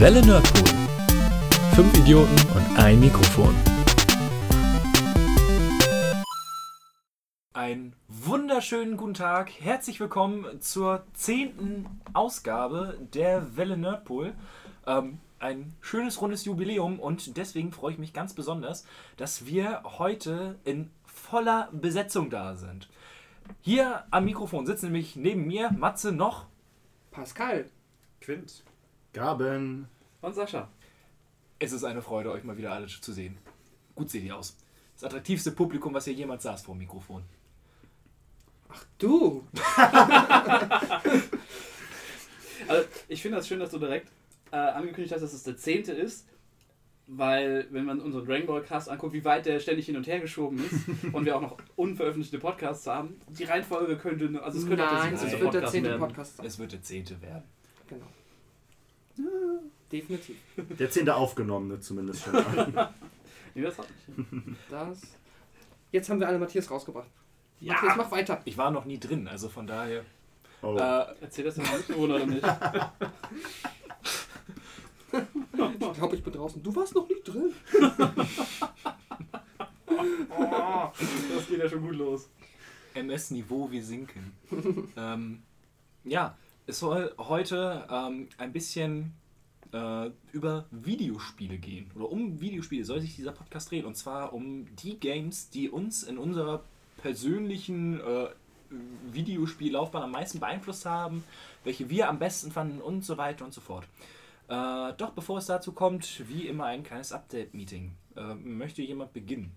Welle Nerdpool. Fünf Idioten und ein Mikrofon. Einen wunderschönen guten Tag. Herzlich willkommen zur zehnten Ausgabe der Welle Nerdpool. Ähm, ein schönes rundes Jubiläum und deswegen freue ich mich ganz besonders, dass wir heute in voller Besetzung da sind. Hier am Mikrofon sitzen nämlich neben mir Matze noch Pascal. Quint. Gaben. Und Sascha. Es ist eine Freude, euch mal wieder alle zu sehen. Gut seht ihr aus. Das attraktivste Publikum, was hier jemals saß vor dem Mikrofon. Ach du. Also, ich finde das schön, dass du direkt äh, angekündigt hast, dass es der zehnte ist, weil, wenn man unseren Dragon Ball Cast anguckt, wie weit der ständig hin und her geschoben ist und wir auch noch unveröffentlichte Podcasts haben, die Reihenfolge könnte, nur- also es könnte auch Nein, wird der Podcast zehnte werden. Podcast sein. Es wird der zehnte werden. Genau. Definitiv. Der zehnte aufgenommene zumindest schon. mal. Nee, das hat nicht. Das. Jetzt haben wir alle Matthias rausgebracht. Ja. Matthias, mach weiter. Ich war noch nie drin, also von daher. Oh. Äh, Erzähl das dem Mitbewohner oder nicht? Ich glaube, ich bin draußen. Du warst noch nicht drin. Das geht ja schon gut los. MS-Niveau, wir sinken. ähm, ja, es soll heute ähm, ein bisschen äh, über Videospiele gehen. Oder um Videospiele soll sich dieser Podcast drehen. Und zwar um die Games, die uns in unserer persönlichen äh, Videospiellaufbahn am meisten beeinflusst haben, welche wir am besten fanden und so weiter und so fort. Äh, doch bevor es dazu kommt, wie immer ein kleines Update-Meeting. Äh, möchte jemand beginnen?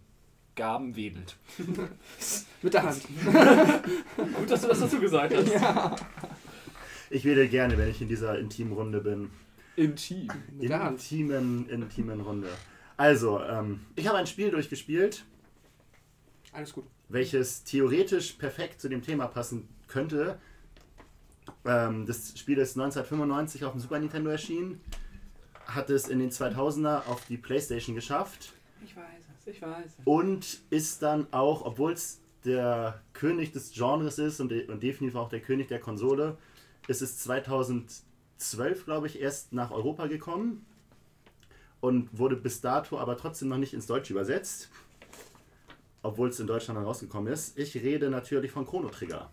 Gaben wedelt. Mit der Hand. Gut, dass du das dazu gesagt hast. Ich wähle gerne, wenn ich in dieser intimen Runde bin. Intim. Der Hand. Intimen, intimen Runde. Also, ähm, ich habe ein Spiel durchgespielt, Alles gut. welches theoretisch perfekt zu dem Thema passen könnte. Ähm, das Spiel ist 1995 auf dem Super Nintendo erschienen, hat es in den 2000er auf die Playstation geschafft Ich weiß es, ich weiß es. und ist dann auch, obwohl es der König des Genres ist und, de und definitiv auch der König der Konsole, ist es 2012, glaube ich, erst nach Europa gekommen und wurde bis dato aber trotzdem noch nicht ins Deutsche übersetzt, obwohl es in Deutschland dann rausgekommen ist. Ich rede natürlich von Chrono Trigger.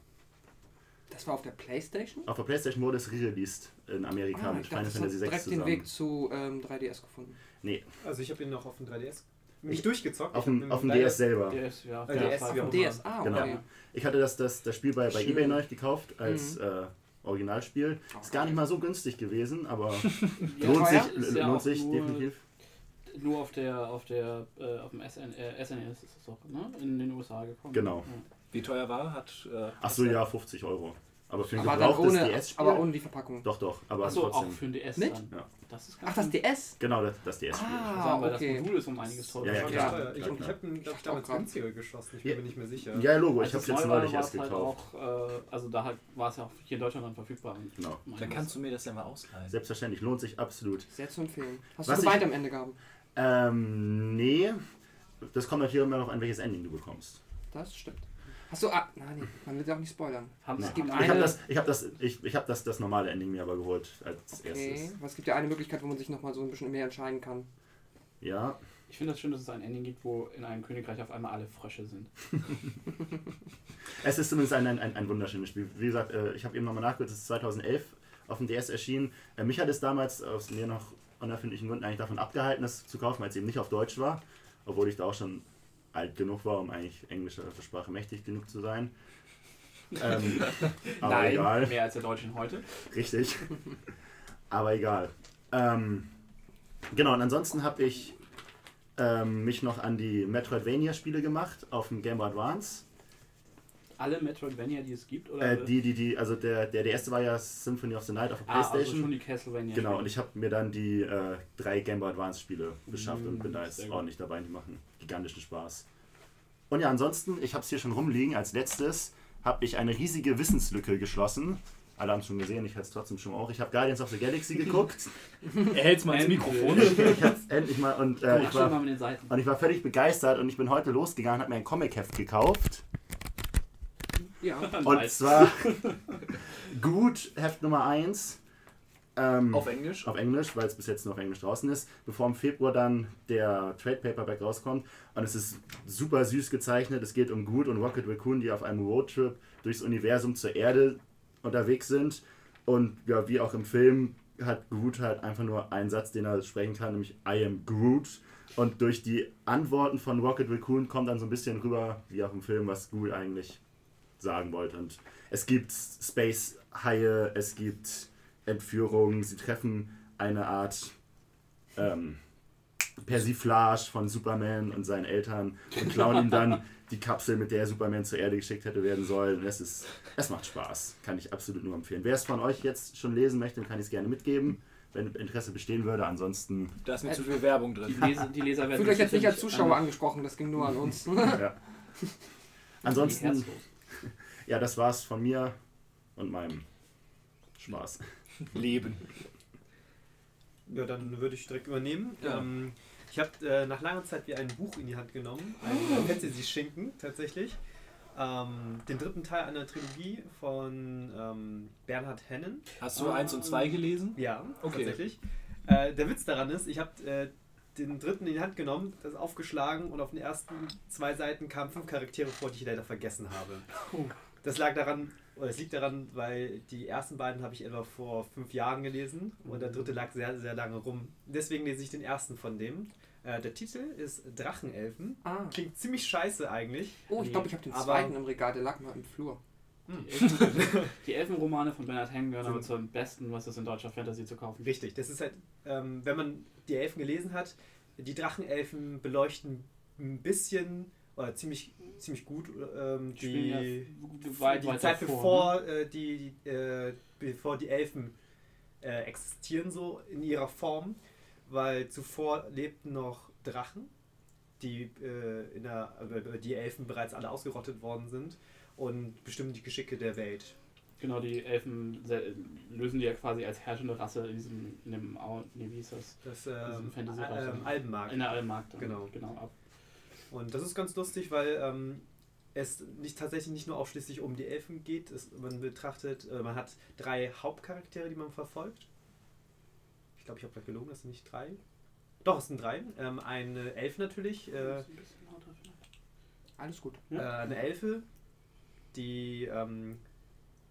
Das war auf der Playstation? Auf der Playstation wurde es re-released in Amerika Ah, mit ich Final dachte, das hat Fantasy VI direkt den zusammen. Weg zu ähm, 3DS gefunden. Nee, Also ich habe ihn noch auf dem 3DS nicht durchgezockt. auf dem, auf dem DS selber. DS, ja, Äh, ja, DS, immer. DS, ah, Genau. okay. Ich hatte das, das, das Spiel bei, bei Schön. eBay neu gekauft als Mhm. äh, Originalspiel. Ist gar nicht mal so günstig gewesen, aber Ja, lohnt sich, ja lohnt sich nur- definitiv. Nur auf der, auf der, äh, auf dem SN, äh, SNES ist es doch, ne? In den USA gekommen. Genau. Ja. Wie teuer war? Hat, äh, Ach so, ja, 50 Euro. Aber für ein Aber gebrauchtes ohne, DS-Spiel. aber ohne die Verpackung. Doch, doch, aber Achso, auch trotzdem. für ein DS Mit? dann. Ja. Das ist Ach, das DS? Genau, das, das DS-Spiel. Ah, weil okay. das Modul ist um einiges teurer. Ja, ja, klar. Ich, ich habe ihn, glaube ich, damals Auch günstiger geschossen. Ich bin Ja. mir nicht mehr sicher. Ja, Logo, ich habe es jetzt neulich erst es halt gekauft. auch, äh, also da halt, war es ja auch hier in Deutschland dann verfügbar. Genau. Dann kannst du mir das ja mal ausleihen. Selbstverständlich, lohnt sich absolut. Sehr zu empfehlen. Hast Was du geweint am Ende gehabt? Ähm, nee. Das kommt natürlich immer noch an, welches Ending du bekommst. Das stimmt. Du. Ah, nein, nee, man will ja auch nicht spoilern. Haben Es gibt Ich habe das, ich hab das, ich, ich hab das, das normale Ending mir aber geholt als Okay. erstes. Aber es gibt ja eine Möglichkeit, wo man sich nochmal so ein bisschen mehr entscheiden kann. Ja, Ich finde das schön, dass es ein Ending gibt, wo in einem Königreich auf einmal alle Frösche sind. Es ist zumindest ein, ein, ein, ein wunderschönes Spiel. Wie gesagt, äh, ich habe eben nochmal nachgeguckt, es ist 2011 auf dem DS erschienen. Äh, Mich hat es damals aus mir noch unerfindlichen Gründen eigentlich davon abgehalten, es zu kaufen, weil es eben nicht auf Deutsch war. Obwohl ich da auch schon alt genug war, um eigentlich englische Sprache mächtig genug zu sein. Ähm, aber Nein, egal. mehr als der Deutschen heute. Richtig. Aber egal. Ähm, genau, und ansonsten habe ich ähm, mich noch an die Metroidvania-Spiele gemacht auf dem Game Boy Advance. Alle Metroidvania, die es gibt? Oder? Äh, die, die, die, also der, der, der erste war ja Symphony of the Night auf der ah, also Playstation. schon die Castlevania. genau, und ich habe mir dann die äh, drei Game Boy Advance Spiele beschafft und bin da Mm, jetzt ordentlich dabei. Die machen gigantischen Spaß. Und ja, ansonsten, ich habe es hier schon rumliegen. Als letztes habe ich eine riesige Wissenslücke geschlossen. Alle haben es schon gesehen, ich hätte es trotzdem schon auch. Ich habe Guardians of the Galaxy geguckt. Er hält's mal ins. Mikrofon. ich hab's endlich mal und äh, ich, mal war, mit den Seiten. und ich war völlig begeistert und ich bin heute losgegangen und habe mir ein Comic-Heft gekauft. Ja. Und Nice. zwar gut Heft Nummer 1 Ähm, Auf Englisch? auf Englisch, weil es bis jetzt nur auf Englisch draußen ist, bevor im Februar dann der Trade Paperback rauskommt. Und es ist super süß gezeichnet. Es geht um Groot und Rocket Raccoon, die auf einem Roadtrip durchs Universum zur Erde unterwegs sind. Und ja, wie auch im Film hat Groot halt einfach nur einen Satz, den er sprechen kann, nämlich I am Groot. Und durch die Antworten von Rocket Raccoon kommt dann so ein bisschen rüber, wie auch im Film, was Groot eigentlich sagen wollte. Und es gibt Space-Haie, es gibt Entführungen, sie treffen eine Art ähm, Persiflage von Superman und seinen Eltern und klauen ihm dann die Kapsel, mit der Superman zur Erde geschickt hätte werden sollen. Und Es, ist, es macht Spaß, kann ich absolut nur empfehlen. Wer es von euch jetzt schon lesen möchte, kann ich es gerne mitgeben, wenn Interesse bestehen würde. Ansonsten, Da ist mir zu viel Werbung Die, drin. Leser, die Leser werden Fühlt euch jetzt nicht als Zuschauer an- angesprochen, das ging nur an uns. ja. Ansonsten, herzlos. Ja, das war's von mir und meinem Spaß. Leben. Ja, dann würde ich direkt übernehmen. Ja. Ähm, ich habe äh, nach langer Zeit wieder ein Buch in die Hand genommen, ein Fantasy-Schinken tatsächlich. Ähm, den dritten Teil einer Trilogie von ähm, Bernhard Hennen. Hast du eins und zwei gelesen? Ja, Okay. tatsächlich. Äh, der Witz daran ist, ich habe äh, den dritten in die Hand genommen, das aufgeschlagen und auf den ersten zwei Seiten kamen fünf Charaktere vor, die ich leider vergessen habe. Oh. Das lag daran, oder es liegt daran, weil die ersten beiden habe ich etwa vor fünf Jahren gelesen und der dritte lag sehr, sehr lange rum. Deswegen lese ich den ersten von dem. Äh, der Titel ist Drachenelfen. ah. Klingt ziemlich scheiße eigentlich. Oh, ich glaube, ich habe den Aber- zweiten im Regal, der lag mal im Flur. Hm. Die, Elfen, die Elfenromane von Bernhard Hengen gehören aber zum besten, was es in deutscher Fantasy zu kaufen gibt. Richtig, das ist halt, ähm, wenn man die Elfen gelesen hat, die Drachenelfen beleuchten ein bisschen oder ziemlich, ziemlich gut ähm, Die ja weit, die Zeit davor, bevor, äh, die, die, äh, bevor die Elfen äh, existieren, so in ihrer Form, weil zuvor lebten noch Drachen, die, äh, in der, äh, die Elfen bereits alle ausgerottet worden sind und bestimmen die Geschicke der Welt. Genau, die Elfen se- lösen die ja quasi als herrschende Rasse in diesem, in dem, nee, wie hieß das? Das ähm, Fantasy-Rasse. ähm, Albenmarkt. In der dann, Genau. genau ab. Und das ist ganz lustig, weil ähm, es nicht tatsächlich nicht nur ausschließlich um die Elfen geht. Es, man betrachtet, äh, man hat drei Hauptcharaktere, die man verfolgt. Ich glaube, ich habe gerade gelogen, das sind nicht drei. Doch, es sind drei. Ähm, eine Elfe natürlich, äh. Alles gut. äh, eine Elfe, die ähm,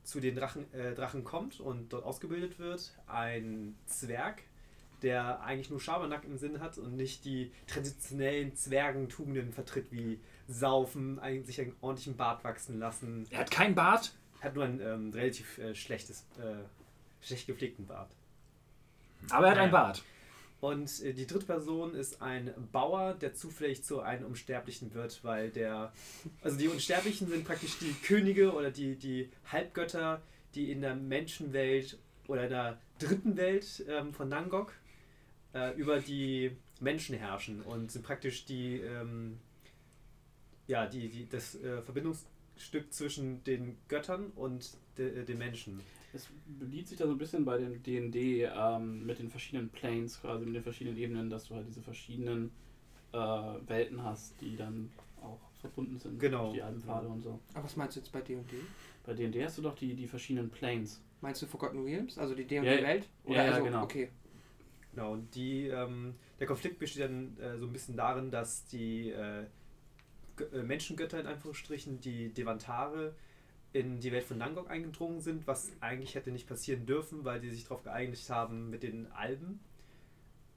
zu den Drachen, äh, Drachen kommt und dort ausgebildet wird. Ein Zwerg, der eigentlich nur Schabernack im Sinn hat und nicht die traditionellen Zwergentugenden vertritt, wie Saufen, sich einen ordentlichen Bart wachsen lassen. Er hat kein Bart. Hat nur ein ähm, relativ äh, schlechtes, äh, schlecht gepflegten Bart. Aber er hat Ja. ein Bart. Und äh, die dritte Person ist ein Bauer, der zufällig zu einem Unsterblichen wird, weil der. Also die Unsterblichen sind praktisch die Könige oder die, die Halbgötter, die in der Menschenwelt oder in der dritten Welt ähm, von Nangok äh, über die Menschen herrschen und sind praktisch die. Ähm, ja, die, die, das äh, Verbindungsstück zwischen den Göttern und de, den Menschen. Es beliebt sich da so ein bisschen bei dem D&D ähm, mit den verschiedenen Planes, quasi mit den verschiedenen Ebenen, dass du halt diese verschiedenen äh, Welten hast, die dann auch verbunden sind Genau. durch die alten Pfade und so. Aber was meinst du jetzt bei D&D? Bei D&D hast du doch die, die verschiedenen Planes. Meinst du Forgotten Realms? Also die Ja, D&D-Welt? ja, ja, genau. Okay. Genau, und die, ähm, der Konflikt besteht dann äh, so ein bisschen darin, dass die äh, äh, Menschengötter in Anführungsstrichen, die Devantare, in die Welt von Nangok eingedrungen sind, was eigentlich hätte nicht passieren dürfen, weil die sich darauf geeinigt haben mit den Alben.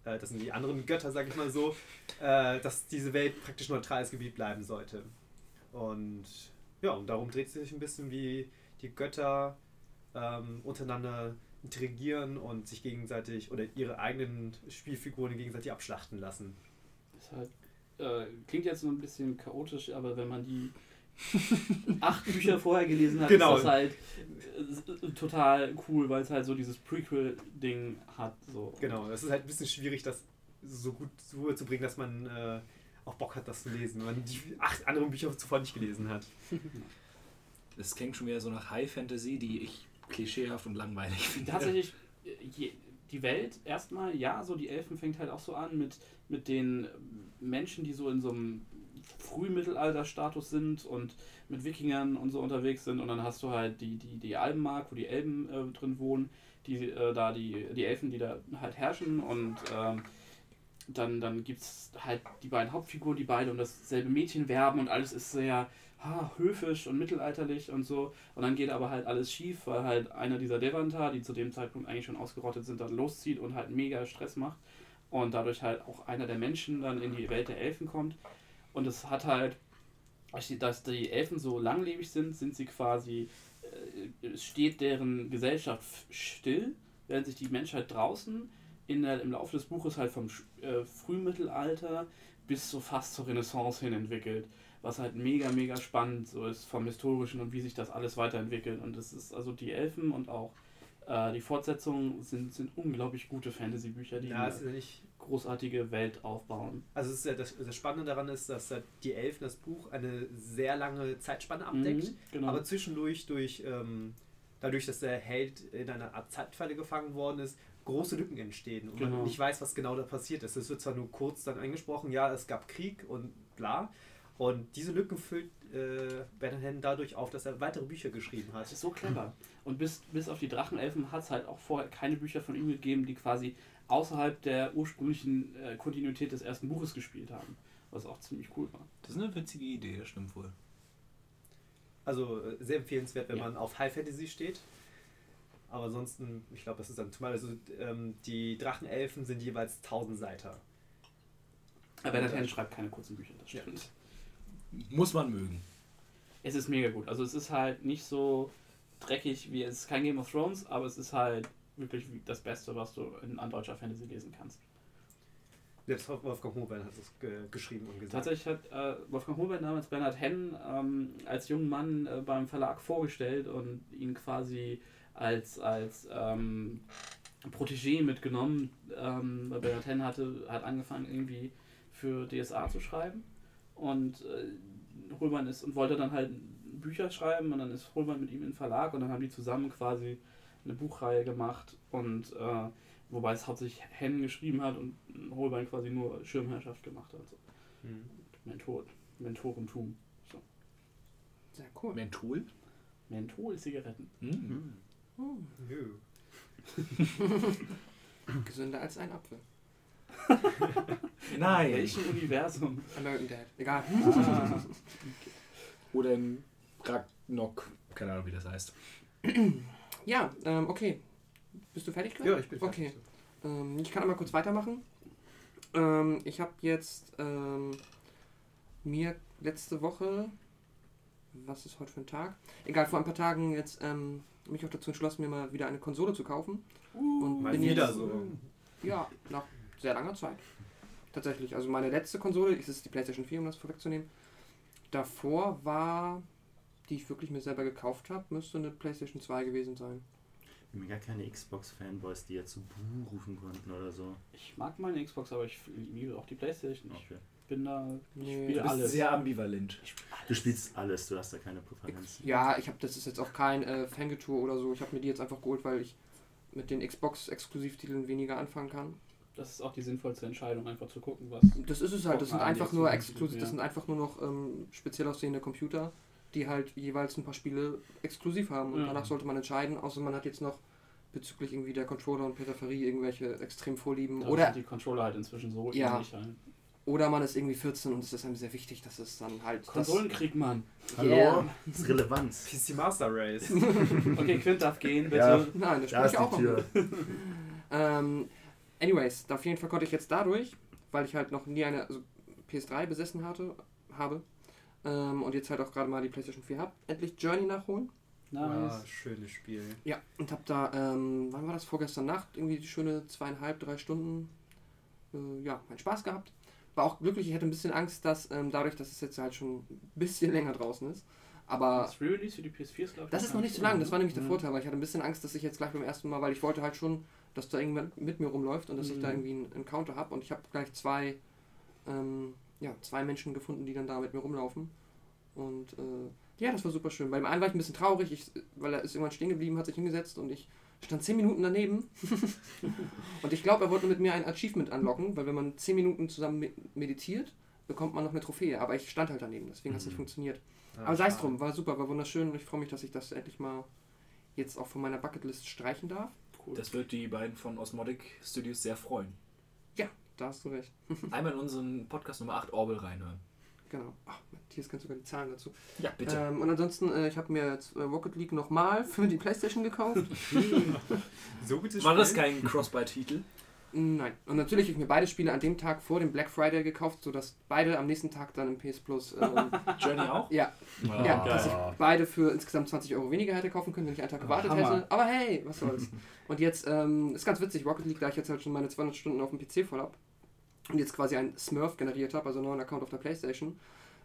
Äh, das sind die anderen Götter, sag ich mal so, äh, dass diese Welt praktisch neutrales Gebiet bleiben sollte. Und ja, und darum dreht es sich ein bisschen, wie die Götter ähm, untereinander interagieren und sich gegenseitig oder ihre eigenen Spielfiguren gegenseitig abschlachten lassen. Ist halt, äh, klingt jetzt so ein bisschen chaotisch, aber wenn man die acht Bücher vorher gelesen hat, Genau. ist das halt äh, total cool, weil es halt so dieses Prequel-Ding hat. So. Genau, es ist halt ein bisschen schwierig, das so gut zu bringen, dass man äh, auch Bock hat, das zu lesen, wenn man die acht anderen Bücher zuvor nicht gelesen hat. Das klingt schon wieder so nach High Fantasy, die ich klischeehaft und langweilig finde. Tatsächlich, äh, die Welt erstmal, ja, so die Elfen fängt halt auch so an mit, mit den Menschen, die so in so einem Frühmittelalter-Status sind und mit Wikingern und so unterwegs sind. Und dann hast du halt die, die, die Albenmark, wo die Elben äh, drin wohnen, die äh, da die, die Elfen, die da halt herrschen. Und ähm, dann, dann gibt es halt die beiden Hauptfiguren, die beide um dasselbe Mädchen werben und alles ist sehr ha, höfisch und mittelalterlich und so. Und dann geht aber halt alles schief, weil halt einer dieser Devantar, die zu dem Zeitpunkt eigentlich schon ausgerottet sind, dann loszieht und halt mega Stress macht. Und dadurch halt auch einer der Menschen dann in die Welt der Elfen kommt. Und es hat halt, dass die Elfen so langlebig sind, sind sie quasi, äh, steht deren Gesellschaft still, während sich die Menschheit draußen in der, im Laufe des Buches halt vom äh, Frühmittelalter bis so fast zur Renaissance hin entwickelt. Was halt mega, mega spannend so ist vom Historischen und wie sich das alles weiterentwickelt. Und es ist also die Elfen und auch äh, die Fortsetzungen sind, sind unglaublich gute Fantasy-Bücher, die Ja, eine ja großartige Welt aufbauen. Also ist ja das, das Spannende daran ist, dass halt die Elfen das Buch eine sehr lange Zeitspanne abdeckt, Mhm, genau. aber zwischendurch durch ähm, dadurch, dass der Held in einer Art Zeitfalle gefangen worden ist, große Lücken entstehen und Genau. man nicht weiß, was genau da passiert ist. Es wird zwar nur kurz dann angesprochen, ja, es gab Krieg und bla. Und diese Lücken füllt äh, Bernhard Henn dadurch auf, dass er weitere Bücher geschrieben hat. Das ist so clever. Und bis, bis auf die Drachenelfen hat es halt auch vorher keine Bücher von ihm gegeben, die quasi außerhalb der ursprünglichen äh, Kontinuität des ersten Buches gespielt haben. Was auch ziemlich cool war. Das ist eine witzige Idee, das stimmt wohl. Also äh, sehr empfehlenswert, wenn Ja. man auf High Fantasy steht. Aber ansonsten, ich glaube, das ist dann zumal, also ähm, die Drachenelfen sind jeweils 1000 Seiter. Aber Bernhard Henn schreibt keine kurzen Bücher, das Ja. Muss man mögen. Es ist mega gut. Also es ist halt nicht so dreckig wie es ist kein Game of Thrones, aber es ist halt wirklich wie das Beste, was du in, an deutscher Fantasy lesen kannst. Selbst Wolfgang Hohbein hat es ge geschrieben und gesagt. Tatsächlich hat äh, Wolfgang Hubert damals Bernhard Henn ähm, als jungen Mann äh, beim Verlag vorgestellt und ihn quasi als, als ähm, Protégé mitgenommen. Ähm, weil Bernhard Henn hatte, hat angefangen irgendwie für DSA zu schreiben und äh, Holbein ist und wollte dann halt Bücher schreiben und dann ist Holbein mit ihm im Verlag und dann haben die zusammen quasi eine Buchreihe gemacht und äh, wobei es hauptsächlich Henn geschrieben hat und Holbein quasi nur Schirmherrschaft gemacht hat. So. Hm. Mentor, Mentorentum. So. Sehr cool. Menthol? Menthol-Zigaretten. Mhm. Nö. Gesünder als ein Apfel. Nein. Welchem Universum? American Dad. Egal. Ah, Oder ein Ragnok. Keine Ahnung, wie das heißt. Ja, ähm, okay. Bist du fertig? Glenn? Ja, ich bin Okay. fertig. Ähm, ich kann aber kurz weitermachen. Ähm, ich habe jetzt ähm, mir letzte Woche, was ist heute für ein Tag? Egal, vor ein paar Tagen jetzt ähm, mich auch dazu entschlossen, mir mal wieder eine Konsole zu kaufen. Und Mal bin wieder jetzt, so. Ja, nach sehr langer Zeit. Tatsächlich. Also meine letzte Konsole, ist die PlayStation 4, um das vorwegzunehmen. Davor war, die ich wirklich mir selber gekauft habe, müsste eine PlayStation 2 gewesen sein. Mir gar keine Xbox-Fanboys, die jetzt so Buh rufen konnten oder so. ich mag meine Xbox, aber ich liebe auch die Playstation. Ich Okay. bin da, ich Nee. spiele Du bist alles. sehr ambivalent. Du spielst alles, du hast da keine Präferenz. Ja, ich habe das ist jetzt auch kein äh, Fangetour oder so. Ich habe mir die jetzt einfach geholt, weil ich mit den Xbox-Exklusivtiteln weniger anfangen kann. Das ist auch die sinnvollste Entscheidung, einfach zu gucken, was. Das ist es halt. Das sind einfach nur exklusiv. Das sind einfach nur noch ähm, speziell aussehende Computer, die halt jeweils ein paar Spiele exklusiv haben. Und Ja. danach sollte man entscheiden, außer man hat jetzt noch bezüglich irgendwie der Controller und Peripherie irgendwelche extrem Vorlieben. Da Oder, sind die Controller halt inzwischen so Ja. ähnlich. Halt. oder man ist irgendwie 14 und es ist einem sehr wichtig, dass es dann halt. das- Konsolenkrieg, Mann. Hallo? Yeah. Das ist Relevanz. PC Master Race. Okay, Quint darf gehen, bitte. Ja. Nein, das Da ist ich auch noch. Ähm, anyways, auf jeden Fall konnte ich jetzt dadurch, weil ich halt noch nie eine also PS3 besessen hatte, habe ähm, und jetzt halt auch gerade mal die PlayStation 4 habe, endlich Journey nachholen. Ah, Nice. schönes Spiel. Ja, und habe da, ähm, wann war das? Vorgestern Nacht, irgendwie die schöne zweieinhalb, drei Stunden, äh, ja, meinen Spaß gehabt. War auch glücklich, ich hatte ein bisschen Angst, dass ähm, dadurch, dass es jetzt halt schon ein bisschen länger draußen ist, aber Das Re-Release für die PS4 ist, glaube ich. das ist noch nicht so lang, das war nämlich der Ja. Vorteil, weil ich hatte ein bisschen Angst, dass ich jetzt gleich beim ersten Mal, weil ich wollte halt schon, dass da irgendjemand mit mir rumläuft und dass ich da Mhm. irgendwie einen Encounter habe und ich habe gleich zwei, ähm, ja, zwei Menschen gefunden, die dann da mit mir rumlaufen und äh, ja, das war super schön. Bei dem einen war ich ein bisschen traurig, ich, weil er ist irgendwann stehen geblieben, hat sich hingesetzt und ich stand zehn Minuten daneben und ich glaube, er wollte mit mir ein Achievement anlocken, weil wenn man zehn Minuten zusammen me- meditiert, bekommt man noch eine Trophäe. Aber ich stand halt daneben, deswegen hat es nicht Mhm. funktioniert. Ah, aber sei es drum, war super, war wunderschön und ich freue mich, dass ich das endlich mal jetzt auch von meiner Bucketlist streichen darf. Das wird die beiden von Osmotic Studios sehr freuen. Ja, da hast du recht. Einmal in unseren Podcast Nummer 8 Orbel reinhören. Genau. Ach, Matthias kennt sogar die Zahlen dazu. Ja, bitte. Ähm, und ansonsten, äh, ich habe mir jetzt äh, Rocket League nochmal für die Playstation gekauft. So gutes War das kein Cross-Buy-Titel? Nein. Und natürlich habe ich mir beide Spiele an dem Tag vor dem Black Friday gekauft, sodass beide am nächsten Tag dann im PS Plus. Ähm, Journey auch? ja, Ah, ja, geil. dass ich beide für insgesamt 20 Euro weniger hätte kaufen können, wenn ich einen Tag gewartet Hammer. hätte. Aber hey, was soll's. Und jetzt ähm, ist ganz witzig, Rocket League, da ich jetzt halt schon meine 200 Stunden auf dem PC voll habe und jetzt quasi einen Smurf generiert habe, also einen neuen Account auf der Playstation,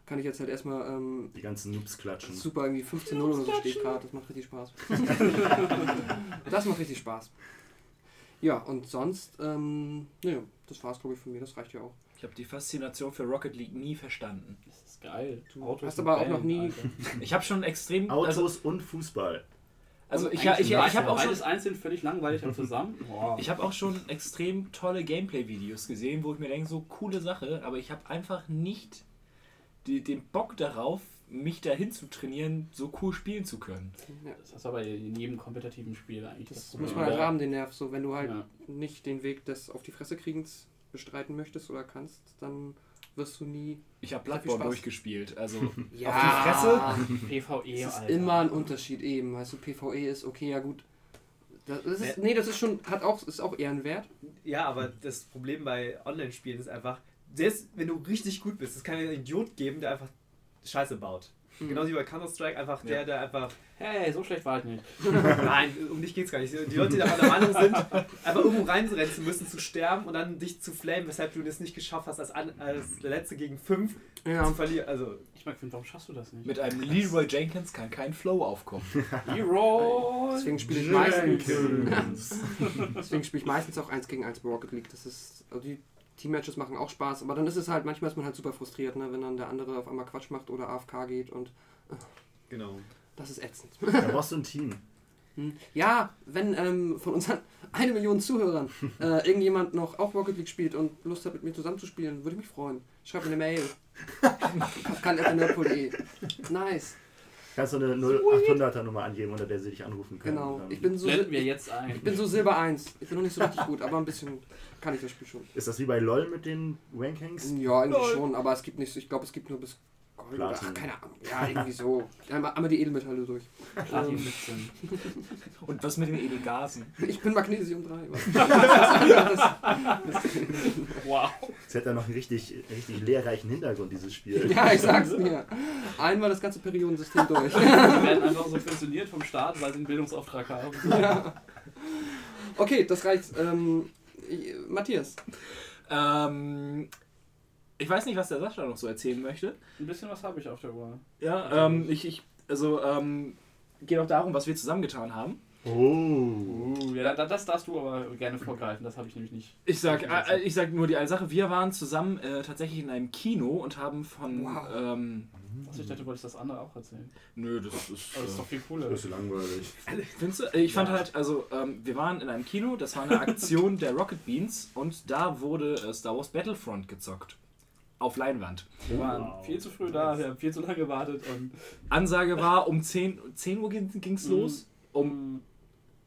kann ich jetzt halt erstmal ähm, Die ganzen Noobs klatschen. super irgendwie 15-0 oder so steht gerade. Das macht richtig Spaß. das macht richtig Spaß. Ja, und sonst, ähm, naja, das war's glaube ich von mir, das reicht ja auch. Ich habe die Faszination für Rocket League nie verstanden. Das ist geil. Du hast aber auch noch nie- Alter. Ich habe schon extrem. Autos Also, und Fußball. also ich, ich, ich, beides- habe auch schon. einzeln völlig langweilig und zusammen. Boah. Ich habe auch schon extrem tolle Gameplay-Videos gesehen, wo ich mir denke, so coole Sache, aber ich habe einfach nicht die, den Bock darauf, mich dahin zu trainieren, so cool spielen zu können. Ja. Das ist aber in jedem kompetitiven Spiel eigentlich das, Das muss man halt haben, den Nerv. So, wenn du halt Ja. nicht den Weg des auf die Fresse kriegens bestreiten möchtest oder kannst, dann wirst du nie. Ich habe Bloodborne durchgespielt, also Ja, PvE, Es ist Alter. immer ein Unterschied eben. Weißt du, PvE ist okay, ja gut. Das ist. Nee, das ist schon, hat auch, ist auch ehrenwert. Ja, aber das Problem bei Online-Spielen ist einfach, selbst wenn du richtig gut bist, es kann ja einen Idiot geben, der einfach Scheiße baut. Mhm. Genauso wie bei Counter-Strike, einfach der, Ja. der einfach. Hey, so schlecht war ich nicht. Nein, um dich geht's gar nicht. Die Leute, die da der Meinung sind, einfach irgendwo reinrennen zu müssen, zu sterben und dann dich zu flamen, weshalb du das nicht geschafft hast, als, an, als der Letzte gegen fünf Ja. zu verlieren. Also, Ich mag, warum schaffst du das nicht? mit einem Leroy Jenkins kann kein Flow aufkommen. Hero! Deswegen spiele ich meistens. Jenkins. Deswegen spiele ich meistens auch 1 gegen 1 bei Rocket League. Das ist. Also die Teammatches machen auch Spaß, aber dann ist es halt, manchmal ist man halt super frustriert, ne, wenn dann der andere auf einmal Quatsch macht oder AFK geht und genau. das ist ätzend. Da brauchst du ein Team. Hm. Ja, wenn ähm, von unseren eine Million Zuhörern äh, irgendjemand noch auch Rocket League spielt und Lust hat, mit mir zusammenzuspielen, würde ich mich freuen. Schreib mir eine Mail. Kafkan.nerdpool.de Nice. Kannst du eine 0800er Nummer angeben, unter der sie dich anrufen können. Genau. Ich bin so, Blenden wir jetzt ein. ich bin so Silber 1. Ich bin noch nicht so richtig gut, aber ein bisschen kann ich das Spiel schon. Ist das wie bei LOL mit den Rankings? Ja, irgendwie schon, aber es gibt nicht, ich glaube, es gibt nur bis Gold oder, Platin. ach, keine Ahnung. Ja, irgendwie so. Einmal, einmal die Edelmetalle durch. Platin Ähm, 17. Und was mit den Edelgasen? ich bin Magnesium 3. Wow. Es hat ja noch einen richtig, richtig lehrreichen Hintergrund, dieses Spiel. ja, ich sag's mir. Einmal das ganze Periodensystem durch. Die werden einfach so funktioniert vom Staat, weil sie einen Bildungsauftrag haben. ja. Okay, das reicht. Ähm, Matthias. Ähm, ich weiß nicht, was der Sascha noch so erzählen möchte. Ein bisschen was habe ich auf der Uhr. Ja, ähm, ich, ich, also, ähm, geht auch darum, was wir zusammengetan haben. Oh. Uh, ja, da- das darfst du aber gerne vorgreifen, das habe ich nämlich nicht. Ich sag, äh, ich sag nur die eine Sache. Wir waren zusammen äh, tatsächlich in einem Kino und haben von. Wow. Ähm, Also ich dachte, du wolltest das andere auch erzählen. nö, das ist. Aber das ist Äh, doch viel cooler. Das ist langweilig. findest du? Ich fand halt, also, ähm, wir waren in einem Kino, das war eine Aktion der Rocket Beans und da wurde äh, Star Wars Battlefront gezockt. Auf Leinwand. Wir waren Wow. viel zu früh da, wir haben viel zu lange gewartet und Ansage war, um 10, 10 Uhr ging es los. Um um.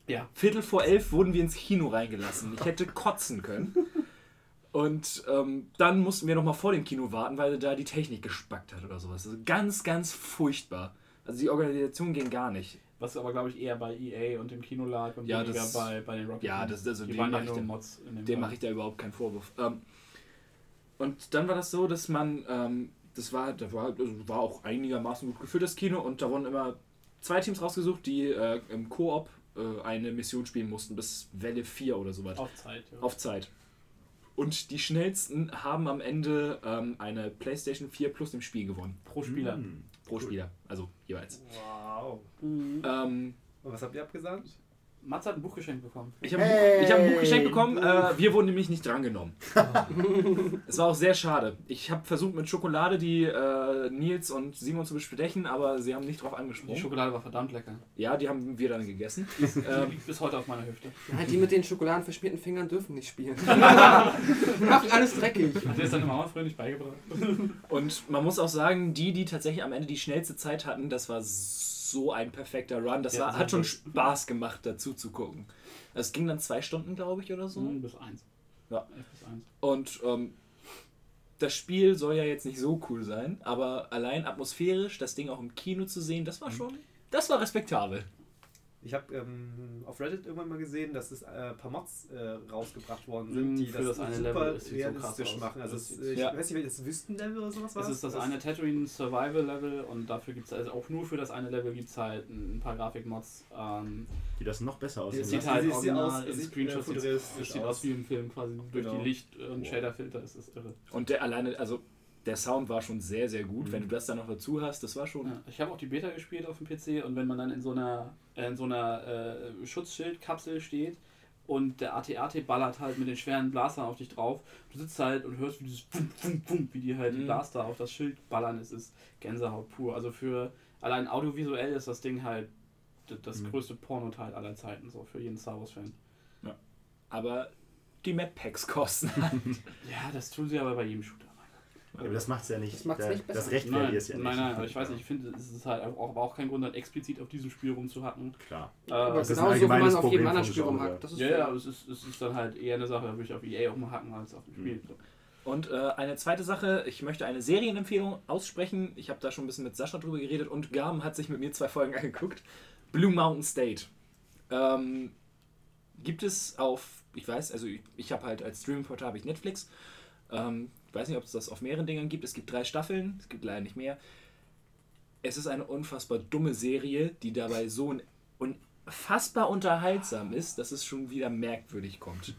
Ja. Viertel vor elf wurden wir ins Kino reingelassen. Ich hätte kotzen können. Und ähm, dann mussten wir noch mal vor dem Kino warten, weil da die Technik gespackt hat oder sowas. Also ganz, ganz furchtbar. Also die Organisation ging gar nicht. Was aber, glaube ich, eher bei EA und dem Kino lag und Ja, weniger das- bei, bei den Rocket ja, das- also Die dem waren ja mach ich nur den- Mods in dem mache ich da überhaupt keinen Vorwurf. Ähm, und dann war das so, dass man, ähm, das war, da war, also war auch einigermaßen gut gefüllt, das Kino, und da wurden immer zwei Teams rausgesucht, die äh, im Koop äh, eine Mission spielen mussten, bis Welle 4 oder sowas. Auf Zeit, ja. Auf Zeit. Und die schnellsten haben am Ende ähm, eine PlayStation 4 Plus im Spiel gewonnen. Pro Spieler. Hm. Pro Spieler. Also jeweils. Wow. Mhm. Ähm, Und was habt ihr abgesagt? Mats hat ein Buch geschenkt bekommen. Ich habe Hey. ich hab ein Buch geschenkt bekommen. Äh, wir wurden nämlich nicht drangenommen. Es war auch sehr schade. Ich habe versucht mit Schokolade die äh, Nils und Simon zu bestechen, aber sie haben nicht drauf Die angesprochen. Schokolade war verdammt lecker. Ja, die haben wir dann gegessen. Die ähm, liegt bis heute auf meiner Hüfte. Ja, die mit den schokoladenverschmierten Fingern dürfen nicht spielen. Macht alles dreckig. Hat dir das deine Mama früher nicht beigebracht? und man muss auch sagen, die, die tatsächlich am Ende die schnellste Zeit hatten, das war so ein perfekter Run. Das Ja, war, hat schon. Spaß gemacht, dazu zu gucken. Es ging dann zwei Stunden, glaube ich, oder so. Mhm, bis eins. Ja. Bis eins. Und ähm, das Spiel soll ja jetzt nicht so cool sein, aber allein atmosphärisch, das Ding auch im Kino zu sehen, das war Mhm. schon, das war respektabel. Ich habe ähm, auf Reddit irgendwann mal gesehen, dass es äh, ein paar Mods äh, rausgebracht worden sind, Mm, die für das, das eine super Level, das so realistisch aus. machen. Also Das es, sieht- ich Ja. weiß nicht, welches Wüstenlevel oder sowas war Es ist das eine Tatooine Survival Level und dafür gibt es also auch nur für das eine Level gibt es halt ein paar Grafikmods. Ähm, Die das noch besser aussehen. es sieht halt sieht original aus- in äh, Screenshots sieht, sieht aus. wie im Film quasi durch Genau. die Licht- und Wow. Shaderfilter. Es ist irre. Und der alleine, also der Sound war schon sehr, sehr gut. Mhm. Wenn du das dann noch dazu hast, das war schon. Ja, ich habe auch die Beta gespielt auf dem PC und wenn man dann in so einer, äh, in so einer äh, Schutzschildkapsel steht und der AT-AT ballert halt mit den schweren Blastern auf dich drauf, du sitzt halt und hörst, wie dieses Pum, Pum, Pum, wie die halt die Mhm. Blaster auf das Schild ballern, es ist Gänsehaut pur. Also für allein audiovisuell ist das Ding halt das Mhm. größte Pornoteil aller Zeiten, so für jeden Star Wars-Fan. Aber die Map Packs kosten. Ja, das tun sie aber bei jedem Shooter. Ja, aber das macht es ja nicht. Das macht's nicht besser. Das rechtfertigt Nein, es ja nicht. nein, nein, aber ich weiß nicht, ich finde, es ist halt auch, aber auch kein Grund, halt explizit auf diesem Spiel rumzuhacken. Klar. Äh, Aber das genauso, wie man auf Problem jedem anderen Spiel rumhackt. Das ist Ja, ja, es ist, es ist dann halt eher eine Sache, da würde ich auf EA auch mal hacken als auf dem Spiel. Und äh, eine zweite Sache, ich möchte eine Serienempfehlung aussprechen. Ich habe da schon ein bisschen mit Sascha drüber geredet und Garm hat sich mit mir zwei Folgen angeguckt. Blue Mountain State. Ähm, gibt es auf, ich weiß, also ich, ich habe halt als Streaming-Portal habe ich Netflix. Ähm, weiß nicht, ob es das auf mehreren Dingern gibt. Es gibt drei Staffeln, es gibt leider nicht mehr. Es ist eine unfassbar dumme Serie, die dabei so un- unfassbar unterhaltsam ist, dass es schon wieder merkwürdig kommt.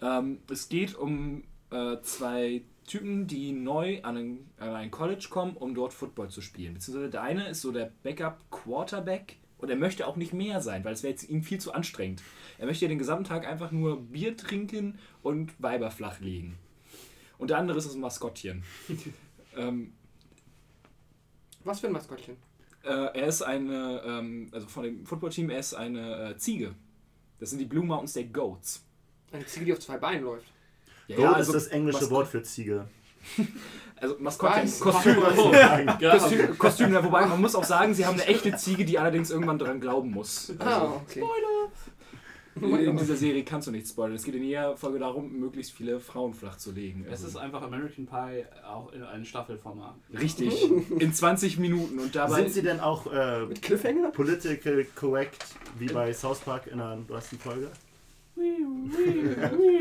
Ähm, es geht um äh, zwei Typen, die neu an ein, an ein College kommen, um dort Football zu spielen. Beziehungsweise der eine ist so der Backup-Quarterback und er möchte auch nicht mehr sein, weil es wäre ihm viel zu anstrengend. Er möchte ja den gesamten Tag einfach nur Bier trinken und Weiber flachlegen. Und der andere ist das Maskottchen. ähm, Was für ein Maskottchen? äh, er ist eine, ähm, also von dem Footballteam, er ist eine äh, Ziege. Das sind die Blue Mountain State Goats. Eine Ziege, die auf zwei Beinen läuft. Ja, Goat also ist das englische Maskott- Wort für Ziege. Also Maskottchen, Was? Kostüm, Ja, Kostüm, Kostüm, ja, wobei man muss auch sagen, sie haben eine echte Ziege, die allerdings irgendwann dran glauben muss. Ah, Also, okay. In dieser Serie kannst du nicht spoilern. Es geht in jeder Folge darum, möglichst viele Frauen flach zu legen. Es Also, ist einfach American Pie auch in einem Staffelformat. richtig. In 20 Minuten und dabei. Sind sie denn auch äh, Mit Cliffhanger? political correct wie bei South Park in der neuesten Folge?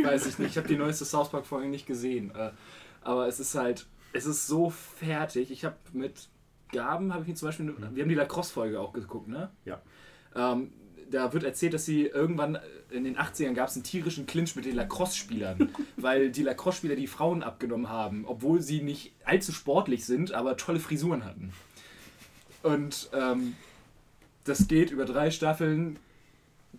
Weiß ich nicht, ich habe die neueste South Park Folge nicht gesehen. Äh, aber es ist halt, es ist so fertig. Ich habe mit Gaben, habe ich mir zum Beispiel, wir haben die Lacrosse-Folge auch geguckt, ne? Ja. Ähm, da wird erzählt, dass sie irgendwann in den 80ern gab es einen tierischen Clinch mit den Lacrosse-Spielern, weil die Lacrosse-Spieler die Frauen abgenommen haben, obwohl sie nicht allzu sportlich sind, aber tolle Frisuren hatten. Und ähm, das geht über drei Staffeln,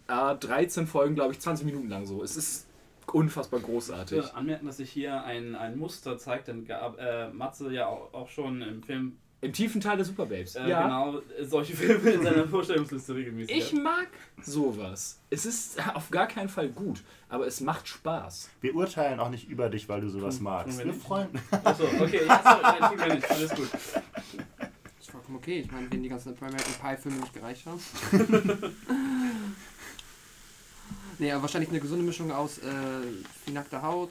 äh, 13 Folgen, glaube ich, 20 Minuten lang so. Es ist unfassbar großartig. Ich anmerken, dass sich hier ein, ein Muster zeigt, denn gab äh, Matze ja auch, auch schon im Film Im tiefen Teil der Superbabes. äh, genau äh, solche Filme in seiner Vorstellungsliste regelmäßig. Ich hat. mag sowas. Es ist auf gar keinen Fall gut, aber es macht Spaß. Wir urteilen auch nicht über dich, weil du sowas magst. wir Wir freuen Achso, okay, jetzt nein, tun wir nicht, alles gut. Das ist vollkommen okay. Ich meine, wenn die ganzen American Pie-Filme nicht gereicht haben. nee, aber wahrscheinlich eine gesunde Mischung aus äh, viel nackter Haut,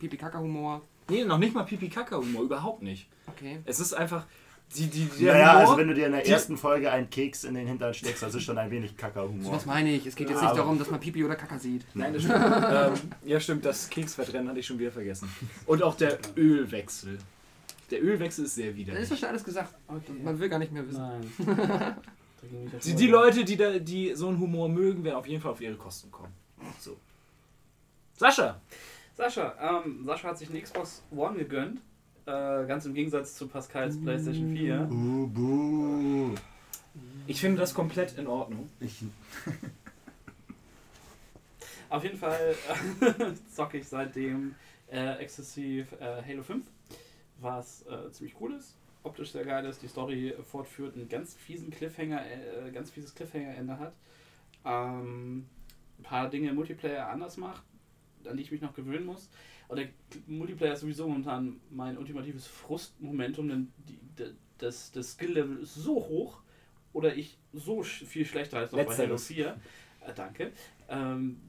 Pipi-Kaka-Humor. Nee, noch nicht mal Pipi-Kaka-Humor, überhaupt nicht. Okay. Es ist einfach. Die, die, der Naja, Humor, also wenn du dir in der die- ersten Folge einen Keks in den Hintern steckst, das ist schon ein wenig Kackerhumor. was meine ich. Es geht jetzt Ja, nicht darum, dass man Pipi oder Kaka sieht. Nein, das stimmt. ähm, ja, stimmt, das Kekswettrennen hatte ich schon wieder vergessen. Und auch der Ölwechsel. Der Ölwechsel ist sehr Da ist widerlich. doch schon alles gesagt. Okay. Man will gar nicht mehr wissen. Nein. Das Die, die. Leute, die, da, die so einen Humor mögen, werden auf jeden Fall auf ihre Kosten kommen. So. Sascha! Sascha, ähm, Sascha hat sich eine Xbox One gegönnt. Äh, ganz im Gegensatz zu Pascals PlayStation 4. Uh, buh. Ich finde das komplett in Ordnung. Ich, Auf jeden Fall äh, zocke ich seitdem äh, exzessiv äh, Halo 5, was äh, ziemlich cool ist, optisch sehr geil ist, die Story fortführt, einen ganz fiesen Cliffhanger, äh, ganz fieses Cliffhanger-Ende hat, ähm, ein paar Dinge im Multiplayer anders macht, an die ich mich noch gewöhnen muss. Der Multiplayer ist sowieso momentan mein ultimatives Frustmomentum, denn die, das, das Skill-Level ist so hoch oder ich so viel schlechter als noch bei Halo Letzteres. 4. Äh, danke. Ähm,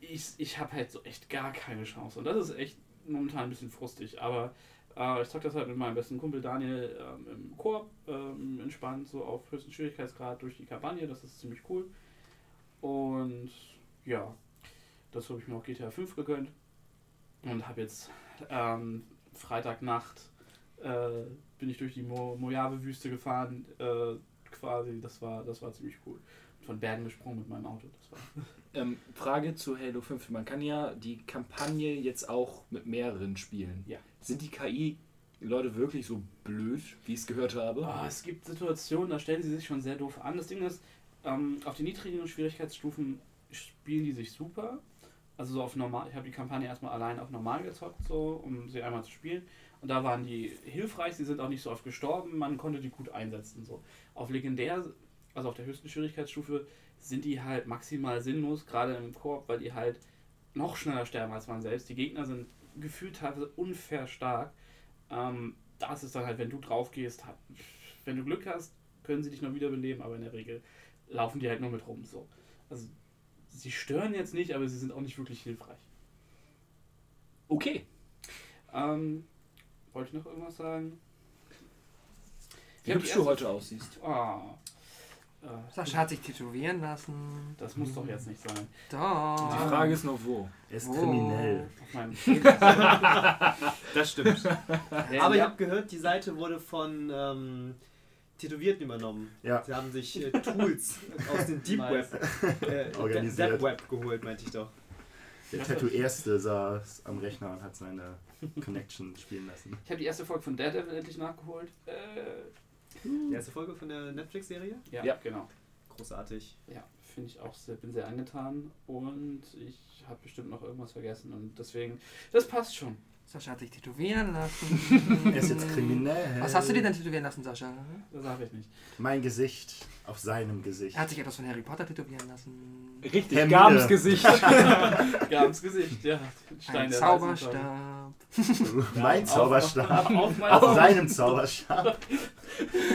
ich ich habe halt so echt gar keine Chance. Und das ist echt momentan ein bisschen frustig. Aber äh, ich zocke das halt mit meinem besten Kumpel Daniel ähm, im Koop ähm, entspannt, so auf höchsten Schwierigkeitsgrad durch die Kampagne. Das ist ziemlich cool. Und ja, dazu habe ich mir auch GTA 5 gegönnt. Und habe jetzt ähm, Freitagnacht äh, bin ich durch die Mo Mojave-Wüste gefahren. Äh, quasi, das war, das war ziemlich cool. Von Bergen gesprungen mit meinem Auto. Das war Ähm, Frage zu Halo 5. Man kann ja die Kampagne jetzt auch mit mehreren spielen. Ja. Sind die KI-Leute wirklich so blöd, wie ich es gehört habe? Ah, es gibt Situationen, da stellen sie sich schon sehr doof an. Das Ding ist, ähm, auf den niedrigeren Schwierigkeitsstufen spielen die sich super. Also so auf normal, ich habe die Kampagne erstmal allein auf normal gezockt, so, um sie einmal zu spielen. Und da waren die hilfreich, sie sind auch nicht so oft gestorben, man konnte die gut einsetzen. So. Auf legendär, also auf der höchsten Schwierigkeitsstufe, sind die halt maximal sinnlos, gerade im Koop, weil die halt noch schneller sterben als man selbst. Die Gegner sind gefühlt teilweise unfair stark. Ähm, das ist dann halt, wenn du drauf gehst, wenn du Glück hast, können sie dich noch wiederbeleben, aber in der Regel laufen die halt nur mit rum. So. Also sie stören jetzt nicht, aber sie sind auch nicht wirklich hilfreich. Okay. Ähm, wollte ich noch irgendwas sagen? Wie hübsch du heute aussiehst. Ah. Äh, Sascha hat sich tätowieren lassen. das muss doch jetzt nicht sein. Doch. Die Frage ist nur wo. Er ist Oh. kriminell. Auf meinem Das stimmt. Aber ich habe gehört, die Seite wurde von ähm, Tätowierten übernommen. Ja. Sie haben sich äh, Tools aus dem Deep Nice. Web, äh, Organisiert. Deep Web geholt, meinte ich doch. Der Tattoo-Erste saß am Rechner und hat seine Connection spielen lassen. Ich habe die erste Folge von Daredevil endlich nachgeholt. Äh, Die erste Folge von der Netflix-Serie. ja, Ja. genau. Großartig. Ja, finde ich auch sehr, bin sehr angetan und ich habe bestimmt noch irgendwas vergessen und deswegen, das passt schon. Sascha hat sich tätowieren lassen. Er ist jetzt kriminell. Was hast du dir denn tätowieren lassen, Sascha? Das sage ich nicht. Mein Gesicht auf seinem Gesicht. Er hat sich etwas von Harry Potter tätowieren lassen. Richtig, Hermine. Gabens Gesicht. Gabens Gesicht, ja. Stein Ein der Zauberstab. mein Zauberstab. Auf, auf, Auf seinem Zauberstab.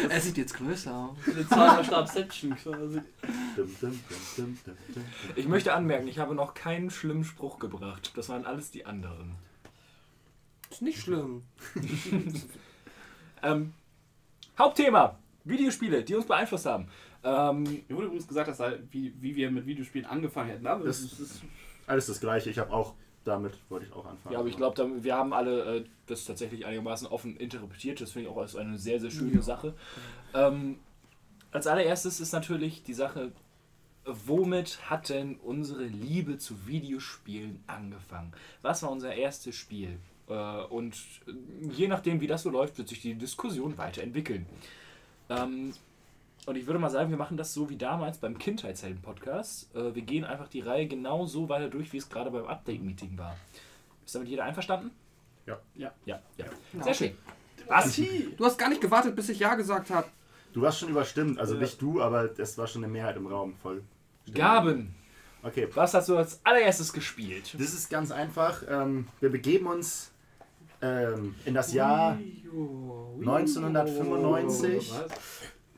Er sieht jetzt größer aus. Eine Zauberstabception quasi. Dum, dum, dum, dum, dum, dum. Ich möchte anmerken, ich habe noch keinen schlimmen Spruch gebracht. Das waren alles die anderen. Ist nicht schlimm. Ähm, Hauptthema: Videospiele, die uns beeinflusst haben. Ähm, Mir wurde übrigens gesagt, dass halt, wie, wie wir mit Videospielen angefangen hätten. Aber Das- das, ist, Alles das gleiche. Ich habe auch damit, wollte ich auch anfangen. ja, aber ich glaube, wir haben alle äh, das tatsächlich einigermaßen offen interpretiert. Das finde ich auch als eine sehr, sehr schöne Ja. Sache. Ähm, als allererstes ist natürlich die Sache, womit hat denn unsere Liebe zu Videospielen angefangen? Was war unser erstes Spiel? Äh, und je nachdem, wie das so läuft, wird sich die Diskussion weiterentwickeln. Ähm, und ich würde mal sagen, wir machen das so wie damals beim Kindheitshelden-Podcast. Äh, wir gehen einfach die Reihe genau so weiter durch, wie es gerade beim Update-Meeting war. Ist damit jeder einverstanden? Ja. Ja. Ja, ja. Ja, Sehr schön. Was? Du hast gar nicht gewartet, bis ich Ja gesagt habe. Du warst schon überstimmt. Also Ja. nicht du, aber es war schon eine Mehrheit im Raum. Voll. Gaben, Okay. was hast du als allererstes gespielt? Das ist ganz einfach. Ähm, wir begeben uns ähm, in das Jahr 1995. Was?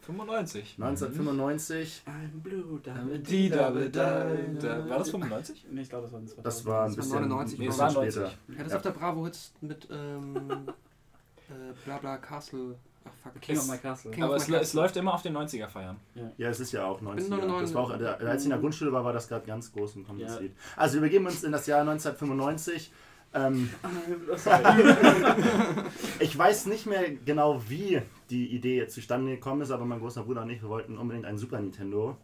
95. 1995. I'm blue, double Die, da, da. War das 95? Nee, ich glaube, das war ein Das war ein Das bisschen, war 99, ein Nee, es bisschen war später. 90. Ja, das Ja. auf der Bravo Hits mit ähm, äh, Blabla Castle. Ach fuck. King of my Castle. King- Aber es, my es castle. läuft immer auf den 90er feiern. Ja, es ist ja auch 90. Bin 99. Das war auch, als ich in der Grundschule war, war das gerade ganz groß und kommt Ja. das Lied. Also wir begeben uns in das Jahr 1995. Ähm, ich weiß nicht mehr genau, wie die Idee jetzt zustande gekommen ist, aber mein großer Bruder und ich, wir wollten unbedingt ein Super Nintendo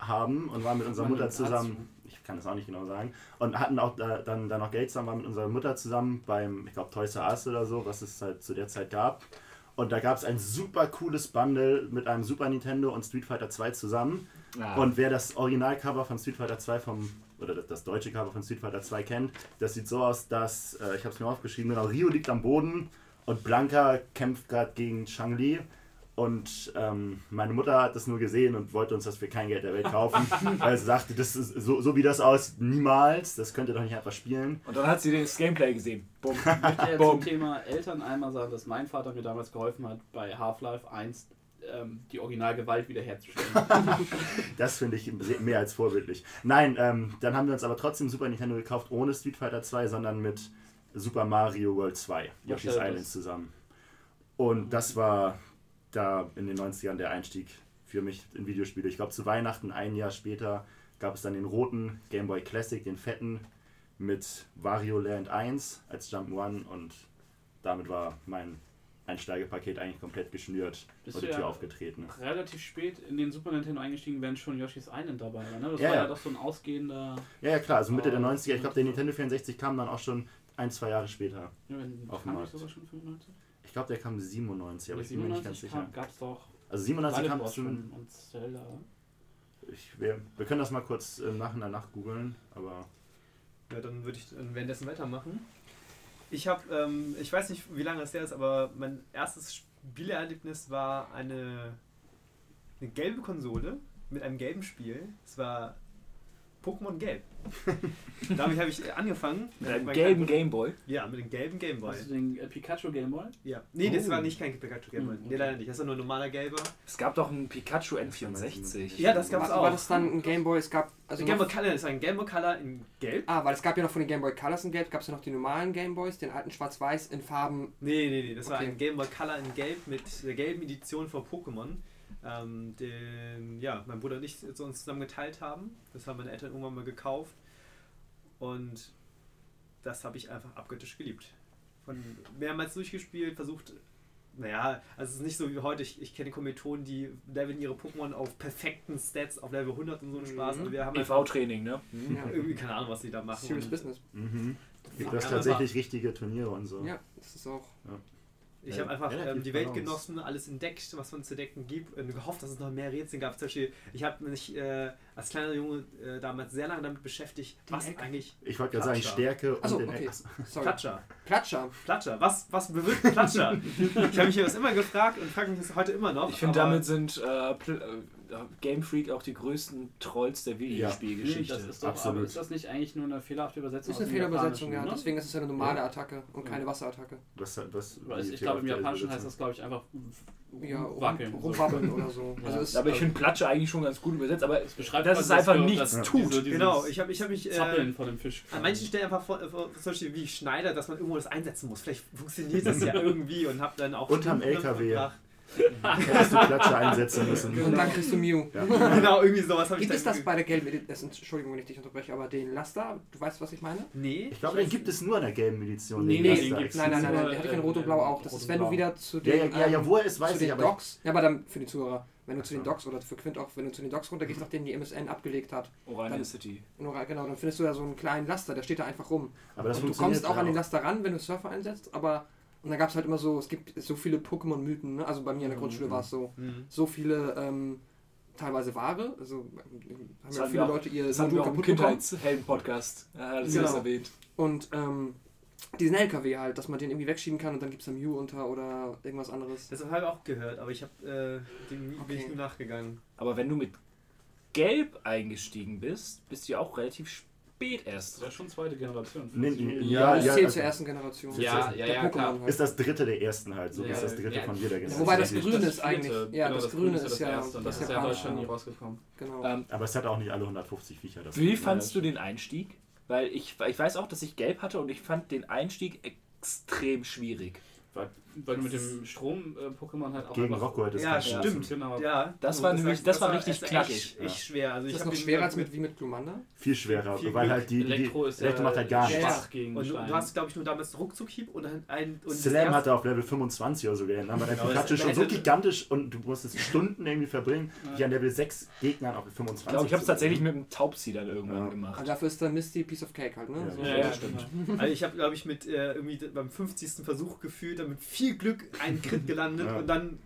haben und waren mit unserer Mutter zusammen, ich kann das auch nicht genau sagen, und hatten auch da, dann, dann noch Geld zusammen, waren mit unserer Mutter zusammen beim, ich glaube, Toys R Us oder so, was es halt zu der Zeit gab. Und da gab es ein super cooles Bundle mit einem Super Nintendo und Street Fighter 2 zusammen. Ah. Und wer das Originalcover von Street Fighter 2 vom, oder das, das deutsche Cover von Street Fighter 2 kennt, das sieht so aus, dass, äh, ich habe es mir aufgeschrieben, genau, Rio liegt am Boden und Blanca kämpft gerade gegen Chang Li. Und ähm, meine Mutter hat das nur gesehen und wollte uns das für kein Geld der Welt kaufen, weil sie sagte, das ist so, so wie das aus, niemals, das könnt ihr doch nicht einfach spielen. Und dann hat sie das Gameplay gesehen. Bumm. Ich möchte Boom. zum Thema Eltern einmal sagen, dass mein Vater mir damals geholfen hat, bei Half-Life 1 ähm, die Originalgewalt wiederherzustellen. Das finde ich mehr als vorbildlich. Nein, ähm, dann haben wir uns aber trotzdem Super Nintendo gekauft, ohne Street Fighter 2, sondern mit Super Mario World 2, Yoshi's Island das- zusammen. Und das war da in den 90ern der Einstieg für mich in Videospiele. Ich glaube, zu Weihnachten, ein Jahr später, gab es dann den roten Game Boy Classic, den fetten, mit Wario Land 1 als Jump'n'Run und damit war mein Einsteigepaket eigentlich komplett geschnürt Bist und du die Tür ja- aufgetreten. Relativ spät in den Super Nintendo eingestiegen, wenn schon Yoshi's Island dabei war. Ne? Das Ja, war ja ja. doch so ein ausgehender. Ja, ja klar, also Mitte der Oh. 90er. Ich glaube, der Nintendo 64 kam dann auch schon ein, zwei Jahre später. Ja, wenn, Auf dem kam Markt. sogar schon 95? Ich glaube, der kam 97, aber ich bin mir nicht ganz sicher. gab es doch Also 97 kam schon. und Zelda. Ich, wir, wir können das mal kurz im Nachhinein nachgoogeln, aber Ja, dann würde ich dann währenddessen weitermachen. Ich habe, ähm, ich weiß nicht, wie lange das her ist, aber mein erstes Spieleerlebnis war eine, eine gelbe Konsole mit einem gelben Spiel. Es war Pokémon Gelb. Damit habe ich angefangen. Mit einem Mein gelben Gameboy. Ja, mit dem gelben Gameboy. Hast du den äh, Pikachu Gameboy? Ja. Nee, das Oh. war nicht kein Pikachu Gameboy. Hm, Nee, leider nicht. Das war nur ein normaler gelber. Es gab doch einen Pikachu N64. Ja, das gab's War, auch. war das dann ein Gameboy? Es gab. Also Game Boy noch, Color ist ein Game Boy Color in Gelb. ah, weil es gab ja noch von den Game Boy Colors in Gelb, gab es ja noch die normalen Gameboys, den alten Schwarz-Weiß in Farben. Nee, nee, nee, das war Okay. ein Game Boy Color in Gelb mit der gelben Edition von Pokémon, ähm, den ja, mein Bruder und ich so uns zusammen geteilt haben. Das haben meine Eltern irgendwann mal gekauft und das habe ich einfach abgöttisch geliebt. Von mehrmals durchgespielt, versucht, naja, also es ist nicht so wie heute, ich, ich kenne Kommilitonen, die leveln ihre Pokémon auf perfekten Stats, auf Level 100 und so einen Spaß. Mhm. Und wir haben EV-Training, ne? Ja. irgendwie keine Ahnung, was sie da machen. Serious Business. mhm. Ja, es aber- tatsächlich richtige Turniere und so. Ja, das ist auch. Ich habe einfach ähm, die Welt Balance. genossen, alles entdeckt, was man zu entdecken gibt und gehofft, dass es noch mehr Rätsel gab. Zum Beispiel, ich habe mich äh, als kleiner Junge äh, damals sehr lange damit beschäftigt, Den was Eck. eigentlich Ich wollte gerade sagen. Stärke und Achso, den okay. Sorry. Platscher. Platscher. Platscher. Was, was bewirkt Platscher? ich habe mich das immer gefragt und frage mich das heute immer noch. Ich finde, damit sind äh, äh, Game Freak auch die größten Trolls der Videospielgeschichte. das ist doch, Absolut. aber ist das nicht eigentlich nur eine fehlerhafte Das Übersetzung? ist eine Fehlerübersetzung, ja. Ne? Deswegen ist es ja eine normale Ja. Attacke und keine Ja. Wasserattacke. Was, was, wie ich glaube, im Japanischen heißt das, glaube ich, einfach Ja, wackeln. rumwabbeln oder so. Ja. Also aber ich finde Platsche eigentlich schon ganz gut übersetzt, aber es beschreibt dass es einfach das- nichts das- tut. diese- Genau, ich habe ich hab mich äh, Zappeln vor dem Fisch. an manchen Stellen einfach vor, vor, zum Beispiel wie Schneider, dass man irgendwo das einsetzen muss. Vielleicht funktioniert das ja irgendwie und habe dann auch Unterm LKW. verbracht. Hättest du Klatsche einsetzen müssen. und dann kriegst du Mew. Ja. genau, irgendwie sowas habe ich Gibt es das bei der gelben Edition? Entschuldigung, wenn ich dich unterbreche, aber den Laster, du weißt, was ich meine? Nee. Ich glaube, den gibt es nur in der gelben Edition. Nee, den nee, den gibt's. Nein, nein, nein, nein, den hatte ich in Rot und Blau auch. Das ist, wenn du wieder zu Ja, den, ja, ja, ja, ähm, wo er ist, weiß ich, aber Docks, ja, aber dann für die Zuhörer, wenn du zu den. Docks oder für Quint auch, wenn du zu den Docks runtergehst, nachdem die MSN abgelegt hat, Orania City. Genau, dann findest du da so einen kleinen Laster, der steht da einfach rum. aber das und du kommst auch an den Laster ran, wenn du Surfer einsetzt, aber und dann gab es halt immer so, es gibt so viele Pokémon-Mythen, ne? also bei mir in der Grundschule war es so, Mhm. so viele ähm, teilweise Ware, also ähm, haben Das ja viele auch- Leute ihr im kaputt. Kindheitshelden-Podcast. Ja, das Genau. ist erwähnt. Und ähm, diesen LKW halt, dass man den irgendwie wegschieben kann und dann gibt es da Mew unter oder irgendwas anderes. Das habe ich auch gehört, aber ich habe äh, dem bin ich Okay. nur nachgegangen. Aber wenn du mit Gelb eingestiegen bist, bist du ja auch relativ spät erst. Das ist schon zweite Generation. Nee, nee, Ja, ja, das ja, zählt also zur ersten Generation. Ja, ja, ja, klar. halt. ist das dritte der ersten halt, so wie Ja, ist das dritte ja, von jeder Generation. wobei das Das Grüne ist eigentlich. Ja, genau, das, Grüne ist ist das ja erste und das ist ja in Deutschland nie rausgekommen. Genau. Ähm, Aber es hat auch nicht alle 150 Viecher. dafür. wie fandst du den Einstieg? Weil ich, ich weiß auch, dass ich Gelb hatte und ich fand den Einstieg extrem schwierig. Weil du mit dem Strom-Pokémon halt auch Gegen. Rocco hättest Ja, stimmt. Genau. Ja, Das du war nämlich- das war richtig echt- knackig. Echt, schwer. Also Ist ich das hab noch schwerer als mit, wie mit Glumanda? Viel schwerer, Viel weil halt die, die Elektro ist Elektro macht halt gar nichts. schwach gegen Und du, hast, glaube ich, nur damals Ruckzuckhieb und ein. und das Slam erste- hatte auf Level 25 oder so gelernt, aber dein Genau, Pikachu das- schon so gigantisch und du musstest Stunden irgendwie verbringen, die an Level 6 Gegnern auf 25 Ich glaube, ich habe es tatsächlich mit dem Taubsi dann irgendwann gemacht. dafür ist dann Misty Piece of Cake halt, ne? Ja. So. Stimmt. Also ich habe, glaube ich, mit äh, irgendwie beim 50. Versuch gefühlt dann mit viel Glück einen Crit gelandet Ja. und dann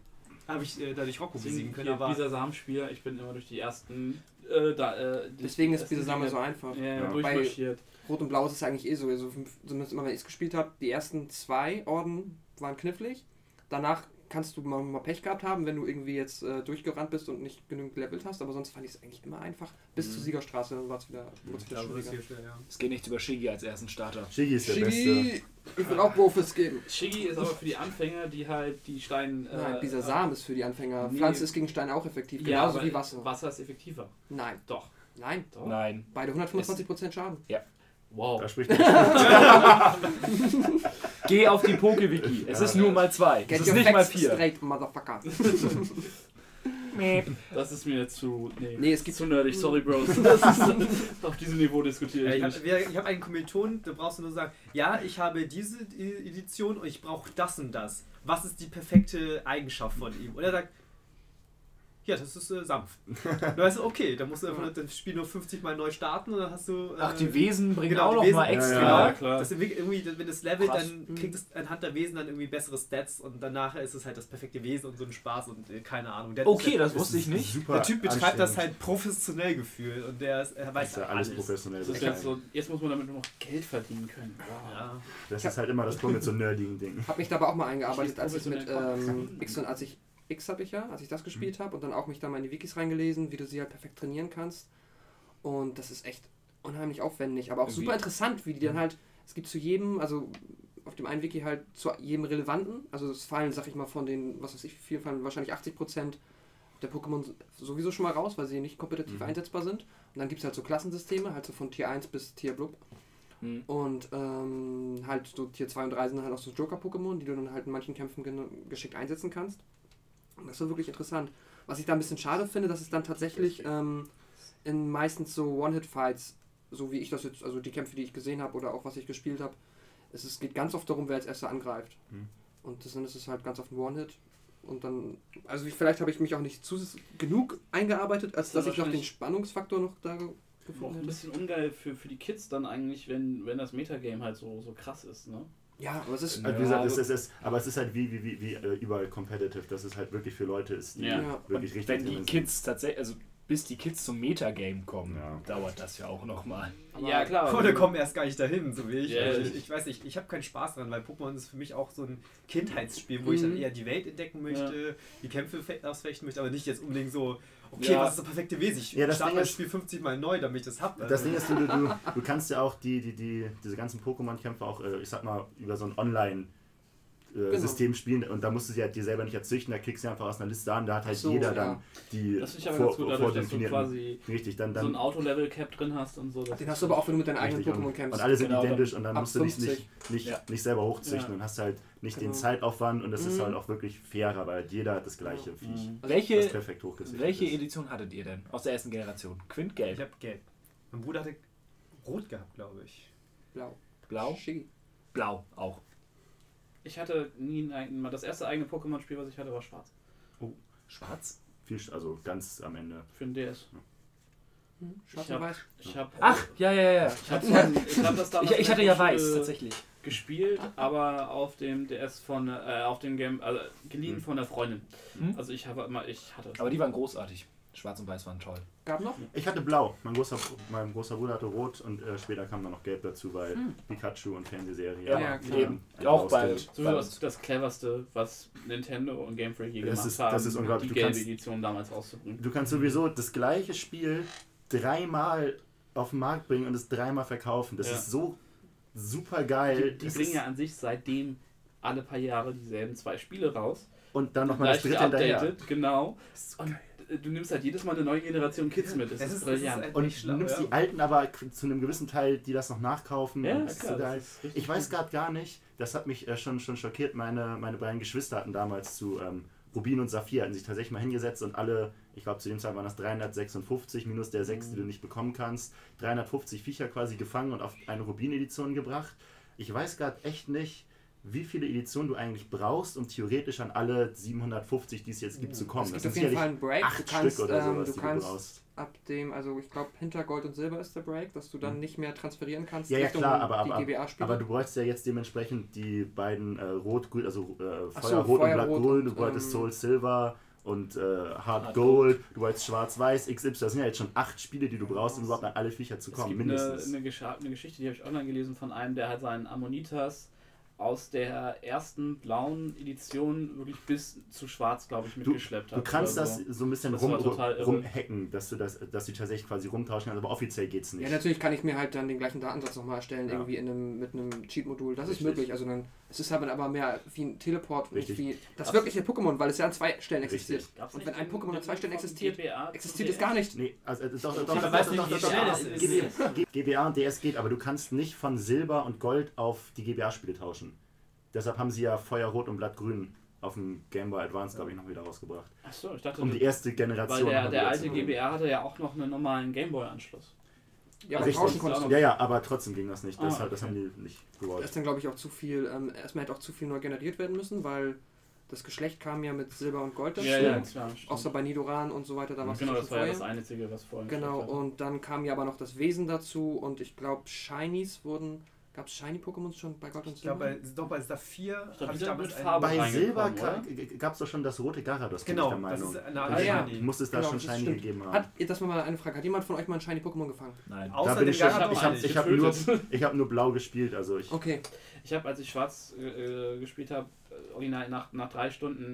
habe ich äh, dadurch Rocco besiegen können. Aber dieser Samenspieler, ich bin immer durch die ersten. Äh, da, äh, Deswegen ist ersten diese Sammel Dinge- so einfach. Ja, ja. Rot und Blau ist es eigentlich eh so. Also, zumindest immer, wenn ich es gespielt habe, die ersten zwei Orden waren knifflig. Danach kannst du mal, mal Pech gehabt haben, wenn du irgendwie jetzt äh, durchgerannt bist und nicht genügend gelevelt hast. Aber sonst fand ich es eigentlich immer einfach. Bis Mhm. zur Siegerstraße, dann war es wieder, ich wieder schwieriger. hier schwer, ja. Es geht nichts über Shigi als ersten Starter. Shiggy ist der Beste. Shigi! Ich will auch Profis geben. Shiggy ist aber für die Anfänger, die halt die Steine. Nein, dieser Samen ist für die Anfänger. nee. Pflanze ist gegen Steine auch effektiv, Ja, genauso aber wie Wasser. Wasser ist effektiver. Nein, Doch. nein. Doch. Nein. Beide 125% Schaden. Wow. Da spricht der Geh auf die Poke-Wiki. Es ist nur mal zwei. Es Get ist your nicht mal vier. straight, Motherfucker. Das ist mir jetzt zu. Nee, Nee, es gibt- zu nerdig, sorry, Bros. Das ist, auf diesem Niveau diskutiere Ja, ich habe wir- ich hab einen Kommilitonen, da brauchst du nur sagen, ja, ich habe diese Edition und ich brauche das und das. Was ist die perfekte Eigenschaft von ihm? Und er sagt, ja, das ist äh, sanft. Du weißt, okay, dann musst du einfach das Spiel nur 50 Mal neu starten und dann hast du. Äh, Ach, die Wesen bringen genau, auch noch Wesen- mal extra. ja. Ja, klar. Das irgendwie, wenn es levelt, Krass. dann kriegt es anhand der Wesen dann irgendwie bessere Stats und danach ist es halt das perfekte Wesen und so ein Spaß und äh, keine Ahnung. Der, Okay, der, das wusste ich nicht. Super der Typ betreibt das halt professionell gefühlt und der ist, er Das weiß ist ja alles professionell. Das ist jetzt, so, jetzt muss man damit nur noch Geld verdienen können. Wow. Ja. Das ist halt immer das Problem mit so nerdigen Dingen. Hab mich dabei auch mal eingearbeitet, als ich mit ähm, X und als ich X habe ich ja, als ich das Mhm. gespielt habe und dann auch mich da mal in die Wikis reingelesen, wie du sie halt perfekt trainieren kannst. Und das ist echt unheimlich aufwendig, aber auch Irgendwie- super interessant, wie die Mhm. dann halt, es gibt zu jedem, also auf dem einen Wiki halt zu jedem relevanten, also es fallen, sag ich mal, von den, was weiß ich, wie viel fallen wahrscheinlich 80% der Pokémon sowieso schon mal raus, weil sie nicht kompetitiv Mhm. einsetzbar sind. Und dann gibt es halt so Klassensysteme, halt so von Tier 1 bis Tier Blub. Hm. Und ähm, halt so Tier 2 und 3 sind halt auch so Joker-Pokémon, die du dann halt in manchen Kämpfen geschickt einsetzen kannst. Das ist wirklich interessant. Was ich da ein bisschen schade finde, dass es dann tatsächlich ähm, in meistens so One-Hit-Fights, so wie ich das jetzt, also die Kämpfe, die ich gesehen habe oder auch was ich gespielt habe, es ist, geht ganz oft darum, wer als erster angreift. Hm. Und das, dann ist es halt ganz oft ein One-Hit. Und dann, also ich, vielleicht habe ich mich auch nicht zu genug eingearbeitet, als Das dass ich noch den Spannungsfaktor noch da ge- Auch gefunden ein hätte. bisschen ungeil für, für die Kids dann eigentlich, wenn, wenn das Metagame halt so, so krass ist, ne? Ja, aber es ist. Also wie Ja, gesagt, es, aber- es ist, aber es ist halt wie, wie, wie, wie äh, überall competitive, dass es halt wirklich für Leute ist, die Ja. Ja. wirklich Und richtig wenn die. Kids tatsächlich, also bis die Kids zum Metagame kommen, Ja. dauert das ja auch nochmal. Aber- ja, klar. Oder kommen erst gar nicht dahin, so wie ich. Ja, Also ich- ich, weiß nicht, ich habe keinen Spaß dran, weil Pokémon ist für mich auch so ein Kindheitsspiel, wo ich dann Mhm. eher die Welt entdecken möchte, die Kämpfe fe- ausfechten möchte, aber nicht jetzt unbedingt so, okay, Ja. was ist das perfekte Wesen? Ich Ja, das starte Ding das Spiel 50 Mal neu, damit ich das habe. Das Ding ist, du, du, du, kannst ja auch die, die, die, diese ganzen Pokémon-Kämpfe auch, äh, ich sag mal, über so ein Online- Genau. System spielen und da musst du sie halt dir selber nicht erzüchten, da klickst du einfach aus einer Liste an, da hat halt so, jeder ja. dann die Das ich aber vor, ganz gut, dadurch, dass du vordefinierten. quasi Richtig, dann, so ein dann Auto-Level-Cap drin hast und so. das Den ist hast du aber auch, wenn du mit deinen eigenen Pokémon und, kämpfst. und alle sind Genau, identisch und dann musst du dich 50. nicht, nicht, Ja. nicht selber hochzüchten Ja. und hast halt nicht den Genau. Zeitaufwand und ist Mhm. halt auch wirklich fairer, weil jeder hat das gleiche Ja. Viech, Mhm. das Welche, perfekt hochgezüchtet welche ist. Edition hattet ihr denn aus der ersten Generation? ich Quintgelb, habe gelb. Mein Bruder hatte rot gehabt, glaube ich. Blau. blau, blau auch. Ich hatte nie ein, das erste eigene Pokémon-Spiel, was ich hatte, war schwarz. Schwarz? Viel, also ganz am Ende. Für den DS. Hm? Schwarz Ich und hab- weiß. Ich habe Ach, ja, ja, ja. ich hab, ich hab das damals Ich, ich hatte ja der weiß, tatsächlich. gespielt, aber auf dem DS von, äh, auf dem Game, also geliehen Hm. von der Freundin. Hm? Also ich habe immer, ich hatte. Aber die waren großartig. Schwarz und weiß waren toll. Gab noch? Ich hatte blau. Mein großer, mein großer Bruder hatte rot und äh, später kam dann noch gelb dazu, weil Hm. Pikachu und Fernsehserie. Ja, ja, klar. Eben. Auch bei. So das, das cleverste, was Nintendo und Game Freak je Das gemacht ist- haben, das ist unglaublich. die Du gelbe kannst- Edition damals rauszubringen. Du kannst sowieso das gleiche Spiel dreimal auf den Markt bringen und es dreimal verkaufen. Das Ja. ist so super geil. Die, die bringen ja an sich seitdem alle paar Jahre dieselben zwei Spiele raus. und dann nochmal das dritte hinterher. genau. Und äh, du nimmst halt jedes Mal eine neue Generation Kids mit. Das Es ist, ist- ist brillant. ein- Und Nicht schlau, du nimmst ja. die alten aber zu einem gewissen Teil, die das noch nachkaufen. ja, und das ist klar, so geil. das ist Ich weiß gerade gar nicht, das hat mich äh, schon, schon schockiert. Meine, meine beiden Geschwister hatten damals zu ähm, Rubin und Saphir, hatten sich tatsächlich mal hingesetzt und alle, ich glaube zu dem Zeit waren das 356 minus der 6, die du nicht bekommen kannst, 350 Viecher quasi gefangen und auf eine Rubin-Edition gebracht. Ich weiß gerade echt nicht, wie viele Editionen du eigentlich brauchst, um theoretisch an alle 750, die es jetzt gibt, zu kommen. Es Das gibt sind auf jeden Fall einen Break. acht Du kannst, Stück oder ähm, sowas, du die kannst du brauchst. ab dem, also ich glaube hinter Gold und Silber ist der Break, dass du dann nicht mehr transferieren kannst Ja, ja Richtung klar, aber, die aber, GBA-Spiele. aber du bräuchst ja jetzt dementsprechend die beiden äh, Rot-Grün, also äh, Ach so, Feuerrot und Feuerrot Blattgrün, du wolltest ähm, Soul Silver und äh, Hard Hard Gold, du wolltest Schwarz-Weiß, XY, das sind ja jetzt schon acht Spiele, die du brauchst, um überhaupt an alle Viecher zu Es kommen, gibt eine, mindestens. eine, eine Geschichte, die habe ich online gelesen von einem, der hat seinen Ammonitas aus der ersten blauen Edition wirklich bis zu schwarz, glaube ich, mitgeschleppt hat. Du kannst das so. so ein bisschen Das rum, rumhacken, dass du das, dass du tatsächlich quasi rumtauschen kannst, aber offiziell geht's nicht. ja, natürlich kann ich mir halt dann den gleichen Datensatz nochmal erstellen, Ja. irgendwie in einem, mit einem Cheat-Modul. Das Richtig. ist möglich. Also dann, es ist aber aber mehr wie ein Teleport und nicht Richtig. wie das wirkliche Pokémon, weil es ja an zwei Stellen existiert. Und wenn ein Pokémon an zwei Stellen existiert, Existiert es gar nicht. Nee, also äh, doch, doch, doch, doch, weiß doch, nicht, doch, wie doch, schnell doch, das doch, ist. GBA, und DS geht, aber du kannst nicht von Silber und Gold auf die GBA-Spiele tauschen. Deshalb haben sie ja Feuerrot und Blattgrün auf dem Game Boy Advance, glaube ich, noch wieder rausgebracht. Achso, ich dachte, Um die erste weil Generation. der, noch der wieder alte. GBA hatte ja auch noch einen normalen Gameboy-Anschluss. Ja, aber tauschen konntest du. Ja, ja, aber trotzdem ging das nicht. Ah, Das, hat- das okay. haben die nicht gewollt. ist dann, glaube ich, auch zu viel, ähm, erstmal hätte auch zu viel neu generiert werden müssen, weil das Geschlecht kam ja mit Silber und Gold dazu. Ja, ja, klar. Außer bei Nidoran und so weiter, da war es genau, schon das war ja vorher. das Einzige, was vorher Genau, und dann kam ja aber noch das Wesen dazu und ich glaube, Shinies wurden. Gab es Shiny-Pokémon schon bei Gott und Ich glaube, Silber? bei, doch bei Saphir Ich glaub, ich damals mit Farbe Bei Silber gab es doch schon das rote Garados, bin Genau, ich der das Meinung. ist eine Ah, alte ja. Shiny. Muss es da Genau, schon das Shiny stimmt. gegeben haben. Hat, das war mal eine Frage. Hat jemand von euch mal ein Shiny-Pokémon gefangen? Nein. Außer da bin ich, schon- Gyarados ich habe nicht. ich hab nur, ich hab nur blau gespielt, also ich Okay. Ich habe, als ich schwarz äh, gespielt habe, original nach, nach drei Stunden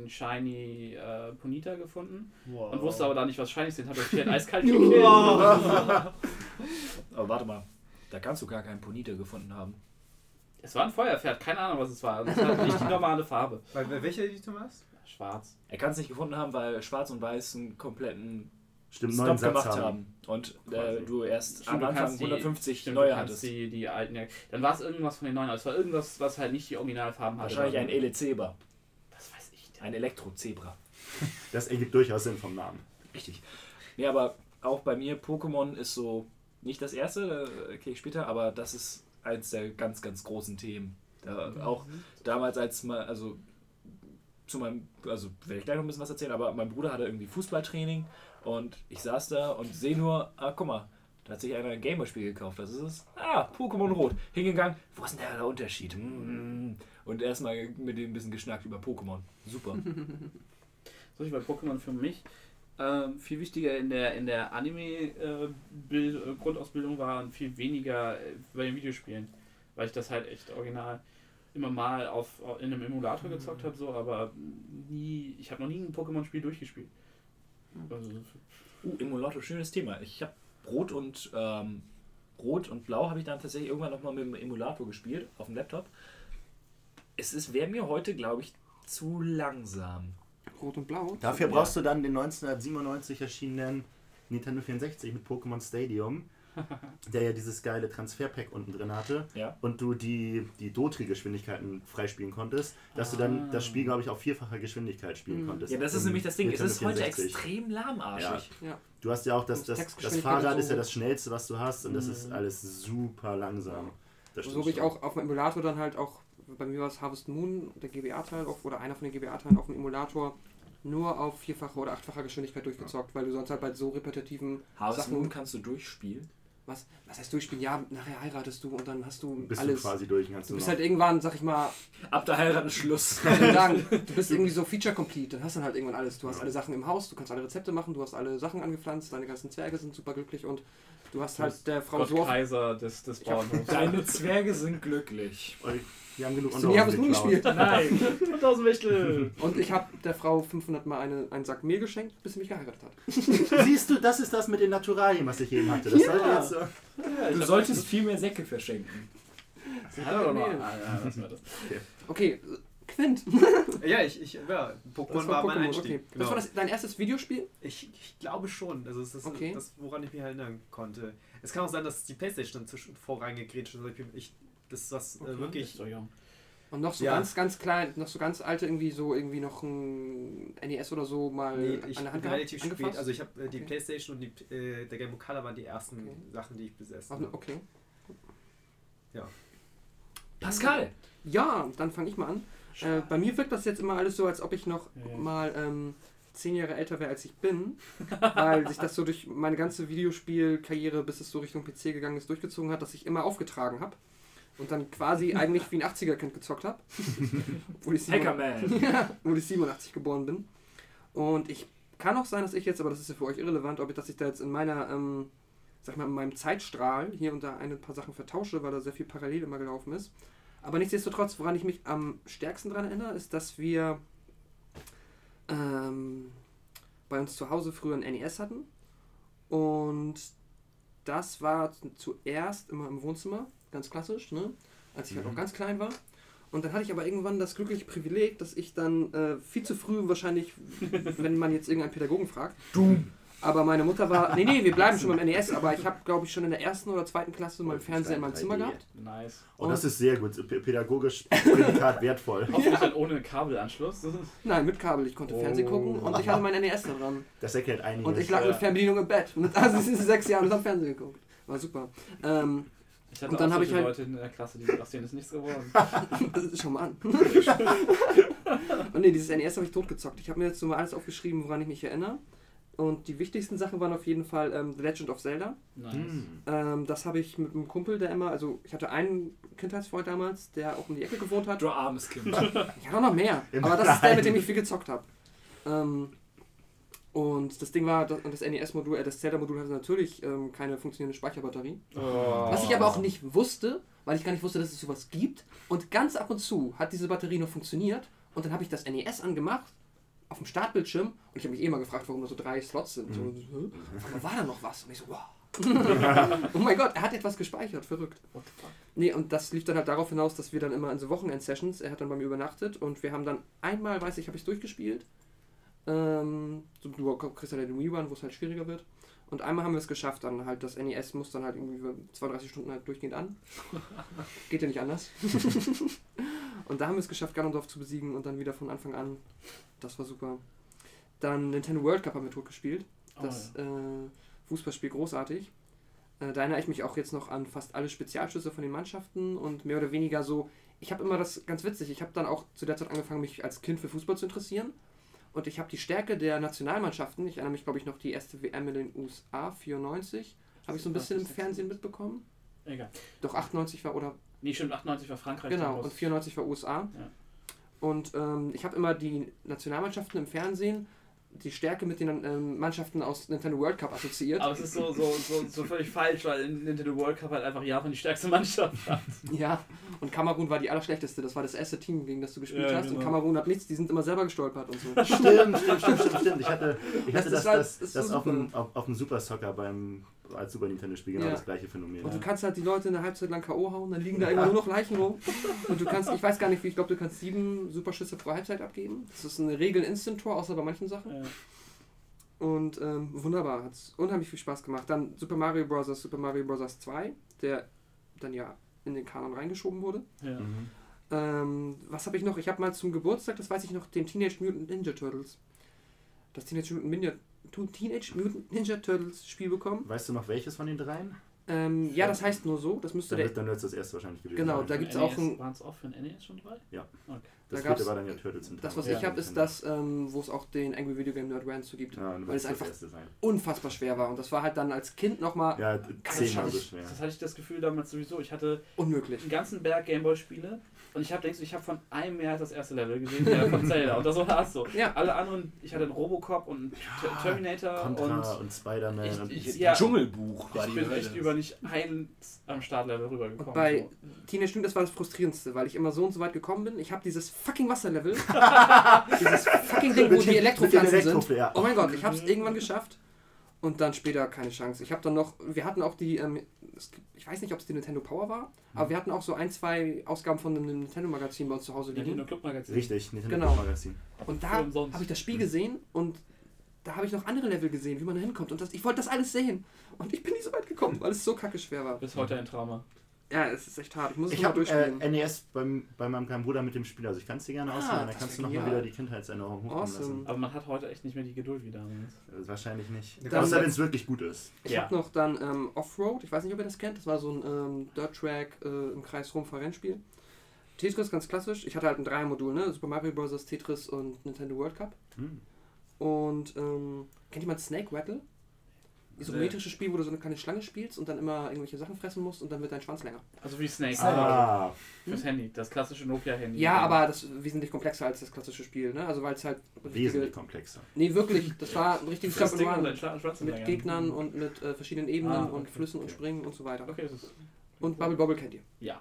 einen Shiny äh, Ponita gefunden Wow. und wusste aber da nicht, was Shinies sind. Habe das Pferd eiskalt gekillt. Aber warte mal, da kannst du gar keinen Ponita gefunden haben. Es war ein Feuerpferd, keine Ahnung, was es war. Es hat nicht die normale Farbe. Bei welcher Edition warst Schwarz. Er kann es nicht gefunden haben, weil Schwarz und Weiß einen kompletten stimmt Stop Satz gemacht haben. haben. Und äh, du erst Stimmt, am Anfang kannst die- 150 Stimmt, neue hattest. Die, die alten, ja. Dann war es irgendwas von den neuen. Es war irgendwas, was halt nicht die Originalfarben hatte. Wahrscheinlich ein Oder- Elezeba. Das weiß ich nicht. Ein Elektrozebra. Das ergibt durchaus Sinn vom Namen. Richtig. Nee, aber auch bei mir, Pokémon ist so nicht das erste, da kriege ich später, aber das ist eins der ganz, ganz großen Themen. Da, Auch damals, als mal, also zu meinem, also werde ich gleich noch ein bisschen was erzählen, aber mein Bruder hatte irgendwie Fußballtraining und ich saß da und sehe nur, ah, guck mal, da hat sich einer ein Gameboy-Spiel gekauft. Das ist es. Ah, Pokémon Rot. Hingegangen, wo ist denn der Unterschied? Hm. Und erstmal mit dem ein bisschen geschnackt über Pokémon. Super. So ich bei Pokémon für mich. Ähm, viel wichtiger in der, in der Anime-Grundausbildung war und viel weniger äh, bei den Videospielen. Weil ich das halt echt original immer mal auf, in einem Emulator gezockt habe, so, aber nie, ich habe noch nie ein Pokémon-Spiel durchgespielt. Also, Uh, Emulator, schönes Thema. Ich habe Rot und ähm, Rot und Blau habe ich dann tatsächlich irgendwann nochmal mit dem Emulator gespielt auf dem Laptop. Es ist wäre mir heute, glaube ich, zu langsam. Rot und Blau. Dafür Ja. brauchst du dann den 1997 erschienenen Nintendo 64 mit Pokémon Stadium, der ja dieses geile Transferpack unten drin hatte Ja. und du die, die Dotri-Geschwindigkeiten freispielen konntest, dass du dann das Spiel, glaube ich, auf vierfacher Geschwindigkeit spielen Mhm. konntest. Ja, das ist nämlich das Ding. Es Nintendo ist heute 64. extrem lahmarschig. Ja. Du hast ja auch das, das, das Fahrrad ist ja das schnellste, was du hast und das Mhm. ist alles super langsam. Das So wie ich auch auf dem Emulator dann halt auch, bei mir war es Harvest Moon, der GBA-Teil oder einer von den GBA-Teilen auf dem Emulator nur auf vierfache oder achtfache Geschwindigkeit durchgezockt, weil du sonst halt bei so repetitiven Harvest Sachen. Moon kannst du durchspielen. Was, was heißt durchspielen? Ja, nachher heiratest du und dann hast du bist alles. du quasi durch. und Du bist noch. halt irgendwann, sag ich mal, Ab der Heirat ist Schluss. sagen, du bist irgendwie so Feature Complete, dann hast du halt irgendwann alles. Du hast alle Sachen im Haus, du kannst alle Rezepte machen, du hast alle Sachen angepflanzt, deine ganzen Zwerge sind super glücklich und du hast halt der Frau Gott so. Kaiser des, des Bauernhofs. Deine Zwerge sind glücklich. Wir haben genug nie Harvest Moon geklaut. gespielt? Nein. 1000 Wichtel! Und ich habe der Frau 500 Mal eine, einen Sack Mehl geschenkt, bis sie mich geheiratet hat. Siehst du, das ist das mit den Naturalien, was ich eben hatte. Das sollte jetzt so. Du solltest viel mehr Säcke verschenken. Ja, doch noch. Mehl. Ah, ja, wir das. Okay, Quint. Ja, ich, ich ja, Pokémon Das war, mein Einstieg. okay. Genau. Das war das, dein erstes Videospiel? Ich, ich glaube schon. Also es ist Okay. das, woran ich mich erinnern konnte. Es kann auch sein, dass die Playstation zwischen vorreingegrätscht ist. Ich, ich, das ist was Okay. äh, Ich wirklich. so jung. Und noch so Ja. ganz, ganz klein, noch so ganz alte, irgendwie so, irgendwie noch ein NES oder so mal Nee, ich an der Hand bin relativ spät. angefasst? Also ich habe äh, die Okay. Playstation und die, äh, der Game Boy Color waren die ersten Okay. Sachen, die ich besessen habe. okay. Pascal! Ja, dann fange ich mal an. Äh, bei mir wirkt das jetzt immer alles so, als ob ich noch Ja. mal ähm, zehn Jahre älter wäre, als ich bin. weil sich das so durch meine ganze Videospielkarriere, bis es so Richtung PC gegangen ist, durchgezogen hat, dass ich immer aufgetragen habe. Und dann quasi eigentlich wie ein 80er-Kind gezockt habe. Ich Hackerman! ja, obwohl ich 87 geboren bin. Und ich kann auch sein, dass ich jetzt, aber das ist ja für euch irrelevant, ob ich, dass ich da jetzt in meiner, ähm, sag mal, in meinem Zeitstrahl hier und da ein paar Sachen vertausche, weil da sehr viel parallel immer gelaufen ist. Aber nichtsdestotrotz, woran ich mich am stärksten dran erinnere, ist, dass wir ähm, bei uns zu Hause früher ein NES hatten. Und das war zuerst immer im Wohnzimmer, ganz klassisch, ne? als ich halt Mhm. auch ganz klein war. Und dann hatte ich aber irgendwann das glückliche Privileg, dass ich dann äh, viel zu früh wahrscheinlich, wenn man jetzt irgendeinen Pädagogen fragt, Du! aber meine Mutter war, nee, nee, wir bleiben schon beim NES, aber ich habe, glaube ich, schon in der ersten oder zweiten Klasse meinen Fernseher in meinem Zimmer gehabt. Nice. Oh, das ist sehr gut. Pädagogisch Prädikat wertvoll. Hoffentlich dann ohne Kabelanschluss. Nein, mit Kabel, ich konnte Oh. Fernsehen gucken und ich hatte mein NES da dran. Das erklärt einiges. Und ich lag Ja. mit Fernbedienung im Bett. Also es ist sechs Jahren und hab Fernsehen geguckt. War super. Ähm, Ich hatte Und dann auch hab ich solche halt- Leute in der Klasse, die aus denen ist nichts geworden. Schau mal an. und nee, dieses NES habe ich totgezockt. Ich habe mir jetzt so mal alles aufgeschrieben, woran ich mich erinnere. Und die wichtigsten Sachen waren auf jeden Fall ähm, The Legend of Zelda. Nice. Hm. Ähm, das habe ich mit einem Kumpel, der immer, also ich hatte einen Kindheitsfreund damals, der auch um die Ecke gewohnt hat. Du armes Kind. Ich hatte auch noch mehr. Aber das ist der, mit dem ich viel gezockt habe. Ähm, und das Ding war, das, NES-Modul, äh, das Zelda-Modul hatte natürlich ähm, keine funktionierende Speicherbatterie. Oh. Was ich aber auch nicht wusste, weil ich gar nicht wusste, dass es sowas gibt. Und ganz ab und zu hat diese Batterie noch funktioniert. Und dann habe ich das NES angemacht auf dem Startbildschirm und ich habe mich eh mal gefragt, warum da so drei Slots sind. So, hä? aber war da noch was? Und ich so, wow. oh mein Gott, er hat etwas gespeichert, verrückt. Nee, und das lief dann halt darauf hinaus, dass wir dann immer in so Wochenend-Sessions, er hat dann bei mir übernachtet und wir haben dann einmal, weiß ich, habe ich durchgespielt. Ähm, du kriegst halt den Rerun, wo es halt schwieriger wird. Und einmal haben wir es geschafft, dann halt das NES muss dann halt irgendwie 32 Stunden halt durchgehend an. Geht ja nicht anders. und da haben wir es geschafft, Ganondorf zu besiegen und dann wieder von Anfang an. Das war super. Dann Nintendo World Cup haben wir tot gespielt. Oh, Das äh, Fußballspiel großartig. Äh, da erinnere ich mich auch jetzt noch an fast alle Spezialschüsse von den Mannschaften und mehr oder weniger so. Ich habe immer das ganz witzig. Ich habe dann auch zu der Zeit angefangen, mich als Kind für Fußball zu interessieren. Und ich habe die Stärke der Nationalmannschaften. Ich erinnere mich, glaube ich, noch die erste WM in den USA 94. Habe ich so ein bisschen im Fernsehen mitbekommen. Egal. Doch 98 war oder Nee, stimmt, 98 war Frankreich. Genau, und 94 war USA. Ja. Und ähm, ich habe immer die Nationalmannschaften im Fernsehen, die Stärke mit den ähm, Mannschaften aus Nintendo World Cup assoziiert. Aber es ist so, so, so, so völlig falsch, weil in Nintendo World Cup halt einfach Japan die stärkste Mannschaft hat. Ja, und Kamerun war die allerschlechteste. Das war das erste Team, gegen das du gespielt Ja, hast. Und genau. Kamerun hat nichts, die sind immer selber gestolpert und so. Stimmt, stimmt, stimmt, stimmt, stimmt. Ich hatte, ich Das hatte ist das, halt- das, ist das, so auf, dem, auf, auf dem Super Soccer beim als Super Nintendo Spiel genau Ja. das gleiche Phänomen. Und du kannst halt die Leute eine Halbzeit lang K.O. hauen, dann liegen da immer nur noch Leichen rum. Und du kannst, ich weiß gar nicht, wie, ich glaube, du kannst sieben Superschüsse pro Halbzeit abgeben. Das ist eine Regel Instant-Tor, außer bei manchen Sachen. Ja. Und ähm, wunderbar, hat unheimlich viel Spaß gemacht. Dann Super Mario Bros. Super Mario Bros. 2, der dann ja in den Kanon reingeschoben wurde. Ja. Mhm. Ähm, was habe ich noch? Ich habe mal zum Geburtstag, das weiß ich noch, den Teenage Mutant Ninja Turtles. Das Teenage Mutant Ninja, Teenage Mutant Ninja Turtles Spiel bekommen. Weißt du noch welches von den dreien? Ähm, ja, das heißt nur so. Das müsste Dann der. dann wird es das erste wahrscheinlich gewesen Genau, sein. da gibt's auch ein- Waren es auch für ein NES schon drei? Ja. Okay. Das da vierte war dann ja Turtles in Das, was Time. ich habe, ist das, ähm, wo es auch den Angry Video Game Nerd Rant zu gibt. Ja, weil es es einfach unfassbar schwer war. Und das war halt dann als Kind nochmal Ja, Keine zehnmal so Chance. schwer. Das hatte ich das Gefühl damals sowieso. Ich hatte unmöglich. einen ganzen Berg Gameboy-Spiele und ich habe denkst du, ich habe von einem mehr das erste Level gesehen, ja, von Zelda. Und das war es so. Ja. Alle anderen, ich hatte einen Robocop und einen Ter- Terminator Contra und und, Spider-Man und ich- ja. Dschungelbuch war ich die bin Hölle. echt über nicht eins am Startlevel rübergekommen. Und bei so. Teenage Mutant, das war das Frustrierendste, weil ich immer so und so weit gekommen bin. Ich habe dieses fucking Wasserlevel, dieses fucking Ding, wo die Elektropflanzen sind. Ja. Oh mein Gott, ich habe es irgendwann geschafft und dann später keine Chance. Ich habe dann noch, wir hatten auch die, ähm, ich weiß nicht, ob es die Nintendo Power war, aber wir hatten auch so ein, zwei Ausgaben von einem Nintendo-Magazin bei uns zu Hause Nintendo liegen. Club Magazin. Richtig, Nintendo Genau. Magazin. Und da habe ich das Spiel gesehen und da habe ich noch andere Level gesehen, wie man da hinkommt. Und das, ich wollte das alles sehen. Und ich bin nicht so weit gekommen, weil es so kacke schwer war. Bis heute ein Trauma. Ja, es ist echt hart. Ich muss es Ich mal habe äh, durchspielen. NES beim, bei meinem kleinen Bruder mit dem Spiel, also ich kann es dir gerne Ah, ausleihen, dann kannst du nochmal wieder die Kindheitserinnerung hochkommen Awesome. Aber man hat heute echt nicht mehr die Geduld wie damals. lassen. Äh, Wahrscheinlich nicht. Dann- Außer wenn es wirklich gut ist. Ich Ja. habe noch dann ähm, Offroad, ich weiß nicht, ob ihr das kennt, das war so ein ähm, Dirt Track äh, im Kreis Rom Rennspiel. Tetris ganz klassisch. Ich hatte halt ein Dreiermodul, ne? Super Mario Bros., Tetris und Nintendo World Cup. Hm. Und ähm, kennt jemand Snake Rattle? Isometrisches Spiel, wo du so eine kleine Schlange spielst und dann immer irgendwelche Sachen fressen musst und dann wird dein Schwanz länger. Also wie Snake. Ah, Fürs Handy. Das klassische Nokia-Handy. Ja, aber das ist wesentlich komplexer als das klassische Spiel, ne? Also weil es halt wesentlich komplexer. Nee, wirklich. Das war ein richtiges und Run mit länger. Gegnern und mit äh, verschiedenen Ebenen Ah, und okay, Flüssen und okay. Springen und so weiter. Okay, das ist. Und Bubble Bobble kennt ihr. Ja.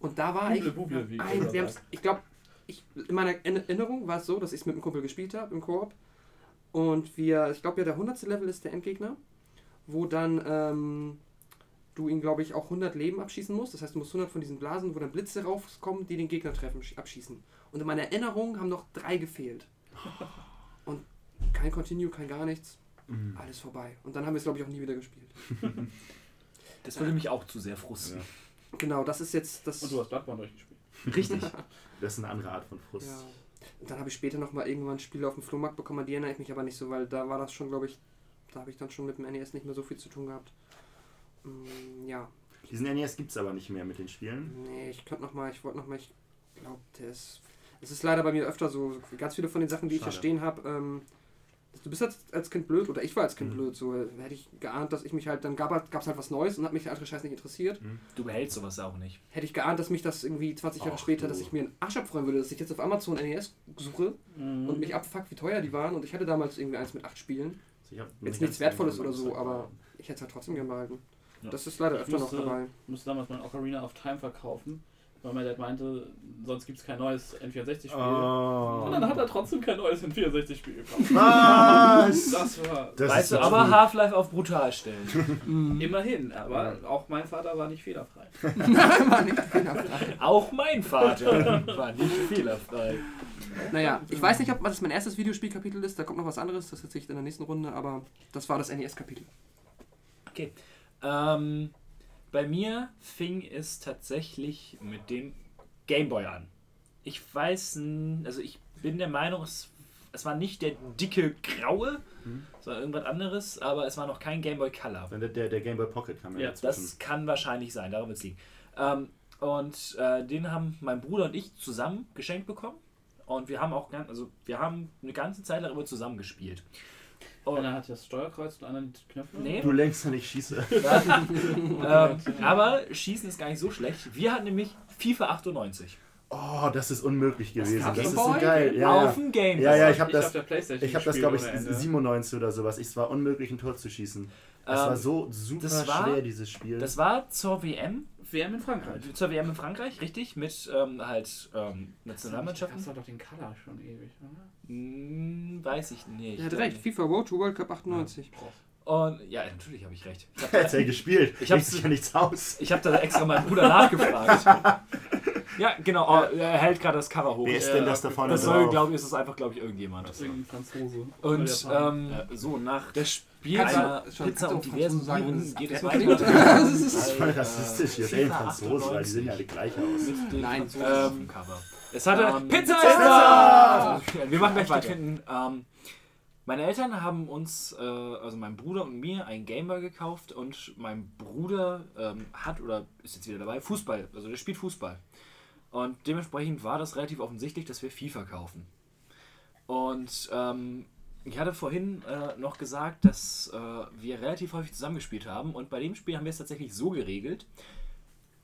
Und da war ich. Buble, Buble, wie ein, wir ich glaube, ich, in meiner Erinner- Erinnerung war es so, dass ich es mit einem Kumpel gespielt habe im Koop. Und wir, ich glaube ja, der 100. Level ist der Endgegner, wo dann ähm, du ihn, glaube ich, auch 100 Leben abschießen musst. Das heißt, du musst 100 von diesen Blasen, wo dann Blitze rauskommen, die den Gegner treffen, sch- abschießen. Und in meiner Erinnerung haben noch drei gefehlt. Und kein Continue, kein gar nichts. Mhm. Alles vorbei. Und dann haben wir es, glaube ich, auch nie wieder gespielt. Das würde mich auch zu sehr frusten. Genau, das ist jetzt das. Und du hast Bloodborne durchgespielt. Richtig. Das ist eine andere Art von Frust. Ja. Und dann habe ich später nochmal irgendwann Spiele auf dem Flohmarkt bekommen, an die erinnere ich mich aber nicht so, weil da war das schon, glaube ich, da habe ich dann schon mit dem NES nicht mehr so viel zu tun gehabt. Mm, ja, Diesen NES gibt es aber nicht mehr mit den Spielen. nee, ich könnte nochmal, ich wollte nochmal, ich glaube, der ist, es ist leider bei mir öfter so, ganz viele von den Sachen, die ich hier Schade. stehen habe, ähm, du bist als, als Kind blöd, oder ich war als Kind Mhm. blöd, so hätte ich geahnt, dass ich mich halt, dann gab es halt was Neues und hat mich der andere Scheiß nicht interessiert. Du behältst sowas auch nicht. Hätte ich geahnt, dass mich das irgendwie 20 Jahre Ach später, du. dass ich mir einen Arsch abfreuen würde, dass ich jetzt auf Amazon NES suche Mhm. und mich abfuckt, wie teuer die waren. Und ich hatte damals irgendwie eins mit acht Spielen. Also ich hab Jetzt nichts Wertvolles oder so, aber ich hätte es halt trotzdem gern behalten. Ja. Das ist leider Ich öfter noch musste- dabei. Ich musste damals mein Ocarina of Time verkaufen, weil mein Dad meinte, sonst gibt es kein neues N64-Spiel. Oh. Und dann hat er trotzdem kein neues N64-Spiel gekauft. Was? Das war Das weißt du, so aber. Half-Life auf brutal stellen. immerhin, aber auch mein Vater war nicht fehlerfrei. auch mein Vater war nicht fehlerfrei. Naja, ich weiß nicht, ob das mein erstes Videospielkapitel ist, da kommt noch was anderes, das erzähle ich in der nächsten Runde, aber das war das NES-Kapitel. Okay. Ähm, bei mir fing es tatsächlich mit dem Gameboy an. Ich weiß, n- also ich bin der Meinung, es, es war nicht der dicke graue, Mhm. sondern irgendwas anderes, aber es war noch kein Gameboy Color. Der, der, der Game Boy Pocket kam ja, Ja. Das kann wahrscheinlich sein, darum wird es liegen. Ähm, und äh, den haben mein Bruder und ich zusammen geschenkt bekommen. Und wir haben auch, also wir haben eine ganze Zeit lang immer zusammen gespielt. Und, Einer hat das Steuerkreuz und einer die Knöpfe. nee, Du lenkst ja nicht schieße. ähm, aber Schießen ist gar nicht so schlecht. Wir hatten nämlich FIFA 98. Oh, das ist unmöglich gewesen. gab's Das ist so geil. Ja, auf dem Game Ja, ja, ich habe Ich das, ich hab das gespielt glaube ich, ohne Ende. 97 oder sowas. Es war unmöglich, ein Tor zu schießen. Es Ähm, war so super das war- schwer, dieses Spiel. Das war zur WM, WM in Frankreich. zur WM in Frankreich, richtig, mit ähm, halt ähm, Nationalmannschaften. Das war doch den Color schon ewig, oder? Hm, weiß ich nicht. Er hat recht, FIFA to World Cup 98. Und ja, natürlich habe ich recht. Ich Er hat ja gespielt. Ich habe sich ja nichts aus. Ich habe da extra meinen Bruder nachgefragt. ja, genau. Oh, er hält gerade das Cover hoch. Wer ist Ja, denn das da vorne Das soll, glaube ich, ist es einfach, glaube ich, irgendjemand. Das ist irgendein Franzose. Und ähm, so, nach der Spiel Kannst du- einer schon, Pizza und diversen ist geht es weiter. Das ist- ist voll rassistisch. Hier ey, FIFA Franzosen, weil die sehen ja alle gleich aus. Nein. Ähm, Cover. Es hatte ähm, Pizza! Pizza! Wir machen gleich weiter. Ähm, meine Eltern haben uns, äh, also mein Bruder und mir, einen Gameboy gekauft und mein Bruder ähm, hat oder ist jetzt wieder dabei Fußball, also der spielt Fußball. Und dementsprechend war das relativ offensichtlich, dass wir FIFA kaufen. Und ähm, ich hatte vorhin äh, noch gesagt, dass äh, wir relativ häufig zusammengespielt haben und bei dem Spiel haben wir es tatsächlich so geregelt.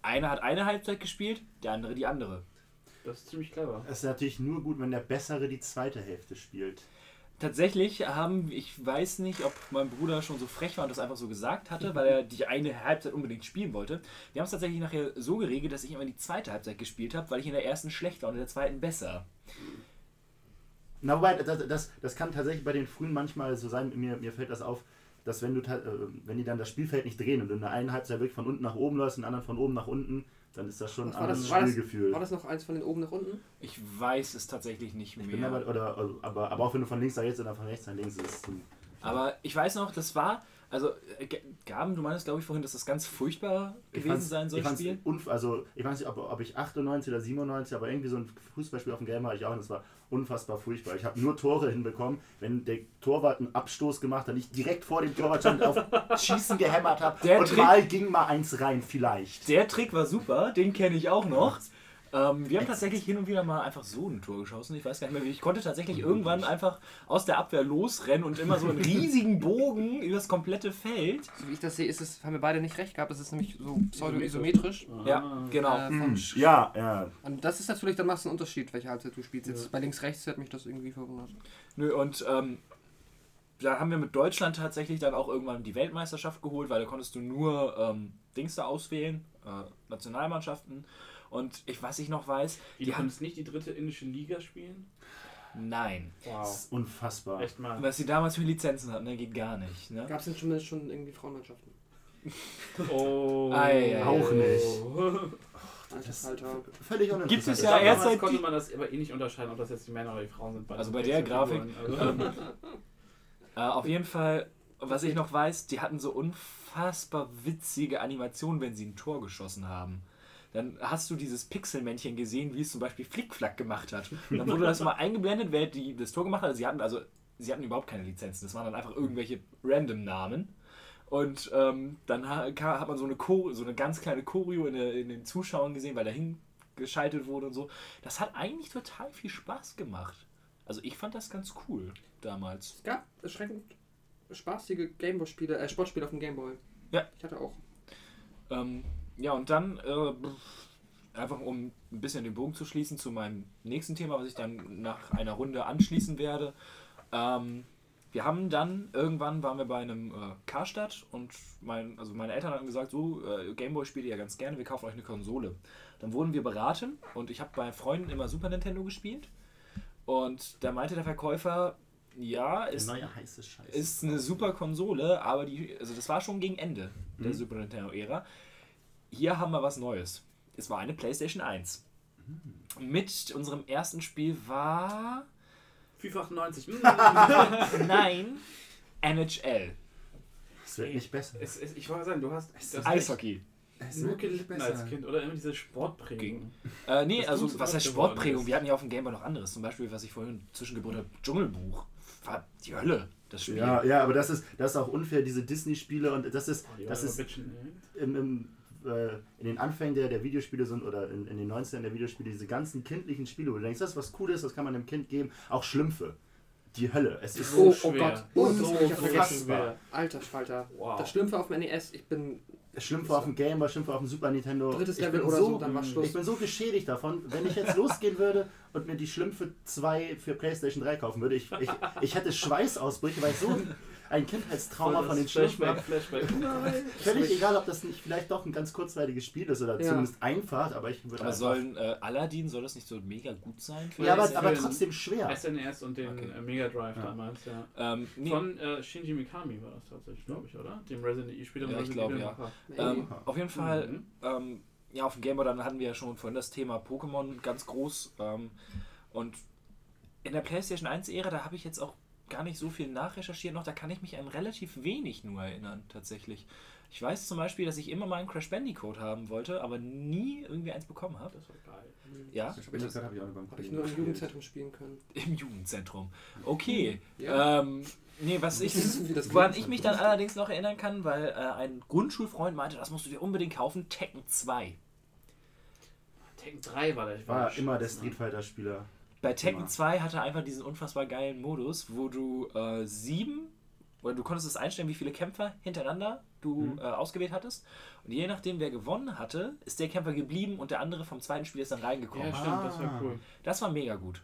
Einer hat eine Halbzeit gespielt, der andere die andere. Das ist ziemlich clever. Es ist natürlich nur gut, wenn der Bessere die zweite Hälfte spielt. Tatsächlich haben, ich weiß nicht, ob mein Bruder schon so frech war und das einfach so gesagt hatte, weil er die eine Halbzeit unbedingt spielen wollte. Wir haben es tatsächlich nachher so geregelt, dass ich immer die zweite Halbzeit gespielt habe, weil ich in der ersten schlecht war und in der zweiten besser. Na, wobei, das, das, das kann tatsächlich bei den Frühen manchmal so sein, mir, mir fällt das auf, dass wenn du äh, wenn die dann das Spielfeld nicht drehen und du in der einen Halbzeit wirklich von unten nach oben läufst, in der anderen von oben nach unten, dann ist das schon ein war anderes War das- Spielgefühl. War das noch eins von den oben nach unten? Ich weiß es tatsächlich nicht Ich bin mehr. aber, oder, oder, aber, aber auch wenn du von links nach rechts oder von rechts nach links ist es so- Aber ich weiß noch, das war, also äh, Gaben, du meinst glaube ich vorhin, dass das ganz furchtbar gewesen sein soll, ich Spiel. also ich weiß nicht, ob, ob ich 98 oder 97, aber irgendwie so ein Fußballspiel auf dem Game hatte ich auch und das war unfassbar furchtbar. Ich habe nur Tore hinbekommen, wenn der Torwart einen Abstoß gemacht hat, ich direkt vor dem Torwart stand auf Schießen gehämmert habe und Trick- mal ging mal eins rein, vielleicht. Der Trick war super, den kenne ich auch noch. Ähm, wir haben tatsächlich hin und wieder mal einfach so ein Tor geschossen. Ich weiß gar nicht mehr, wie. Ich konnte tatsächlich irgendwann einfach aus der Abwehr losrennen und immer so einen riesigen Bogen über das komplette Feld. So wie ich das sehe, ist es, haben wir beide nicht recht gehabt, es ist nämlich so pseudo-isometrisch. Ja, genau. Äh, vom Hm, Ja, ja. Und das ist natürlich, dann machst du einen Unterschied, welche Halbzeit du spielst. Jetzt bei links-rechts hat mich das irgendwie verwundert. Nö, und ähm, da haben wir mit Deutschland tatsächlich dann auch irgendwann die Weltmeisterschaft geholt, weil da konntest du nur ähm, Dings da auswählen, äh, Nationalmannschaften. Und ich, was ich noch weiß, Die die haben. konntest nicht die dritte indische Liga spielen? Nein. Das Wow. ist unfassbar. Echt mal. Was sie damals für Lizenzen hatten, ne, geht gar nicht. Ne? Gab es denn schon, schon irgendwie Frauenmannschaften? Oh. Ei, Auch nicht. Das- Alter. Völlig uninteressant. Gibt es ja erst seit konnte man das aber eh nicht unterscheiden, ob das jetzt die Männer oder die Frauen sind. Also den bei der. Grafik, Also, Äh, auf jeden Fall, was ich noch weiß, die hatten so unfassbar witzige Animationen, wenn sie ein Tor geschossen haben. Dann hast du dieses Pixelmännchen gesehen, wie es zum Beispiel Flickflack gemacht hat. Und dann wurde das mal eingeblendet, wer die das Tor gemacht hat. Sie hatten also, sie hatten überhaupt keine Lizenzen. Das waren dann einfach irgendwelche random Namen. Und ähm, dann hat man so eine, Chor so eine ganz kleine Choreo in, der, in den Zuschauern gesehen, weil dahin geschaltet wurde und so. Das hat eigentlich total viel Spaß gemacht. Also ich fand das ganz cool damals. Es gab erschreckend spaßige Gameboy-Spiele, äh, Sportspiele auf dem Gameboy. Ja. Ich hatte auch. Ähm, ja, und dann, äh, einfach um ein bisschen den Bogen zu schließen zu meinem nächsten Thema, was ich dann nach einer Runde anschließen werde. Ähm, wir haben dann, irgendwann waren wir bei einem äh, Karstadt und mein, also meine Eltern hatten gesagt, so, äh, Gameboy spielt ihr ja ganz gerne, wir kaufen euch eine Konsole. Dann wurden wir beraten und ich habe bei Freunden immer Super Nintendo gespielt. Und da meinte der Verkäufer, ja, ist neue ist eine super Konsole, aber die, also das war schon gegen Ende der Mhm. Super Nintendo-Ära. Hier haben wir was Neues. Es war eine PlayStation 1. Mhm. Mit unserem ersten Spiel war. FIFA 98. Mm. Nein, NHL. Es wird nicht besser. es, es, ich wollte sagen, du hast Eishockey. Es nur gelitten besser. als Kind oder immer diese Sportprägung. Äh, nee, Das also was heißt Sportprägung? ist. Wir hatten ja auf dem Gameboy noch anderes. Zum Beispiel, was ich vorhin zwischengeboten habe, Dschungelbuch. War die Hölle, das Spiel. Ja, ja, aber das ist, das ist auch unfair, diese Disney-Spiele und das ist, Oh, das ist im, im, äh, in den Anfängen der, der Videospiele sind oder in, in den 90ern der Videospiele diese ganzen kindlichen Spiele, wo du denkst, das ist was Cooles, das kann man dem Kind geben. Auch Schlümpfe. Die Hölle. Es ist Oh, So oh schwer. Gott. Oh, das so hab ich vergessen. Alter Falter. Wow. Das Schlümpfe auf dem NES. Ich bin Schlümpfe auf dem Game, Schlümpfe auf dem Super Nintendo. drittes ich Level bin oder so, so, dann war Schluss. Ich bin so geschädigt davon, wenn ich jetzt losgehen würde und mir die Schlümpfe 2 für PlayStation 3 kaufen würde, ich, ich, ich hätte Schweißausbrüche, weil ich so ein Kindheitstrauma von den. Flashback, Flashback. Völlig egal, ob das nicht vielleicht doch ein ganz kurzweiliges Spiel ist oder Ja. zumindest einfach, aber ich würde Aber sollen äh, Aladdin, soll das nicht so mega gut sein? Ja, aber, für aber den trotzdem schwer. SNES und den Okay. äh, Mega Drive Ja. damals, ja. Ähm, nee, Von äh, Shinji Mikami war das tatsächlich, glaube ich, oder? Dem Resident Evil Spieler. Ja, ich glaube, ja. Ähm, auf jeden Fall, Mhm. ähm, ja, auf dem Gameboy, dann hatten wir ja schon vorhin das Thema Pokémon ganz groß. Ähm, und in der PlayStation 1-Ära, da habe ich jetzt auch gar nicht so viel nachrecherchiert noch, da kann ich mich an relativ wenig nur erinnern, tatsächlich. Ich weiß zum Beispiel, dass ich immer mal einen Crash Bandicoot haben wollte, aber nie irgendwie eins bekommen habe. Das war geil. Ja, Das habe ich, das hab ich auch beim Habe ich nur im Jugendzentrum spielen können. im Jugendzentrum. Okay. Ja. Ähm, nee, was ich, Das das woran ich mich dann allerdings noch erinnern kann, weil äh, ein Grundschulfreund meinte, das musst du dir unbedingt kaufen, Tekken 2. Tekken 3 war der. Ich war der immer der Scheiß, Street ne? Fighter Spieler. Bei Tekken Immer. 2 hatte er einfach diesen unfassbar geilen Modus, wo du äh, sieben, oder du konntest es einstellen, wie viele Kämpfer hintereinander du Mhm. äh, ausgewählt hattest. Und je nachdem, wer gewonnen hatte, ist der Kämpfer geblieben und der andere vom zweiten Spiel ist dann reingekommen. Ja, stimmt, das war Ah. cool. Das war mega gut.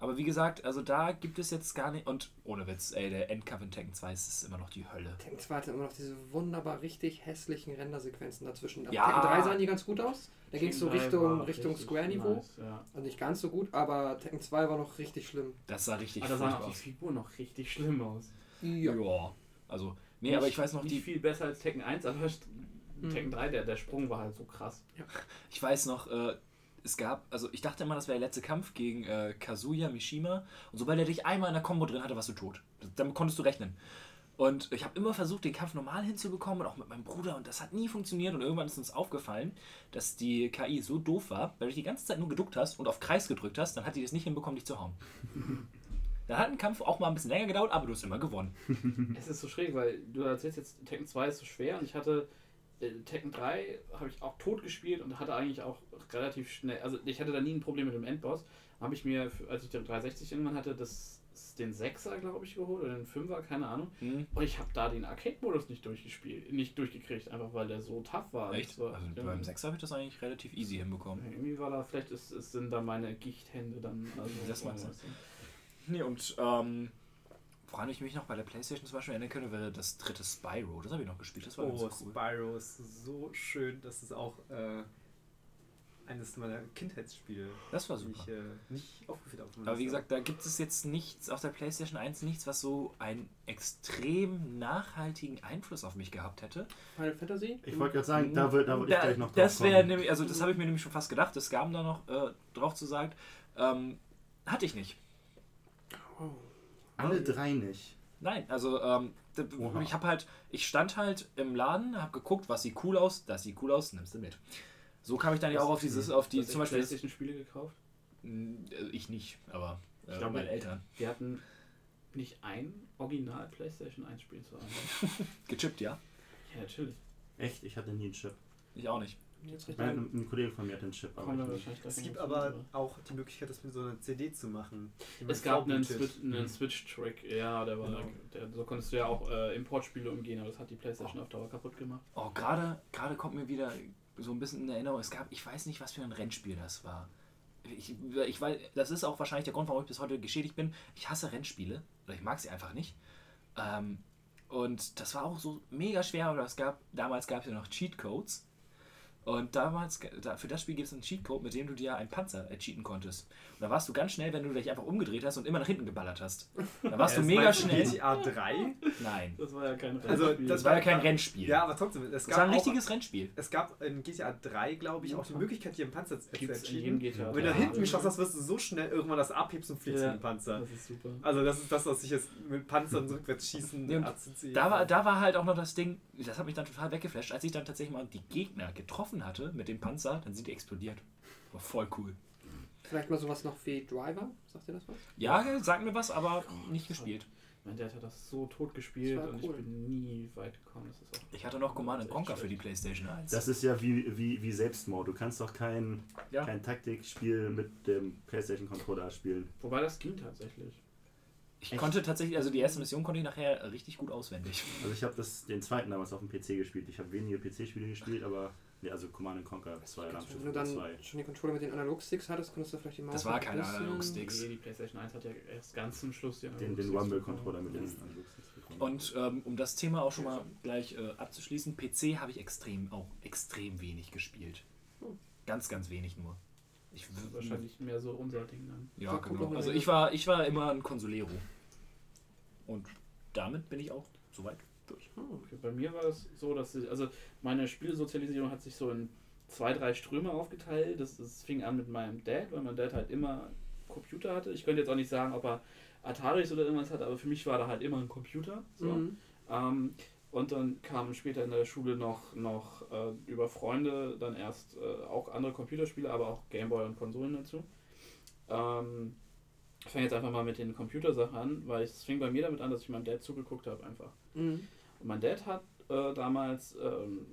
Aber wie gesagt, also da gibt es jetzt gar nicht. Und ohne Witz, ey, der Endkampf in Tekken 2 ist, ist immer noch die Hölle. Tekken 2 hatte immer noch diese wunderbar richtig hässlichen Rendersequenzen dazwischen. Auf Ja. Tekken 3 sahen die ganz gut aus. Da ging es so Tekken 3 Richtung, Richtung Square-Niveau. nice, ja. Also nicht ganz so gut, aber Tekken 2 war noch richtig schlimm. Das sah richtig Aber da furchtbar auch die aus. Figuren noch richtig schlimm aus. Ja. Ja. Also, nee, Nicht- aber ich weiß noch, Nicht die, viel besser als Tekken 1, aber Mhm. Tekken 3, der, der Sprung war halt so krass. ich weiß noch, äh, es gab, also ich dachte immer, das wäre der letzte Kampf gegen äh, Kazuya Mishima. Und sobald er dich einmal in der Combo drin hatte, warst du tot. Damit konntest du rechnen. Und ich habe immer versucht, den Kampf normal hinzubekommen, und auch mit meinem Bruder, und das hat nie funktioniert. Und irgendwann ist uns aufgefallen, dass die KI so doof war, weil du die ganze Zeit nur geduckt hast und auf Kreis gedrückt hast, dann hat die das nicht hinbekommen, dich zu hauen. Dann hat ein Kampf auch mal ein bisschen länger gedauert, aber du hast immer gewonnen. Es ist so schräg, weil du erzählst jetzt, Tekken 2 ist so schwer und ich hatte äh, Tekken 3 habe ich auch tot gespielt und hatte eigentlich auch relativ schnell, also ich hatte da nie ein Problem mit dem Endboss. Habe ich mir, als ich den 360 irgendwann hatte, das den 6er, glaube ich, geholt oder den 5er, keine Ahnung. Hm. Und ich habe da den Arcade-Modus nicht durchgespielt, nicht durchgekriegt, einfach weil der so tough war. Echt? War, Also ja, beim 6 habe ich das eigentlich relativ easy hinbekommen. Irgendwie war da, vielleicht ist, ist, sind da meine Gichthände dann. Also, Das mag sein. Nee, und ähm, woran ich mich noch bei der Playstation zum Beispiel erinnern könnte, wäre das dritte Spyro. Das habe ich noch gespielt. Das war Oh, ganz cool. Spyro ist so schön, das ist auch äh, eines meiner Kindheitsspiele, Das war super. ich äh, nicht aufgeführt habe. Aber wie gesagt, da gibt es jetzt nichts auf der PlayStation 1, nichts, was so einen extrem nachhaltigen Einfluss auf mich gehabt hätte. Final Fantasy? Ich wollte gerade sagen, da würde da würd ich gleich noch Das drauf wäre kommen. nämlich, also das habe ich mir nämlich schon fast gedacht, das kam da noch äh, drauf zu sagen. Ähm, hatte ich nicht. Oh. Alle drei nicht. Nein, also ähm, ich habe halt, ich stand halt im Laden, habe geguckt, was sieht cool aus, das sieht cool aus, nimmst du mit. So kam ich dann ja auch auf dieses, auf die, zum Beispiel, das, PlayStation-Spiele gekauft. Mh, ich nicht, aber äh, Ich glaube, meine Eltern. Wir hatten nicht ein Original PlayStation 1 Spiel zu Hause. Gechippt, ja? Ja, natürlich. Echt? Ich hatte nie einen Chip. Ich auch nicht. Jetzt recht Mein, ein. Kollege von mir hat einen Chip. Aber ich Es gibt aber auch die Möglichkeit, das mit so einer CD zu machen. Es gab einen, einen Switch-Track, ja, der war, Genau. der, so konntest du ja auch äh, Importspiele umgehen, aber das hat die PlayStation auf Dauer kaputt gemacht. Oh, gerade gerade kommt mir wieder so ein bisschen in Erinnerung, es gab, ich weiß nicht, was für ein Rennspiel das war. Ich, ich weiß, das ist auch wahrscheinlich der Grund, warum ich bis heute geschädigt bin. Ich hasse Rennspiele, oder ich mag sie einfach nicht. Ähm, und das war auch so mega schwer, aber es gab, damals gab es ja noch Cheatcodes. Und damals, da, für das Spiel gibt es einen Cheatcode, mit dem du dir einen Panzer ercheaten konntest. Und da warst du ganz schnell, wenn du dich einfach umgedreht hast und immer nach hinten geballert hast. Da warst Ja, du das mega schnell. GTA 3? Nein, Das war ja kein Also, Rennspiel. das war ja kein Rennspiel. Ja, aber trotzdem, es das gab war ein auch- richtiges Rennspiel. Es gab in GTA 3, glaube ich, auch die Möglichkeit, dir einen Panzer zu GTA. Und wenn du Ja. hinten geschossen hast, wirst du so schnell irgendwann das abhebst und fliegst Ja. in den Panzer. Das ist super. Also das ist das, was ich jetzt mit Panzern rückwärts schießen Ja. Da war, da war halt auch noch das Ding, das hat mich dann total weggeflasht, als ich dann tatsächlich mal die Gegner getroffen hatte mit dem Panzer, dann sind die explodiert. War voll cool. Vielleicht mal sowas noch wie Driver? Sagt ihr das was? Ja, sag mir was, aber nicht gespielt. Mein Dad hat das so tot gespielt und cool. ich bin nie weit gekommen. Das ist auch Ich hatte noch Command Conquer für die Playstation 1. Das ist ja wie, wie, wie Selbstmord. Du kannst doch kein, Ja. kein Taktikspiel mit dem PlayStation Controller spielen. Wobei das ging tatsächlich. ich konnte tatsächlich, also die erste Mission konnte ich nachher richtig gut auswendig. Also ich habe das den zweiten damals auf dem PC gespielt. Ich habe wenige PC-Spiele gespielt, aber nee, also Command Conquer 2 Alarmstufe Wenn du dann 2. schon die Controller mit den Analogsticks hattest, konntest du vielleicht die Maus Das war keine Analogsticks. Nee, die PlayStation 1 hat ja erst ganz zum Schluss die Den, den Rumble-Controller mit den. Analogsticks bekommen. Und ähm, um das Thema auch schon mal gleich äh, abzuschließen, PC habe ich extrem, auch extrem wenig gespielt. Hm. Ganz, ganz wenig nur. Ich Das ist w- wahrscheinlich mehr so unser Ding dann. Ja, genau. Also ich war, ich war immer ein Consolero. Und damit bin ich auch soweit durch. Hm. Okay, bei mir war es so, dass ich, also meine Spielsozialisierung hat sich so in zwei, drei Ströme aufgeteilt. Das, das fing an mit meinem Dad, weil mein Dad halt immer Computer hatte. Ich könnte jetzt auch nicht sagen, ob er Ataris oder irgendwas hat, aber für mich war da halt immer ein Computer. So. Mhm. Ähm, und dann kamen später in der Schule noch, noch äh, über Freunde dann erst äh, auch andere Computerspiele, aber auch Gameboy und Konsolen dazu. Ähm, ich fange jetzt einfach mal mit den Computersachen an, weil es fing bei mir damit an, dass ich meinem Dad zugeguckt habe einfach. Mhm. Und mein Dad hat äh, damals, ähm,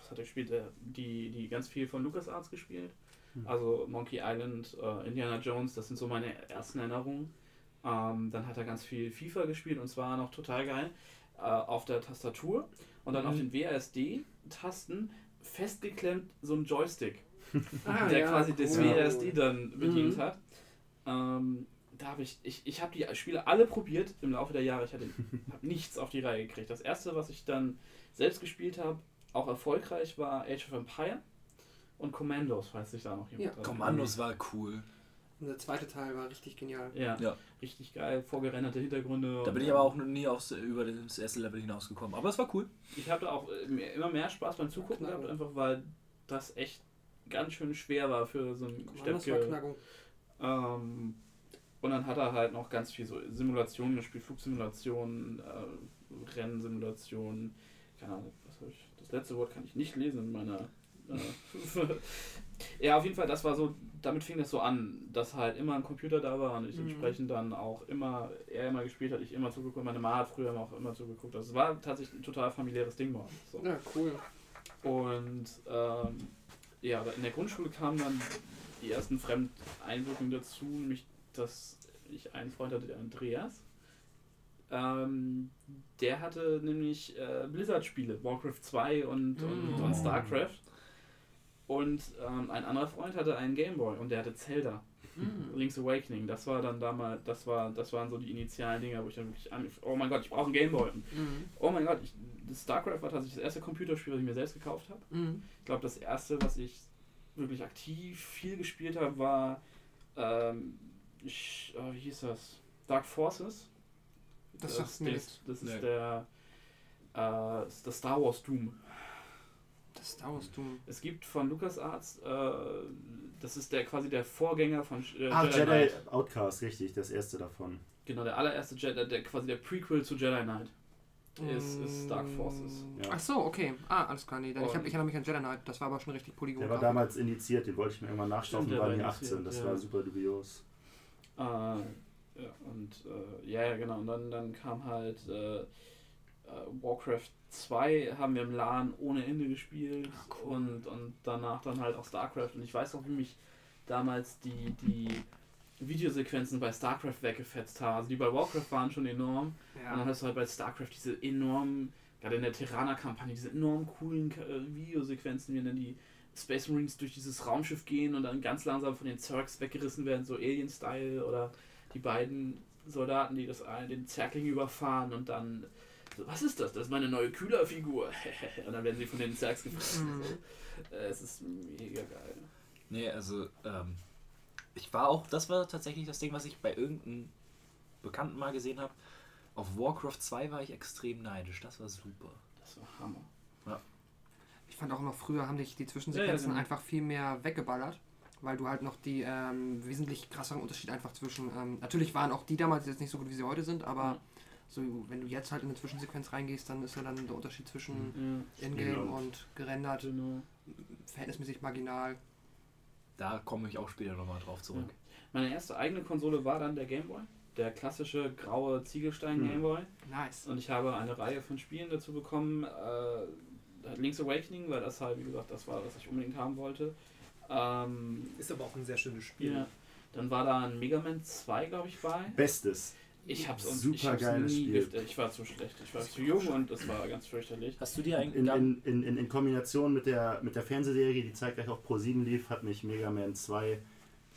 was hat er gespielt? Äh, die, die ganz viel von LucasArts gespielt. Hm. Also Monkey Island, äh, Indiana Jones, das sind so meine ersten Erinnerungen. Ähm, dann hat er ganz viel FIFA gespielt und zwar noch total geil äh, auf der Tastatur und dann Mhm. auf den WASD-Tasten festgeklemmt so ein Joystick, Ah, der ja, quasi das cool. WASD dann bedient Mhm. hat. Ähm, da habe ich, ich, ich habe die Spiele alle probiert im Laufe der Jahre. Ich hatte hab nichts auf die Reihe gekriegt. Das erste, was ich dann selbst gespielt habe, auch erfolgreich, war Age of Empire und Commandos, falls sich da noch jemand Ja. dran Kommandos war cool. Und der zweite Teil war richtig genial. Ja, Ja. richtig geil, vorgerenderte Hintergründe. Da bin ich aber auch noch nie aufs, über das erste Level hinausgekommen. Aber es war cool. Ich hatte auch äh, immer mehr Spaß beim Zugucken gehabt, einfach weil das echt ganz schön schwer war für so ein Commandos. Knackung. Ähm, und dann hat er halt noch ganz viel so Simulationen gespielt, Flugsimulationen, äh, Rennsimulationen, keine Ahnung, was hab ich, das letzte Wort kann ich nicht lesen in meiner. Äh, ja, auf jeden Fall, das war so, damit fing das so an, dass halt immer ein Computer da war und ich Mhm. entsprechend dann auch immer, er immer gespielt hat, ich immer zugeguckt, meine Mama hat früher auch immer zugeguckt. Das war tatsächlich ein total familiäres Ding bei uns. So. Ja, cool. Und ähm, ja, in der Grundschule kamen dann die ersten Fremdeinwirkungen dazu, nämlich dass ich einen Freund hatte, der Andreas. Ähm, der hatte nämlich äh, Blizzard-Spiele, Warcraft 2 und, und, Mm. und StarCraft. Und ähm, ein anderer Freund hatte einen Gameboy und der hatte Zelda. Mhm. Link's Awakening, das war dann damals, das war, das waren so die initialen Dinger, wo ich dann wirklich an, oh mein Gott, ich brauche einen Gameboy. Mhm. Oh mein Gott, ich, StarCraft war tatsächlich das erste Computerspiel, was ich mir selbst gekauft habe. Mhm. Ich glaube, das erste, was ich wirklich aktiv viel gespielt habe, war, ähm, ich, oh, wie hieß das? Dark Forces. Das mir der. Das ist Nee. der, äh, ist das Star Wars Doom. Das dauerst du. Es gibt von LucasArts, äh, das ist der quasi der Vorgänger von äh, Ah, Jedi Jedi Knight. Outcast, richtig, das erste davon. Genau, der allererste Jedi, der quasi der Prequel zu Jedi Knight. Ist, ist Dark Forces. Ja. Ach so, okay. Ah, alles klar. Nee, dann, ich, hab, Und- ich erinnere mich an Jedi Knight. Das war aber schon richtig Polygon. Der war damals indiziert, den wollte ich mir irgendwann nachschauen, Stimmt, war war nie indiziert, 18, das ja. war super dubios. Äh, ja, und äh, ja, ja, genau. Und dann, dann kam halt äh, äh, Warcraft 2, haben wir im LAN ohne Ende gespielt. Ah, cool. und, und danach dann halt auch StarCraft. Und ich weiß noch, wie mich damals die, die Videosequenzen bei StarCraft weggefetzt haben. Also die bei Warcraft waren schon enorm. Und dann Ja. hast du halt bei StarCraft diese enormen, gerade in der Terraner-Kampagne, diese enorm coolen äh, Videosequenzen, wie dann die Space Marines durch dieses Raumschiff gehen und dann ganz langsam von den Zergs weggerissen werden, so Alien-Style oder die beiden Soldaten, die das ein- den Zergling überfahren und dann so, was ist das? Das ist meine neue Kühlerfigur. und dann werden sie von den Zergs gefressen. Mhm. So. Äh, es ist mega geil. Nee, also, ähm, ich war auch, das war tatsächlich das Ding, was ich bei irgendeinem Bekannten mal gesehen habe. Auf Warcraft 2 war ich extrem neidisch, das war super. Das war Hammer. Ich fand auch immer früher haben dich die Zwischensequenzen Ja, ja, genau. einfach viel mehr weggeballert, weil du halt noch die ähm, wesentlich krasseren Unterschied einfach zwischen. Ähm, natürlich waren auch die damals jetzt nicht so gut, wie sie heute sind, aber Ja. so wenn du jetzt halt in eine Zwischensequenz reingehst, dann ist ja dann der Unterschied zwischen Ja, Ingame Genau. und gerendert genau. verhältnismäßig marginal. Da komme ich auch später nochmal drauf zurück. Meine erste eigene Konsole war dann der Game Boy. Der klassische graue Ziegelstein Hm. Game Boy. Nice. Und ich habe eine Reihe von Spielen dazu bekommen. Äh, Link's Awakening, weil das halt, wie gesagt, das war, was ich unbedingt haben wollte. Ähm, Ist aber auch ein sehr schönes Spiel. ja. Dann war da ein Mega Man 2, glaube ich, bei. Bestes. Ich hab's, und Super ich hab's geiles nie Spiel. gef- Ich war zu schlecht. Ich war zu jung und das war ganz fürchterlich. Hast du dir eigentlich. In, in, in, in, in Kombination mit der, mit der Fernsehserie, die zeitgleich auf Pro 7 lief, hat mich Mega Man 2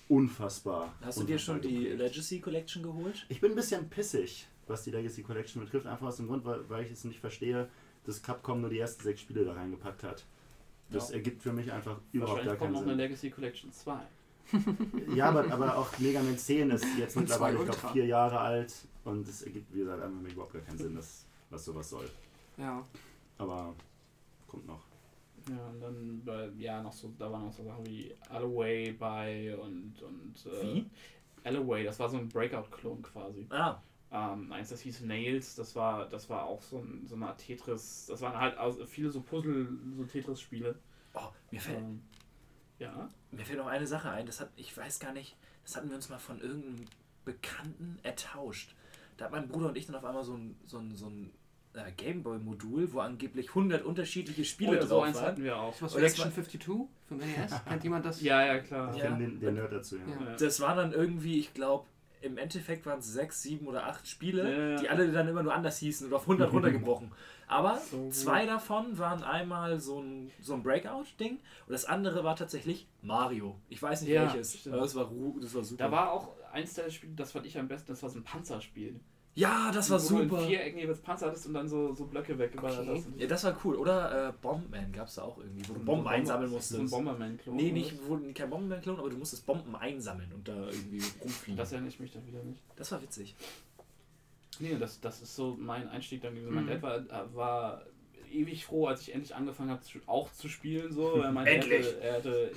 unfassbar. hast du dir unfassbar schon die geprägt. Legacy Collection geholt? Ich bin ein bisschen pissig, was die Legacy Collection betrifft, einfach aus dem Grund, weil, weil ich es nicht verstehe, dass Capcom nur die ersten sechs Spiele da reingepackt hat. Das Ja. ergibt für mich einfach überhaupt gar Wahrscheinlich kommt keinen noch eine Sinn. Legacy Collection 2. Ja, aber, aber auch Mega Man 10 ist jetzt Und mittlerweile, ich glaube, vier Jahre alt und es ergibt, wie gesagt, einfach überhaupt gar keinen Sinn, dass, was sowas soll. Ja. Aber kommt noch. Ja, und dann, bei, ja, noch so, da waren noch so Sachen wie Alloway bei und, und äh, Wie? Alloway, das war so ein Breakout-Klon quasi. Ah, Ähm, eins, das hieß Nails, das war, das war auch so, ein, so eine Art Tetris, das waren halt viele so Puzzle, so Tetris-Spiele. oh, mir fällt, Ähm, ja, mir fällt noch eine Sache ein, das hat, ich weiß gar nicht, das hatten wir uns mal von irgendeinem Bekannten ertauscht. Da hat mein Bruder und ich dann auf einmal so ein, so ein, so ein äh, Gameboy-Modul, wo angeblich 100 unterschiedliche Spiele oh, ja, so drauf eins waren. hatten wir auch. Das war so Und das Action 52 für NES. Kennt jemand das? Ja, ja, klar. Ja. den, den Nerd dazu, ja. Ja. Das waren dann irgendwie, ich glaube, im Endeffekt waren es sechs, sieben oder acht Spiele, Ja, ja. die alle dann immer nur anders hießen und auf 100 runtergebrochen. Aber So zwei davon waren einmal so ein, so ein Breakout-Ding und das andere war tatsächlich Mario. Ich weiß nicht Ja, welches, stimmt. aber das war, das war super. Da war auch eins der Spiele, das fand ich am besten, das war so ein Panzerspiel. Ja, das war Wo du in super. Vierecken jeweils Panzer hattest und dann so, so Blöcke weggeballert Okay. hast. Und Ja, das war cool. Oder äh, Bombman gab es da auch irgendwie, wo du Bomben einsammeln So ein musstest. Bomberman-Klon. Nee, nicht, wo, kein Bombenman-Klon, aber du musstest Bomben einsammeln und da irgendwie rumfliegen. Das Das, erinnere ich mich dann wieder nicht. war witzig. Nee, das, das ist so mein Einstieg dann gewesen. Mhm. Mein Dad war, war ewig froh, als ich endlich angefangen habe, auch zu spielen. So. Er meinte, Endlich! Er hatte, er hatte äh,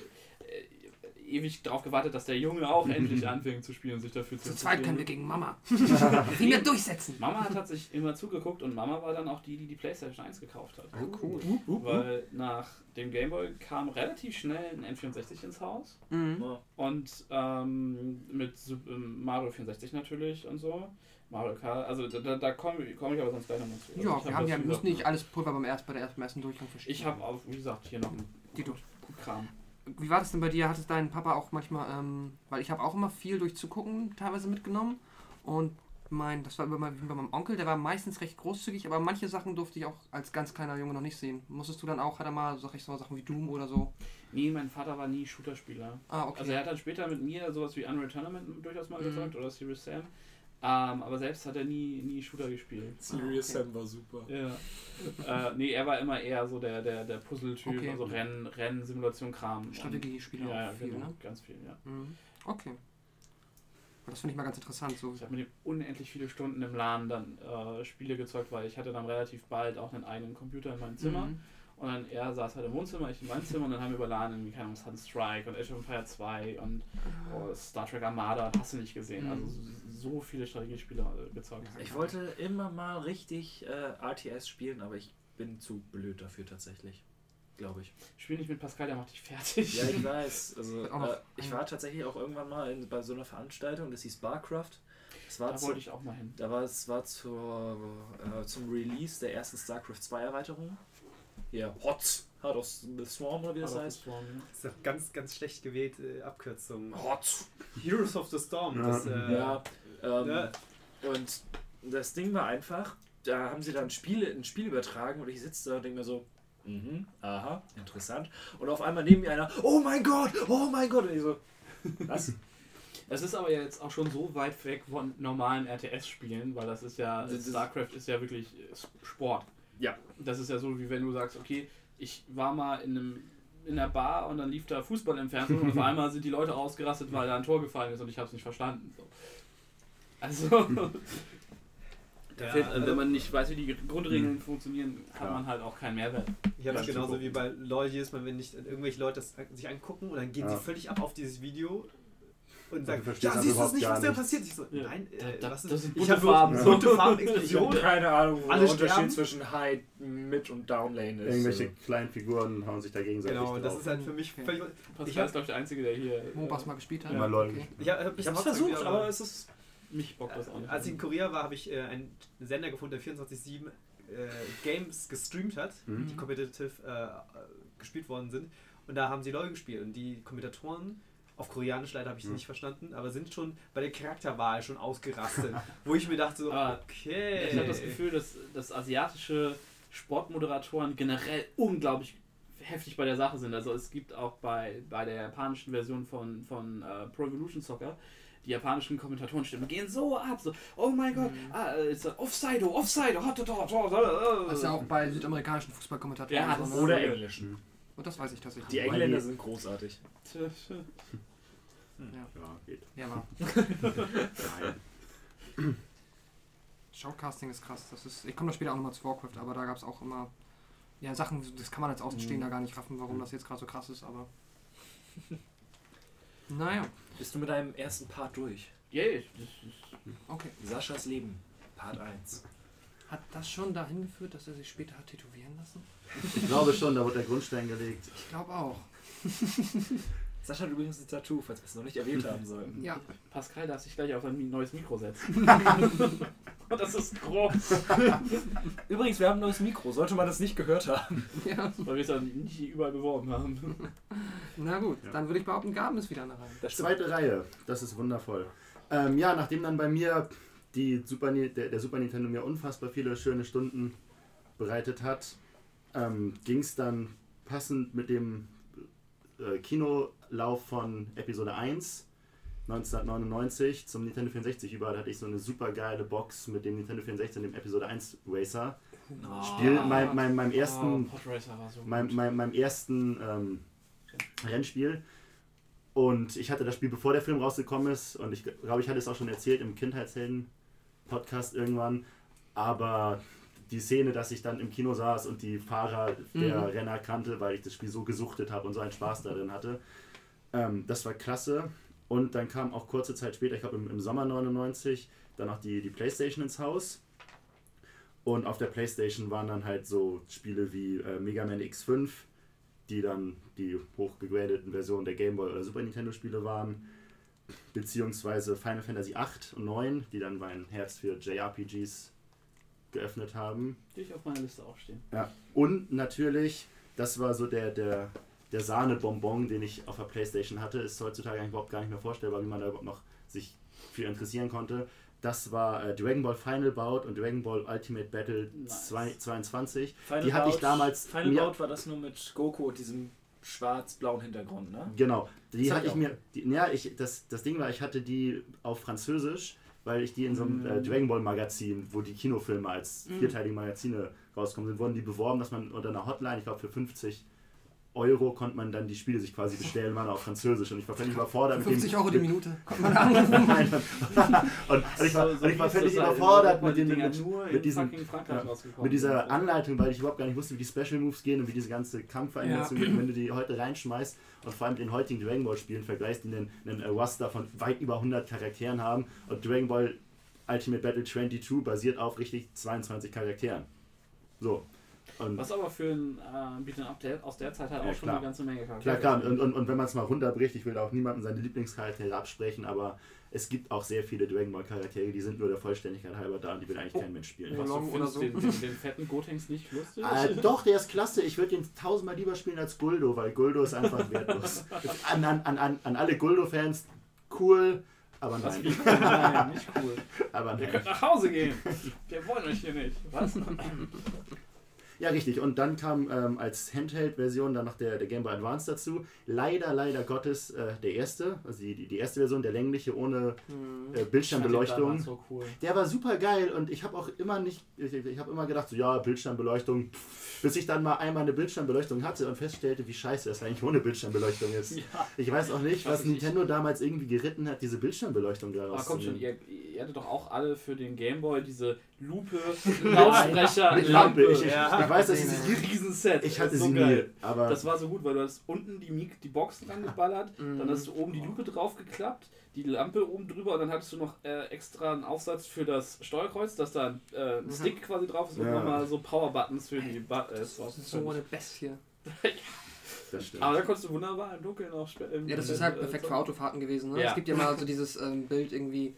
ewig darauf gewartet, dass der Junge auch endlich anfängt zu spielen und sich dafür zu Zu zweit können wir gegen Mama. Wie wir durchsetzen. Mama hat tatsächlich immer zugeguckt und Mama war dann auch die, die die Playstation 1 gekauft hat. Oh, cool. Weil nach dem Gameboy kam relativ schnell ein N64 ins Haus. Mhm. Und ähm, mit Sup- ähm, Mario 64 natürlich und so. Mario Kart, also da, da, da komme komm ich aber sonst gleich nochmal zu. Also Ja, ich wir hab haben das ja, wie müssen gesagt- nicht alles Pulver beim erst, bei der ersten, beim ersten Durchgang verstehen. Ich habe auch, wie gesagt, hier noch ein Dito. Kram. Wie war das denn bei dir? Hat es dein Papa auch manchmal, ähm, weil ich habe auch immer viel durch Zugucken teilweise mitgenommen und mein, das war immer mal wie bei meinem Onkel, der war meistens recht großzügig, aber manche Sachen durfte ich auch als ganz kleiner Junge noch nicht sehen. Musstest du dann auch, hat er mal, sag ich so Sachen wie Doom oder so? Nee, mein Vater war nie Shooter-Spieler. Ah, okay. Also er hat dann später mit mir sowas wie Unreal Tournament durchaus mal Mhm. gezeigt oder Serious Sam. Ähm, aber selbst hat er nie, nie Shooter gespielt. Serious okay. Sam war super. Ja. äh, nee, er war immer eher so der, der, der Puzzle-Typ, Okay. also Rennen, Rennen, Simulation, Kram. Strategiespiele Ja, auch viel, genau, ne? ganz viel, ja. Mhm. Okay. Das finde ich mal ganz interessant. So. Ich habe mir unendlich viele Stunden im LAN dann äh, Spiele gezeugt, weil ich hatte dann relativ bald auch einen eigenen Computer in meinem Zimmer. Mhm. Und dann er saß halt im Wohnzimmer, ich in meinem Zimmer und dann haben wir über LAN irgendwie, keine Ahnung, Sunstrike und Age of Empire 2 und oh, Star Trek Armada, hast du nicht gesehen. Mhm. Also so so viele Strategiespiele äh, gezeugt. Ich wollte immer mal richtig äh, RTS spielen, aber ich bin zu blöd dafür tatsächlich. Glaube ich. Spiel nicht mit Pascal, der macht dich fertig. Ja, ich weiß. Also, äh, ich war tatsächlich auch irgendwann mal in, bei so einer Veranstaltung, das hieß Barcraft. Das war da zu, wollte ich auch mal hin. da war es war zur, äh, zum Release der ersten StarCraft 2 Erweiterung. Ja, HOTS. Heart of the Swarm oder wie das Aber heißt. das war- Das ist doch ganz, ganz schlecht gewählte Abkürzung. HOTS. Heroes of the Storm. Ja. Das, äh, Ja. Ähm, Ja. Und das Ding war einfach, da haben sie dann Spiele, ein Spiel übertragen und ich sitze da und denke mir so, mhm, aha, interessant. Und auf einmal neben mir einer, oh mein Gott, oh mein Gott. Und ich so, was? Es ist aber jetzt auch schon so weit weg von normalen RTS-Spielen, weil das ist ja, Das ist- StarCraft ist ja wirklich äh, Sport. Ja. Das ist ja so, wie wenn du sagst, okay, ich war mal in einem in der Bar und dann lief da Fußball im Fernsehen und auf einmal sind die Leute ausgerastet, weil da ein Tor gefallen ist und ich habe es nicht verstanden. So. Also, Ja, fehlt, also, wenn man nicht weiß, wie die Grundregeln funktionieren, hat Ja. man halt auch keinen Mehrwert. Ich habe das genauso wie bei LOL jedes Mal, wenn nicht irgendwelche Leute das sich angucken und dann gehen Ja. sie völlig ab auf dieses Video und verstehst ja, siehst du das nicht, was da passiert? Ich so, Ja. nein, Da- äh, da- was das ist, sind ich bunte habe nur Farben. bunte Farben, Ich habe Explosion. keine Ahnung, wo der Unterschied sterben. zwischen High, Mid und Downlane ist. Irgendwelche Also, kleinen Figuren hauen sich da gegenseitig Genau, und das drauf. ist halt für mich Okay. völlig... Pascal Ich hab- ist, glaube ich, der Einzige, der hier. MOBAs mal gespielt hat. Immer LOL. Okay. Ich habe es versucht, aber es ist. Mich bockt das auch nicht. Als ich in Korea war, habe ich äh, einen Sender gefunden, der 24-7 äh, Games gestreamt hat, Mhm. die competitive äh, äh, gespielt worden sind. Und da haben sie LOL gespielt. Und die Kommentatoren, auf Koreanisch leider habe ich sie Mhm. nicht verstanden, aber sind schon bei der Charakterwahl schon ausgerastet. wo ich mir dachte, so, Ah, okay. Ich habe das Gefühl, dass, dass asiatische Sportmoderatoren generell unglaublich heftig bei der Sache sind. Also es gibt auch bei, bei der japanischen Version von, von äh, Pro Evolution Soccer, die japanischen Kommentatoren gehen so ab, so, oh mein Gott, Mhm. ah, ist Offside, Offside, hot, hot, hot, hot, hot. Das ist ja auch bei südamerikanischen Fußballkommentatoren. Ja, so, das ne? Oder Englischen. Und das weiß ich tatsächlich. Die Engländer die- sind großartig. Ja, Ja, geht. ja war. Nein. Shoutcasting ist krass. Das ist, ich komme da später auch nochmal zu Warcraft, aber da gab es auch immer ja, Sachen, das kann man als Außenstehender gar nicht raffen, warum das jetzt gerade so krass ist, aber. naja, Bist du mit deinem ersten Part durch? Yeah, das ist- okay. Saschas Leben, Part 1. Hat das schon dahin geführt, dass er sich später hat tätowieren lassen? Ich glaube schon, da wurde der Grundstein gelegt. Ich glaube auch. Sascha hat übrigens ein Tattoo, falls wir es noch nicht erwähnt haben sollten. Ja. Pascal darf sich gleich auf ein neues Mikro setzen. Das ist groß, Übrigens, wir haben ein neues Mikro, sollte man das nicht gehört haben. ja. weil wir es dann nicht überall beworben haben. Na gut, Ja. dann würde ich behaupten, Gaben ist wieder eine Reihe. Das stimmt. Zweite Reihe, das ist wundervoll. Ähm, ja, nachdem dann bei mir die Super, der, der Super Nintendo mir unfassbar viele schöne Stunden bereitet hat, ähm, ging es dann passend mit dem äh, Kinolauf von Episode 1 1999 zum Nintendo 64 über. Da hatte ich so eine super geile Box mit dem Nintendo 64 und dem Episode 1 Racer. Spiel, mein, mein, meinem ersten Oh, Podracer war so meinem, gut. meinem, meinem ersten ähm, Rennspiel. Und ich hatte das Spiel, bevor der Film rausgekommen ist. Und ich glaube, ich hatte es auch schon erzählt im Kindheitshelden-Podcast irgendwann. Aber die Szene, dass ich dann im Kino saß und die Fahrer der Mhm. Renner kannte, weil ich das Spiel so gesuchtet habe und so einen Spaß darin hatte, ähm, das war klasse. Und dann kam auch kurze Zeit später, ich glaube im, im Sommer 99, dann auch die, die Playstation ins Haus. Und auf der Playstation waren dann halt so Spiele wie äh, Mega Man X5, die dann die hochgegradeten Versionen der Game Boy oder Super Nintendo Spiele waren. beziehungsweise Final Fantasy 8 und 9, die dann mein Herz für JRPGs geöffnet haben. Die ich auf meiner Liste auch stehen. Ja. Und natürlich, das war so der, der, der Sahnebonbon, den ich auf der Playstation hatte, ist heutzutage eigentlich überhaupt gar nicht mehr vorstellbar, wie man da überhaupt noch sich für interessieren konnte. Das war äh, Dragon Ball Final Bout und Dragon Ball Ultimate Battle Nice. 2, 22. Final Die hatte ich damals Final Bout war das nur mit Goku und diesem schwarz-blauen Hintergrund, ne? Genau, die Das hatte ich ich mir. Die, ja, ich, das, das Ding war, ich hatte die auf Französisch, weil ich die in so einem äh, Mhm. Dragon Ball Magazin, wo die Kinofilme als Mhm. vierteilige Magazine rauskommen sind, wurden die beworben, dass man unter einer Hotline, ich glaube für 50 Euro konnte man dann die Spiele sich quasi bestellen, waren auf Französisch und ich war völlig überfordert mit 50 dem, Euro die Minute. Und, und, ich war, So- so und ich war völlig überfordert mit, den, mit, mit ja, rausgekommen. mit dieser Anleitung, weil ich überhaupt gar nicht wusste, wie die Special Moves gehen und wie diese ganze Kampfanimation Ja. geht. Wenn du die heute reinschmeißt und vor allem mit den heutigen Dragon Ball Spielen vergleichst, die einen, einen Roster von weit über 100 Charakteren haben und Dragon Ball Ultimate Battle 22 basiert auf richtig 22 Charakteren. So. Und Was aber für ein äh, Beat'em Up der, aus der Zeit halt Ja, auch schon klar. eine ganze Menge Charaktere Klar, klar, und, und, und wenn man es mal runterbricht, ich will da auch niemandem seine Lieblingscharaktere absprechen, aber es gibt auch sehr viele Dragon Ball Charaktere, die sind nur der Vollständigkeit halber da und die will eigentlich Oh. kein Mensch spielen. Was, du findest oder den, so. den, den fetten Gotenks nicht lustig? Äh, doch, der ist klasse. Ich würde den tausendmal lieber spielen als Guldo, weil Guldo ist einfach wertlos. An, an, an, an, alle Guldo-Fans, cool, aber nein. Nein, nicht cool. Aber Ihr nein. könnt nach Hause gehen. Wir wollen euch hier nicht. Was? Ja, richtig. Und dann kam ähm, als Handheld-Version dann noch der, der Game Boy Advance dazu. Leider, leider Gottes äh, der erste, also die, die, erste Version, der längliche ohne Hm. äh, Bildschirmbeleuchtung. Den damals So cool. Der war super geil und ich habe auch immer nicht, ich, ich habe immer gedacht, so ja, Bildschirmbeleuchtung, pff, bis ich dann mal einmal eine Bildschirmbeleuchtung hatte und feststellte, wie scheiße es eigentlich ohne Bildschirmbeleuchtung ist. Ja. Ich weiß auch nicht, Was Nintendo damals irgendwie geritten hat, diese Bildschirmbeleuchtung da Aber Ah, komm schon, ihr, ihr hattet doch auch alle für den Gameboy diese Lupe, Lautsprecher, Lampe. Lampe. Ich, ich, Ja. ich weiß, dass gesehen, es ja. Riesenset. ich Das hatte ist so sie geil. nie, aber Das war so gut, weil du hast unten die, Mik die Box dran geballert, Mhm. dann hast du oben die Lupe drauf geklappt, die Lampe oben drüber und dann hattest du noch äh, extra einen Aufsatz für das Steuerkreuz, dass da ein, äh, ein Stick quasi drauf ist und Ja. nochmal so Power-Buttons für die Ba- äh, Das Swaps. ist so eine Bestie. das stimmt. Aber da konntest du wunderbar im Dunkeln auch spielen. Ja, das ist halt perfekt für Autofahrten gewesen. Ne? Ja. Es gibt ja mal so dieses ähm, Bild irgendwie,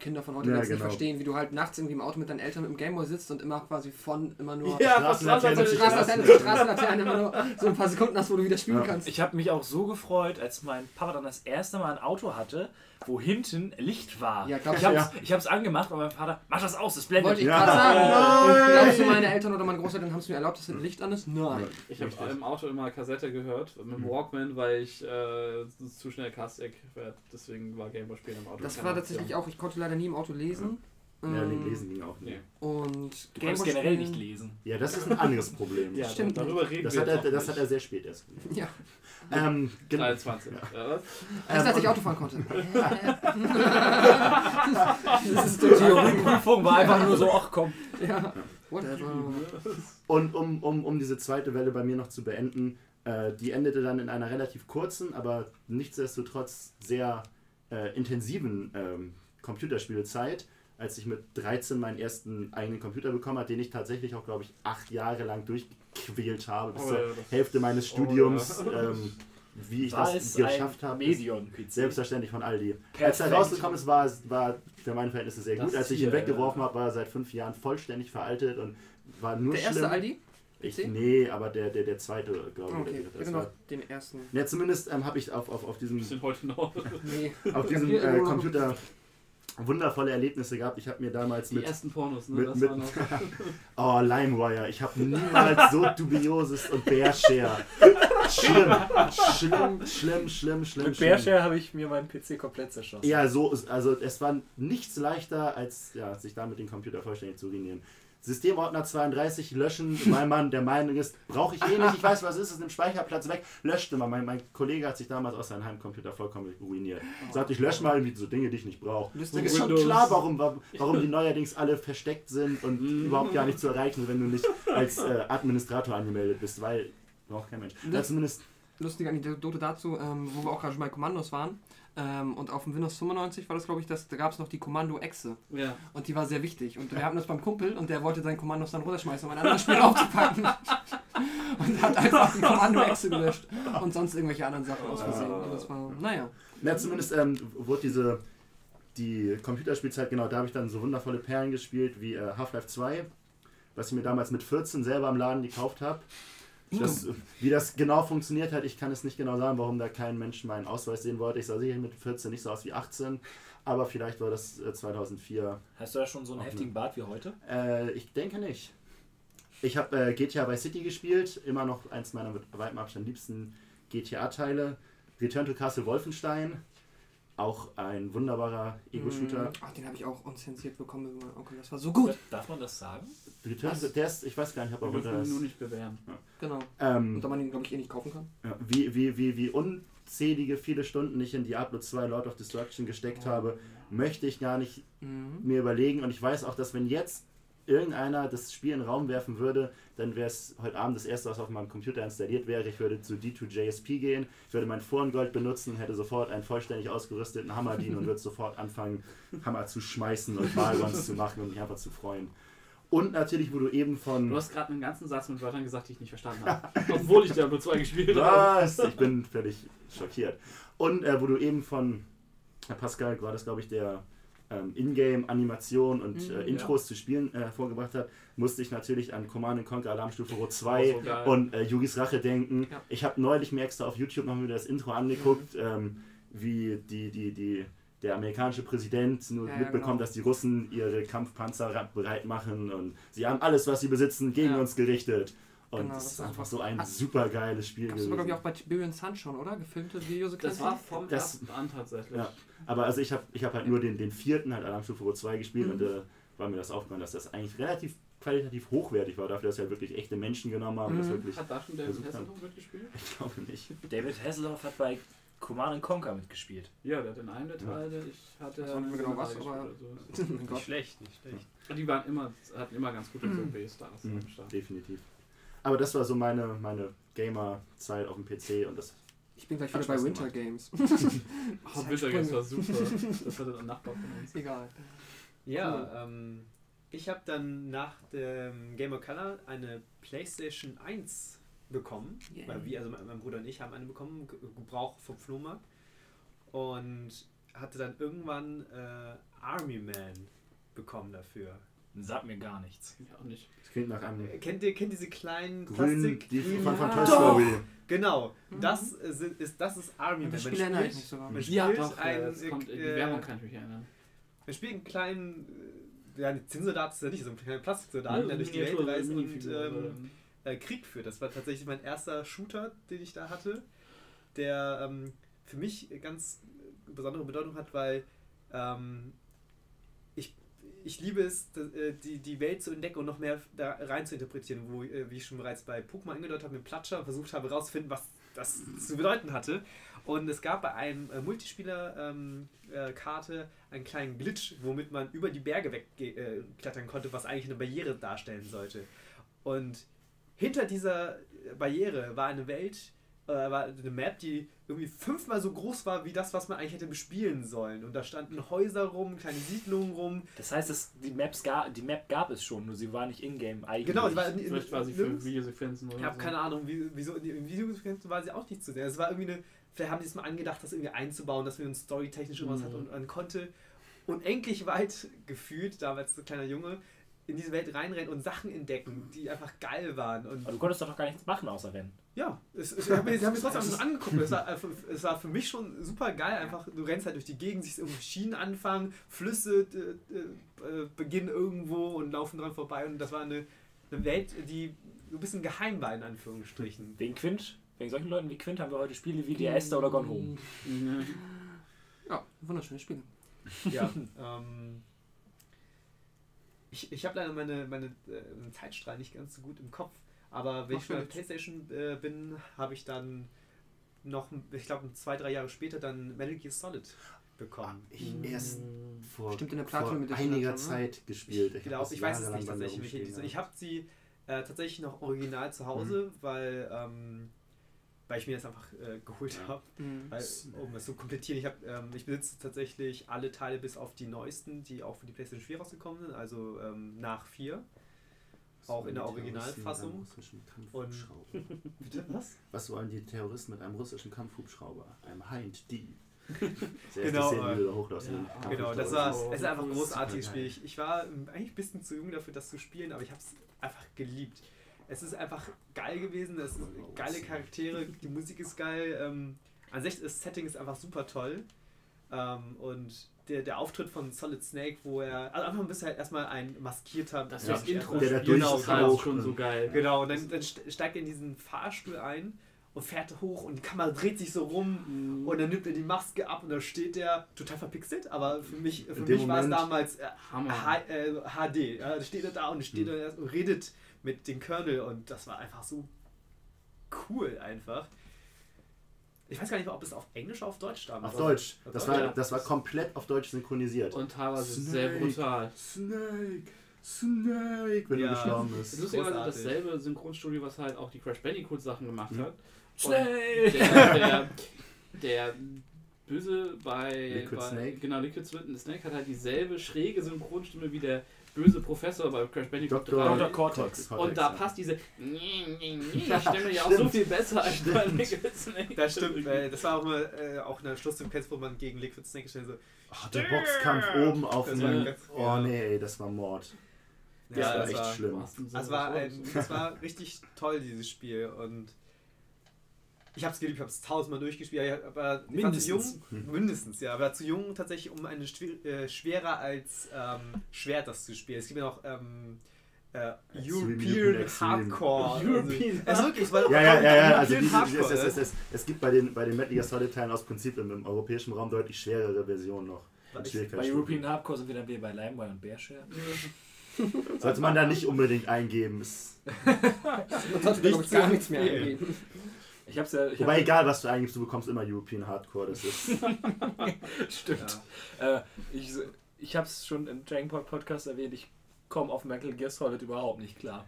Kinder von heute Ja, werden es nicht genau. verstehen, wie du halt nachts irgendwie im Auto mit deinen Eltern mit dem Gameboy sitzt und immer quasi von immer nur Ja, Straßenlaterne zu Straßenlaterne immer nur so ein paar Sekunden hast, wo du wieder spielen Ja. kannst. Ich habe mich auch so gefreut, als mein Papa dann das erste Mal ein Auto hatte, wo hinten Licht war. Ja, glaub ich habe ja. ich hab's angemacht und mein Vater, mach das aus, das blendet. Wollte ich Ja. gerade sagen. Nein. Glaubst du, meine Eltern oder meine Großeltern haben es mir erlaubt, dass das Licht an ist? Nein. Ich habe im Auto immer Kassette gehört mit dem Walkman, weil ich äh, zu schnell Kastek werde. Deswegen war Gameboy spielen im Auto. Das war tatsächlich auch, ich konnte leider nie im Auto lesen. ja, Ähm, lesen ging auch nicht. Nee. Und Du konntest generell nicht lesen. Ja, das ist ein anderes Problem. Ja, Stimmt darüber reden Das wir hat, er, das nicht. hat er sehr spät erst. Ja, Ähm, gen- 23. Ja. als ich und- Auto fahren konnte. Das ist die Theorieprüfung war einfach nur so, ach komm. Ja, whatever. Und um, um, um diese zweite Welle bei mir noch zu beenden, äh, die endete dann in einer relativ kurzen, aber nichtsdestotrotz sehr äh, intensiven ähm, Computerspielezeit, als ich mit 13 meinen ersten eigenen Computer bekommen habe, den ich tatsächlich auch, glaube ich, acht Jahre lang durchgequält habe, bis Oh zur ja, Hälfte meines Studiums. Ähm, wie ich War das es geschafft habe. Selbstverständlich von Aldi. Als Perfekt. er rausgekommen ist, war, es- war für meine Verhältnisse sehr Das gut. Als ich ihn weggeworfen habe, war er seit fünf Jahren vollständig veraltet und war nur Der erste schlimm. Aldi? Ich, nee, aber der, der, der zweite, glaube ich. Okay, das genau, war, den ersten. ja, zumindest ähm, habe ich auf, auf, auf diesem, Wir sind heute noch. Nee. auf diesem äh, Computer wundervolle Erlebnisse gehabt. Ich habe mir damals Die mit, ersten Pornos, ne? mit- das mit- war noch. oh, LimeWire, ich habe niemals so dubioses und Bearshare. Schlimm, schlimm, schlimm, schlimm, schlimm. Mit. Bearshare habe ich mir meinen PC komplett zerschossen. Ja, so, also es war nichts leichter, als ja, sich damit den Computer vollständig zu ruinieren. Systemordner 32 löschen, weil man der Meinung ist, brauche ich eh nicht, ich weiß, was es ist, es nimmt Speicherplatz weg, löschte man. Mein, mein Kollege hat sich damals aus seinem Heimcomputer vollkommen ruiniert. Sagte, ich lösche mal irgendwie so Dinge, die ich nicht brauche. Ist ist schon klar, warum, warum die neuerdings alle versteckt sind und Mhm. überhaupt gar nicht zu erreichen, wenn du nicht als äh, Administrator angemeldet bist, weil braucht kein Mensch. Ja, Das- zumindest lustige Anekdote dazu, ähm, wo wir auch gerade schon bei Kommandos waren. Ähm, und auf dem Windows 95 war das, glaube ich, das, da gab es noch die Kommando-Exe. Ja. Und die war sehr wichtig. Und wir hatten das beim Kumpel und der wollte seinen Kommandos dann runterschmeißen, um ein anderes Spiel aufzupacken. und hat einfach die Kommandowechsel gelöscht und sonst irgendwelche anderen Sachen aus Versehen. Und Das war, naja. Na, zumindest ähm, wurde diese die Computerspielzeit, genau, da habe ich dann so wundervolle Perlen gespielt wie äh, Half-Life 2, was ich mir damals mit 14 selber im Laden gekauft habe. Das, wie das genau funktioniert hat, ich kann es nicht genau sagen, warum da kein Mensch meinen Ausweis sehen wollte. Ich sah sicher mit 14 nicht so aus wie 18, aber vielleicht war das äh, 2004. Hast du da schon so einen heftigen Bart wie heute? Äh, ich denke nicht. Ich habe äh, GTA Vice City gespielt, immer noch eins meiner mit weitem Abstand liebsten GTA-Teile. Return to Castle Wolfenstein, auch ein wunderbarer Ego-Shooter. Mhm. Ach, den habe ich auch unzensiert bekommen mit meinem Onkel. Das war so gut. Darf man das sagen? Return Was? der ist, ich weiß gar nicht, ob er Wir runter ihn nur ist. nicht bewerben. Genau. Ähm, Und da man ihn, glaube ich, eh nicht kaufen kann. Ja, wie, wie, wie, wie unzählige viele Stunden ich in Diablo 2 Lord of Destruction gesteckt habe, möchte ich gar nicht Mhm. mir überlegen. Und ich weiß auch, dass wenn jetzt irgendeiner das Spiel in den Raum werfen würde, dann wäre es heute Abend das erste, was auf meinem Computer installiert wäre. Ich würde zu D2JSP gehen, ich würde mein Forengold benutzen, hätte sofort einen vollständig ausgerüsteten Hammer dienen und würde sofort anfangen, Hammer zu schmeißen und Balgons zu machen und mich einfach zu freuen. Und natürlich, wo du eben von... Du hast gerade einen ganzen Satz mit Wörtern gesagt, die ich nicht verstanden habe. Obwohl ich Diablo 2 gespielt habe. Was? Ich bin völlig schockiert. Und äh, wo du eben von Herr Pascal war das, glaube ich, der ähm, Ingame-Animation und Mhm, äh, Intros zu Spielen äh, vorgebracht hat, musste ich natürlich an Command Conquer Alarmstufe Rot 2 Oh, so und äh, Yugis Rache denken. Ja. Ich habe neulich mir extra auf YouTube noch wieder das Intro angeguckt, ähm, wie die, die, die, der amerikanische Präsident nur Ja, ja, mitbekommt, genau. dass die Russen ihre Kampfpanzer bereit machen und sie haben alles, was sie besitzen, gegen Ja. uns gerichtet. Und Genau, das das ist einfach so ein super geiles Spiel es gewesen. glaube ich, auch bei Tiberian Sun schon, oder? Gefilmte Videosequenzen? Das war vom Das- ersten an tatsächlich. Ja. Aber also ich habe ich hab halt nur den, den vierten, halt Alarmstufe Rot 2 gespielt Mhm. und äh, war mir das aufgefallen, dass das eigentlich relativ qualitativ hochwertig war, dafür, dass wir halt wirklich echte Menschen genommen haben. Das Mhm. wirklich, Hat da schon David Hasselhoff mitgespielt? ich glaube nicht. David Hasselhoff hat bei Command Conquer mitgespielt. Ja, der hat in einem der Teile, ich hatte. Ich weiß nicht mehr genau was, gespielt aber- oder so. Nicht schlecht, nicht schlecht. Und die waren immer, hatten immer ganz gute Mhm. B-Stars Mhm, am Start. definitiv. Aber das war so meine, meine Gamer-Zeit auf dem PC und das Ich bin gleich wieder bei Winter gemacht. Games. Oh, Winter Games war super. Das hatte ein Nachbar von uns. Egal. Ja, Cool. ähm, ich habe dann nach dem Game of Color eine PlayStation 1 bekommen. Yeah. Weil wir, also mein, mein Bruder und ich haben eine bekommen, ge- Gebrauch vom Flohmarkt. Und hatte dann irgendwann äh, Army Man bekommen dafür. Sagt mir gar nichts. Ja, auch nicht. das klingt nach einem Äh, Kennt ihr, kennt diese kleinen grünen, Plastik? die grünen- von, von Ja. Toy Doch! Story. Genau, Mhm. das äh, ist, das ist Army Man. Das Man spielt- mich sogar. Man Ja, spielt doch, einen, äh, es kommt, die äh, Werbung kann ich mich erinnern. Man spielt einen kleinen, äh, ja, ein Zinnsoldat ist ja nicht, so ein kleiner Plastiksoldat, der durch die Welt reist und ähm, äh, Krieg führt. Das war tatsächlich mein erster Shooter, den ich da hatte, der ähm, für mich ganz besondere Bedeutung hat, weil ähm, ich liebe es, äh, die, die Welt zu entdecken und noch mehr da rein zu interpretieren, wo, äh, wie ich schon bereits bei Pokémon angedeutet habe, mit Platscher versucht habe herauszufinden, was das zu bedeuten hatte. Und es gab bei einem äh, Multispieler-Karte ähm, äh, einen kleinen Glitch, womit man über die Berge wegklettern konnte, was eigentlich eine Barriere darstellen sollte. Und hinter dieser Barriere war eine Welt, äh, war eine Map, die irgendwie fünfmal so groß war wie das, was man eigentlich hätte bespielen sollen. Und da standen Häuser rum, kleine Siedlungen rum. Das heißt, es, die, Maps ga, die Map gab es schon, nur sie war nicht in-game eigentlich. Genau, die war Vielleicht war sie für Videosequenzen oder Ich habe so. keine Ahnung, wie, wieso in den Videosequenzen war sie auch nicht zu sehen. Es war irgendwie eine, vielleicht haben die es mal angedacht, das irgendwie einzubauen, dass wir uns storytechnisch irgendwas Mhm. hat und man konnte unendlich weit gefühlt, damals ein kleiner Junge, in diese Welt reinrennen und Sachen entdecken, die einfach geil waren. Und Aber du konntest doch noch gar nichts machen außer rennen. ja, es, es, ich habe mir, hab mir trotzdem so angeguckt. Es war, einfach- es war für mich schon super geil. Einfach, du rennst halt durch die Gegend, siehst irgendwie Schienen anfangen, Flüsse äh, äh, beginnen irgendwo und laufen dran vorbei. Und das war eine, eine Welt, die so ein bisschen geheim war, in Anführungsstrichen. Wegen Quint, wegen solchen Leuten wie Quint haben wir heute Spiele wie The Esther oder Gone Home. Ja, wunderschöne Spiele. Ja, ähm, ich, ich habe leider meine, meine äh, Zeitstrahl nicht ganz so gut im Kopf, aber wenn Macht ich bei der. Playstation äh, bin, habe ich dann noch, ich glaube, zwei, drei Jahre später dann Metal Gear Solid bekommen. Ich erst vor, Stimmt, in der vor Platinum Edition einiger schon, ne? Zeit gespielt. Ich hab glaube, ich weiß es nicht tatsächlich. Edition. Ich habe sie äh, tatsächlich noch original zu Hause, weil, ähm, weil ich mir das einfach äh, geholt Ja. habe. Mhm. Um es zu komplettieren, ich, hab, ähm, ich besitze tatsächlich alle Teile bis auf die neuesten, die auch für die PlayStation 4 rausgekommen sind, also ähm, nach 4. Auch in der Originalfassung. Kampfhubschrauber? Bitte was? Was wollen die Terroristen mit einem russischen Kampfhubschrauber? Einem Hind D. Genau, äh, ja, Genau, das war, es ist einfach ein großartiges. Spiel. Ich, ich war ähm, eigentlich ein bisschen zu jung dafür, das zu spielen, aber ich habe es einfach geliebt. Es ist einfach geil gewesen, es sind geile Charaktere, die Musik ist geil. Ähm, an sich das Setting ist einfach super toll. Ähm, und der, der Auftritt von Solid Snake, wo er. Also einfach bist du halt erstmal ein maskierter. Das ist Ja, das Intro. der da genau, genau, Rauch schon und- so geil. genau, und dann, dann ste- steigt er in diesen Fahrstuhl ein und fährt hoch und die Kamera dreht sich so rum Mhm. und dann nimmt er die Maske ab und da steht der total verpixelt, aber für mich, für mich war es damals äh. H äh, HD. Ja, da steht er da und steht Mhm. er und redet mit dem Colonel und das war einfach so cool einfach. Ich weiß gar nicht, ob es auf Englisch oder auf Deutsch damals Auf Deutsch. Auf Das Deutsch, war, ja. das war komplett auf Deutsch synchronisiert. Und teilweise Snake. sehr brutal. Snake, Snake, wenn Ja. du gestorben Das bist. ist lustigerweise Großartig. dasselbe Synchronstudio, was halt auch die Crash Bandicoot Sachen gemacht Mhm. hat. Snake! Der, der, der Böse bei, Liquid bei Snake? genau Liquid Snake hat halt dieselbe schräge Synchronstimme wie der böse Professor bei Crash Bandicoot 3. Dr. Cortex. Und da passt diese Stimme ja auch so Stimmt. viel besser als bei Liquid Snake. Das stimmt, äh, das war auch mal äh, auch eine Schlusssequenz, wo man gegen Liquid Snake schnell so. Oh, der Boxkampf oben auf dem. Oh nee, ey, das war Mord. Das Ja, war das echt war- schlimm. Das war, ein, das war richtig toll, dieses Spiel. Und ich habe es geliebt, ich habe es tausendmal durchgespielt. Ich war, ich war zu jung, Mindestens. mindestens, ja, aber zu jung tatsächlich, um eine äh, schwerer als ähm, Schwert das zu spielen. Es gibt ja noch ähm, äh, European. Hardcore. European also, also wirklich, es war Ja, ja, ja, ja. Also es, es, es, es, es gibt bei den, bei den Metal Gear Solid Teilen aus Prinzip im, im europäischen Raum deutlich schwerere Versionen noch. Weil Bei. European Hardcore sind wir dann wieder bei Limewire und Bearshare. Sollte man da nicht unbedingt eingeben. Man sollte ich, gar nichts mehr eingeben. Ich hab's ja. Ich wobei, hab, egal was du eingibst, du bekommst immer European Hardcore. Das ist. stimmt. Äh, ich, ich hab's schon im Dragon Ball Podcast erwähnt, ich komme auf Metal Gear Solid überhaupt nicht klar.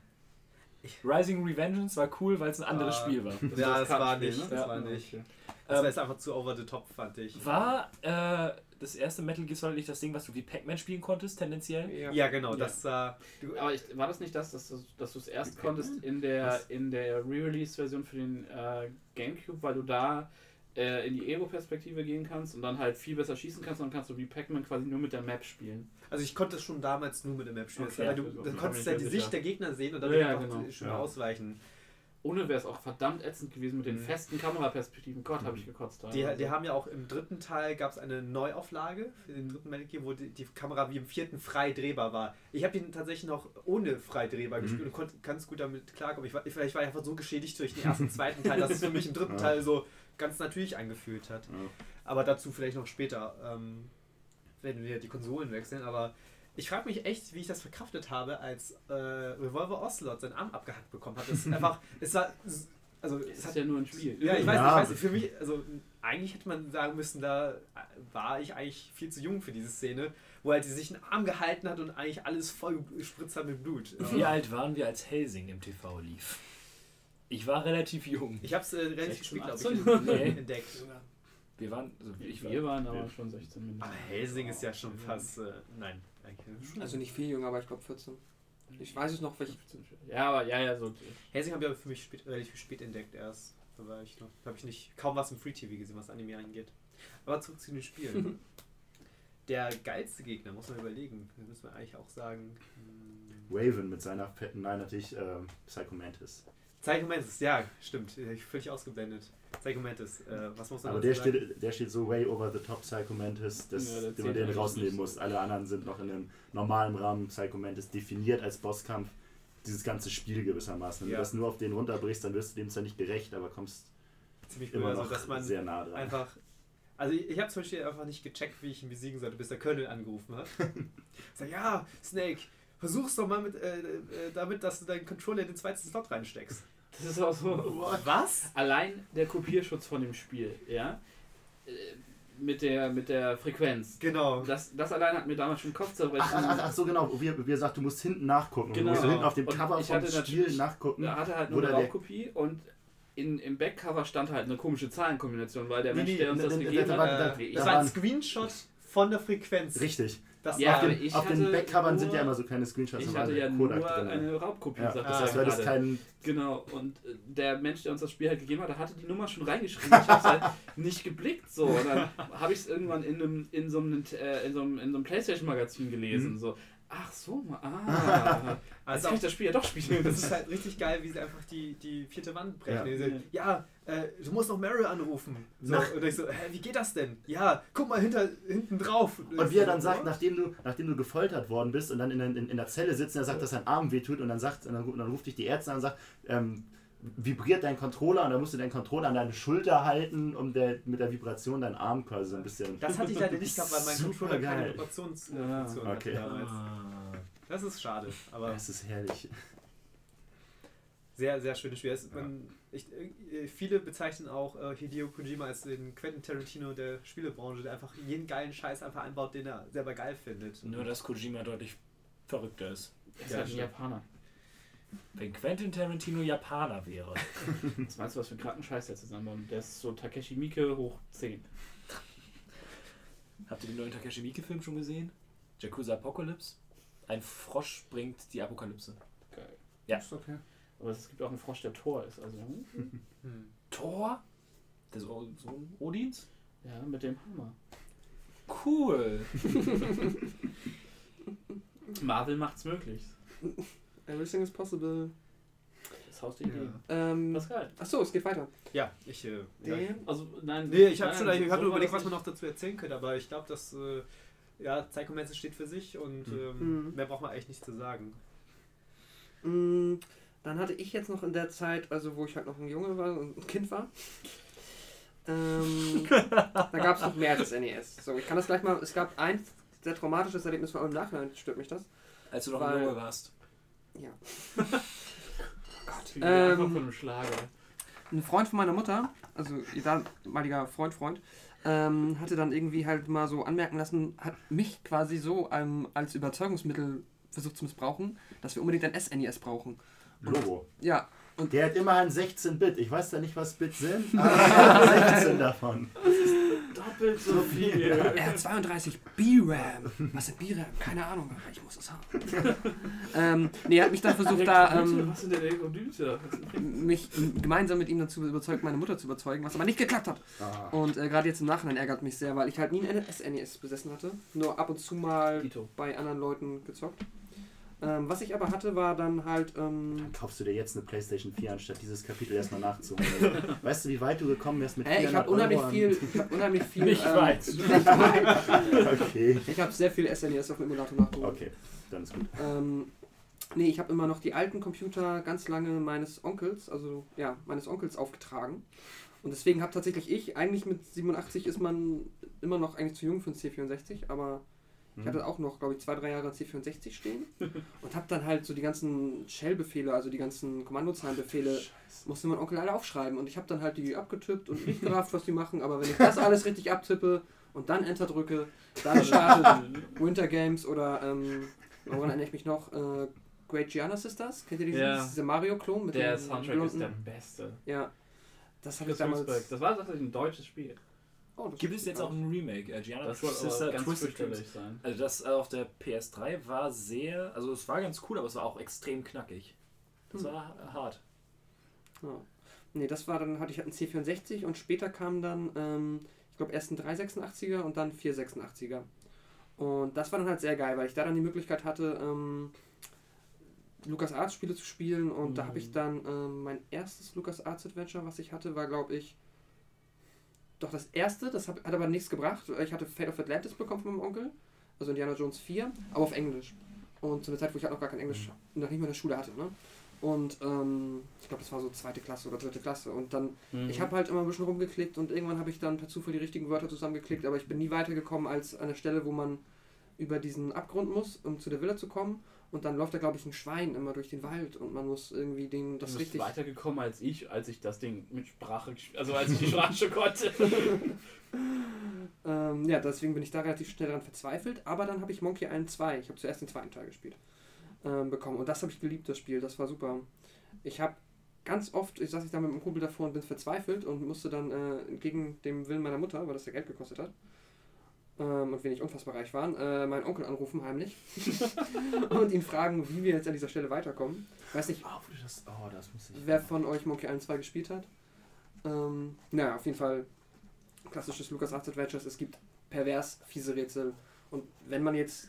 Rising Revengeance war cool, weil es ein anderes Ah. Spiel war. Ja, das war nicht. ne? Das Ja. war nicht. Das war Ähm, jetzt einfach zu over the top, fand ich. war äh, das erste Metal Gear Solid nicht das Ding, was du wie Pac-Man spielen konntest, tendenziell? Ja. Ja, genau, das war. Du, Aber ich, war das nicht das, dass du dass du es erst konntest in der, in der Re-Release-Version für den äh, Gamecube, weil du da äh, in die Ego-Perspektive gehen kannst und dann halt viel besser schießen kannst und dann kannst du wie Pac-Man quasi nur mit der Map spielen. Also ich konnte es schon damals nur mit der Map spielen. Okay, weil du, du konntest ja die sicher. Sicht der Gegner sehen und dann Ja, einfach genau. schön Ja. ausweichen. Ohne wäre es auch verdammt ätzend gewesen mit den Mhm. festen Kameraperspektiven. Gott, habe ich gekotzt. Die, die haben ja auch im dritten Teil gab es eine Neuauflage für den dritten Metal Gear, wo die, die Kamera wie im vierten frei drehbar war. Ich habe den tatsächlich noch ohne frei drehbar Mhm. gespielt und konnte ganz gut damit klarkommen. Ich war, ich, war- ich einfach so geschädigt durch den ersten und zweiten Teil, dass es für mich im dritten Ja. Teil so ganz natürlich angefühlt hat. Ja. Aber dazu vielleicht noch später, ähm, wenn wir die Konsolen wechseln. Aber ich frage mich echt, wie ich das verkraftet habe, als äh, Revolver Ocelot seinen Arm abgehackt bekommen hat. Es ist einfach, es war, also Es es ist hat ja nur ein Spiel. ja, ich weiß, Ja. nicht, ich weiß für mich, also eigentlich hätte man sagen müssen, da war ich eigentlich viel zu jung für diese Szene, wo er sich einen Arm gehalten hat und eigentlich alles voll gespritzt hat mit Blut. Wie alt waren wir, als Helsing im TV lief? Ich war relativ jung. Ich habe es äh, relativ 16, spät, glaube ich, Nee. entdeckt. Wir waren. Also ich war Wir waren aber schon 16 Minuten. Aber Helsing ist ja schon fast, äh, nein. Also nicht viel jünger, aber ich glaube 14. Ich weiß es noch, welch. Ja, aber ja, ja, so. Helsing habe ich aber für mich spät, relativ spät entdeckt erst. Da war ich noch, da habe ich nicht kaum was im Free TV gesehen, was Anime angeht. Aber zurück zu den Spielen. Der geilste Gegner, muss man überlegen. Da müssen wir eigentlich auch sagen. hm, Raven mit seiner fetten, nein, natürlich ähm, Psycho Mantis. Psycho Mantis, ja, stimmt. Ich völlig ausgeblendet. Psycho Mantis, äh, was muss man Aber der sagen? steht, der steht so way over the top Psycho Mantis, dass Ja, man den rausnehmen muss. Alle anderen sind noch in einem normalen Rahmen. Psycho Mantis definiert als Bosskampf dieses ganze Spiel gewissermaßen. Wenn Ja. du das nur auf den runterbrichst, dann wirst du dem zwar nicht gerecht, aber kommst Ziemlich cool, immer also noch dass man sehr nah dran. einfach. Also ich, ich habe zum Beispiel einfach nicht gecheckt, wie ich ihn besiegen sollte, bis der Colonel angerufen hat. Sag, ja, Snake, versuch's doch mal mit, äh, äh, damit, dass du deinen Controller in den zweiten Slot reinsteckst. Das ist auch so. Was? Allein der Kopierschutz von dem Spiel, ja. Äh, Mit der, mit der Frequenz. Genau. Das, das allein hat mir damals schon Kopfzerbrechen. Ach, ach, ach, ach so genau, wie, er- wie er sagt, du musst hinten nachgucken. Genau. Du musst hinten auf dem Und Cover ich vom Spiel natürlich- nachgucken. Da hatte halt nur eine Raubkopie und in, im Backcover stand halt eine komische Zahlenkombination, weil der Nee, Mensch, nee, der uns da- das da- gegeben da- hat, ich war ein Screenshot von der Frequenz. Richtig. Das Ja, auf den, auf den Backcovern sind ja immer so kleine Screenshots. Ich hatte ja Kodak nur drin. eine Raubkopie, Ja, das Ah, heißt, hattest gerade. keinen. Genau, und äh, der Mensch, der uns das Spiel halt gegeben hat, der hatte die Nummer schon reingeschrieben. Ich hab's halt nicht geblickt. So. Und dann habe ich es irgendwann in, einem, in, so einem, äh, in, so einem, in so einem Playstation-Magazin gelesen. Mhm. So, ach so, ah. Also kann ich das Spiel ja doch spielen. Das ist halt richtig geil, wie sie einfach die, die vierte Wand brechen. Ja. Ja, äh, du musst noch Meryl anrufen. So, Nach- und ich so, hä, wie geht das denn? Ja, guck mal hinter, hinten drauf. Und wie er dann sagt, nachdem du, nachdem du gefoltert worden bist und dann in, der- in, in der Zelle sitzt und er sagt, dass sein Arm wehtut und dann sagt, und dann, und dann ruft dich die Ärzte an und sagt, ähm, vibriert dein Controller und dann musst du deinen Controller an deine Schulter halten, um der, mit der Vibration deinen Arm quasi so ein bisschen. Das hatte ich leider nicht gehabt, weil mein Controller keine geil. Vibrationsfunktion Ja, hatte okay. damals. Das ist schade, aber Das ist herrlich. sehr, sehr schönes Spiel. Es, man, ich, äh, viele bezeichnen auch äh, Hideo Kojima als den Quentin Tarantino der Spielebranche, der einfach jeden geilen Scheiß einfach einbaut, den er selber geil findet. Nur, dass Kojima deutlich verrückter ist. Er ist Ja, halt ein. Japaner. Wenn Quentin Tarantino Japaner wäre. Was meinst du, was für einen kranken Scheiß der zusammenbaut? Der ist so Takeshi Miike hoch 10. Habt ihr den neuen Takeshi Miike-Film schon gesehen? Yakuza Apocalypse? Ein Frosch bringt die Apokalypse. Geil. Ja. Ist okay. Aber es gibt auch einen Frosch, der Tor ist. Also, hm? Hm. Thor? Der so Sohn Odins? ja, mit dem Hammer. Cool. Marvel macht's möglich. Everything is possible. Das Haus der Idee. Ähm, Das ist geil. achso, es geht weiter. Ja, ich. Äh, ja, ich Also, nein. nee, ich habe nein, schon ich hab so überlegt, was man noch dazu erzählen könnte, aber ich glaube, dass. Äh, ja, Psychomancer steht für sich und ähm, Mhm. mehr braucht man eigentlich nicht zu sagen. mh, dann hatte ich jetzt noch in der Zeit, also wo ich halt noch ein Junge war und ein Kind war, ähm, da gab es noch mehr als das NES. So, ich kann das gleich mal, es gab ein sehr traumatisches Erlebnis, vor allem im Nachhinein stört mich das. Als du noch ein Junge warst. Ja. Das klingt Ähm, einfach von einem Schlager. ein Freund von meiner Mutter, also ihr damaliger Freund, Freund, ähm, hatte dann irgendwie halt mal so anmerken lassen, hat mich quasi so ähm, als Überzeugungsmittel versucht zu missbrauchen, dass wir unbedingt ein SNES brauchen. Logo. Ja, Der hat immerhin 16 Bit. Ich weiß da nicht, was Bit sind, aber er hat 16 davon. Doppelt so viel. er hat 32 B-RAM. Was ist B-RAM? Keine Ahnung, aber ich muss es haben. ähm, nee, er hat mich dann versucht, da ähm, Was sind denn Elektrolyte? mich gemeinsam mit ihm dazu überzeugt, meine Mutter zu überzeugen, was aber nicht geklappt hat. Ah. Und äh, gerade jetzt im Nachhinein ärgert mich sehr, weil ich halt nie ein SNES besessen hatte. Nur ab und zu mal Dito. bei anderen Leuten gezockt. Ähm, was ich aber hatte, war dann halt. Ähm, Dann kaufst du dir jetzt eine Playstation 4, anstatt dieses Kapitel erstmal nachzuholen. Also, weißt du, wie weit du gekommen wärst mit äh, ich 400 habe unheimlich viel. Ich habe unheimlich viel. Nicht ähm. Nicht weit. Okay. Ich habe sehr viel SNES auf dem Emulator nachgeholt. Okay, dann ist gut. Ähm, nee, ich habe immer noch die alten Computer ganz lange meines Onkels, also ja, meines Onkels aufgetragen. Und deswegen habe tatsächlich ich, eigentlich mit 87 ist man immer noch eigentlich zu jung für ein C64, aber ich hatte auch noch, glaube ich, zwei, drei Jahre C64 stehen und habe dann halt so die ganzen Shell-Befehle, also die ganzen Kommandozeilenbefehle, musste mein Onkel alle aufschreiben. Und ich habe dann halt die abgetippt und nicht gerafft, was die machen. Aber wenn ich das alles richtig abtippe und dann Enter drücke, dann startet Winter Games oder, ähm, woran erinnere ich mich noch? Äh, Great Gianna Sisters? Kennt ihr dieses, Ja. dieser Mario-Klon Der Soundtrack ist der beste. Ja. Das habe ich damals. Das war tatsächlich ein deutsches Spiel. Oh, das Gibt es jetzt auch ein Remake? Äh, Gianna Das soll aber Sister ganz Twisted Dreams. sein. Also das äh, auf der PS3 war sehr, also es war ganz cool, aber es war auch extrem knackig. Das Hm. war hart. Ja. Nee, das war dann, hatte ich halt einen C64 und später kam dann, ähm, ich glaube, erst ein 386er und dann 486er. Und das war dann halt sehr geil, weil ich da dann die Möglichkeit hatte, ähm, LucasArts Spiele zu spielen und da habe ich Mhm. dann ähm, mein erstes LucasArts Adventure, was ich hatte, war glaube ich doch das erste, das hab, hat aber nichts gebracht. Ich hatte Fate of Atlantis bekommen von meinem Onkel, also Indiana Jones 4, aber auf Englisch. Und zu einer Zeit, wo ich halt noch gar kein Englisch, noch nicht mal in der Schule hatte, ne? Und ähm, ich glaube, das war so zweite Klasse oder dritte Klasse. Und dann Mhm. ich habe halt immer ein bisschen rumgeklickt und irgendwann habe ich dann per Zufall die richtigen Wörter zusammengeklickt, aber ich bin nie weitergekommen als an der Stelle, wo man über diesen Abgrund muss, um zu der Villa zu kommen. Und dann läuft da, glaube ich, ein Schwein immer durch den Wald und man muss irgendwie den, das Du bist richtig. weitergekommen als ich, als ich das Ding mit Sprache, also als ich die Sprache konnte. Ähm, ja, deswegen bin ich da relativ schnell daran verzweifelt. Aber dann habe ich Monkey Island 2, ich habe zuerst den zweiten Teil gespielt, ähm, bekommen. Und das habe ich geliebt, das Spiel. Das war super. Ich habe ganz oft, ich saß ich da mit einem Kumpel davor und bin verzweifelt und musste dann äh, entgegen dem Willen meiner Mutter, weil das ja Geld gekostet hat, ähm, und wir nicht unfassbar reich waren, äh, meinen Onkel anrufen heimlich und ihn fragen, wie wir jetzt an dieser Stelle weiterkommen. Weiß nicht, Oh, das, oh, das muss ich. wer von euch Monkey Island 2 gespielt hat. Ähm, naja, auf jeden Fall klassisches LucasArts Adventures. Es gibt pervers fiese Rätsel. Und wenn man jetzt,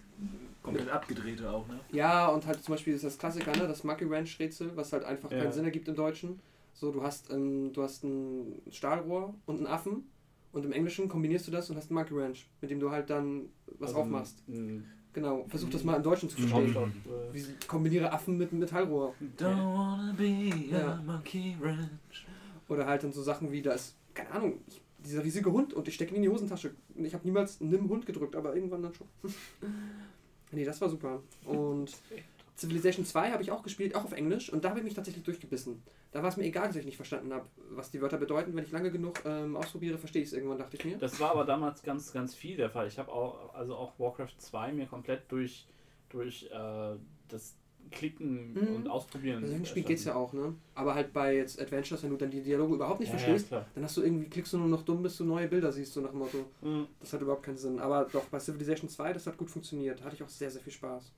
Komplett abgedrehte auch, ne? ja, und halt zum Beispiel ist das Klassiker, ne, das Monkey Ranch Rätsel, was halt einfach Ja. keinen Sinn ergibt im Deutschen. So, du hast, ähm, du hast ein Stahlrohr und einen Affen und im Englischen kombinierst du das und hast einen Monkey Ranch, mit dem du halt dann was Also aufmachst. ein- Genau, versuch das mal im Deutschen zu verstehen. Äh, Wie kombiniere Affen mit einem Metallrohr. Don't wanna be Ja. a monkey ranch. Oder halt dann so Sachen wie, da ist, keine Ahnung, ich, dieser riesige Hund und ich stecke ihn in die Hosentasche. Ich habe niemals nimm Hund gedrückt, aber irgendwann dann schon. nee, das war super. Und Civilization 2 habe ich auch gespielt, auch auf Englisch. Und da habe ich mich tatsächlich durchgebissen. Da war es mir egal, dass ich nicht verstanden habe, was die Wörter bedeuten. Wenn ich lange genug ähm, ausprobiere, verstehe ich es irgendwann, dachte ich mir. Das war aber damals ganz, ganz viel der Fall. Ich habe auch, also auch Warcraft 2 mir komplett durch, durch äh, das Klicken Mhm. und Ausprobieren. Also im Spiel geht es ja auch, ne? Aber halt bei jetzt Adventures, wenn du dann die Dialoge überhaupt nicht ja, verstehst, Ja, dann hast du irgendwie, klickst du nur noch dumm, bis du neue Bilder siehst, so nach dem Motto. Mhm. Das hat überhaupt keinen Sinn. Aber doch, bei Civilization 2, das hat gut funktioniert. Da hatte ich auch sehr, sehr viel Spaß.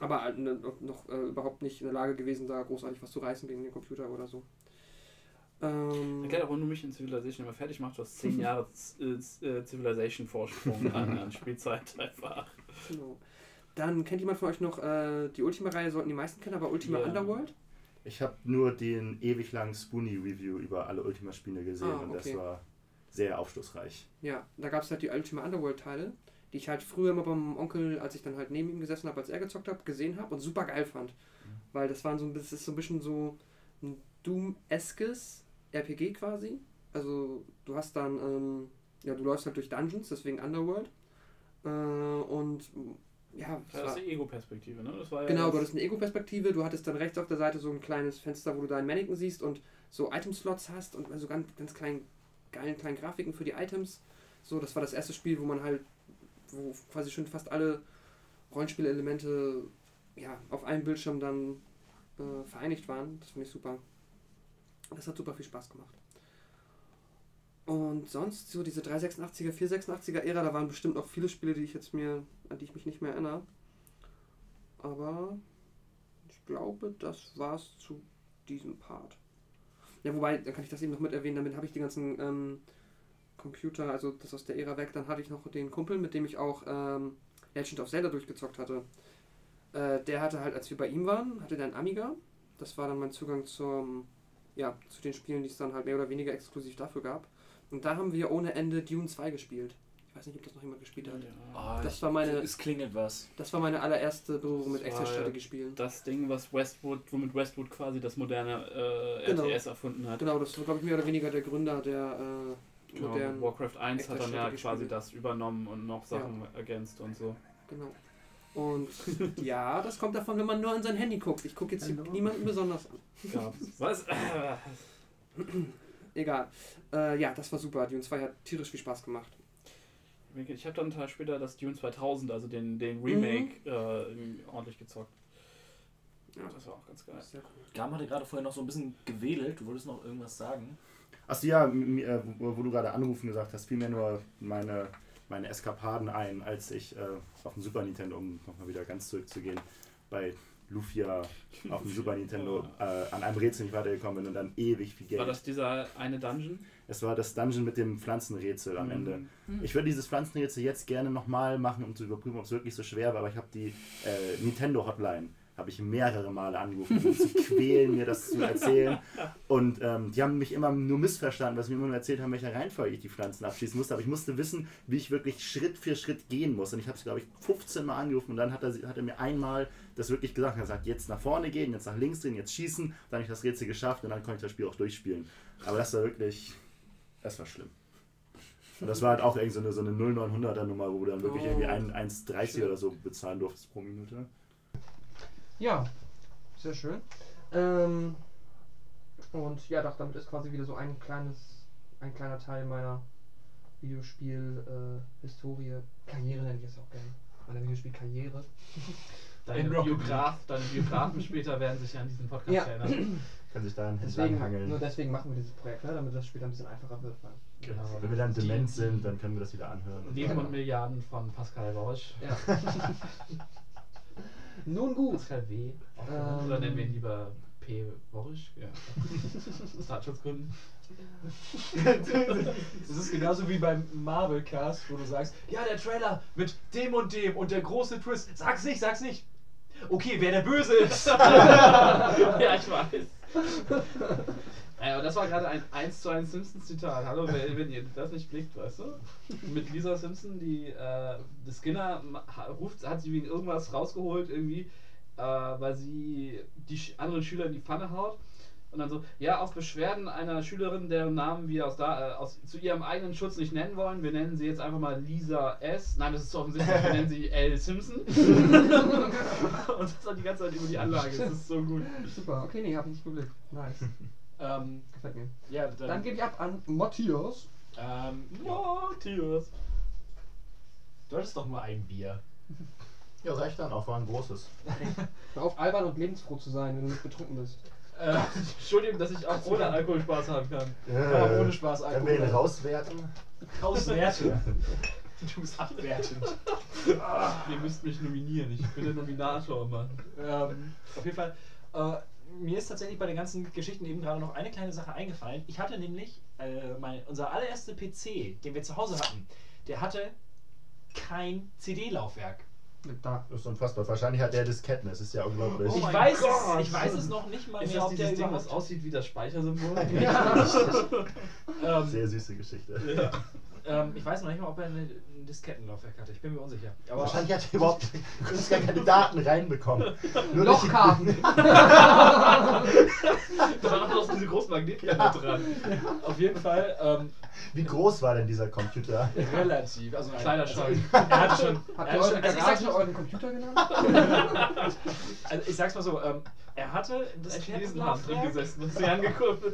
Aber halt ne- noch, äh, überhaupt nicht in der Lage gewesen, da großartig was zu reißen gegen den Computer oder so. Ähm, Erklärt auch, warum du mich in Civilization immer fertig machst. Du hast 10 Jahre Z- äh, Civilization-Vorsprung an, an Spielzeit einfach. genau. Dann kennt jemand von euch noch äh, die Ultima-Reihe, sollten die meisten kennen, aber Ultima Ja. Underworld? Ich habe nur den ewig langen Spoonie-Review über alle Ultima-Spiele gesehen Ah, und das okay. war sehr aufschlussreich. Ja, da gab es halt die Ultima Underworld-Teile, die ich halt früher immer beim Onkel, als ich dann halt neben ihm gesessen habe, als er gezockt habe, gesehen habe und super geil fand. Weil das waren so ein bisschen, das ist so ein bisschen so ein Doom-eskes RPG quasi. Also du hast dann, ähm, ja, du läufst halt durch Dungeons, deswegen Underworld. Äh, und ja, Das war, ist die Ego-Perspektive, ne? Das war ja genau, das- du hattest eine Ego-Perspektive, du hattest dann rechts auf der Seite so ein kleines Fenster, wo du deinen Mannequin siehst und so Item-Slots hast und so ganz, ganz kleinen, geilen kleinen Grafiken für die Items. So, das war das erste Spiel, wo man halt, wo quasi schon fast alle Rollenspielelemente ja, auf einem Bildschirm dann äh, vereinigt waren. Das finde ich super. Das hat super viel Spaß gemacht. Und sonst, so diese 386er, 486er Ära, da waren bestimmt noch viele Spiele, die ich jetzt mir, an die ich mich nicht mehr erinnere. Aber ich glaube, das war's zu diesem Part. Ja, wobei, dann kann ich das eben noch mit erwähnen, damit habe ich die ganzen ähm, Computer, also das aus der Ära weg, dann hatte ich noch den Kumpel, mit dem ich auch ähm, Legend of Zelda durchgezockt hatte. Äh, der hatte halt, als wir bei ihm waren, hatte der einen Amiga. Das war dann mein Zugang zum, ja, zu den Spielen, die es dann halt mehr oder weniger exklusiv dafür gab. Und da haben wir ohne Ende Dune 2 gespielt. Ich weiß nicht, ob das noch jemand gespielt hat. Ja. Oh, Das war meine- Es klingelt was. Das war meine allererste Berührung mit Echtzeitstrategiespielen. Das Ding, was Westwood, womit Westwood quasi das moderne äh, Genau. RTS erfunden hat. Genau, das war, glaube ich, mehr oder weniger der Gründer der äh, Genau, modernen. Warcraft 1 hat dann ja quasi das übernommen und noch Sachen ergänzt und so. Genau. Und ja, das kommt davon, wenn man nur an sein Handy guckt. Ich gucke jetzt niemanden besonders an. Gab's. Was? Egal. Äh, ja, das war super. Dune 2 hat tierisch viel Spaß gemacht. Ich habe dann einen Tag später das Dune 2000, also den, den Remake, äh, ordentlich gezockt. Ja. Das war auch ganz geil. Sehr cool. Gam hatte gerade vorher noch so ein bisschen gewedelt. Du wolltest noch irgendwas sagen. Achso, ja, äh, wo, du gerade anrufen gesagt hast, fiel mir nur meine, meine Eskapaden ein, als ich äh, auf dem Super Nintendo, um nochmal wieder ganz zurückzugehen, bei Lufia auf dem Super Nintendo äh, an einem Rätsel nicht weitergekommen bin und dann ewig viel Geld. War das dieser eine Dungeon? es war das Dungeon mit dem Pflanzenrätsel am Mhm. Ende. Ich würde dieses Pflanzenrätsel jetzt gerne nochmal machen, um zu überprüfen, ob es wirklich so schwer war, aber ich habe die äh, Nintendo Hotline habe ich mehrere Male angerufen, um zu quälen, mir das zu erzählen. Und ähm, die haben mich immer nur missverstanden, was sie mir immer nur erzählt haben, welcher Reihenfolge ich die Pflanzen abschießen musste. Aber ich musste wissen, wie ich wirklich Schritt für Schritt gehen muss. Und ich habe es, glaube ich, 15 Mal angerufen und dann hat er, hat er mir einmal das wirklich gesagt. Er hat gesagt, jetzt nach vorne gehen, jetzt nach links drehen, jetzt schießen. Dann habe ich das Rätsel geschafft und dann konnte ich das Spiel auch durchspielen. Aber das war wirklich, das war schlimm. Und das war halt auch irgendwie so eine, so eine 0900er Nummer, wo du dann wirklich Oh. irgendwie ein- 1,30 oder so bezahlen durftest pro Minute. Ja, sehr schön. Ähm, und ja, doch, damit ist quasi wieder so ein kleines, ein kleiner Teil meiner Videospiel-Historie, Karriere nenne ich es auch gerne, meiner Videospielkarriere, Deine, In Rockabilly. Biograf, deine Biografen später werden sich an diesen Podcast Ja. erinnern. Kann sich da Deswegen, entlang hangeln. nur deswegen machen wir dieses Projekt, ne? damit das später ein bisschen einfacher wird. Weil Genau. Wenn wir dann dement sind, dann können wir das wieder anhören. Leben und Milliarden von Pascal Rausch. Ja. Nun gut. Pascal W. Ähm. Oder nennen wir ihn lieber P. Worisch? Ja. Aus Datenschutzgründen. Das ist genauso wie beim Marvel-Cast, wo du sagst, ja, der Trailer mit dem und dem und der große Twist. Sag's nicht, sag's nicht. Okay, wer der Böse ist. ja, ich weiß. Aber das war gerade ein 1 zu 1 Simpsons-Zitat. Hallo, wenn, ihr das nicht blickt, weißt du? Mit Lisa Simpson, die, äh, die Skinner ruft, hat sie wegen irgendwas rausgeholt, irgendwie, äh, weil sie die Sch anderen Schüler in die Pfanne haut. Und dann so, ja, auf Beschwerden einer Schülerin, deren Namen wir aus da, äh, aus, zu ihrem eigenen Schutz nicht nennen wollen, wir nennen sie jetzt einfach mal Lisa S. Nein, das ist zu offensichtlich, wir nennen sie L. Simpson. Und das dann die ganze Zeit über die Anlage, das ist so gut. Super, okay, nee, hab ich nicht geblickt. Nice. ähm, Gefällt mir. ja, dann, Dann gebe ich ab an Matthias. ähm, ja, Matthias. du hattest doch nur ein Bier. Ja, reicht dann auch, war ein großes. Hör auf, albern und lebensfroh zu sein, wenn du nicht betrunken bist. Äh, Entschuldigung, dass ich auch ohne Alkohol Spaß haben kann. aber ohne Spaß Können wir ihn Alkohol. rauswerten? Auswerten. Du bist abwertend. Ihr müsst mich nominieren, ich bin der Nominator, Mann. ähm, auf jeden Fall. Äh, mir ist tatsächlich bei den ganzen Geschichten eben gerade noch eine kleine Sache eingefallen. Ich hatte nämlich äh, mein, unser allererster PC, den wir zu Hause hatten, der hatte kein CD-Laufwerk. Da. Das ist unfassbar. Wahrscheinlich hat der Disketten, das ist ja unglaublich. Oh ich, weiß es, ich weiß es noch nicht mal Ist mehr, das ob der dieses Ding, was aussieht wie das Speichersymbol? ähm, Sehr süße Geschichte. Ja. Ähm, ich weiß noch nicht mal, ob er eine, ein Diskettenlaufwerk hatte. Ich bin mir unsicher. Aber Wahrscheinlich hat er überhaupt gar keine Daten reinbekommen. Nur Lochkarten. Da war noch diese großen Magnetplatte dran. auf jeden Fall ähm, Wie groß war denn dieser Computer? relativ. Also ein Kleiner also, Schrank. Er hatte schon. Habt er ihr eure also Garage mal, euren Computer genannt? also ich sag's mal so, ähm, er hatte Das Chinesenhand drin Diskettenlaufwerk. gesessen und sie angeguckt.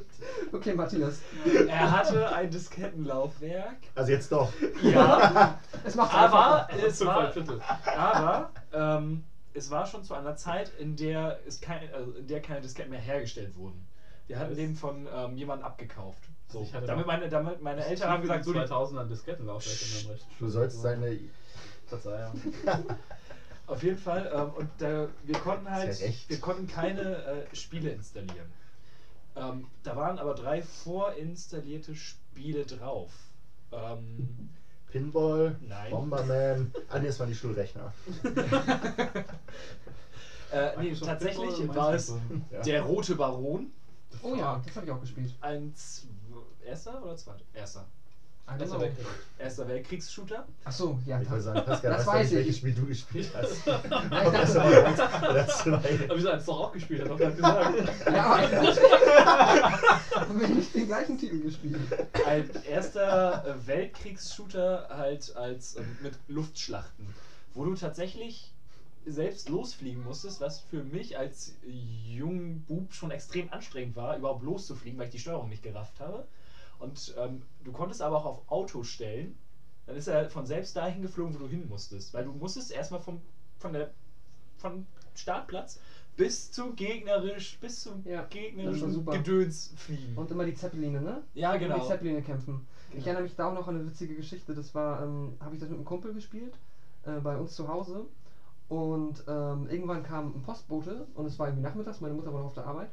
Okay, Matthias. Er hatte ein Diskettenlaufwerk. Also jetzt doch. Ja, Es macht aber es war, Viertel. aber ähm, es war schon zu einer Zeit, in der es keine, also in der keine Disketten mehr hergestellt wurden. Wir hatten den von ähm, jemandem abgekauft. So, Ich hatte damit meine, damit meine Eltern haben gesagt, so die, 2000 an Diskettenlaufwerk in meinem Recht. Du sollst seine. Verzeihung. Auf jeden Fall. Ähm, und da, wir konnten halt, ja wir konnten keine äh, Spiele installieren. Ähm, da waren aber drei vorinstallierte Spiele drauf. Ähm, Pinball, Nein. Bomberman. Ah, nee, das waren die Schulrechner. äh, nee, tatsächlich war es. Ja. der Rote Baron. Oh ja, das habe ich auch gespielt. Ein erster oder zweiter? Erster. Don't Erster know. Weltkrieg. Erster Weltkriegs-Shooter. Ach so, ja. Ich Das, sagen, Pascal, Das du weiß nicht, welches ich. Spiel du gespielt hast? Ob das das- aber eins oder zwei. Aber wieso es doch auch gespielt? Hat doch gerade gesagt. ja, aber haben wir nicht den gleichen Titel gespielt. Ein erster äh, Weltkriegs-Shooter halt als ähm, mit Luftschlachten, wo du tatsächlich selbst losfliegen musstest, was für mich als jungen Bub schon extrem anstrengend war, überhaupt loszufliegen, weil ich die Steuerung nicht gerafft habe. Und ähm, du konntest aber auch auf Auto stellen. Dann ist er von selbst dahin geflogen, wo du hin musstest. Weil du musstest erstmal vom, von der von Startplatz bis zum gegnerisch, bis zum Ja, gegnerischen. Gedöns fliegen. Und immer die Zeppeline, ne? ja, genau. Die Zeppeline kämpfen. Ich Genau. erinnere mich da auch noch an eine witzige Geschichte. Das war, ähm, habe ich das mit einem Kumpel gespielt, äh, bei uns zu Hause. Und ähm, irgendwann kam ein Postbote und es war irgendwie nachmittags, meine Mutter war noch auf der Arbeit.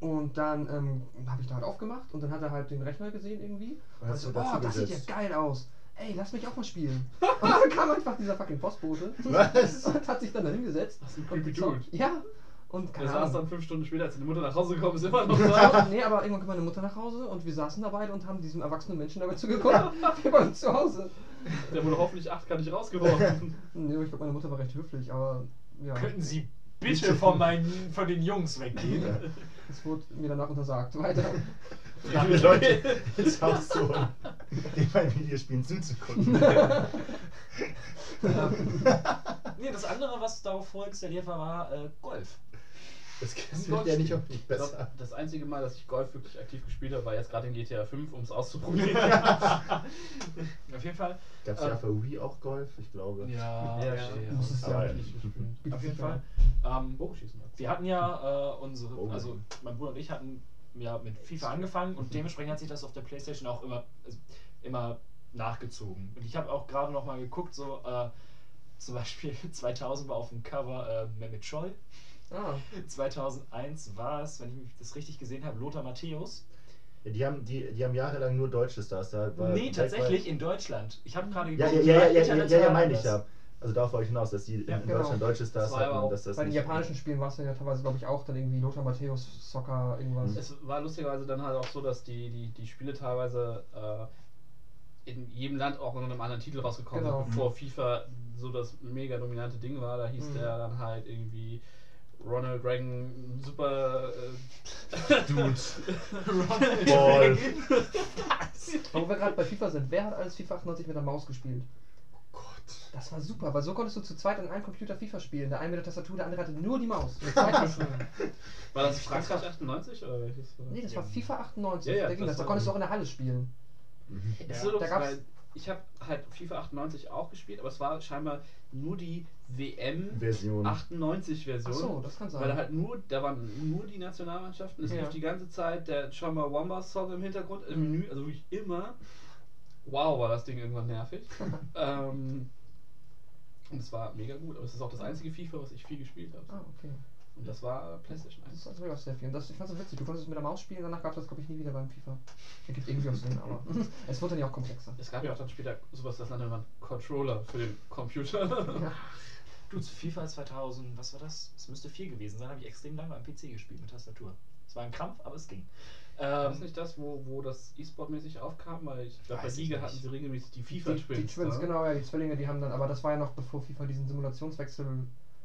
Und dann ähm, habe ich da halt aufgemacht und dann hat er halt den Rechner gesehen irgendwie. Und so, oh, dazu das sieht ja geil aus. Ey, lass mich auch mal spielen. Und dann kam einfach dieser fucking Postbote Was? und hat sich dann da hingesetzt. Das ist ein gezockt. Ja. Und keine saß Ahnung. dann fünf Stunden später, als seine Mutter nach Hause gekommen ist, immer noch da. nee, aber irgendwann kam meine Mutter nach Hause und wir saßen da beide und haben diesem erwachsenen Menschen dabei zugeguckt, bei uns zu Hause. Der wurde hoffentlich acht gar nicht rausgeworfen. Nee, ich glaube, meine Mutter war recht höflich, aber ja, Könnten Sie bitte von, meinen, von den Jungs weggehen? Es wurde mir danach untersagt. Weiter. Viele Leute ins Haus zu holen, dem beim Videospielen zuzugucken. ähm, nee, das andere, was darauf vorinstalliert war, war äh, Golf. Das Golf wird ja nicht nicht Ich glaub, besser. das einzige Mal, dass ich Golf wirklich aktiv gespielt habe, war jetzt gerade in GTA 5, um es auszuprobieren. Auf jeden Fall. Gab es ja für Wii auch Golf? Ich glaube. Ja, Ja, ja, ja. Muss es ja. nicht gespielt. Auf jeden Fall. Ähm, Bogenschießen. wir hatten ja äh, unsere, Oh. also mein Bruder und ich hatten ja mit FIFA angefangen und dementsprechend hat sich das auf der Playstation auch immer, also, immer nachgezogen. Und ich habe auch gerade noch mal geguckt, so äh, zum Beispiel 2000 war auf dem Cover äh, Mehmet Scholl. Ah, 2001 war es, wenn ich das richtig gesehen habe, Lothar Matthäus. Ja, die, haben, die, die haben jahrelang nur deutsche Stars da. war nee, tatsächlich in Deutschland. Ich habe gerade Ja, ja, geguckt, ja, ja, wie ja, ja, ja, ja meine ich ja. Also darauf wollte ich hinaus, dass die Ja, in genau. Deutschland deutsche Stars hatten. auch dass das bei den japanischen Spielen war es ja teilweise, glaube ich, auch dann irgendwie Lothar Matthäus, Soccer, irgendwas. Es war lustigerweise dann halt auch so, dass die, die, die Spiele teilweise äh, in jedem Land auch unter einem anderen Titel rausgekommen Genau. sind, bevor FIFA so das mega dominante Ding war. Da hieß Mhm. der dann halt irgendwie Ronald Reagan Super äh, Dude. Ronald Ball. Wo wir gerade bei FIFA sind, wer hat alles FIFA 98 mit der Maus gespielt? Gott. Das war super, weil so konntest du zu zweit an einem Computer FIFA spielen. Der eine mit der Tastatur, der andere hatte nur die Maus. War das Frankreich 98 oder welches? war das? nee, das war FIFA 98. Ja, ja, da ging das das. Da konntest du auch in der Halle spielen. Mhm. Das ist Ja, so da gab's- ich habe halt FIFA 98 auch gespielt, aber es war scheinbar nur die WM Version. 98 Version. Achso, das kann sein. Weil da halt nur, da waren nur die Nationalmannschaften. Es Ja. lief die ganze Zeit der Chamba Wamba Song im Hintergrund, im Mhm. Menü, also wirklich immer. Wow, war das Ding irgendwann nervig. ähm, und es war mega gut, aber es ist auch das einzige FIFA, was ich viel gespielt habe. ah, okay. Und das war PlayStation Das 1. ist also wirklich auch sehr viel. Und das, ich fand es witzig. Du konntest es mit der Maus spielen, danach gab es das, glaube ich, nie wieder beim FIFA. Ergibt irgendwie auch Sinn, aber es wurde dann ja auch komplexer. Es gab ja auch dann später sowas, das nannte man Controller für den Computer. Ja. Du, zu FIFA 2000, was war das? Es müsste 4 gewesen sein, habe ich extrem lange am PC gespielt mit Tastatur. Es war ein Krampf, aber es ging. War Ähm, das nicht das, wo, wo das E-Sport-mäßig aufkam? Weil ich glaube, bei Liga hatten sie regelmäßig die Die, FIFA-Twins. die Twins, ne? genau, ja, die Zwillinge, die haben dann, aber das war ja noch bevor FIFA diesen Simulationswechsel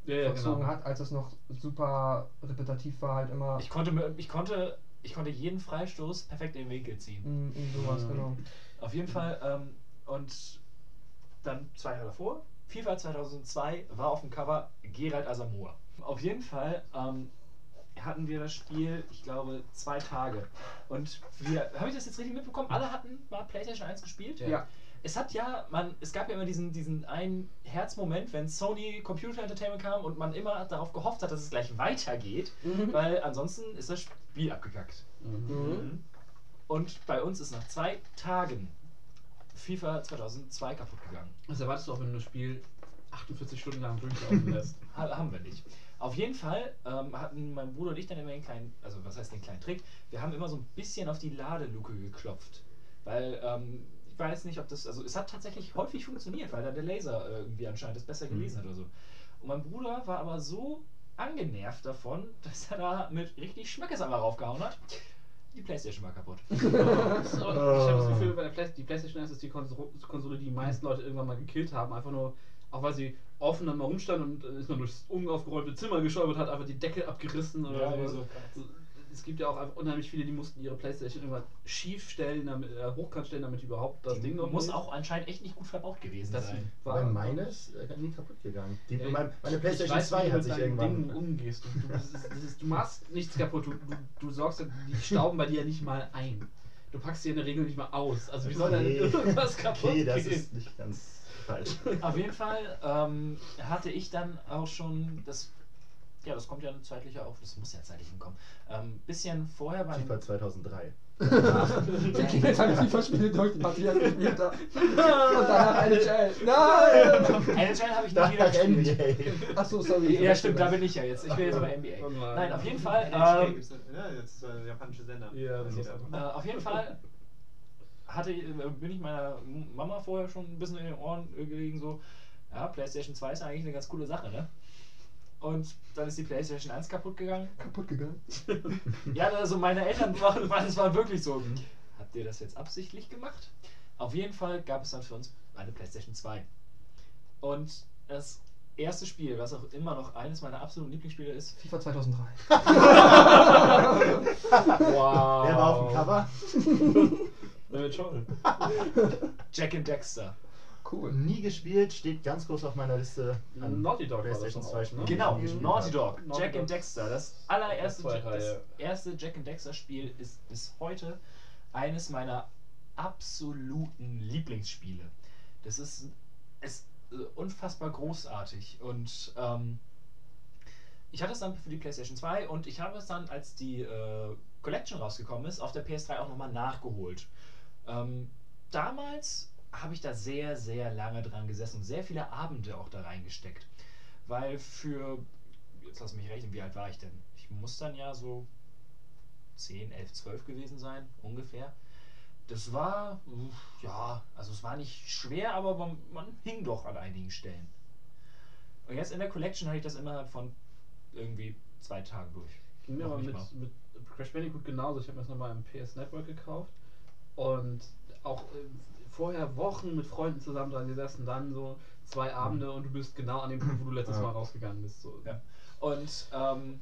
Ja, ja, vollzogen genau. hat, als es noch super repetitiv war, halt immer ich, konnte, mir- ich, konnte, ich konnte jeden Freistoß perfekt in den Winkel ziehen. mm, mm, sowas, Mhm. genau. Auf jeden Fall. Ähm, und dann zwei Jahre davor, FIFA 2002, war auf dem Cover Gerald Asamoah. Auf jeden Fall ähm, hatten wir das Spiel, ich glaube, zwei Tage. Und wir, habe ich das jetzt richtig mitbekommen? Alle hatten mal PlayStation 1 gespielt? Ja. Es hat ja, man, es gab ja immer diesen, diesen einen Herzmoment, wenn Sony Computer Entertainment kam und man immer darauf gehofft hat, dass es gleich weitergeht, Mhm. weil ansonsten ist das Spiel abgekackt. Mhm. Und bei uns ist nach zwei Tagen FIFA 2002 kaputt gegangen. Was erwartest du auch, wenn du das Spiel 48 Stunden lang durchlaufen lässt? Ha haben wir nicht. Auf jeden Fall ähm, hatten mein Bruder und ich dann immer den kleinen, also was heißt den kleinen Trick? Wir haben immer so ein bisschen auf die Ladeluke geklopft. Weil, ähm, weiß nicht, ob das, also es hat tatsächlich häufig funktioniert, weil da der Laser äh, irgendwie anscheinend das besser gelesen hat oder so. Und mein Bruder war aber so angenervt davon, dass er da mit richtig Schmackes einmal raufgehauen hat. Die Playstation war kaputt. Ich habe das Gefühl, bei der Play die PlayStation 1 ist die Konso- Konsole, die die meisten Leute irgendwann mal gekillt haben. Einfach nur, auch weil sie offen dann mal rumstand und äh, ist man durchs unaufgeräumte Zimmer geschäumt, hat einfach die Decke abgerissen oder Ja, so. also- Es gibt ja auch unheimlich viele, die mussten ihre Playstation irgendwann schief stellen, damit, äh, hochkant stellen, damit überhaupt das Die Ding noch muss auch anscheinend echt nicht gut verbaut gewesen Das sein. war Weil meine ist äh, nie kaputt gegangen. Die, Ja, mein, meine Ich Playstation weiß, 2 wie du hat sich irgendwann. Dingen umgehst. Du, du, das ist, das ist, du machst nichts kaputt. Du, du, du sorgst, die stauben bei dir nicht mal ein. Du packst sie in der Regel nicht mal aus. Also wie soll denn Okay. irgendwas kaputt Okay, das gehen? ist nicht ganz falsch. Auf jeden Fall ähm, hatte ich dann auch schon das. Ja, das kommt ja zeitlich auch, das muss ja zeitlich hinkommen. Ähm, bisschen vorher beim. FIFA 2003. Wir gehen jetzt alle FIFA-Spiele durch, die gespielt hat. Und danach NHL. Nein! NHL habe ich nie wieder gespielt. NBA. Achso, sorry. Ja, stimmt, da bin ich ja jetzt. Ich bin jetzt bei NBA. Nein. Nein, auf jeden Fall. Ähm, ja, jetzt ist äh, japanische Sender. Ja, das ist äh, auf jeden Fall hatte, äh, bin ich meiner Mama vorher schon ein bisschen in den Ohren gelegen, so, ja, PlayStation 2 ist eigentlich eine ganz coole Sache, ne? Und dann ist die PlayStation 1 kaputt gegangen. Kaputt gegangen. Ja, also meine Eltern waren, es war wirklich so. Habt ihr das jetzt absichtlich gemacht? Auf jeden Fall gab es dann für uns eine PlayStation 2. Und das erste Spiel, was auch immer noch eines meiner absoluten Lieblingsspiele ist. FIFA 2003. Wow. Wer war auf dem Cover? Damit schon. Jack and Dexter. Cool. Nie gespielt, steht ganz groß auf meiner Liste. an Naughty Dog PlayStation doch 2 auch, Spielen. ne? Genau, die ich nie Naughty Dog, Naughty Jack Dog. and Dexter. Das allererste, Das Jack, das erste Jack and Dexter Spiel ist bis heute eines meiner absoluten Lieblingsspiele. Das ist, ist äh, unfassbar großartig und ähm, ich hatte es dann für die PlayStation 2 und ich habe es dann, als die äh, Collection rausgekommen ist, auf der PS3 auch nochmal nachgeholt. Ähm, damals habe ich da sehr, sehr lange dran gesessen und sehr viele Abende auch da reingesteckt. Weil für, jetzt lass mich rechnen, wie alt war ich denn? Ich muss dann ja so 10, 11, 12 gewesen sein, ungefähr. Das war, ja, also es war nicht schwer, aber man, man hing doch an einigen Stellen. Und jetzt in der Collection hatte ich das innerhalb von irgendwie zwei Tagen durch. Ging mir aber mit, mal. mit Crash Bandicoot genauso. Ich habe mir das nochmal im PS Network gekauft und auch äh, vorher Wochen mit Freunden zusammen dran gesessen, dann so zwei Abende und du bist genau an dem Punkt, wo du letztes. Mal rausgegangen bist. So. Ja. Und ähm,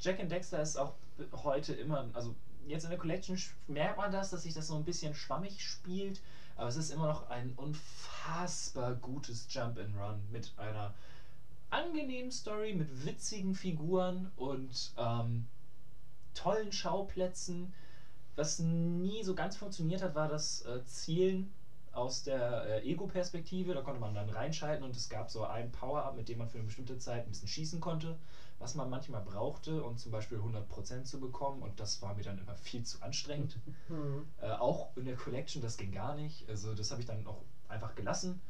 Jack and Dexter ist auch heute immer, also jetzt in der Collection merkt man das, dass sich das so ein bisschen schwammig spielt, aber es ist immer noch ein unfassbar gutes Jump and Run mit einer angenehmen Story, mit witzigen Figuren und ähm, tollen Schauplätzen. Was nie so ganz funktioniert hat, war das äh, Zielen aus der äh, Ego-Perspektive. Da konnte man dann reinschalten und es gab so ein Power-Up, mit dem man für eine bestimmte Zeit ein bisschen schießen konnte, was man manchmal brauchte, um zum Beispiel 100% zu bekommen. Und das war mir dann immer viel zu anstrengend. Äh, auch in der Collection, das ging gar nicht. Also das habe ich dann auch einfach gelassen.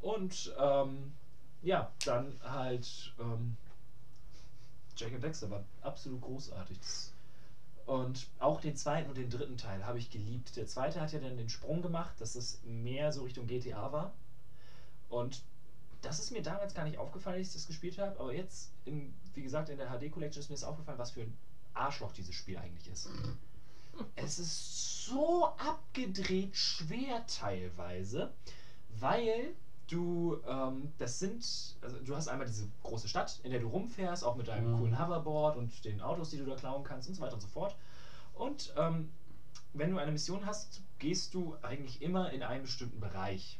Und ähm, ja, dann halt ähm, Jack and Dexter war absolut großartig. Das, und auch den zweiten und den dritten Teil habe ich geliebt. Der zweite hat ja dann den Sprung gemacht, dass es mehr so Richtung GTA war. Und das ist mir damals gar nicht aufgefallen, als ich das gespielt habe. Aber jetzt, in, wie gesagt, in der HD Collection ist mir das aufgefallen, was für ein Arschloch dieses Spiel eigentlich ist. Es ist so abgedreht schwer teilweise, weil du, ähm, das sind, also du hast einmal diese große Stadt, in der du rumfährst, auch mit deinem Mhm. coolen Hoverboard und den Autos, die du da klauen kannst und so weiter und so fort. Und ähm, wenn du eine Mission hast, gehst du eigentlich immer in einen bestimmten Bereich.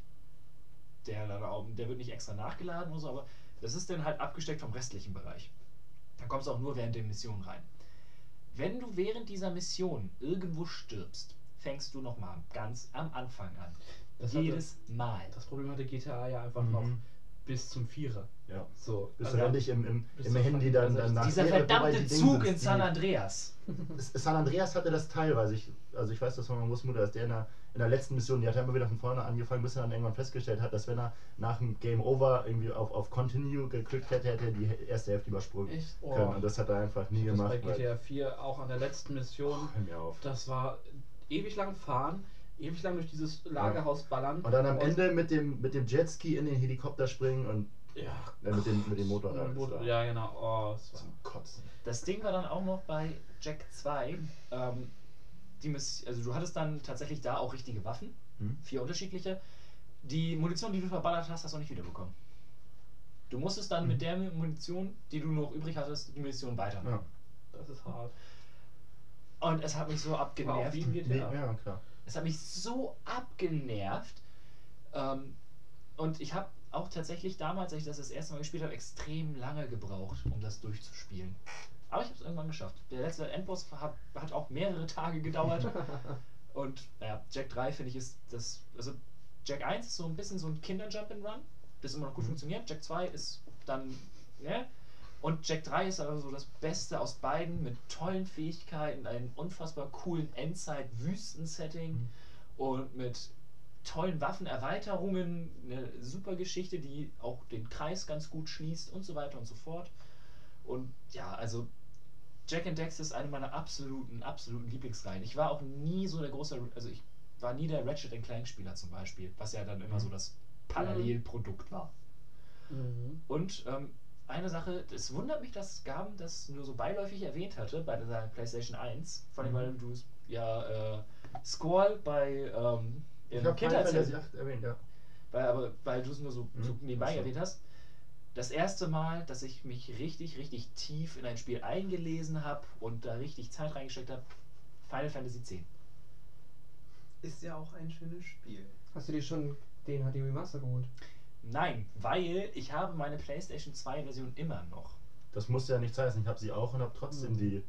Der, der wird nicht extra nachgeladen oder so, aber das ist dann halt abgesteckt vom restlichen Bereich. Dann kommst du auch nur während der Mission rein. Wenn du während dieser Mission irgendwo stirbst, fängst du nochmal ganz am Anfang an. Das, hatte, Jedes Mal. das Problem hatte GTA ja einfach Mhm. noch bis zum Vierer. Ja. So. Bis Also, du endlich im, im, im zur Handy dann, fucking dann nach Dieser verdammte Zug in San Andreas. San Andreas hatte das teilweise. Ich, also ich weiß das von meiner Großmutter, dass der in der, in der letzten Mission, die hat er immer wieder von vorne angefangen, bis er dann irgendwann festgestellt hat, dass wenn er nach dem Game Over irgendwie auf, auf Continue geklickt hätte, hätte er die erste Hälfte übersprungen Echt? Oh. können. Und das hat er einfach nie das gemacht. bei weil- GTA 4 auch an der letzten Mission. Hör mir auf. Das war ewig lang fahren, ewig lang durch dieses Lagerhaus ballern. Und dann am Ende mit dem, mit dem Jetski in den Helikopter springen und Ja, äh, mit, dem, mit dem Motor- war ja, genau. Oh, das war Zum Kotzen. Das Ding war dann auch noch bei Jack 2. Ähm, die Miss also du hattest dann tatsächlich da auch richtige Waffen. Hm? Vier unterschiedliche. Die Munition, die du verballert hast, hast du auch nicht wiederbekommen. Du musstest dann Hm. mit der Munition, die du noch übrig hattest, die Munition weitermachen. Ja. Das ist hart. Und es hat mich so abgenervt. wie ja, klar. Es hat mich so abgenervt. Ähm, und ich habe auch tatsächlich damals, als ich das das erste Mal gespielt habe, extrem lange gebraucht, um das durchzuspielen. Aber ich habe es irgendwann geschafft. Der letzte Endboss hat, hat auch mehrere Tage gedauert. und naja, Jack 3 finde ich ist das. Also Jack 1 ist so ein bisschen so ein Kinder-Jump and Run, das immer noch gut Mhm. funktioniert. Jack 2 ist dann, ne? Und Jack 3 ist aber so das Beste aus beiden mit tollen Fähigkeiten, einem unfassbar coolen Endzeit-Wüsten-Setting Mhm. und mit tollen Waffenerweiterungen, eine super Geschichte, die auch den Kreis ganz gut schließt und so weiter und so fort. Und ja, also Jack and Dex ist eine meiner absoluten, absoluten Lieblingsreihen. Ich war auch nie so der große, also ich war nie der Ratchet Clank Spieler zum Beispiel, was ja dann immer so das Parallelprodukt war. Mhm. Und ähm, eine Sache, es wundert mich, dass Gaben das nur so beiläufig erwähnt hatte bei der PlayStation 1, vor allem Mhm. weil du ja äh, Squall bei ähm, Ich im 8 erwähnt, ja. weil, aber weil du es nur so, so Mhm. nebenbei so. erwähnt hast. Das erste Mal, dass ich mich richtig, richtig tief in ein Spiel eingelesen habe und da richtig Zeit reingesteckt habe, Final Fantasy X. Ist ja auch ein schönes Spiel. Hast du dir schon den HD Remaster geholt. Nein, weil ich habe meine PlayStation 2 Version immer noch. Das muss ja nichts heißen. Ich habe sie auch und habe trotzdem Hm. die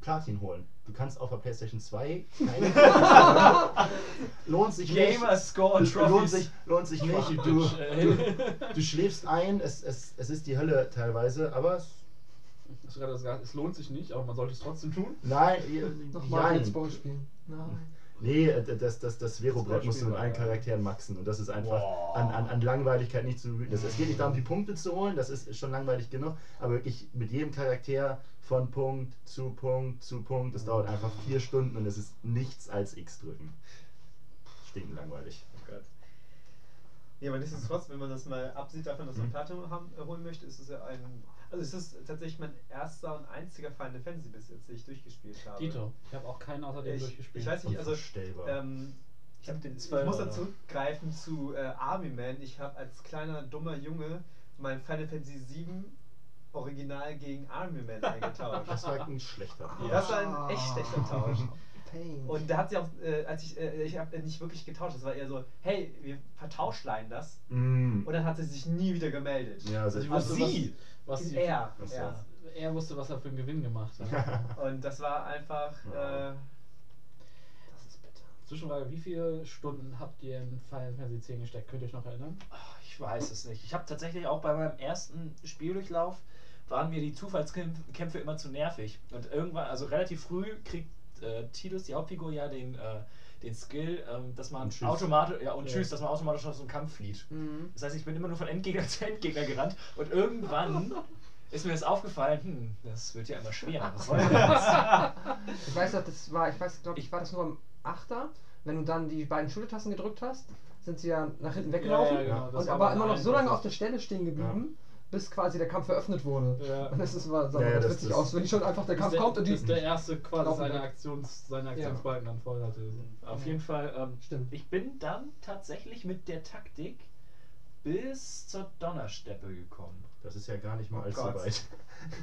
Platin holen. Du kannst auf der PlayStation 2 keine lohnt sich nicht. Score Lohnt sich, lohnt sich nicht. Du, Äh, du schläfst ein, es, es, es ist die Hölle teilweise, aber es, Hast du gerade gesagt, es lohnt sich nicht, aber man sollte es trotzdem tun. nein, Nochmal nein. Let's Ball spielen. Nein. Nee, äh, das, das, das Vero-Brett musst du mit allen. Charakteren maxen und das ist einfach Boah. an, an, an Langweiligkeit nicht zu das, Es geht nicht darum, die Punkte zu holen, das ist schon langweilig genug, aber wirklich mit jedem Charakter von Punkt zu Punkt zu Punkt, das dauert einfach vier Stunden und es ist nichts als X drücken. Stinken langweilig. Oh Gott. Ja, aber nichtsdestotrotz, wenn man das mal absieht davon, dass man. Platinum haben, äh, holen möchte, ist es ja ein. Also es ist tatsächlich mein erster und einziger Final Fantasy bis jetzt, den ich durchgespielt habe. Dito, ich habe auch keinen außer dem Ich, durchgespielt. ich weiß nicht, also ähm, ich, hab den, ich muss dann zurückgreifen zu äh, Army Man. Ich habe als kleiner dummer Junge mein Final Fantasy 7 Original gegen Army Man eingetauscht. das war ein schlechter. Das war ein echt schlechter Tausch. Pain. Und da hat sie auch, äh, als ich, äh, ich habe nicht wirklich getauscht, das war eher so, hey, wir vertauschleihen das. Mm. Und dann hat sie sich nie wieder gemeldet. Ja, also Also wusste, sie, was, was die, er, so. ja. er wusste, was er für einen Gewinn gemacht hat. Und das war einfach, Ja. äh, das ist bitter. Zwischenfrage, wie viele Stunden habt ihr in Final Fantasy 10 gesteckt? Könnt ihr euch noch erinnern? Ich weiß es nicht. Ich habe tatsächlich auch bei meinem ersten Spieldurchlauf waren mir die Zufallskämpfe immer zu nervig. Und irgendwann, also relativ früh, kriegt äh, Tidus, die Hauptfigur, ja den, äh, den Skill, ähm, dass man automatisch, ja, und Ja. tschüss, dass man automatisch aus dem Kampf flieht. Mhm. Das heißt, ich bin immer nur von Endgegner zu Endgegner gerannt und irgendwann ist mir das aufgefallen, hm, das wird ja immer schwerer. Was soll denn das? Ich weiß noch, das war, ich weiß, glaube ich, war das nur am Achter. Wenn du dann die beiden Schultertasten gedrückt hast, sind sie ja nach hinten weggelaufen. Ja, ja, genau, und aber immer noch so lange auf der Stelle stehen geblieben, bis quasi der Kampf eröffnet wurde. Ja. Und das ist immer sah Ja, ja, das- witzig das- aus, wenn schon einfach der Kampf der, kommt und die. bis der erste quasi seine. Aktions, seine Aktionsbalken dann voll hatte. Auf jeden Fall, ähm, Stimmt. ich bin dann tatsächlich mit der Taktik bis zur Donnersteppe gekommen. Das ist ja gar nicht mal Oh allzu Gott. weit.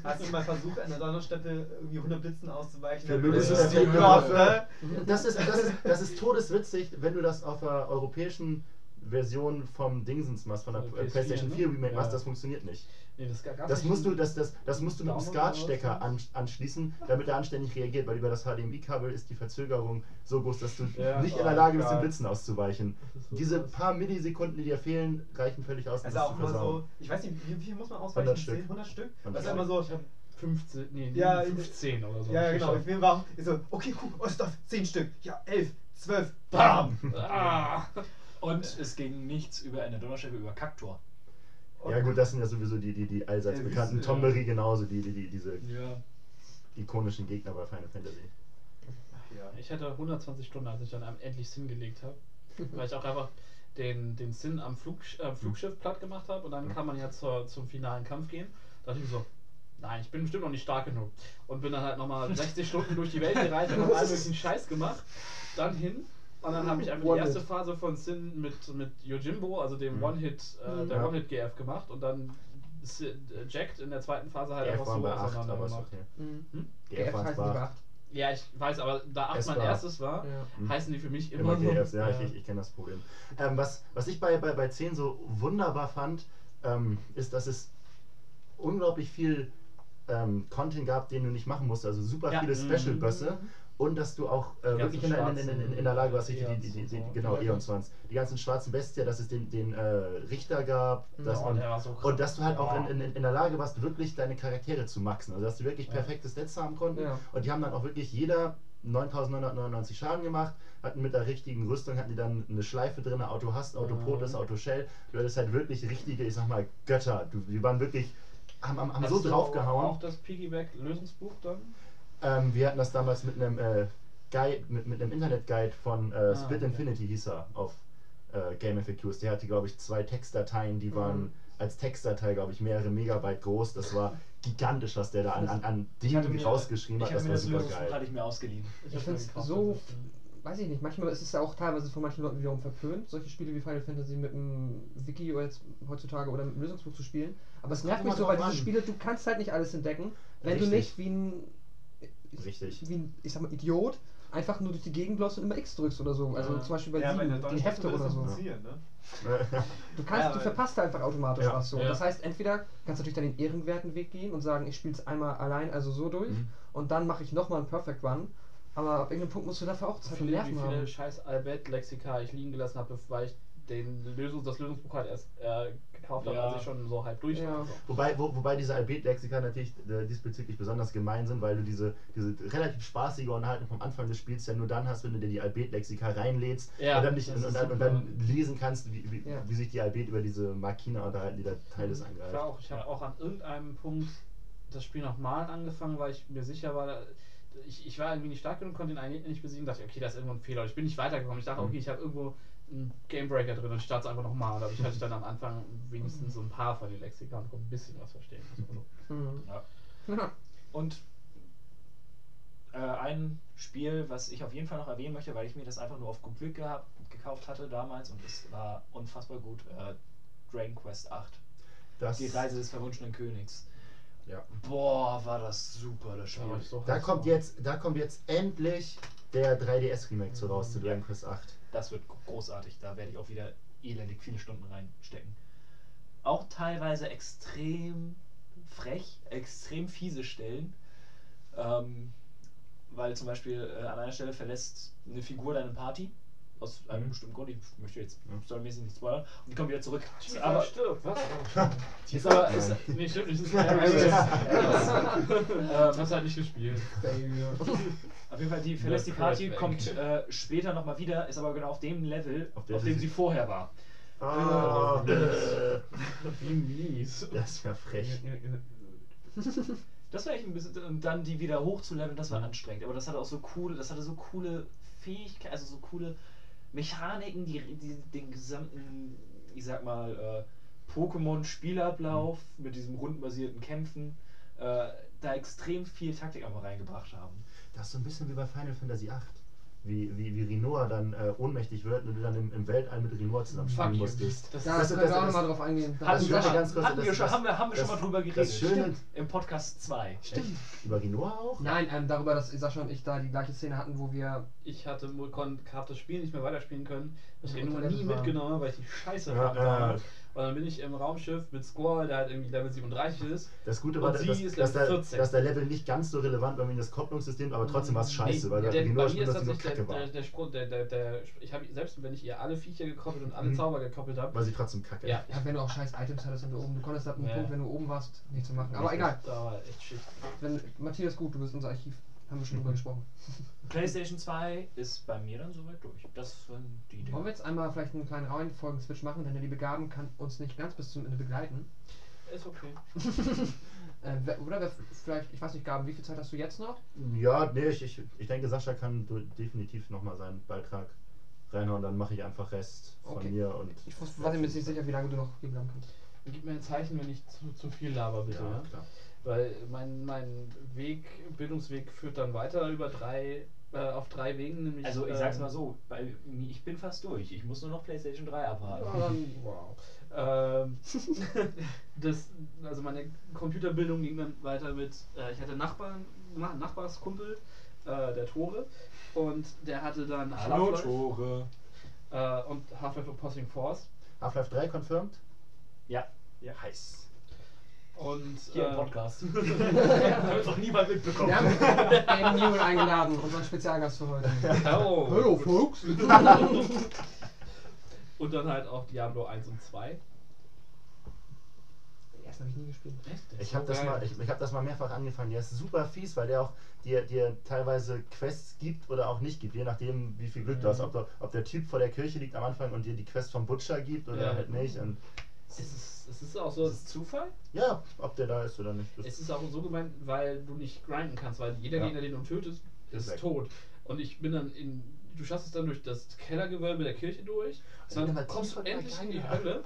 Hast du mal versucht, an der Donnerstätte irgendwie 100 Blitzen auszuweichen? Ist die das ja Waffe- Das ist, das, ist, das ist todeswitzig, wenn du das auf der europäischen Version vom Dingsens machst, von der PS4, PlayStation ne? 4 Remake machst, Ja. das funktioniert nicht. Nee, das Das nicht musst du, das, das, das musst du mit dem SCART-Stecker an, anschließen, damit er anständig reagiert, weil über das HDMI-Kabel ist die Verzögerung so groß, dass du Ja, nicht in der Lage bist, den. Blitzen auszuweichen. So Diese krass. paar Millisekunden, die dir fehlen, reichen völlig aus, um Also das auch zu mal so, ich weiß nicht, wie viel muss man 100 ausweichen? Stück. 10, 100 Stück? 100 Das ist immer so, Ich hab 15, nee, Ja, 15 oder so. ja, Ich genau, ich bin war ich so, okay, cool, oh, stopp, 10 Stück, ja, 11, 12, Bam! bam! Ah. Und es ging nichts über eine Donnersteppe über Kaktor. Ja gut, das sind ja sowieso die, die, die allseits Ja, bekannten Wüste, Tombery genauso, die, die, die, diese Ja. ikonischen Gegner bei Final Fantasy. Ja. Ich hatte 120 Stunden, als ich dann am- endlich Sin gelegt habe. weil ich auch einfach den, den Sin am Flug, äh, Flugschiff platt gemacht habe und dann Mhm. kann man ja zur, zum finalen Kampf gehen. Da dachte ich mir so, nein, ich bin bestimmt noch nicht stark genug. Und bin dann halt nochmal 60 Stunden durch die Welt gereist und habe all möglichen Scheiß gemacht. Dann hin. Und dann habe ich einfach die One-Hit. erste Phase von Sin mit, mit Yojimbo, also dem Mhm. One-Hit, äh, Mhm. der Ja. One-Hit-GF gemacht und dann äh, Jacked in der zweiten Phase halt GF einfach so bei 8, auseinander gemacht. okay. Mhm. Hm? GF GF waren heißt bei nicht 8. Ja, ich weiß, aber da 8 Es mein erstes war, Ja. Mhm. heißen die für mich Immer immer, GFs, ja, Ja. ich, ich, ich kenne das Problem. Ähm, was, was ich bei, bei, bei 10 so wunderbar fand, ähm, ist, dass es unglaublich viel ähm, Content gab, den du nicht machen musst. Also super Ja. viele Mhm. Und dass du auch äh, wirklich in, in, in, in, der Lage warst, die, die, die, die, genau, Die Eons. Die ganzen schwarzen Bestien, dass es den, den äh, Richter gab. Dass Oh, man, so und dass du halt auch in, der Lage warst, wirklich deine Charaktere zu maxen. Also dass du wirklich Ja. perfekte Stats haben konnten. Ja. Und die haben dann auch wirklich jeder 9999 Schaden gemacht, hatten mit der richtigen Rüstung, hatten die dann eine Schleife drin, Auto Hast, Auto Mhm. Protes, Auto Shell. Du hattest halt wirklich richtige, ich sag mal, Götter. Du, die waren wirklich, haben, haben, haben Hast so du draufgehauen. Auch das Piggyback-Lösungsbuch dann? Ähm, wir hatten das damals mit einem äh, Guide, mit, mit einem Internet-Guide von äh, Ah, Split okay. Infinity hieß er auf äh, Game FAQs. Der hatte, glaube ich, zwei Textdateien, die waren Mhm. als Textdatei, glaube ich, mehrere Megabyte groß. Das war gigantisch, was der da an, an, an Ich hatte Dingen mir- rausgeschrieben Ich hat. Das mir war das super Lösungsbuch geil. hatte ich mir ausgeliehen. Ich hab finde es so, weiß ich nicht, manchmal ist es ja auch teilweise von manchen Leuten wiederum verpönt, solche Spiele wie Final Fantasy mit einem Wiki oder jetzt heutzutage oder mit einem Lösungsbuch zu spielen. Aber es nervt mich so, weil diese. Spiele, du kannst halt nicht alles entdecken, wenn du Richtig. nicht wie ein, Richtig. wie ein, ich sag mal, Idiot einfach nur durch die Gegend läufst und immer X drückst oder so. Also Ja. zum Beispiel bei ja, sieben, die Hefte oder so. Ne? Du kannst, Ja, du verpasst einfach automatisch Ja. was so. Ja. Das heißt, entweder kannst du natürlich dann den ehrenwerten Weg gehen und sagen, ich spiele es einmal allein, also so durch, Mhm. und dann mache ich nochmal einen Perfect Run. Aber ab irgendeinem Punkt musst du dafür auch Wie Zeit und viele, wie Nerven viele haben. scheiß Albert-Lexika ich liegen gelassen habe, weil ich den Lösungs das Lösungsbuch halt erst äh, gekauft habe, Ja. als ich schon so halb durch Ja. war. Wobei, wo, wobei diese Albet-Lexika natürlich äh, diesbezüglich besonders gemein sind, weil du diese, diese relativ spaßige Unterhaltung vom Anfang des Spiels ja nur dann hast, wenn du dir die Albet-Lexika reinlädst Ja, und, dann nicht, das und, dann, und dann lesen kannst, wie, wie, Ja. wie sich die Albet über diese Markina unterhalten, die der Teil des Ich, angreift. auch, ich habe auch an irgendeinem Punkt das Spiel nochmal angefangen, weil ich mir sicher war, ich, ich war irgendwie nicht stark genug, konnte den einen nicht besiegen, dachte, okay, da ist irgendwo ein Fehler. Ich bin nicht weitergekommen. Ich dachte, Mhm. okay, ich habe irgendwo einen Gamebreaker drin und ich starte es einfach nochmal. Dadurch hatte ich dann am Anfang wenigstens so ein paar von den Lexika und konnte ein bisschen was verstehen. Also, Mhm. Ja. Ja. Und äh, ein Spiel, was ich auf jeden Fall noch erwähnen möchte, weil ich mir das einfach nur auf gut Glück gehabt, gekauft hatte damals und es war unfassbar gut. Äh, Dragon Quest 8. Das, Die Reise des verwunschenen Königs. ja. Boah, war das super, das Spiel. ich so da, kommt jetzt, da kommt jetzt endlich der 3DS-Remake zu raus, zu Dragon Quest 8. Das wird großartig. Da werde ich auch wieder elendig viele Stunden reinstecken. Auch teilweise extrem frech, extrem fiese Stellen. Ähm, weil zum Beispiel äh, an einer Stelle verlässt eine Figur deine Party. Aus einem bestimmten Grund. Ich möchte jetzt storymäßig nicht spoilern. Und die kommen wieder zurück. Aber Aber stirbt, was? ist aber. Ist, Nee, stimmt nicht. Das ist ähm, Das halt nicht gespielt. Auf jeden Fall, die verlässt die Party, kommt äh, später nochmal wieder, ist aber genau auf dem Level, Auf auf, dem sie- vorher war. Ah, Wie mies. das wäre frech. Das war echt ein bisschen. Und dann die wieder hochzuleveln, das war Mhm. anstrengend. Aber das hatte auch so coole, das hatte so coole Fähigkeiten, also so coole Mechaniken, die, die den gesamten, ich sag mal, äh, Pokémon-Spielablauf Mhm. mit diesem rundenbasierten Kämpfen äh, da extrem viel Taktik einfach reingebracht haben. Das ist so ein bisschen wie bei Final Fantasy 8. Wie, wie, wie Rinoa dann äh, ohnmächtig wird und du dann im, im Weltall mit Rinoa zusammen spielen you. musstest. Das Da Das- können wir das- auch das- nochmal drauf eingehen. Da Das ganz kurz, hatten das- wir, schon, das- haben wir, haben wir schon das- mal drüber das geredet. Schöne- Stimmt. Im Podcast 2. Echt? Über Rinoa auch? Nein, ähm, darüber, dass Sascha und ich da die gleiche Szene hatten, wo wir. Ich hatte konnte das Spiel nicht mehr weiterspielen können. Ich habe unter nie mitgenommen, weil ich die Scheiße Ja, fand. ja. Und dann bin ich im Raumschiff mit Squall, der halt irgendwie Level 37 ist. Das Gute war, dass, ist dass, der, 14. dass der Level nicht ganz so relevant war wie das Kopplungssystem, aber trotzdem war es scheiße, weil der, bei mir spielt, ist dass nur kacke der, war. der, der Sprung, der, der, der, ich habe selbst wenn ich ihr alle Viecher gekoppelt und alle Mhm. Zauber gekoppelt habe, Weil sie trotzdem kacke ja, Ja, wenn du auch scheiß Items hattest und du oben. Du konntest ab einem Ja. Punkt, wenn du oben warst, nichts zu machen. Aber Richtig. egal. da war echt shit. Wenn, Matthias, gut, du bist unser Archiv. Haben wir schon drüber gesprochen. PlayStation 2 ist bei mir dann soweit durch. Das sind die Dinge. Wollen wir jetzt einmal vielleicht einen kleinen Reihenfolgen-Switch machen, denn der liebe Gaben kann uns nicht ganz bis zum Ende begleiten. Ist okay. Äh, oder wer vielleicht, ich weiß nicht, Gaben, wie viel Zeit hast du jetzt noch? Ja, nee, ich, ich, ich denke, Sascha kann definitiv nochmal seinen Beitrag reinhauen, dann mache ich einfach Rest von Okay. mir und. Ich weiß mir jetzt nicht sicher, wie lange du noch hier bleiben kannst. Gib mir ein Zeichen, wenn ich zu, zu viel laber, bitte. Ja, Ja, klar. Weil mein, mein Weg, Bildungsweg führt dann weiter über drei, äh, auf drei Wegen, nämlich. Also ich ähm, sag's mal so, bei, mir- ich bin fast durch. Ich muss nur noch PlayStation 3 abhaken. Dann, wow. Ähm, das, also meine Computerbildung ging dann weiter mit, äh, ich hatte Nachbarn, Nachbarskumpel, äh, der Tore, und der hatte dann Half-Life Tore. äh, und Half-Life Opposing Force. Half-Life 3 confirmed? Ja, Ja. Heiß. Und hier im äh, Podcast. Wird doch niemand mitbekommen. Wir haben Newell eingeladen, unseren Spezialgast für heute. Oh. Hallo, Folks. Und dann halt auch Diablo 1 und 2. Den ersten habe ich nie gespielt. Ich habe das, mal, ich, ich hab das mal mehrfach angefangen. Der ist super fies, weil der auch dir, dir teilweise Quests gibt oder auch nicht gibt, je nachdem, wie viel Glück du hast. Ob, du- ob der Typ vor der Kirche liegt am Anfang und dir die Quest vom Butcher gibt oder Ja. halt nicht. Und Es ist, es ist auch so, ist Zufall? ja, ob der da ist oder nicht. Das es ist auch so gemeint, weil du nicht grinden kannst, weil jeder Ja. Gegner, den du tötest, Ist ist tot. Und ich bin dann in, du schaffst es dann durch das Kellergewölbe der Kirche durch, Also dann wenn du mal kommst du endlich in die Hölle.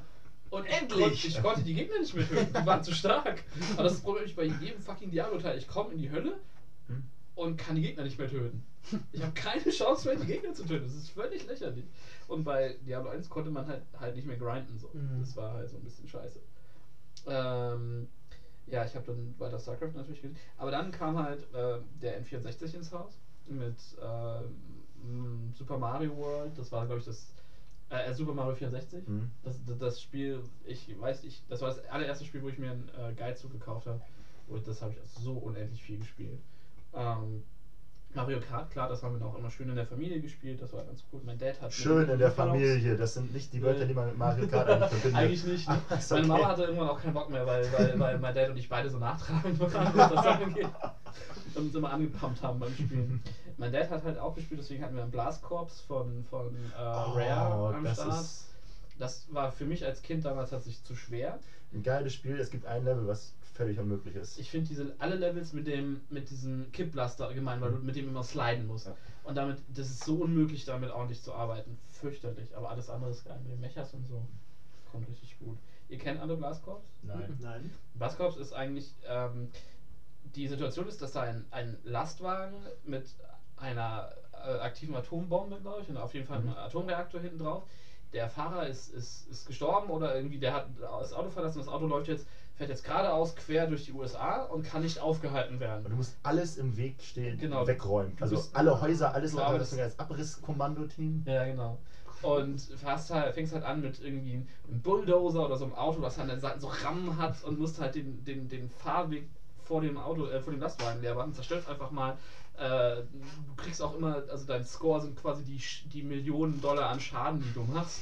Und ich Endlich! Ich konnte die Gegner nicht mehr töten, die waren zu stark. Aber das ist das Problem ich bei jedem fucking Diablo-Teil. Ich komme in die Hölle Hm. und kann die Gegner nicht mehr töten. Ich habe keine Chance mehr, die Gegner zu töten. Das ist völlig lächerlich. Und bei Diablo 1 konnte man halt, halt nicht mehr grinden. So. Mhm. Das war halt so ein bisschen scheiße. Ähm, ja, ich habe dann weiter StarCraft natürlich gespielt. Aber dann kam halt äh, der N64 ins Haus. mit äh, Super Mario World. Das war, glaube ich, das äh, äh, Super Mario 64. Mhm. Das, das, das Spiel, ich weiß, ich, das war das allererste Spiel, wo ich mir einen äh, Guide zugekauft habe. Und das habe ich so unendlich viel gespielt. Ähm, Mario Kart, klar, das haben wir auch immer schön in der Familie gespielt. Das war ganz cool. Mein Dad hat. Schön in der Familie. Das sind nicht die Wörter, die man mit Mario Kart eigentlich verbindet. Eigentlich nicht. Ne? Ist Meine okay. Mama hatte irgendwann auch keinen Bock mehr, weil, weil, weil mein Dad und ich beide so nachtragend waren, was das angeht. Und uns immer angepumpt haben beim Spielen. Mein Dad hat halt auch gespielt, deswegen hatten wir einen Blastkorps von, von äh, Rare am Oh, das Start. ist Das war für mich als Kind damals tatsächlich zu schwer. ein geiles Spiel. Es gibt ein Level, was völlig unmöglich ist. Ich finde diese alle Levels mit dem mit diesem Kippblaster gemein, weil du mit dem immer sliden musst. Ja. Und damit, das ist so unmöglich, damit ordentlich zu arbeiten. Fürchterlich. Aber alles andere ist geil. Mit den Mechas und so. Kommt richtig gut. Ihr kennt alle Blastkorps? Nein. Nein. Blastkorps ist eigentlich, ähm, die Situation ist, dass da ein, ein Lastwagen mit einer äh, aktiven Atombombe, glaube ich, und auf jeden Fall einem Atomreaktor hinten drauf. Der Fahrer ist, ist, ist gestorben oder irgendwie, der hat das Auto verlassen, das Auto läuft jetzt, fährt jetzt geradeaus quer durch die USA und kann nicht aufgehalten werden. Und du musst alles im Weg stehen, Genau. wegräumen. Also alle Häuser, alles Du also das ist als Abrisskommando-Team. Ja, genau. Und fährst halt, fängst halt an mit irgendwie einem Bulldozer oder so einem Auto, was an den Seiten so Rammen hat und musst halt den, den, den Fahrweg vor dem Auto, äh, vor dem Lastwagen leer machen, zerstörst einfach mal. Äh, du kriegst auch immer, also dein Score sind quasi die, die Millionen Dollar an Schaden, die du machst.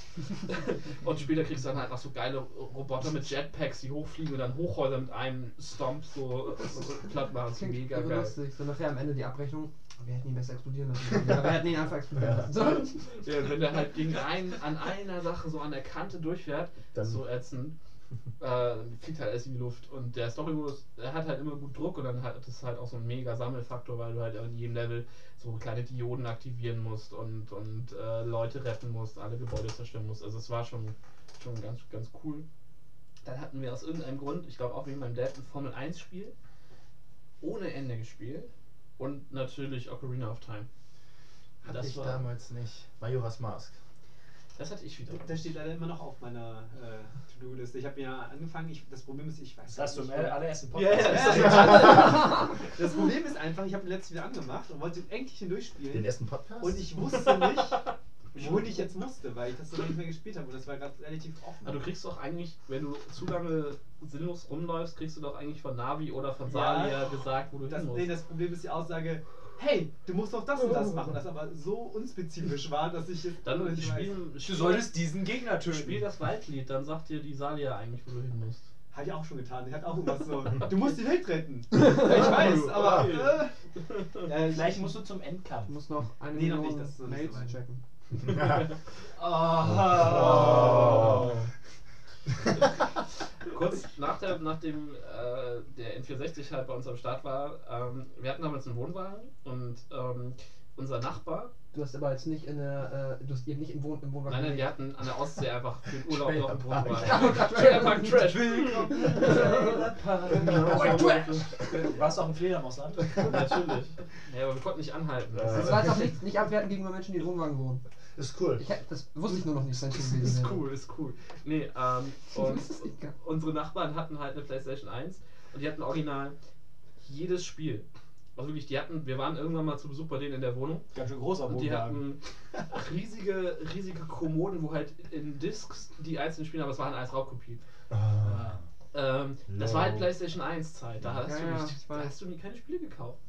und später kriegst du dann halt noch so geile Roboter mit Jetpacks, die hochfliegen und dann Hochhäuser mit einem Stomp so, so platt machen. Das ist mega geil. lustig. So nachher am Ende die Abrechnung. Wir hätten ihn besser explodieren lassen. Ja, wir hätten ihn einfach explodieren lassen. sollen. Ja, wenn der halt gegen einen, an einer Sache so an der Kante durchfährt, Dann- so ätzend, äh, fliegt halt alles in die Luft. Und der Storymodus, der hat halt immer gut Druck und dann hat das halt auch so ein mega Sammelfaktor, weil du halt in jedem Level so kleine Dioden aktivieren musst und, und äh, Leute retten musst, alle Gebäude zerstören musst. Also es war schon, schon ganz, ganz cool. Dann hatten wir aus irgendeinem Grund, ich glaube auch wegen meinem Dad, ein Formel 1 Spiel ohne Ende gespielt und natürlich Ocarina of Time. Hatte Das ich war- damals nicht. Majora's Mask. Das hatte ich wieder. Der steht leider immer noch auf meiner äh, To-Do-Liste. Ich habe ja angefangen, ich, das Problem ist, ich weiß Das hast du im nicht, allerersten Ja, ja, Podcast. das ist Ja, Das Problem ist einfach, ich habe den letzten wieder angemacht und wollte den endlich Den durchspielen. ersten Podcast? Und ich wusste nicht, wohin ich jetzt musste, weil ich das so lange nicht mehr gespielt habe. Und das war gerade relativ offen. Aber du kriegst doch eigentlich, wenn du zu lange sinnlos rumläufst, kriegst du doch eigentlich von Navi oder von Ja. Salia gesagt, wo du das, hin musst. nee, das Problem ist die Aussage, hey, du musst doch das und das machen. Das aber so unspezifisch war, dass ich jetzt Dann nicht spiel, Du spiel, solltest diesen Gegner töten. spiel das Waldlied, dann sagt dir die Salia eigentlich, wo du hin musst. Habe ich auch schon getan. Ich hatte auch irgendwas so. Du musst die Welt retten. Ja, ich weiß, aber. Äh, ja, ich- Vielleicht musst du zum Endkampf. Ich muss noch eine Nee, noch nicht, das ist noch nicht Mails so checken. Oh. Kurz nach, der, nachdem äh, der N64 halt bei uns am Start war, ähm, wir hatten damals einen Wohnwagen und ähm, unser Nachbar, Du hast aber jetzt nicht in der, äh, du hast ihr nicht im, Wohn im Wohnwagen. nein, nein, wir hatten an der Ostsee einfach für den Urlaub noch einen Trailerpark. Wohnwagen. Trailerpark Trash. Du warst auch im Fledermausland. Natürlich. Ja, aber wir konnten nicht anhalten. Das war jetzt auch nicht, nicht abwertend gegenüber Menschen, die in Wohnwagen wohnen. Ist cool. Ich, das wusste ich nur noch nicht, wenn ich Das ist wäre. cool, ist cool. Nee, ähm, und unsere Nachbarn hatten halt eine Playstation 1 und die hatten original jedes Spiel. Also wirklich, die hatten, wir waren irgendwann mal zu Besuch bei denen in der Wohnung Ganz schön großer und die hatten riesige, riesige Kommoden, wo halt in Discs die einzelnen Spiele, aber es waren alles Raubkopien. Ah. Ähm, das war halt PlayStation 1 Zeit, da hast, Ja, du, nicht, ich da hast du nie keine Spiele gekauft.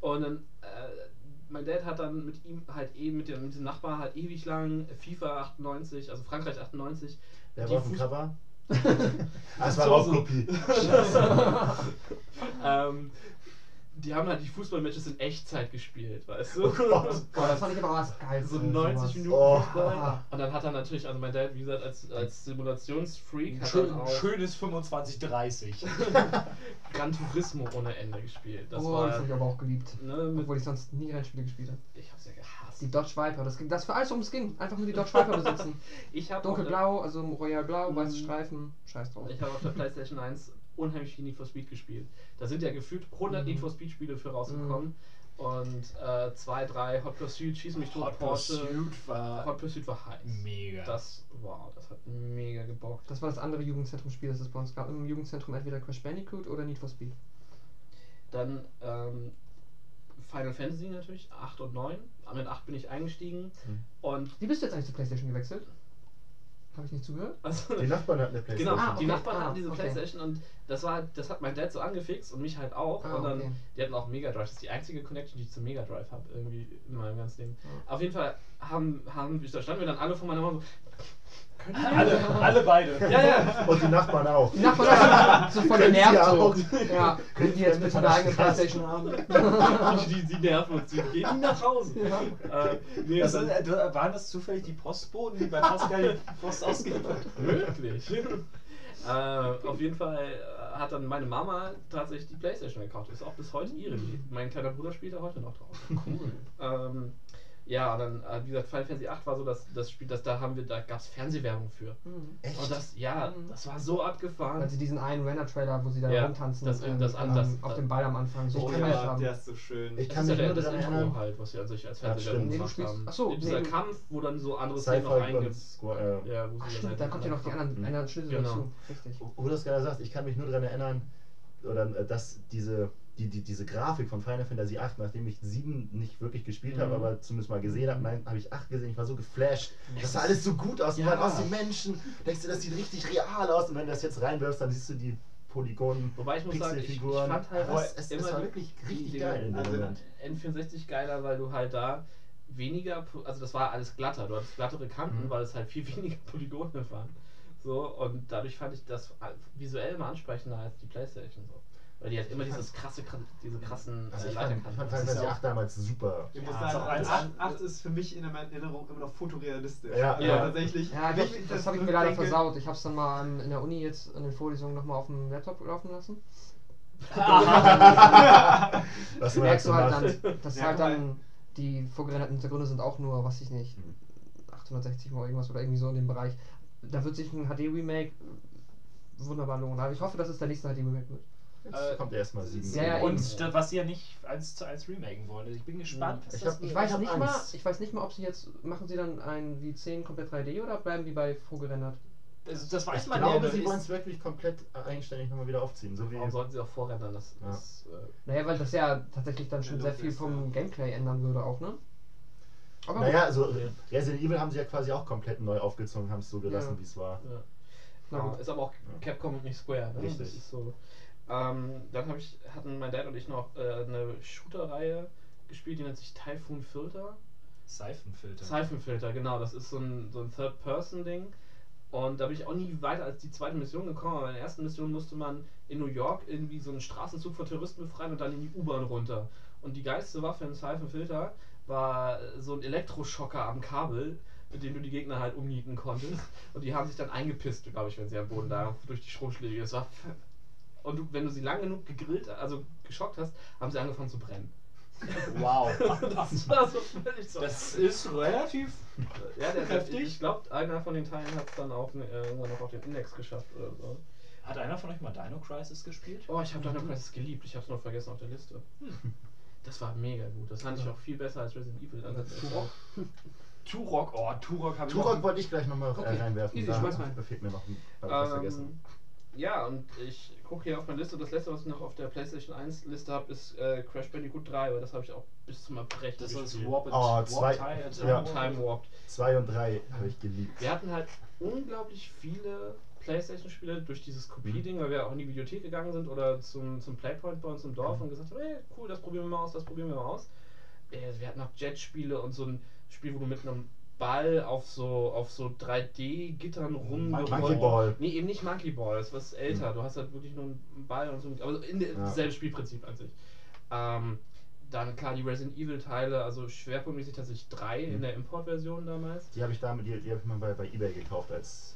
Und dann, äh, mein Dad hat dann mit ihm halt eben, mit dem, mit dem Nachbar halt ewig lang FIFA 98, also Frankreich 98. Wer war auf dem Cover? ah, es war. Raubkopie. ähm, die haben halt die Fußballmatches in Echtzeit gespielt, weißt du? Oh Gott. Boah, das fand ich aber was geil. so 90 Minuten Oh. Fußball. Und dann hat er natürlich, also mein Dad, wie gesagt, als, als Simulationsfreak hat schön, auch schönes 25-30. Gran Turismo ohne Ende gespielt. Das oh, war, das habe ich aber auch geliebt. ne, Obwohl ich sonst nie Rennspiele gespielt habe. ich hab's ja gehasst. Die Dodge Viper, das ging das für alles, worum es ging. Einfach nur die Dodge Viper besitzen. Ich habe Dunkelblau, also Royal Blau, weiße Mhm. Streifen, scheiß drauf. Ich habe auf der PlayStation 1 unheimlich viel Need for Speed gespielt. Da sind ja gefühlt 100 Mhm. Need for Speed Spiele für rausgekommen. Und äh, zwei, drei Hot Pursuit, Schieß mich tot, Hot Porsche. Pursuit war Hot Pursuit war heiß. mega. Das, wow, das hat mega gebockt. Das war das andere Jugendzentrum-Spiel, das es bei uns gab. Im Jugendzentrum entweder Crash Bandicoot oder Need for Speed. Dann ähm, Final Fantasy natürlich, 8 und 9. Mit 8 bin ich eingestiegen. Mhm. Und Wie bist du jetzt eigentlich zur Playstation gewechselt? Habe ich nicht zugehört? also, Die Nachbarn hatten eine Genau, Playstation. Ah, die okay. Nachbarn Ah, hatten diese okay. Playstation und das war, das hat mein Dad so angefixt und mich halt auch. Ah, und dann, okay. die hatten auch Mega Drive. Das ist die einzige Connection, die ich zum Mega Drive habe, irgendwie in meinem ganzen Leben. Auf jeden Fall haben, haben, da standen wir dann alle vor meiner Mama so. Alle, alle beide. Ja, ja. Und die Nachbarn auch. Die Nachbarn sind so voll genervt auch. so. Ja, können die jetzt bitte eine eigene Playstation haben? die, die, die nerven uns, die gehen nach Hause. Äh, nee, Das, dann- äh, du- waren das zufällig die Postboten, die bei Pascal die Post ausgeliefert haben? Möglich. äh, auf jeden Fall äh, hat dann meine Mama tatsächlich die Playstation gekauft. Ist auch bis heute ihre. Mein kleiner Bruder spielt da heute noch drauf. Cool. ähm, ja, und dann, äh, wie gesagt, Final Fantasy 8 war so das, das Spiel, das da haben wir, da gab es Fernsehwerbung für. Echt? Und das, ja, das war so abgefahren. Also diesen einen Render-Trailer, wo sie da Ja, rumtanzen das- ähm, das- ähm, das- auf dem Ball am Anfang. So Oh kann das ja, haben. der ist so schön. Ich das kann ist ja mich der, nur das daran Intro erinnern. halt, was wir an sich als Ja, Fernsehwerbung du gemacht haben. ach so, Dieser nee. Kampf, wo dann so andere Szenen noch. Äh, Ja, wo sie Ach dann stimmt, halt da kommt ja noch die anderen, Mhm. anderen Schnitte Genau. dazu. Richtig. wo du das gerade sagst, ich kann mich nur daran erinnern, oder, äh, dass diese, die, die, diese Grafik von Final Fantasy VIII, nachdem ich 7 nicht wirklich gespielt habe, Mhm. aber zumindest mal gesehen habe, nein, habe ich 8 gesehen, ich war so geflasht. Das sah alles so gut aus, Ja. aus den Menschen, denkst du, das sieht richtig real aus und wenn du das jetzt reinwirfst, dann siehst du die Polygonen, Wobei ich muss sagen, ich, ich fand halt Aber es, immer es war wirklich richtig die- geil also- Moment. N64 geiler, weil du halt da weniger, also das war alles glatter, du hattest glattere Kanten, Mhm. weil es halt viel weniger Polygone waren. So, und dadurch fand ich das visuell immer ansprechender als die Playstation so. Weil die halt immer dieses krasse, kra- diese krassen Also äh, ich fand, ich Leiterkanten fand. Final ist Fantasy ja VIII damals super. Ich muss Ja, sagen, eins- 8, 8 ist für mich in meiner Erinnerung immer noch fotorealistisch. Ja, Also ja. tatsächlich. Ja, das, ich das habe ich mir leider versaut. Ich habe es dann mal in der Uni jetzt in den Vorlesungen nochmal auf dem Laptop laufen lassen. Du man merkst so du halt dann, dass Ja, halt dann die vorgerenderten Hintergründe sind auch nur, was ich nicht, Mhm. 860 mal irgendwas oder irgendwie so in dem Bereich. Da wird sich ein HD-Remake wunderbar lohnen. Aber ich hoffe, dass es der nächste HD-Remake wird. Jetzt kommt erstmal 7. Ja, ja, eben. Und das, was sie ja nicht eins zu eins remaken wollen. Also ich bin gespannt, was Ich das hab-. Ich weiß nicht mal, ich weiß nicht mal, ob sie jetzt machen sie dann ein wie 10 komplett 3D oder bleiben die bei vorgerendert? Also das weiß Ich man glaube, ja. sie wollen es wirklich komplett eigenständig nochmal wieder aufziehen. So wie Warum sollten sie auch vorrennen? Das Ja. ist. Äh, Naja, weil das ja tatsächlich dann schon sehr viel ist, vom ja. Gameplay ändern würde auch, ne? Aber Naja, also Resident Evil haben sie ja quasi auch komplett neu aufgezogen, haben es so gelassen, Ja. wie es war. ja. Ist aber auch Capcom und nicht Square. Ne? Richtig. Das ist so. Ähm, dann hab ich, hatten mein Dad und ich noch äh, eine Shooter-Reihe gespielt, die nennt sich Typhoon Filter. Seifenfilter. Seifenfilter, genau. Das ist so ein, so ein Third-Person-Ding. Und da bin ich auch nie weiter als die zweite Mission gekommen. Aber in der ersten Mission musste man in New York irgendwie so einen Straßenzug von Terroristen befreien und dann in die U-Bahn runter. Und die geilste Waffe in Seifenfilter war so ein Elektroschocker am Kabel, mit dem du die Gegner halt umnieten konntest. Und die haben sich dann eingepisst, glaube ich, wenn sie am Boden lagen, durch die Stromschläge. Das war. Und du, wenn du sie lang genug gegrillt, also geschockt hast, haben sie angefangen zu brennen. Wow. Das war so völlig so. Das ist relativ. Ja, der, Heftig. ich glaube, einer von den Teilen hat es dann auch äh, irgendwann noch auf den Index geschafft oder so. Hat einer von euch mal Dino Crisis gespielt? Oh, ich habe Dino Crisis geliebt. Ich habe es noch vergessen auf der Liste. Das war mega gut. Das fand ich auch viel besser als Resident Evil. Also, Turok? Turok, oh, Turok habe ich Turok wollte ich gleich nochmal Okay. äh, reinwerfen. Easy, da schmeiß rein. da fehlt mir noch ein hab ich was vergessen. Ja, und ich gucke hier auf meine Liste. Das letzte, was ich noch auf der PlayStation 1 Liste habe, ist äh, Crash Bandicoot 3, weil das habe ich auch bis zum Erbrechen Das ist gespielt. Warp, Oh, zwei- Time, ja. Time Warped. 2 und 3 habe ich geliebt. Wir hatten halt unglaublich viele Playstation-Spiele durch dieses Kopie-Ding, weil wir auch in die Videothek gegangen sind oder zum, zum Playpoint bei uns im Dorf und gesagt haben, hey, cool, das probieren wir mal aus, das probieren wir mal aus. Äh, Wir hatten auch Jet-Spiele und so ein Spiel, wo du mit einem Ball auf so auf so 3D-Gittern rum. Monkey Ball. Nee, eben nicht Monkey Ball, das ist was älter. Du hast halt wirklich nur einen Ball und so. Aber in Ja. dasselbe Spielprinzip an sich. Ähm, dann klar die Resident Evil Teile, also schwerpunktmäßig tatsächlich drei in Mhm. der Import-Version damals. Die habe ich damit, die, die habe ich mal bei, bei Ebay gekauft als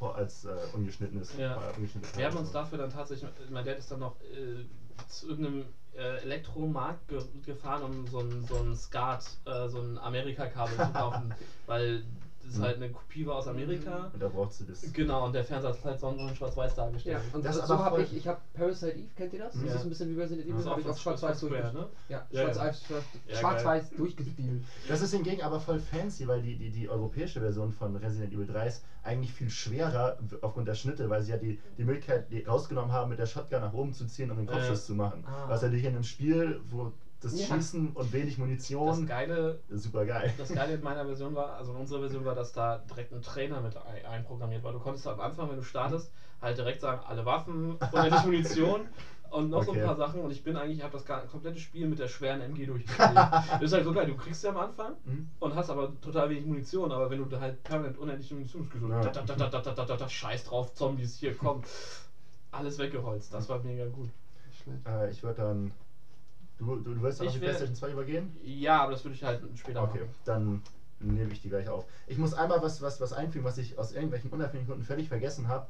als äh, ungeschnittenes. Ja. äh, ungeschnittenes Wir haben uns dafür dann tatsächlich, mein Dad ist dann noch äh, zu irgendeinem äh, Elektromarkt ge gefahren, um so ein, so ein Skat, äh, so ein Amerika-Kabel zu kaufen, weil das Mhm. halt eine Kopie war aus Amerika. Und da brauchst du das. Genau, und der Fernseher hat halt so in schwarz-weiß dargestellt. Ja, und Das das ist so aber habe ich, ich habe Parasite Eve, kennt ihr das? Mhm. Das Ja. ist ein bisschen wie Resident Das Evil, ist habe ich auf schwarz-weiß durchgespielt. ne? Ja, Ja, ja. schwarz-weiß Ja, schwarz-weiß durchgespielt. Das ist hingegen aber voll fancy, weil die, die, die europäische Version von Resident Evil 3 ist eigentlich viel schwerer aufgrund der Schnitte, weil sie ja die, die Möglichkeit rausgenommen haben, mit der Shotgun nach oben zu ziehen und den Kopfschuss Ja. zu machen. Ah. Was natürlich in einem Spiel, wo das ja. Schießen und wenig Munition. Das Geile, super geil. Das Geile in meiner Version war, also in unserer Version war, dass da direkt ein Trainer mit einprogrammiert war. Du konntest am Anfang, wenn du startest, halt direkt sagen, alle Waffen, unendlich Munition und noch okay. so ein paar Sachen. Und ich bin eigentlich, ich habe das komplette Spiel mit der schweren MG durchgespielt. das ist halt so geil, du kriegst ja am Anfang mhm. und hast aber total wenig Munition, aber wenn du halt permanent unendliche Munition hast, ja. da, da, da, da, da, da, da, scheiß drauf, Zombies, hier, komm. Alles weggeholzt, das war mega gut. Äh, ich würde dann Du, du, du willst dann auf die PlayStation 2 übergehen? Ja, aber das würde ich halt später Okay, machen. dann nehme ich die gleich auf. Ich muss einmal was, was, was einfügen, was ich aus irgendwelchen unabhängigen Gründen völlig vergessen habe.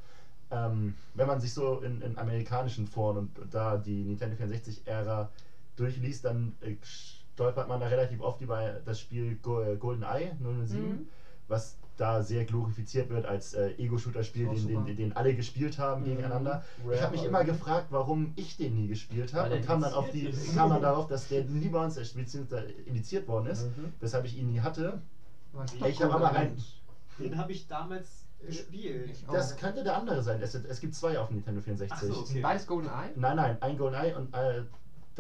Ähm, wenn man sich so in, in amerikanischen Foren und da die Nintendo 64-Ära durchliest, dann äh, stolpert man da relativ oft über das Spiel Go äh, GoldenEye 007, Mhm. was da sehr glorifiziert wird als äh, Ego-Shooter-Spiel, den, den, super. den alle gespielt haben Mhm. gegeneinander. Ich Rare habe mich immer gefragt, warum ich den nie gespielt habe und kam dann, auf die, ist. kam dann darauf, dass der nie bei uns indiziert worden ist, Mhm. weshalb ich ihn nie hatte. Ich habe aber einen. Den habe ich damals gespielt. Ich Das könnte der andere sein. Es, es gibt zwei auf dem Nintendo 64. Ach so, okay. Beides GoldenEye? Nein, nein, ein GoldenEye und äh,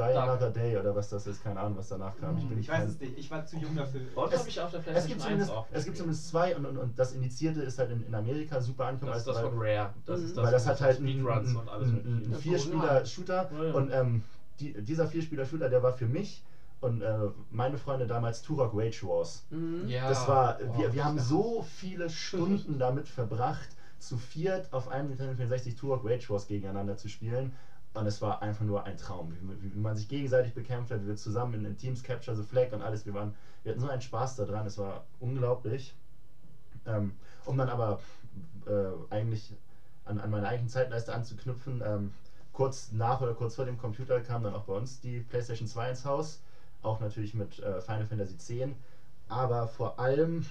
Die Dark. Another Day oder was das ist. Keine Ahnung, was danach kam. Ich bin nicht Ich weiß es nicht, ich war zu jung dafür. Dort habe ich auf der Es gibt 1 zumindest, auch es gibt zumindest zwei und, und, und das Initiierte ist halt in, in Amerika super angekommen. Das ist das weil- von Rare. Das Mhm. ist das weil das hat halt einen, Speedruns und alles Das Vierspieler-Shooter und ähm, die, dieser Vierspieler-Shooter, der war für mich und äh, meine Freunde damals Turok Rage Wars. Mhm. Ja. Das war, Oh, wir, wir haben ja. so viele Stunden damit verbracht, zu viert auf einem Nintendo 64 Turok Rage Wars gegeneinander zu spielen. Und es war einfach nur ein Traum, wie, wie, man sich gegenseitig bekämpft hat, wie wir zusammen in den Teams Capture the Flag und alles, wir waren, wir hatten so einen Spaß daran, es war unglaublich. Ähm, um dann aber äh, eigentlich an, an meine eigene Zeitleiste anzuknüpfen, ähm, kurz nach oder kurz vor dem Computer kam dann auch bei uns die PlayStation 2 ins Haus, auch natürlich mit äh, Final Fantasy X, aber vor allem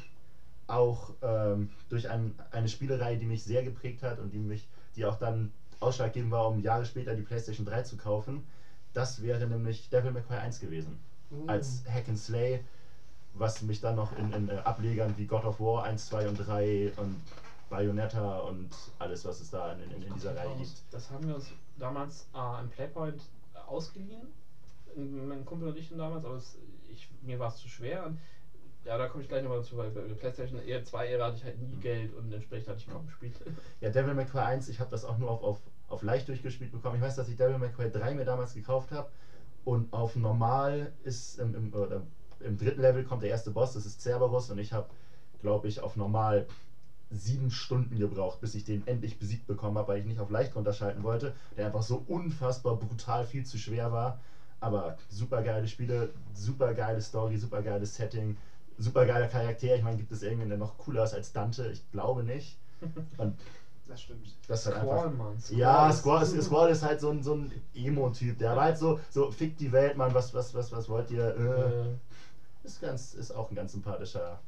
auch ähm, durch ein, eine Spielerei, die mich sehr geprägt hat und die mich, die auch dann ausschlaggebend war, um Jahre später die PlayStation 3 zu kaufen. Das wäre nämlich Devil May Cry 1 gewesen. Mhm. Als Hack and Slay, was mich dann noch in, in äh, Ablegern wie God of War 1, 2 und 3 und Bayonetta und alles, was es da in, in, in dieser Reihe gibt. Das haben wir uns damals äh, im Playpoint ausgeliehen. Mein Kumpel und ich damals, aber es, ich, mir war es zu schwer. Und, ja, da komme ich gleich nochmal dazu, weil bei der PlayStation 2 Ära hatte ich halt nie Geld und entsprechend hatte ich kaum gespielt. Ja, Devil May Cry 1, ich habe das auch nur auf, auf, auf leicht durchgespielt bekommen. Ich weiß, dass ich Devil May Cry 3 mir damals gekauft habe und auf normal ist im, im, oder im dritten Level kommt der erste Boss, das ist Cerberus und ich habe, glaube ich, auf normal sieben Stunden gebraucht, bis ich den endlich besiegt bekommen habe, weil ich nicht auf leicht runterschalten wollte, der einfach so unfassbar brutal viel zu schwer war. Aber super geile Spiele, super geile Story, super geiles Setting, super geiler Charakter. Ich meine, gibt es irgendwen, der noch cooler ist als Dante? Ich glaube nicht. Und Das stimmt. das ist halt einfach. Squall, Mann. Squall Ja, Squall ist, Squall ist halt so ein, so ein Emo-Typ. Der war halt so, so, fick die Welt, Mann, was, was, was, was wollt ihr? Äh, Äh, ist, ganz, ist auch ein ganz sympathischer,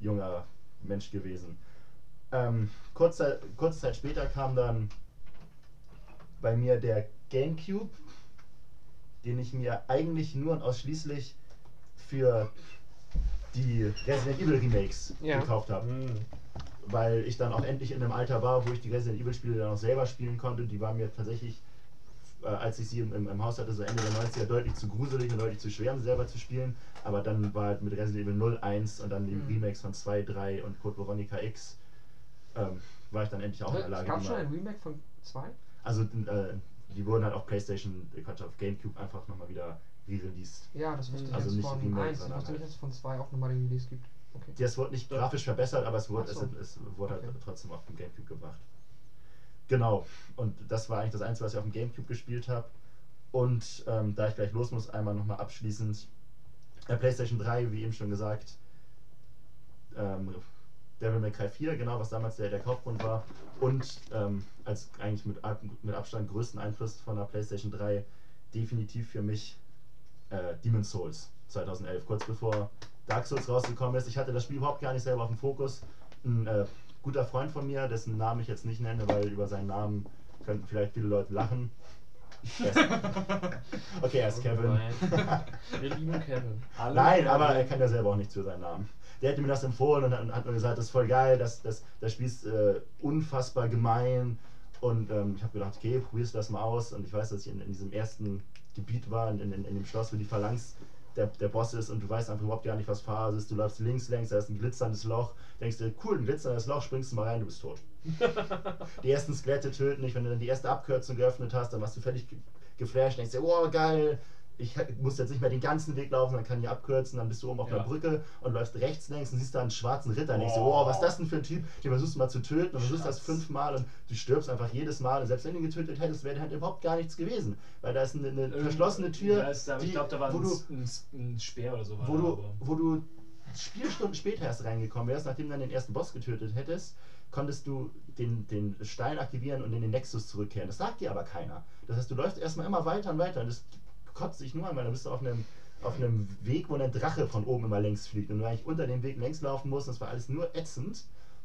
junger Mensch gewesen. Ähm, kurze, kurze Zeit später kam dann bei mir der Gamecube, den ich mir eigentlich nur und ausschließlich für die Resident Evil Remakes Ja. gekauft habe mh. weil ich dann auch endlich in einem Alter war, wo ich die Resident Evil Spiele dann auch selber spielen konnte. Die waren mir tatsächlich, äh, als ich sie im, im, im Haus hatte, so Ende der 90er, deutlich zu gruselig und deutlich zu schwer, um sie selber zu spielen. Aber dann war halt mit Resident Evil 0, 1 und dann die Mhm. Remakes von 2, 3 und Code Veronica X, ähm, war ich dann endlich auch in der Es Lage. gab schon ein Remake von 2? also äh, die wurden halt auf Playstation, äh, Quatsch, auf Gamecube einfach nochmal wieder re-released. Ja, das wusste ich Also jetzt nicht von Remake, 1. Ich wusste nicht, dass es von 2 auch nochmal den Release gibt. Okay. Das wurde nicht grafisch verbessert, aber es wurde, so. es, es wurde halt Okay. trotzdem auf dem Gamecube gebracht. Genau. Und das war eigentlich das Einzige, was ich auf dem Gamecube gespielt habe. Und ähm, da ich gleich los muss, einmal nochmal abschließend. Äh, PlayStation 3, wie eben schon gesagt, ähm, Devil May Cry 4, genau, was damals der, der Kaufgrund war. Und ähm, als eigentlich mit, mit Abstand größten Einfluss von der PlayStation 3 definitiv für mich äh, Demon's Souls 2011, kurz bevor Dark Souls rausgekommen ist. Ich hatte das Spiel überhaupt gar nicht selber auf dem Fokus. ein äh, guter Freund von mir, dessen Namen ich jetzt nicht nenne, weil über seinen Namen könnten vielleicht viele Leute lachen. Okay, er ist Kevin. Wir lieben Kevin. Nein, aber er kann ja selber auch nichts für seinen Namen. Der hat mir das empfohlen und hat, und hat mir gesagt, das ist voll geil, das, das, das Spiel ist äh, unfassbar gemein. Und ähm, ich habe gedacht, okay, probierst du das mal aus. Und ich weiß, dass ich in, in diesem ersten Gebiet war, in, in, in dem Schloss, wo die Phalanx der, der Boss ist und du weißt einfach überhaupt gar nicht, was Phase ist. Du läufst links, längs, da ist ein glitzerndes Loch. Denkst dir, cool, ein glitzerndes Loch, springst du mal rein, du bist tot. die ersten Skelette töten dich, wenn du dann die erste Abkürzung geöffnet hast, dann warst du völlig ge geflasht, denkst dir, oh geil, ich muss jetzt nicht mehr den ganzen Weg laufen, dann kann ich abkürzen, dann bist du oben auf Ja. der Brücke und läufst rechts längs und siehst da einen schwarzen Ritter und denkst dir, Oh. oh, was ist das denn für ein Typ, den versuchst du mal zu töten und versuchst das fünfmal und du stirbst einfach jedes Mal und selbst wenn du ihn getötet hättest, wäre halt überhaupt gar nichts gewesen, weil da ist eine, eine verschlossene Tür, Da ist, die- ich glaube, da war wo ein, du, ein, ein Speer oder so. wo du, aber- wo du Spielstunden später erst reingekommen wärst, nachdem du dann den ersten Boss getötet hättest, konntest du den, den Stein aktivieren und in den Nexus zurückkehren. Das sagt dir aber keiner. Das heißt, du läufst erstmal immer weiter und weiter und das kotzt dich nur an, weil dann bist du auf einem, auf einem Weg, wo ein Drache von oben immer längs fliegt und du eigentlich unter dem Weg längs laufen musst. Und das war alles nur ätzend.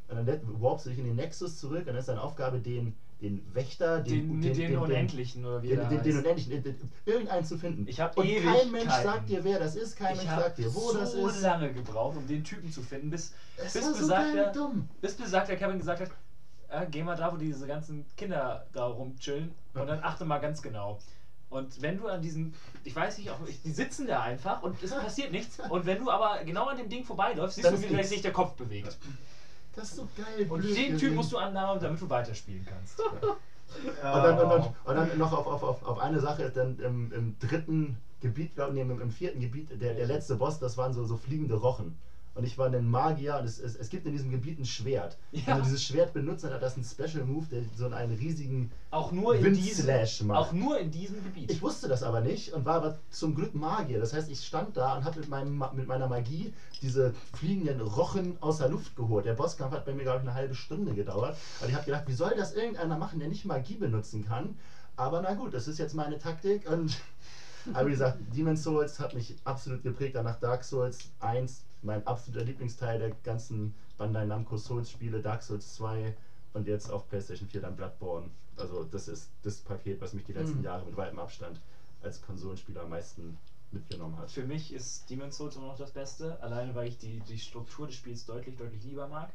Und dann warpst du dich in den Nexus zurück und dann ist deine Aufgabe, den, den Wächter, den, den, den, Unendlichen oder wie den, den, den. Unendlichen, den- den- irgendeinen zu finden. Ich hab Und kein. Mensch sagt dir, wer das ist, kein ich Mensch habe sagt dir, wo so das ist. lange gebraucht, um den Typen zu finden, bis, Es bis, so besagter, dumm. bis besagter Kevin gesagt hat, äh, geh mal da, wo diese ganzen Kinder da rumchillen und dann achte mal ganz genau. Und wenn du an diesen, ich weiß nicht, auch, die sitzen da einfach und es passiert nichts. Und wenn du aber genau an dem Ding vorbeiläufst, siehst Dann du, ist wie sich der Kopf bewegt. Das ist so geil. Und den Typ musst du annahmen, damit du weiterspielen kannst. Und dann, und, und, und dann noch auf, auf, auf, auf eine Sache, dann im, im dritten Gebiet, glaube ich, nee, im, im vierten Gebiet, der, der letzte Boss, das waren so, so fliegende Rochen. Und ich war ein Magier und es, es, es gibt in diesem Gebiet ein Schwert. Ja. Wenn du dieses Schwert benutzt, dann hat das einen Special Move, der so einen riesigen Auch nur in diesem, macht. auch nur in diesem Gebiet. Ich wusste das aber nicht und war aber zum Glück Magier. Das heißt, ich stand da und habe mit, meinem, mit meiner Magie diese fliegenden Rochen aus der Luft geholt. Der Bosskampf hat bei mir, glaube ich, eine halbe Stunde gedauert. Und ich habe gedacht, wie soll das irgendeiner machen, der nicht Magie benutzen kann? Aber na gut, das ist jetzt meine Taktik und. Aber wie gesagt, Demon's Souls hat mich absolut geprägt. Danach Dark Souls 1, mein absoluter Lieblingsteil der ganzen Bandai Namco Souls Spiele, Dark Souls 2 und jetzt auf PlayStation 4 dann Bloodborne. Also das ist das Paket, was mich die letzten Mhm. Jahre mit weitem Abstand als Konsolenspieler am meisten mitgenommen hat. Für mich ist Demon's Souls immer noch das Beste, alleine weil ich die, die Struktur des Spiels deutlich, deutlich lieber mag,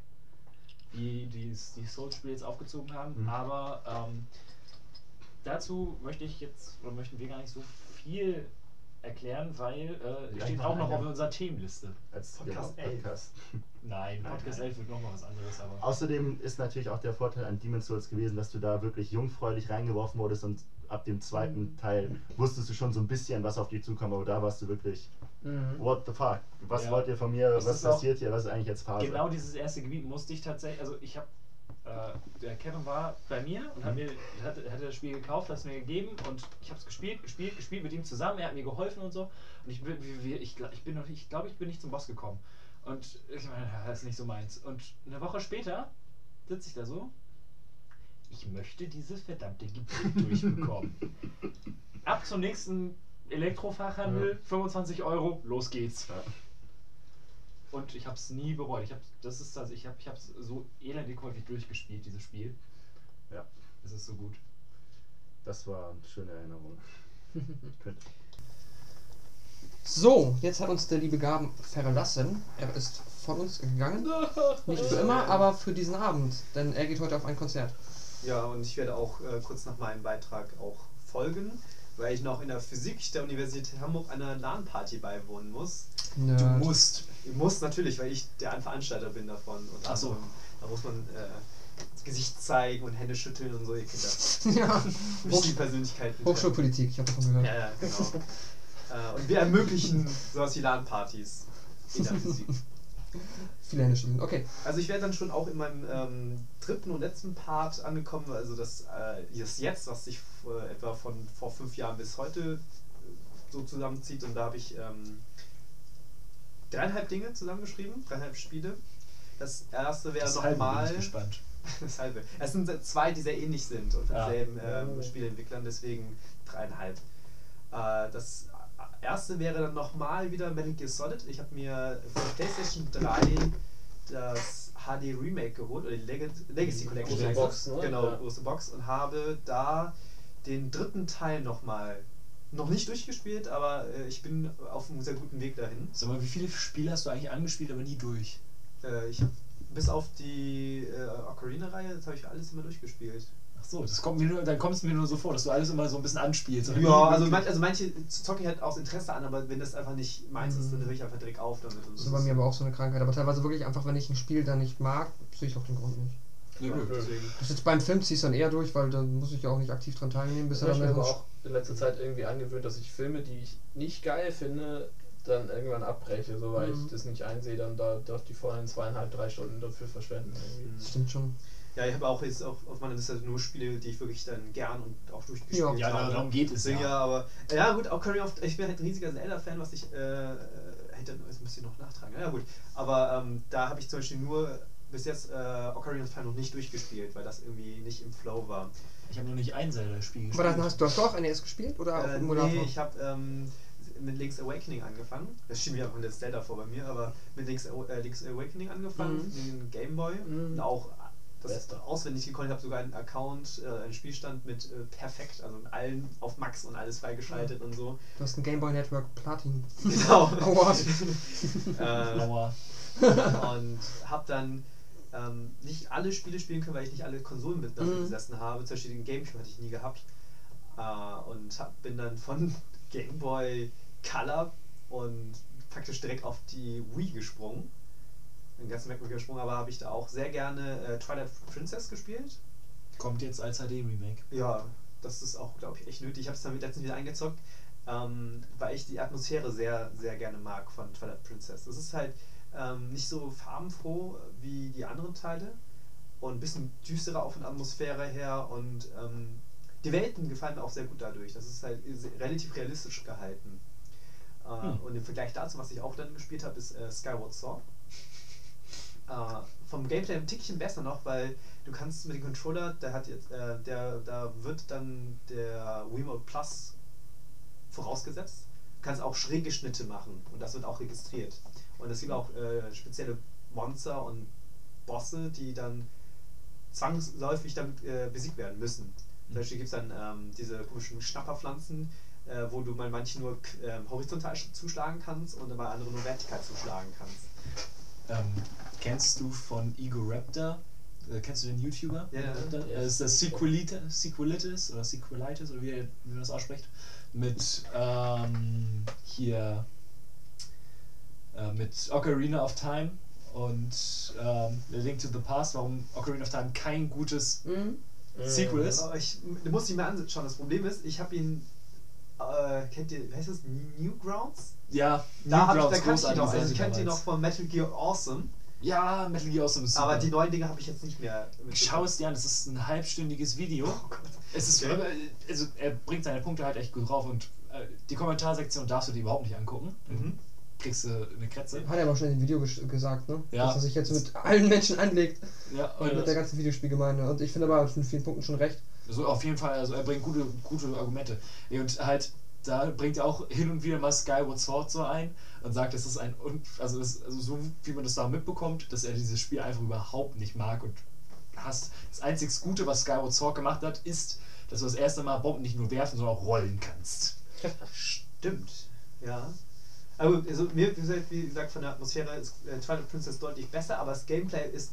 die die, die Souls-Spiele jetzt aufgezogen haben. Mhm. Aber ähm, dazu möchte ich jetzt, oder möchten wir gar nicht so viel erklären, weil äh, steht auch noch auf unserer Themenliste. Als Podcast ja, 11. Podcast. Nein, Podcast nein. 11 wird nochmal was anderes, aber. Außerdem ist natürlich auch der Vorteil an Demon's Souls gewesen, dass du da wirklich jungfräulich reingeworfen wurdest und ab dem zweiten Teil wusstest du schon so ein bisschen, was auf dich zukommt, aber da warst du wirklich, Mhm. what the fuck, was Ja. wollt ihr von mir, was passiert hier, was ist eigentlich jetzt Phase? Genau dieses erste Gebiet musste ich tatsächlich, also ich habe, der Kevin war bei mir und hat Mhm. mir, hat, hat das Spiel gekauft, hat es mir gegeben und ich habe es gespielt, gespielt, gespielt mit ihm zusammen, er hat mir geholfen und so und ich ich, ich bin noch nicht, ich glaube, ich bin nicht zum Boss gekommen und ich meine, das ist nicht so meins und eine Woche später sitze ich da so, ich möchte dieses verdammte Gebiet durchbekommen. Ab zum nächsten Elektrofachhandel, 25 Euro, los geht's. Ja. Und ich habe es nie bereut. Ich habe das ist also ich habe ich habe so elendig häufig durchgespielt dieses Spiel. Ja. Es ist so gut. Das war eine schöne Erinnerung. Könnte- So, jetzt hat uns der liebe Gaben verlassen. Er ist von uns gegangen. Nicht für immer, aber für diesen Abend. Denn er geht heute auf ein Konzert. Ja, und ich werde auch äh, kurz nach meinem Beitrag auch folgen, weil ich noch in der Physik der Universität Hamburg einer LAN-Party beiwohnen muss. Nerd. musst. Muss natürlich, weil ich der Veranstalter bin davon. Und Ach so. Da muss man äh, das Gesicht zeigen und Hände schütteln und so. Ihr das. ja. Wichtige Persönlichkeiten. Hochschulpolitik, ich habe davon gehört. Ja, ja, genau. äh, und wir ermöglichen sowas wie LAN-Partys in der Physik. Viele Hände schütteln. Okay. Also ich wäre dann schon auch in meinem ähm, dritten und letzten Part angekommen, also das, äh, das Jetzt, was sich äh, etwa von vor fünf Jahren bis heute äh, so zusammenzieht. Und da habe ich ähm, dreieinhalb Dinge zusammengeschrieben, dreieinhalb Spiele. Das erste wäre nochmal... Das halbe. Es sind zwei, die sehr ähnlich sind und von Ah. selben ähm. Spieleentwicklern, deswegen dreieinhalb. Äh, das erste wäre dann nochmal wieder Metal Gear Solid. Ich habe mir für PlayStation 3 das HD Remake geholt, oder die Leg Legacy Collection. Große Box, ne? Genau, Ja. große Box. Und habe da den dritten Teil nochmal, noch nicht durchgespielt, aber äh, ich bin auf einem sehr guten Weg dahin. Sag mal, wie viele Spiele hast du eigentlich angespielt, aber nie durch? Äh, ich habe bis auf die äh, Ocarina-Reihe, das habe ich alles immer durchgespielt. Ach so, das kommt mir nur, dann kommt es mir nur so vor, dass du alles immer so ein bisschen anspielst. Ja, also, manch, also manche zocke ich halt aus Interesse an, aber wenn das einfach nicht meins ist, dann höre ich einfach direkt auf damit. Und Das ist bei mir aber auch so eine Krankheit. Aber teilweise wirklich einfach, wenn ich ein Spiel dann nicht mag, sehe ich auch den Grund nicht. Das jetzt beim Film ziehst du dann eher durch, weil dann muss ich ja auch nicht aktiv dran teilnehmen, bis Das habe ich dann mir aber einfach auch in letzter Zeit irgendwie angewöhnt, dass ich Filme, die ich nicht geil finde, dann irgendwann abbreche, so weil Mhm. ich das nicht einsehe, dann da darf die vollen zweieinhalb, drei Stunden dafür verschwenden. Irgendwie. Stimmt schon. Ja, ich habe auch jetzt auf, auf meiner Liste nur Spiele, die ich wirklich dann gern und auch durchgespielt Ja. Ja, habe. darum geht es ja. ja, aber ja gut, Ocarina of ich bin halt ein riesiger Zelda-Fan, was ich äh, hätte, jetzt müsste ich noch nachtragen. Ja gut, aber ähm, da habe ich zum Beispiel nur bis jetzt äh, Ocarina of Time noch nicht durchgespielt, weil das irgendwie nicht im Flow war. Ich habe noch nicht ein Zelda-Spiel Aber dann hast du auch NES gespielt oder auf Äh, Emulator? nee, ich habe ähm, mit Link's Awakening angefangen. Das steht mir auch in der Zelda vor bei mir, aber mit Link's, äh, Link's Awakening angefangen, Mhm. den Game Boy. Mhm. Und auch das Beste. auswendig gekonnt. Ich habe sogar einen Account, äh, einen Spielstand mit äh, perfekt, also mit allen auf Max und alles freigeschaltet und so. Du hast ein Game Boy Network Platin. Genau. Aua. äh, Aua. und habe dann ähm, nicht alle Spiele spielen können, weil ich nicht alle Konsolen mit dafür Mhm. besessen habe. Zum Beispiel den Gamecube hatte ich nie gehabt. Äh, und hab, bin dann von Game Boy Color und praktisch direkt auf die Wii gesprungen. Den ganzen Mac gesprungen, aber habe ich da auch sehr gerne äh, Twilight Princess gespielt. Kommt jetzt als HD-Remake. Ja, das ist auch, glaube ich, echt nötig. Ich habe es dann letztens wieder eingezockt, ähm, weil ich die Atmosphäre sehr, sehr gerne mag von Twilight Princess. Es ist halt ähm, nicht so farbenfroh wie die anderen Teile und ein bisschen düsterer auch von der Atmosphäre her und ähm, die Welten gefallen mir auch sehr gut dadurch. Das ist halt relativ realistisch gehalten. Äh, Hm. Und im Vergleich dazu, was ich auch dann gespielt habe, ist äh, Skyward Sword. Äh, vom Gameplay ein Tickchen besser noch, weil du kannst mit dem Controller, der hat jetzt, äh, der, da wird dann der Wiimote Plus vorausgesetzt. Du kannst auch schräge Schnitte machen und das wird auch registriert. Und es gibt auch äh, spezielle Monster und Bosse, die dann zwangsläufig damit äh, besiegt werden müssen. Zum Beispiel gibt es dann ähm, diese komischen Schnapperpflanzen, äh, wo du bei manchen nur ähm, horizontal sch- zuschlagen kannst und bei anderen nur vertikal zuschlagen kannst. Ähm, kennst du von Ego Raptor? Äh, kennst du den YouTuber? Ja, ja. Ja. Das ist das Sequelitis, Sequelitis oder Sequelitis oder wie, wie man das ausspricht. Mit ähm, hier äh, mit Ocarina of Time und ähm, A Link to the Past, warum Ocarina of Time kein gutes Mhm. Sequel ist. Aber ich du musst ihn mir anschauen. Das Problem ist, ich habe ihn. Äh, kennt ihr, wie heißt das? Newgrounds? Ja, Da, hab ich, da Newgrounds, kannte ich ihn noch. Also ich kannte ihn noch von Metal Gear Awesome. Ja, Metal Gear Awesome ist super. Aber die neuen Dinge habe ich jetzt nicht mehr Schau es dir an, es ist ein halbstündiges Video. Es ist, Okay. also er bringt seine Punkte halt echt gut drauf und äh, die Kommentarsektion darfst du dir überhaupt nicht angucken. Mhm. Kriegst du eine Kretze. Hat er aber schon in dem Video ges- gesagt, ne? Ja. Dass er sich jetzt mit allen Menschen anlegt. Ja, Und mit der ganzen Videospielgemeinde. Und ich finde aber in vielen Punkten schon recht. also auf jeden Fall, also er bringt gute, gute Argumente. Und halt, da bringt er auch hin und wieder mal Skyward Sword so ein und sagt, es ist ein, also, es, also so wie man das da mitbekommt, dass er dieses Spiel einfach überhaupt nicht mag und hasst. Das einzig Gute, was Skyward Sword gemacht hat, ist, dass du das erste Mal Bomben nicht nur werfen, sondern auch rollen kannst. Stimmt, ja. Aber also mir, wie gesagt, wie gesagt, von der Atmosphäre ist äh, Twilight Princess deutlich besser, aber das Gameplay ist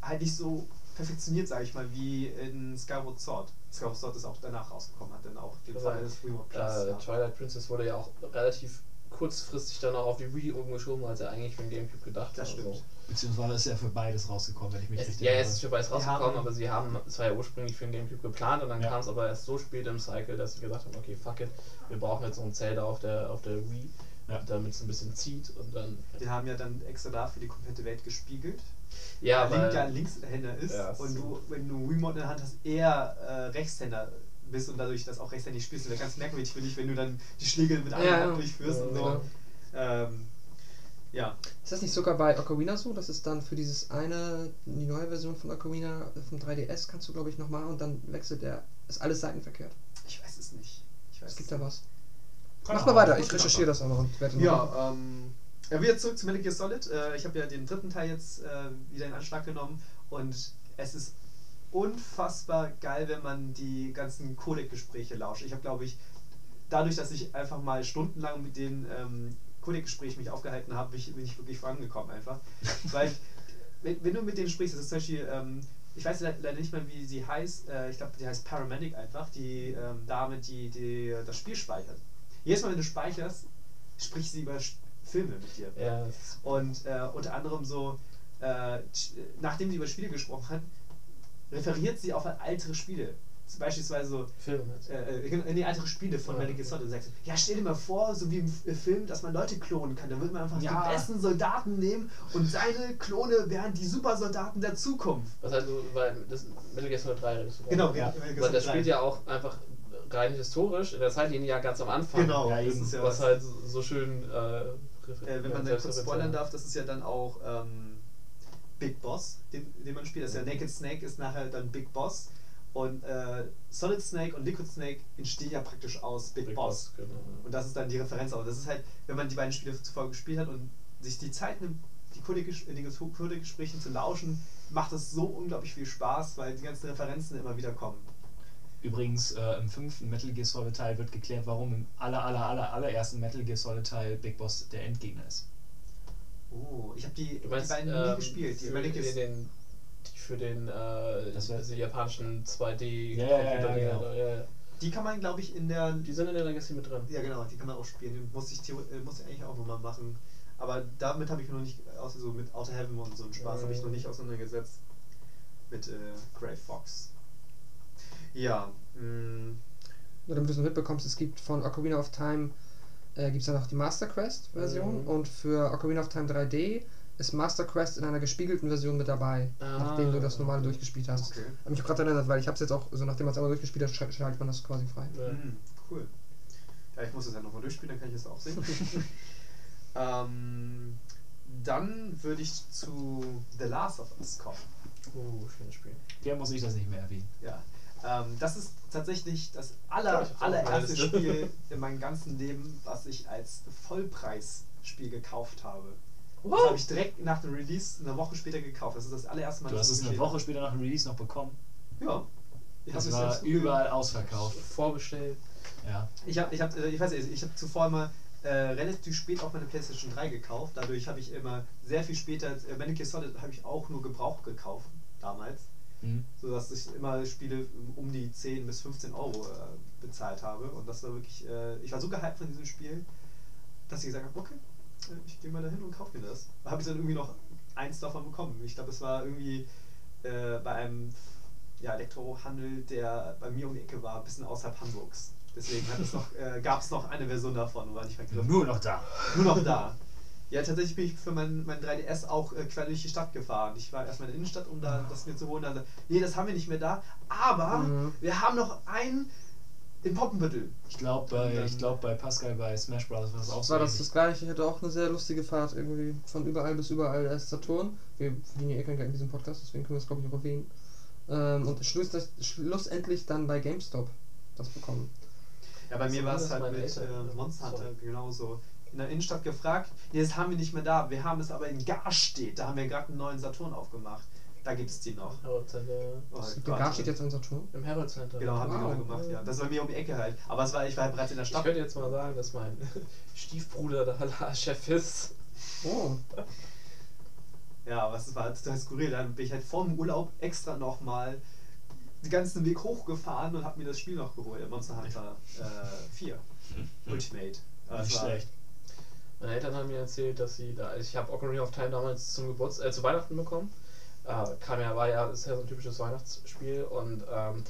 halt nicht so perfektioniert, sage ich mal, wie in Skyward Sword. Skyward Sword ist auch danach rausgekommen, hat dann auch Aber, Fall das Remote Plus. Äh, ja. Twilight Princess wurde ja auch relativ kurzfristig dann auch auf die Wii umgeschoben, als er eigentlich für den Gamecube gedacht Das war. stimmt. So. Beziehungsweise ist ja für beides rausgekommen, wenn ich mich Es, richtig ja, erinnere. es ist für beides Die rausgekommen, aber sie haben, es war ja ursprünglich für den Gamecube geplant und dann Ja. kam es aber erst so spät im Cycle, dass sie gesagt haben, okay, fuck it, wir brauchen jetzt so ein Zelda auf der, auf der Wii, Ja. damit es ein bisschen zieht und dann... Die haben ja dann extra dafür die komplette Welt gespiegelt. Ja, weil Link ja ein Linkshänder ist Ja, und du, wenn du einen Remote in der Hand hast, eher äh, Rechtshänder bist und dadurch das auch rechtshändig spielst. Das wäre ganz merkwürdig für dich, wenn du dann die Schläge mit einer Ja, Hand ja. durchführst und so. Genau. Ähm, ja. Ist das nicht sogar bei Ocarina so? Das ist dann für dieses eine, die neue Version von Ocarina vom 3DS kannst du glaube ich nochmal und dann wechselt er, ist alles seitenverkehrt. Ich weiß es nicht. Ich weiß Es gibt es da was. Mach mal weiter, ich recherchiere das auch noch und werde Ja, ähm, Ja, wieder zurück zu Metal Gear Solid. Äh, ich habe ja den dritten Teil jetzt äh, wieder in Anschlag genommen und es ist unfassbar geil, wenn man die ganzen Codec-Gespräche lauscht. Ich habe, glaube ich, dadurch, dass ich einfach mal stundenlang mit den ähm, Codec-Gesprächen mich aufgehalten habe, bin ich, bin ich wirklich vorangekommen einfach. Weil, wenn, wenn du mit denen sprichst, das ist zum Beispiel, ähm, ich weiß le- leider nicht mehr, wie sie heißt, äh, ich glaube, die heißt Paramedic einfach, die ähm, Dame, die, die das Spiel speichert. Jedes Mal, wenn du speicherst, spricht sie über Filme mit dir. Ja, ist Und äh, unter anderem so, äh, nachdem sie über Spiele gesprochen hat, referiert sie auf ältere Spiele. Beispielsweise so, Film. halt. äh, äh, nee, ältere Spiele von Ja. Metal Gear Solid. Und sagt, ja, stell dir mal vor, so wie im äh, Film, dass man Leute klonen kann. Da würde man einfach Ja. die besten Soldaten nehmen und seine Klone wären die Supersoldaten der Zukunft. Was halt so, weil das Metal Gear Solid 3 redest du Genau, ja. Weil das spielt 3. ja auch einfach rein historisch in der Zeitlinie ja ganz am Anfang. Genau, Ja, das ist ja Was halt so- schön. Äh, äh, wenn man dann kurz spoilern darf, das ist ja dann auch ähm, Big Boss, den, den man spielt. Das ist ja Naked Snake ist nachher dann Big Boss. Und äh, Solid Snake und Liquid Snake entstehen ja praktisch aus Big, Big Boss. Boss, genau. Und das ist dann die Referenz auch. Das ist halt, wenn man die beiden Spiele zuvor gespielt hat und sich die Zeit nimmt, die Codec- in den Codec-Gesprächen zu lauschen, macht es so unglaublich viel Spaß, weil die ganzen Referenzen immer wieder kommen. Übrigens, äh, im fünften Metal Gear Solid Teil wird geklärt, warum im aller, aller, aller, allerersten Metal Gear Solid Teil Big Boss der Endgegner ist. Oh, ich habe die, die beiden ähm, nie gespielt. Die für Metal Gear- den, die für den äh, Das wär- diese japanischen 2D Ja, ja, ja, Computer- genau. ja, die kann man, glaube ich, in der Die sind in der Legacy mit drin. Ja, genau, die kann man auch spielen. Die muss ich, äh, muss ich eigentlich auch nochmal machen. Aber damit habe ich mich noch nicht, außer so mit Outer Heaven und so einen Spaß, habe ich noch nicht auseinandergesetzt. Mit äh, Grey Fox. Ja, mh, Nur damit du es noch mitbekommst, es gibt von Ocarina of Time äh, gibt es ja noch die Master Quest Version Mhm. und für Ocarina of Time 3D ist Master Quest in einer gespiegelten Version mit dabei, Ah. nachdem du das normale durchgespielt hast. okay. Hab mich auch gerade erinnert, weil ich habe es jetzt auch, so nachdem man es einmal durchgespielt hat, sch- schaltet man das quasi frei. Mhm, cool. Ja, ich muss es ja nochmal durchspielen, dann kann ich es auch sehen. ähm, dann würde ich zu The Last of Us kommen. Uh, schönes Spiel. Der muss ich das nicht mehr erwähnen. Ja, ähm, das ist tatsächlich das aller, allererste. Spiel in meinem ganzen Leben, was ich als Vollpreisspiel gekauft habe. Das What? habe ich direkt nach dem Release eine Woche später gekauft. Das ist das allererste Mal. Du dass hast ich es eine Woche später nach dem Release noch bekommen. Ja. Ich Das habe war jetzt überall ausverkauft. Vorbestellt. Ja. Ich habe, ich habe, ich weiß nicht, ich habe zuvor immer äh, relativ spät auch meine PlayStation 3 gekauft. Dadurch habe ich immer sehr viel später, äh, Metal Gear Solid habe ich auch nur gebraucht gekauft damals, Mhm. so dass ich immer Spiele um die 10 bis 15 Euro äh, bezahlt habe. Und das war wirklich, äh, ich war so gehypt von diesem Spiel, dass ich gesagt habe, okay, äh, ich gehe mal dahin und kaufe mir das. Da habe ich dann irgendwie noch eins davon bekommen. Ich glaube, es war irgendwie äh, bei einem ja, Elektrohandel, der bei mir um die Ecke war, ein bisschen außerhalb Hamburgs. Deswegen hat es noch, äh, gab es noch eine Version davon war nicht vergriffen. Nur noch da. Nur noch da. Ja, tatsächlich bin ich für mein, mein 3DS auch äh, quer durch die Stadt gefahren. Ich war erstmal in der Innenstadt, um da das mir zu holen. Also, nee, das haben wir nicht mehr da. Aber Mhm. wir haben noch einen in Poppenbüttel. Ich glaube bei, dann- ich glaub, bei Pascal bei Smash Bros. war das auch so. war das das gleiche. Ich hatte auch eine sehr lustige Fahrt irgendwie von überall bis überall. Da ist Saturn. Wir verdienen ja eh kein Geld in diesem Podcast, deswegen können wir es glaube ich auch erwähnen. Ähm, und schluss, schlussendlich dann bei GameStop das bekommen. Ja, bei mir war es Das halt mit äh, Monster Hunter genauso. In der Innenstadt gefragt, nee, das haben wir nicht mehr da. Wir haben es aber in Garstedt. Da haben wir gerade einen neuen Saturn aufgemacht. Da gibt es die noch. Harold Center. Oh, Garstedt jetzt ein Saturn. Im Harold Center. Genau, haben wir Wow. gerade gemacht, ja. Das war mir um die Ecke halt. Aber es war, ich war halt bereits in der Ich Stadt. könnte jetzt mal sagen, dass mein Stiefbruder da Chef ist. Oh. Ja, aber es war total skurril. Dann bin ich halt vor dem Urlaub extra nochmal den ganzen Weg hochgefahren und habe mir das Spiel noch geholt. Monster Hunter äh, 4 Ultimate. Äh, es Nicht war- schlecht. Meine Eltern haben mir erzählt, dass sie da. Ich habe Ocarina of Time damals zum Geburtstag, äh, zu Weihnachten bekommen. Äh, kam ja, war ja, ist ja so ein typisches Weihnachtsspiel und ähm,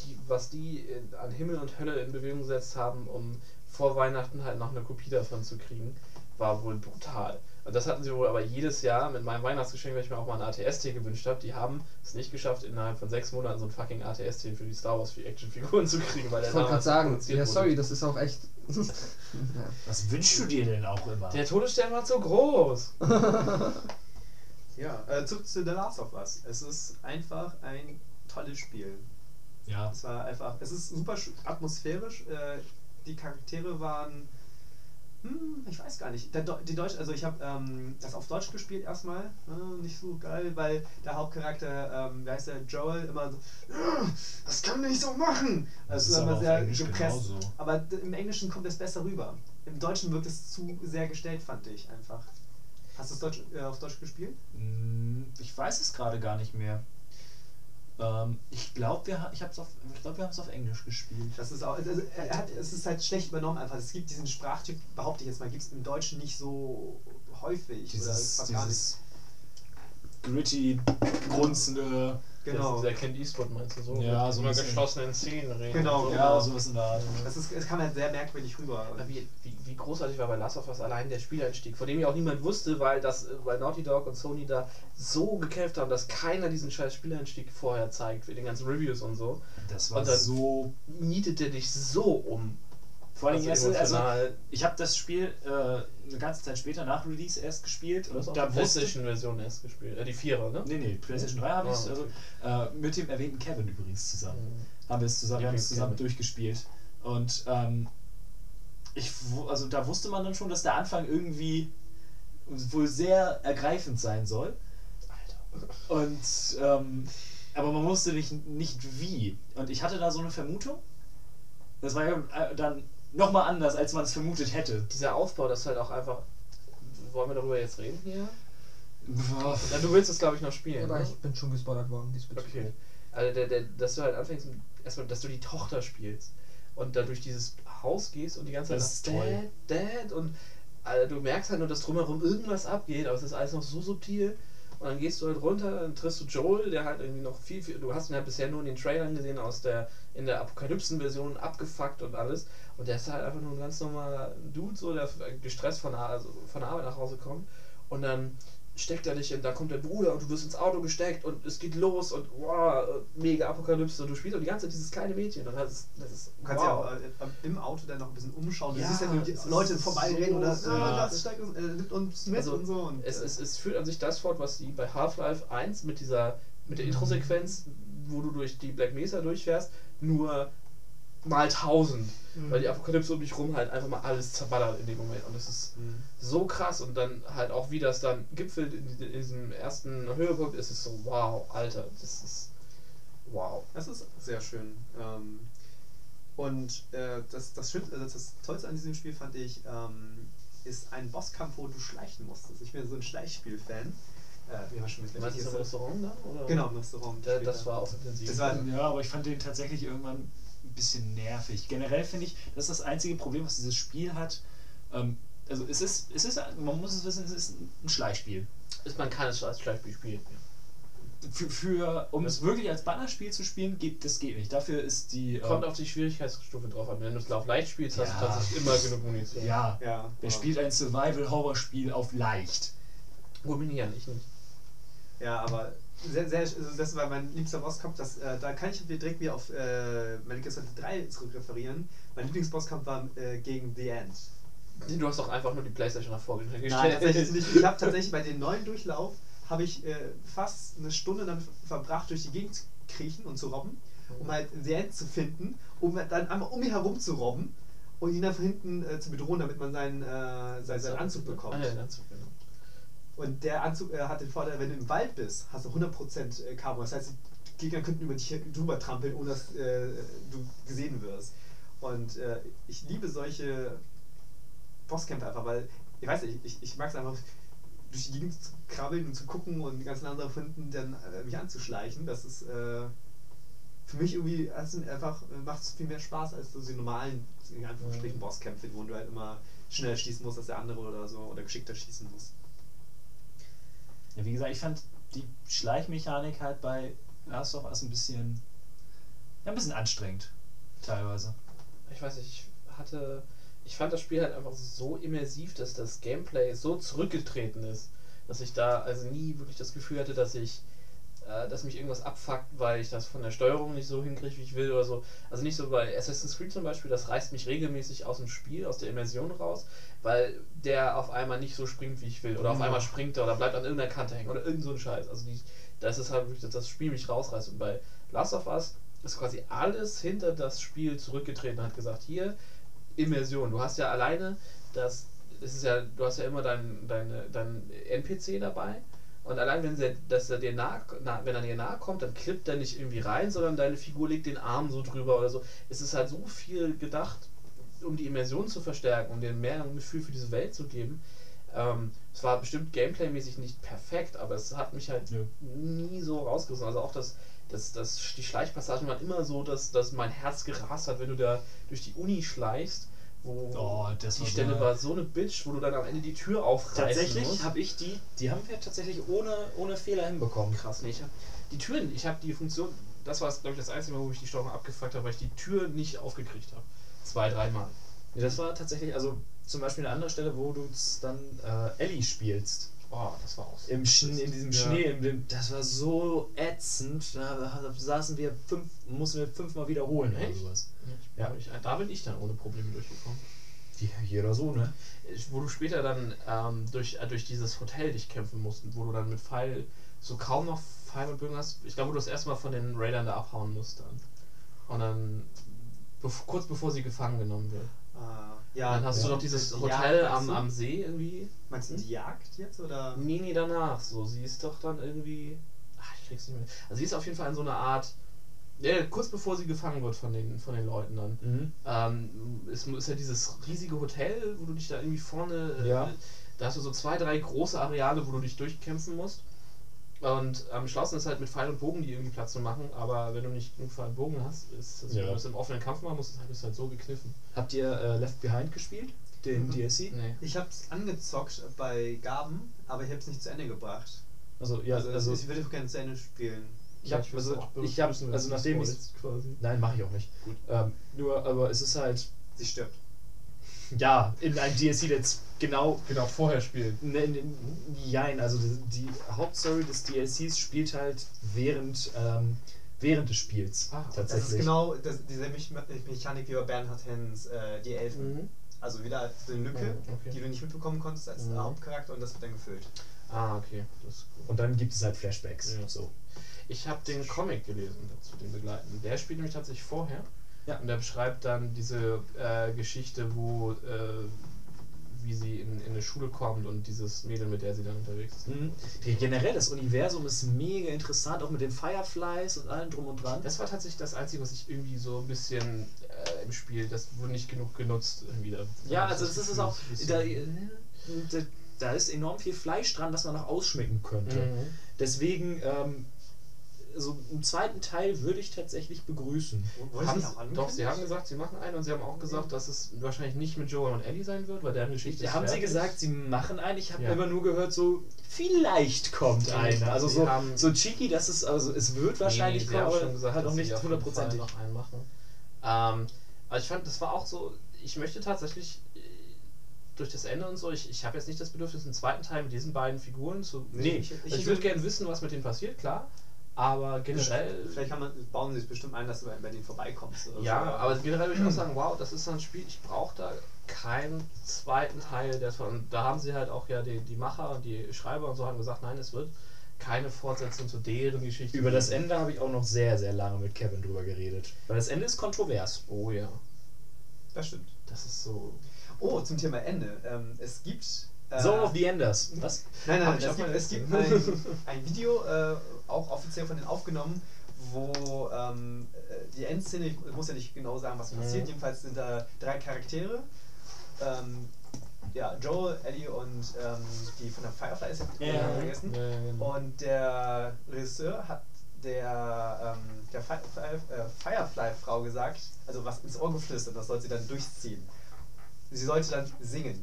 die, was die in, an Himmel und Hölle in Bewegung gesetzt haben, um vor Weihnachten halt noch eine Kopie davon zu kriegen, war wohl brutal. Und das hatten sie wohl aber jedes Jahr mit meinem Weihnachtsgeschenk, weil ich mir auch mal ein ATST gewünscht habe. Die haben es nicht geschafft, innerhalb von sechs Monaten so ein fucking ATST für die Star Wars Actionfiguren zu kriegen, weil der Ich wollte gerade sagen, ja wurde. sorry, das ist auch echt. ja. Was wünschst du dir denn auch immer? Der Todesstern war zu groß. Ja, äh, zurück zu The Last of Us. Es ist einfach ein tolles Spiel. Ja. Es war einfach, es ist super sch- atmosphärisch. Äh, die Charaktere waren Hm, ich weiß gar nicht. Der, die Deutsch, also ich habe ähm, das auf Deutsch gespielt erstmal. Äh, nicht so geil, weil der Hauptcharakter, ähm, wie heißt der, Joel, immer so, "Ah, das kann man nicht so machen. Das Also ist immer sehr gepresst. genauso. Aber im Englischen kommt es besser rüber. Im Deutschen wirkt es zu sehr gestellt, fand ich einfach. Hast du es Deutsch, äh, auf Deutsch gespielt? Hm, Ich weiß es gerade gar nicht mehr. Ähm, ich glaube, wir, ich hab's auf- ich glaub, wir haben es auf Englisch gespielt. Das ist auch, also er hat, es ist halt schlecht übernommen einfach. Es gibt diesen Sprachtyp, behaupte ich jetzt mal, gibt es im Deutschen nicht so häufig. oder Dieses, gar nicht. dieses gritty, grunzende. Genau. Der Clint Eastwood meinst du so? Ja, Mit so ein immer bisschen. geschlossenen Szenen reden. Genau, und so. Ja, sowas in der Art. Das, ist, es kam halt sehr merkwürdig rüber. Aber Wie, wie, wie großartig war bei Last of Us allein der Spieleinstieg, von dem ja auch niemand wusste, weil das, weil Naughty Dog und Sony da so gekämpft haben, dass keiner diesen scheiß Spieleinstieg vorher zeigt, für den ganzen Reviews und so. Das war Und dann- so. Nietet der dich so um. Vor allem, Also erst, also, ich habe das Spiel äh, eine ganze Zeit später nach Release erst gespielt und da die PlayStation-Version erst gespielt. Äh, die Vierer, ne? Nee, nee, PlayStation 3 habe ich Ah, also, äh, mit dem erwähnten Kevin übrigens zusammen. Mhm. Haben wir es zusammen, wir haben es Lieblings- zusammen Kevin. durchgespielt. Und ähm, ich, also da wusste man dann schon, dass der Anfang irgendwie wohl sehr ergreifend sein soll. Und ähm, aber man wusste nicht, nicht wie. Und ich hatte da so eine Vermutung. Das war ja äh, dann nochmal anders, als man es vermutet hätte. Dieser Aufbau, das ist halt auch einfach. Wollen wir darüber jetzt reden hier? Ja, du willst es, glaube ich, noch spielen. Aber ne? ich bin schon gespoilert worden diesbezüglich. Okay. Also, der, der, dass du halt anfängst, erstmal, dass du die Tochter spielst und da durch dieses Haus gehst und die ganze Zeit Das ist Dad. Dad und also, du merkst halt nur, dass drumherum irgendwas abgeht, aber es ist alles noch so subtil. Und dann gehst du halt runter, dann triffst du Joel, der halt irgendwie noch viel, viel. Du hast ihn halt bisher nur in den Trailern gesehen, aus der, in der Apokalypsen-Version abgefuckt und alles. Und der ist halt einfach nur ein ganz normaler Dude, so, der gestresst von also von der Arbeit nach Hause kommt. Und dann steckt er dich in, da kommt der Bruder und du wirst ins Auto gesteckt und es geht los und wow, mega Apokalypse und du spielst auch die ganze Zeit dieses kleine Mädchen und das ist, das ist Du kannst wow. ja auch äh, im Auto dann noch ein bisschen umschauen. Du Ja, siehst ja nur die Leute vorbeireden oder so- ah, das steigt uns, äh, nimmt uns mit Also, und so. Und, es, äh, es, es führt an sich das fort, was die bei Half-Life 1 mit dieser mit der Intro-Sequenz, wo du durch die Black Mesa durchfährst, nur mal tausend. Mhm. Weil die Apokalypse um dich rum halt einfach mal alles zerballert in dem Moment. Und das ist Mhm. so krass. Und dann halt auch, wie das dann gipfelt in, in diesem ersten Höhepunkt, ist es so, wow, Alter, das ist wow. Das ist sehr schön. Ähm, und äh, das, das, Schön- äh, das, das Tollste an diesem Spiel fand ich, ähm, ist ein Bosskampf, wo du schleichen musstest. Ich bin so ein Schleichspiel-Fan. Äh, wir haben schon mit Du meinst das im Restaurant da? Oder? Genau, im Restaurant. Da, das war auch intensiv. Das war- Ja, aber ich fand den tatsächlich irgendwann ein bisschen nervig. Generell finde ich, das ist das einzige Problem, was dieses Spiel hat. Ähm, also es ist, es ist, man muss es wissen, es ist ein Schleichspiel. ist man kann es als Schleichspiel spielen. Für, für um es wirklich als Bannerspiel zu spielen, geht das geht nicht. Dafür ist die. Kommt ähm, auf die Schwierigkeitsstufe drauf an. Wenn du es auf leicht spielst, hast Ja. du tatsächlich immer genug Munition. ja, Ja, wer aber- spielt ein Survival-Horror-Spiel auf leicht? Ruminieren, ich nicht. Ja, aber sehr, sehr, also das war mein liebster Bosskampf. Das, äh, da kann ich direkt wieder auf äh, Gear Solid 3 zurückreferieren. Mein Lieblingsbosskampf war äh, gegen The End. Du hast doch einfach nur die Playstation nach vorne gestellt. Nein, tatsächlich nicht. Ich habe tatsächlich bei dem neuen Durchlauf habe ich äh, fast eine Stunde damit verbracht, durch die Gegend zu kriechen und zu robben, um halt The End zu finden, um dann einmal um ihn herum zu robben und ihn dann von hinten äh, zu bedrohen, damit man seinen, äh, seinen, seinen Anzug bekommt. Ah, ja, Anzug, genau. Und der Anzug äh, hat den Vorteil, wenn du im Wald bist, hast du 100% äh, Carbon. Das heißt, die Gegner könnten über dich drüber trampeln, ohne dass äh, du gesehen wirst. Und äh, ich liebe solche Bosskämpfe einfach, weil, ich weiß nicht, ich, ich mag es einfach, durch die Gegend zu krabbeln und zu gucken und die ganzen anderen hinten dann äh, mich anzuschleichen. Das ist äh, für mich irgendwie sind einfach macht es viel mehr Spaß als so die normalen, in Anführungsstrichen, Bosskämpfe, wo du halt immer schneller schießen musst als der andere oder so oder geschickter schießen musst. Ja, wie gesagt, ich fand die Schleichmechanik halt bei Last of Us ein bisschen, ja, ein bisschen anstrengend, teilweise. Ich weiß nicht, ich hatte. Ich fand das Spiel halt einfach so immersiv, dass das Gameplay so zurückgetreten ist, dass ich da also nie wirklich das Gefühl hatte, dass ich. Äh, dass mich irgendwas abfuckt, weil ich das von der Steuerung nicht so hinkriege, wie ich will oder so. Also nicht so bei Assassin's Creed zum Beispiel, das reißt mich regelmäßig aus dem Spiel, aus der Immersion raus, weil der auf einmal nicht so springt, wie ich will. Oder auf Ja. einmal springt er oder bleibt an irgendeiner Kante hängen oder irgend so ein Scheiß. Also die, das ist halt wirklich, dass das Spiel mich rausreißt. Und bei Last of Us ist quasi alles hinter das Spiel zurückgetreten und hat gesagt, hier, Immersion. Du hast ja alleine das, das ist ja, du hast ja immer dein, deine, dein NPC dabei. Und allein wenn der, dass er dir nahe, na, wenn er dir nahe kommt, dann klippt er nicht irgendwie rein, sondern deine Figur legt den Arm so drüber oder so. Es ist halt so viel gedacht, um die Immersion zu verstärken, um dir mehr ein Gefühl für diese Welt zu geben. Ähm, es war bestimmt gameplaymäßig nicht perfekt, aber es hat mich halt Ja. nie so rausgerissen. Also auch das, das, das, die Schleichpassagen waren immer so, dass, dass mein Herz gerast hat, wenn du da durch die Uni schleichst, wo Oh, das die war Stelle so- war so eine Bitch, wo du dann am Ende die Tür aufreißen Tatsächlich habe ich die, die haben wir tatsächlich ohne, ohne Fehler hinbekommen. Krass, nee, ich hab die Türen, ich habe die Funktion, das war glaube ich das einzige Mal, wo ich die Steuerung abgefuckt habe, weil ich die Tür nicht aufgekriegt habe. Zwei, dreimal. Ja, das war tatsächlich, also zum Beispiel eine andere Stelle, wo du dann äh, Ellie spielst. Oh, das war auch so. Im Schn in diesem Ja. Schnee, dem- das war so ätzend. Da, da saßen wir fünf, mussten wir fünfmal wiederholen oder sowas. Ja. Ja. Ich, da bin ich dann ohne Probleme durchgekommen. Die, jeder so, ne? Wo du später dann ähm, durch, äh, durch dieses Hotel dich kämpfen musst, wo du dann mit Pfeil so kaum noch Pfeil und Bögen hast. Ich glaube, wo du das erste Mal von den Raidern da abhauen musst dann. Und dann bev kurz bevor sie gefangen genommen wird. Äh, ja, dann hast du ja. noch dieses Die Hotel Jagd, am, du? am See irgendwie. Meinst du die Jagd jetzt oder? Mini danach, so. Sie ist doch dann irgendwie. Ach, ich krieg's nicht mehr. Also sie ist auf jeden Fall in so einer Art. Ja, kurz bevor sie gefangen wird von den, von den Leuten dann. Mhm. Ähm, es ist ja dieses riesige Hotel, wo du dich da irgendwie vorne. äh, Ja. Da hast du so zwei, drei große Areale, wo du dich durchkämpfen musst. Und am schlausten ist halt mit Pfeil und Bogen die irgendwie Platz zu machen, aber wenn du nicht genug Pfeil und Bogen hast, ist das, Ja. wenn du es im offenen Kampf machen musst, ist es halt so gekniffen. Habt ihr äh, Left Behind gespielt? Den Mhm. DLC? Nee. Ich hab's angezockt bei Gaben, aber ich hab's nicht zu Ende gebracht. Also, ja, also, also, ich würde gerne zu Ende spielen. ich hab, also, ich hab, also nachdem ich, quasi. nein, mache ich auch nicht. Gut. Ähm, nur, aber es ist halt, Sie stirbt. Ja, in einem DLC, jetzt genau Genau, vorher spielt. Ne, ne, Jein, also die, die Hauptstory des DLCs spielt halt während, ähm, während des Spiels Ah, Das tatsächlich. ist genau das, dieselbe Me- Mechanik wie bei Bernhard Hens, äh, die Elfen. Mhm. Also wieder eine Lücke, Mhm, okay. die du nicht mitbekommen konntest als Mhm. Hauptcharakter und das wird dann gefüllt. Ah, okay. Das. Und dann gibt es halt Flashbacks. Ja. So. Ich habe den Comic gelesen dazu, den begleiten. Der spielt nämlich tatsächlich vorher. Ja. Und der beschreibt dann diese äh, Geschichte, wo, äh, wie sie in, in eine Schule kommt und dieses Mädel, mit der sie dann unterwegs ist. Mhm. Generell, das Universum ist mega interessant, auch mit den Fireflies und allem drum und dran. Das war tatsächlich das Einzige, was ich irgendwie so ein bisschen äh, im Spiel, das wurde nicht genug genutzt irgendwie da. Ja, also ich das ist auch. Da, bisschen- da, da ist enorm viel Fleisch dran, was man noch ausschmecken könnte. Mhm. Deswegen, ähm, so einen zweiten Teil würde ich tatsächlich begrüßen. Haben sie doch, sie haben gesagt, sie machen einen und sie haben auch gesagt, dass es wahrscheinlich nicht mit Joel und Ellie sein wird, weil deren Geschichte ist Haben sie gesagt, sie machen einen? Ich habe Ja. immer nur gehört, so vielleicht kommt einer. Also so, so cheeky, dass es also es wird wahrscheinlich Nee, kommen, aber schon gesagt, dass noch nicht hundertprozentig. noch einen machen. Ähm, aber ich fand, das war auch so, ich möchte tatsächlich äh, durch das Ende und so, ich, ich habe jetzt nicht das Bedürfnis, einen zweiten Teil mit diesen beiden Figuren zu. Nee, ich, ich- ich, ich würde gerne wissen, was mit denen passiert, klar. Aber generell. Vielleicht man, bauen sie es bestimmt ein, dass du bei, bei denen vorbeikommst. Oder Ja, so. aber generell würde ich auch sagen, wow, das ist so ein Spiel, ich brauche da keinen zweiten Teil. Der, da haben sie halt auch ja die, die Macher und die Schreiber und so haben gesagt, nein, es wird keine Fortsetzung zu deren Geschichte. Über das. Ende habe ich auch noch sehr, sehr lange mit Kevin drüber geredet. Weil das Ende ist kontrovers. Oh ja, Das stimmt. das ist so. Oh, zum Thema Ende. Ähm, es gibt. Äh, Zone of the Enders. Was? Nein, nein, ich es gibt, es gibt ein, ein Video, äh, auch offiziell von denen aufgenommen, wo ähm, äh, die Endszene, ich muss ja nicht genau sagen, was passiert, Mhm. jedenfalls sind da drei Charaktere. Ähm, ja, Joel, Ellie und ähm, die von der Firefly ist Ja, ja, ja, vergessen. Ja, ja, genau. Und der Regisseur hat der, ähm, der äh, Firefly-Frau gesagt, also was ins Ohr geflüstert, das soll sie dann durchziehen. Sie sollte dann singen.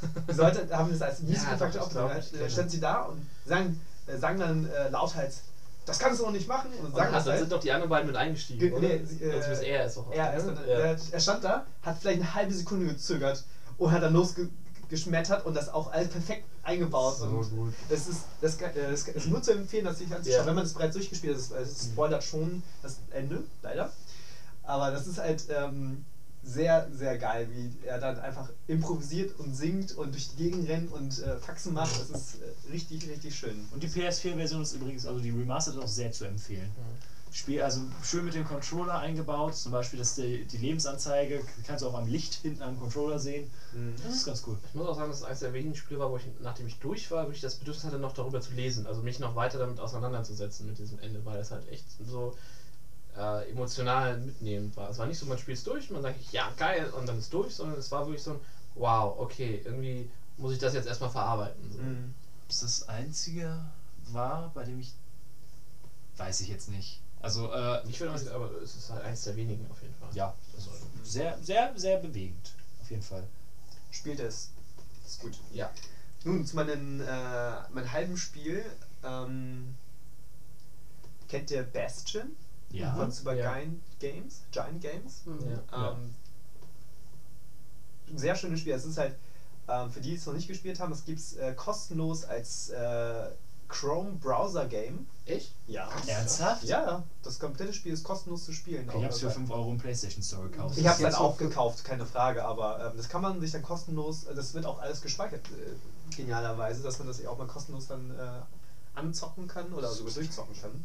Sie sollte, haben das als Musical-Faktor glaub, aufgenommen. Dann kenne. stand sie da und sang, äh, sang dann äh, lauthals, das kannst du doch nicht machen. Und ach, das dann halt. sind doch die anderen beiden mit eingestiegen, Ge- oder? nee, sie, äh, Also er ist auch. Er, ist dann, ja. er, stand da, hat vielleicht eine halbe Sekunde gezögert und hat dann losgeschmettert und das auch alles perfekt eingebaut. So und gut. Das ist, das, äh, das ist nur zu empfehlen, das sich anzuschauen, Ja. wenn man es bereits durchgespielt hat. Es- Es spoilert schon das Ende, leider. Aber das ist halt ähm, sehr, sehr geil, wie er dann einfach improvisiert und singt und durch die Gegend rennt und äh, Faxen macht. Das ist äh, richtig, richtig schön. Und die PS4-Version ist übrigens, also die Remastered, auch sehr zu empfehlen. Spiel, also schön mit dem Controller eingebaut. Zum Beispiel, dass die, die Lebensanzeige kannst du auch am Licht hinten am Controller sehen. Das ist ganz cool. Ich muss auch sagen, dass es eines der wenigen Spiele war, wo ich, nachdem ich durch war, wirklich das Bedürfnis hatte, noch darüber zu lesen. Also mich noch weiter damit auseinanderzusetzen mit diesem Ende, weil es halt echt so äh, emotional mitnehmend war. Es war nicht so, man spielt es durch, man sagt, ja, geil, und dann ist durch, sondern es war wirklich so ein, wow, okay, irgendwie muss ich das jetzt erstmal verarbeiten. So. Es das einzige war, bei dem ich. Weiß ich jetzt nicht. Also, äh, Ich würde nicht, aber es ist halt eines der wenigen auf jeden Fall. ja, also sehr, sehr, sehr bewegend. Auf jeden Fall. Spielt es. Ist gut. Ja. Nun, zu meinem, äh, meinem halben Spiel. Ähm, kennt ihr Bastion? Ja. Von Super Ja. Giant Games? Giant Games? Ja. Ja. Ähm, ein sehr schönes Spiel. Es ist halt, ähm, für die, die es noch nicht gespielt haben, es gibt es äh, kostenlos als äh, Chrome Browser Game. Echt? Ja. Ernsthaft? Ja, ja. Das komplette Spiel ist kostenlos zu spielen. Ich habe es für Auch- 5 Euro im PlayStation Store gekauft. Ich habe es dann auch- gekauft, keine Frage, aber ähm, das kann man sich dann kostenlos, äh, das wird auch alles gespeichert, äh, genialerweise, dass man das auch mal kostenlos dann äh, anzocken kann oder sogar durchzocken kann.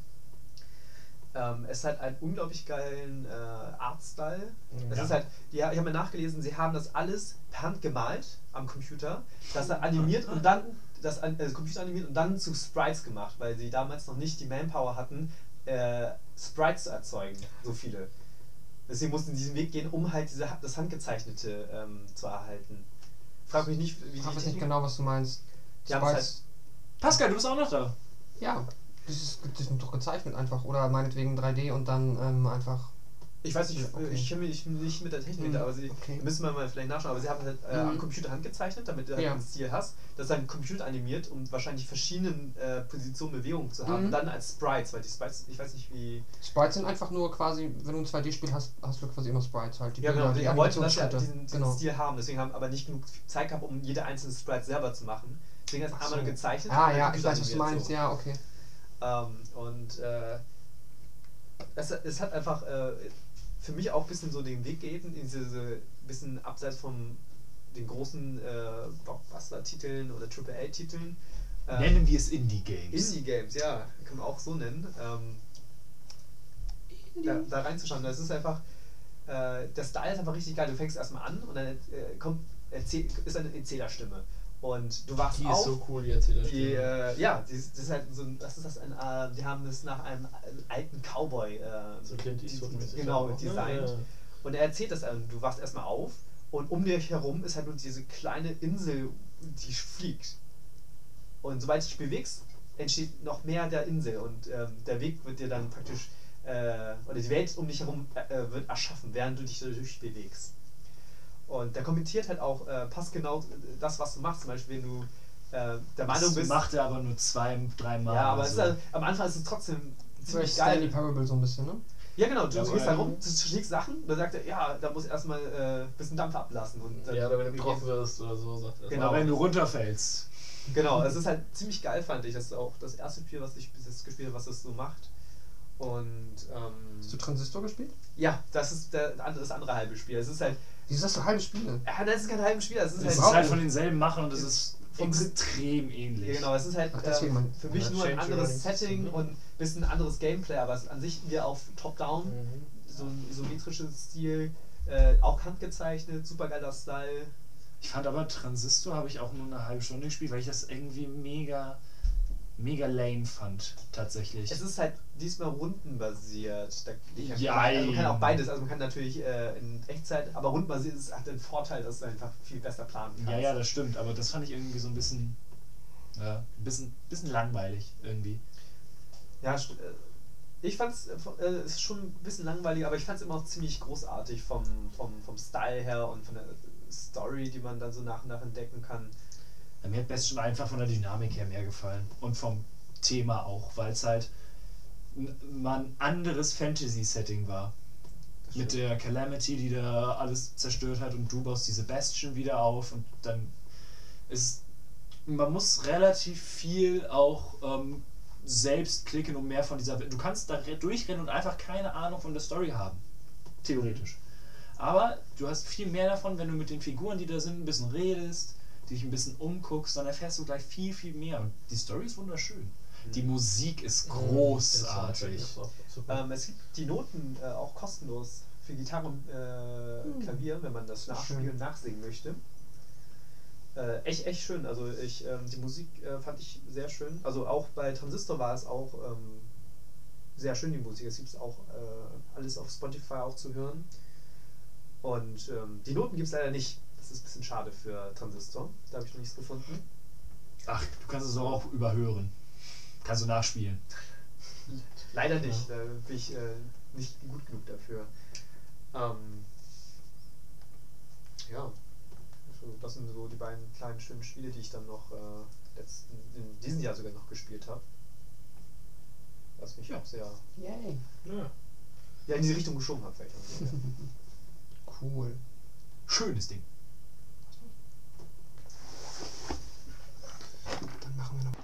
Ähm, es hat einen unglaublich geilen äh, Artstyle. Es Ja. ist halt, ja, ich habe mir nachgelesen, sie haben das alles per Hand gemalt am Computer, das er animiert und dann das an- äh, Computer animiert und dann zu Sprites gemacht, weil sie damals noch nicht die Manpower hatten, äh, Sprites zu erzeugen, so viele. Deswegen mussten sie diesen Weg gehen, um halt diese, das Handgezeichnete ähm, zu erhalten. Frag mich nicht, wie Ich die weiß nicht genau, was du meinst. Die haben es halt, Sprites- Pascal, du bist auch noch da. Ja, das ist, das sind doch gezeichnet einfach. Oder meinetwegen 3D und dann ähm, einfach. ich weiß nicht, okay. ich kenne mich nicht mit der Technik, Mhm, aber sie okay. müssen wir mal vielleicht nachschauen, aber sie haben halt äh, am Mhm. Computer handgezeichnet, damit du halt Ja. einen Stil hast, das dann Computer animiert, um wahrscheinlich verschiedenen äh, Positionen Bewegungen zu haben. Mhm. Und dann als Sprites, weil die Sprites, ich weiß nicht wie. Sprites sind einfach nur quasi, wenn du ein 2D-Spiel hast, hast du quasi immer Sprites halt. Die Ja, genau, die die wollten das ja, Animationsschritte. diesen, diesen genau. Stil haben, deswegen haben aber nicht genug Zeit gehabt, um jede einzelne Sprite selber zu machen. Deswegen hat es einmal so. nur gezeichnet. und Ah ja, ich weiß, was du meinst. so. Ja, okay. Ähm, und äh, es, es hat einfach äh, für mich auch ein bisschen so den Weg gegeben, in diese bisschen abseits von den großen äh, Blockbuster-Titeln oder AAA-Titeln. Ähm, Nennen wir es Indie-Games. Indie-Games, ja, kann man auch so nennen. Ähm, da, da reinzuschauen. Das ist einfach, äh, der Style ist einfach richtig geil. Du fängst erstmal an und dann äh, kommt, erzähl, ist eine Erzählersstimme. Und du wachst Die auf. ist so cool, die Erzählerstimme. Die, äh, ja, die, das ist halt so ein, was ist das, ein, äh, die haben das nach einem alten Cowboy äh, So Clint die- genau, designt. Ja. Und er erzählt das dann, du wachst erstmal auf und um dich herum ist halt nur diese kleine Insel, die fliegt. Und sobald du dich bewegst, entsteht noch mehr der Insel und ähm, der Weg wird dir dann praktisch, äh, oder die Welt um dich herum äh, wird erschaffen, während du dich dadurch bewegst. Und der kommentiert halt auch äh, passgenau das, was du machst. Zum Beispiel, wenn du äh, der Meinung Das bist. macht er aber nur zwei, dreimal. ja, aber es ist, also. halt- am Anfang ist es trotzdem ziemlich Vielleicht Stanley geil. Parable so ein bisschen, ne? Ja, genau, du Ja, gehst da rum, du schlägst Sachen, und dann sagt er, ja, da muss erstmal äh, ein bisschen Dampf ablassen. Und dann Ja, oder wenn du getroffen wirst oder so, sagt er. Genau. Aber wenn du runterfällst. Genau, es ist halt ziemlich geil, fand ich. Das ist auch das erste Spiel, was ich bis jetzt gespielt habe, was das so macht. Und ähm, Hast du Transistor gespielt? ja, das ist der, das andere halbe Spiel. Es ist halt, Wie ist das für halbe Spiele? ja, das ist kein halbes Spiel, das ist Es halt, ist halt von denselben Machern und es ist extrem ja, ähnlich. genau, es ist halt Ach, mein- für mich Ja, nur ein anderes Setting ne? und ein bisschen anderes Gameplay, aber es ist an sich wieder auf Top-Down, Mhm. so ein isometrisches Stil, äh, auch handgezeichnet, super geiler Style. Ich fand aber Transistor habe ich auch nur eine halbe Stunde gespielt, weil ich das irgendwie mega, mega lame fand, tatsächlich. Es ist halt diesmal rundenbasiert. Da, ich Ja, also man kann auch beides, also man kann natürlich äh, in Echtzeit, aber rundenbasiert ist, hat den Vorteil, dass du einfach viel besser planen kannst. ja, ja, das stimmt, aber das fand ich irgendwie so ein bisschen, ja, ein bisschen, bisschen langweilig irgendwie. Ja, äh, ich fand es äh, ist schon ein bisschen langweilig, aber ich fand es immer auch ziemlich großartig vom, vom, vom Style her und von der Story, die man dann so nach und nach entdecken kann. Ja, mir hat Best schon einfach von der Dynamik her mehr gefallen und vom Thema auch, weil es halt mal ein anderes Fantasy-Setting war. Das Mit stimmt. der Calamity, die da alles zerstört hat und du baust diese Bastion wieder auf und dann ist man muss relativ viel auch ähm, selbst klicken, um mehr von dieser Du kannst da re- durchrennen und einfach keine Ahnung von der Story haben. Theoretisch. Aber du hast viel mehr davon, wenn du mit den Figuren, die da sind, ein bisschen redest, dich ein bisschen umguckst, dann erfährst du gleich viel, viel mehr. Und die Story ist wunderschön. Die Musik ist Das großartig. ist. Ähm, es gibt die Noten äh, auch kostenlos für Gitarre und äh, Klavier, wenn man das nachspielen und nachsingen möchte. Äh, echt, echt schön. Also ich, ähm, die Musik äh, fand ich sehr schön. Also auch bei Transistor war es auch ähm, sehr schön, die Musik. Es gibt auch äh, alles auf Spotify auch zu hören. Und ähm, die Noten gibt es leider nicht. Das ist ein bisschen schade für Transistor. Da habe ich noch nichts gefunden. Ach, du kannst es auch überhören. Kannst du nachspielen. Leider nicht. Da bin ich äh, nicht gut genug dafür. Ähm, ja. Also das sind so die beiden kleinen schönen Spiele, die ich dann noch äh, letzten, in diesem Jahr sogar noch gespielt habe. Was mich Ja. auch sehr Yay. Ja. ja, in diese Richtung geschoben hat. Vielleicht. auch. Ja. Cool. Schönes Ding. Dann machen wir noch.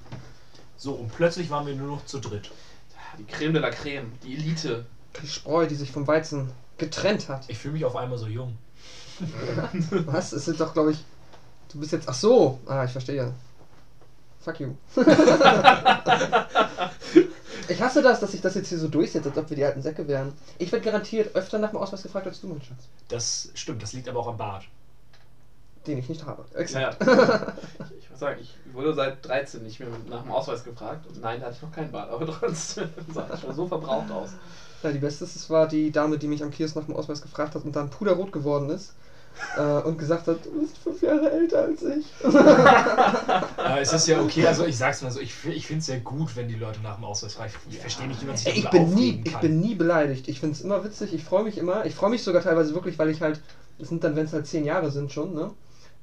So, und plötzlich waren wir nur noch zu dritt. Die Creme de la Creme, die Elite. Die Spreu, die sich vom Weizen getrennt hat. Ich fühle mich auf einmal so jung. Was? Es sind doch, glaube ich. Du bist jetzt. Ach so! Ah, ich verstehe. Fuck you. ich hasse das, dass sich das jetzt hier so durchsetzt, als ob wir die alten Säcke wären. Ich werde garantiert öfter nach dem Ausweis gefragt als du, mein Schatz. Das stimmt, das liegt aber auch am Bart. Den ich nicht habe. Exakt. Naja, ich, ich muss sagen, ich wurde seit 13 nicht mehr nach dem Ausweis gefragt. Und nein, da hatte ich noch keinen Bart, aber trotzdem sah ich schon so verbraucht aus. Ja, die beste es war die Dame, die mich am Kiosk nach dem Ausweis gefragt hat und dann puderrot geworden ist. Äh, und gesagt hat, du bist fünf Jahre älter als ich. Aber es ist ja okay, also ich sag's mal so, ich, ich finde es sehr gut, wenn die Leute nach dem Ausweis fragen. Ich, ich verstehe nicht, wie man sich Ey, ich bin nie, ich bin nie beleidigt. Ich finde es immer witzig. Ich freue mich immer. Ich freue mich sogar teilweise wirklich, weil ich halt, es sind dann, wenn es halt zehn Jahre sind schon, ne?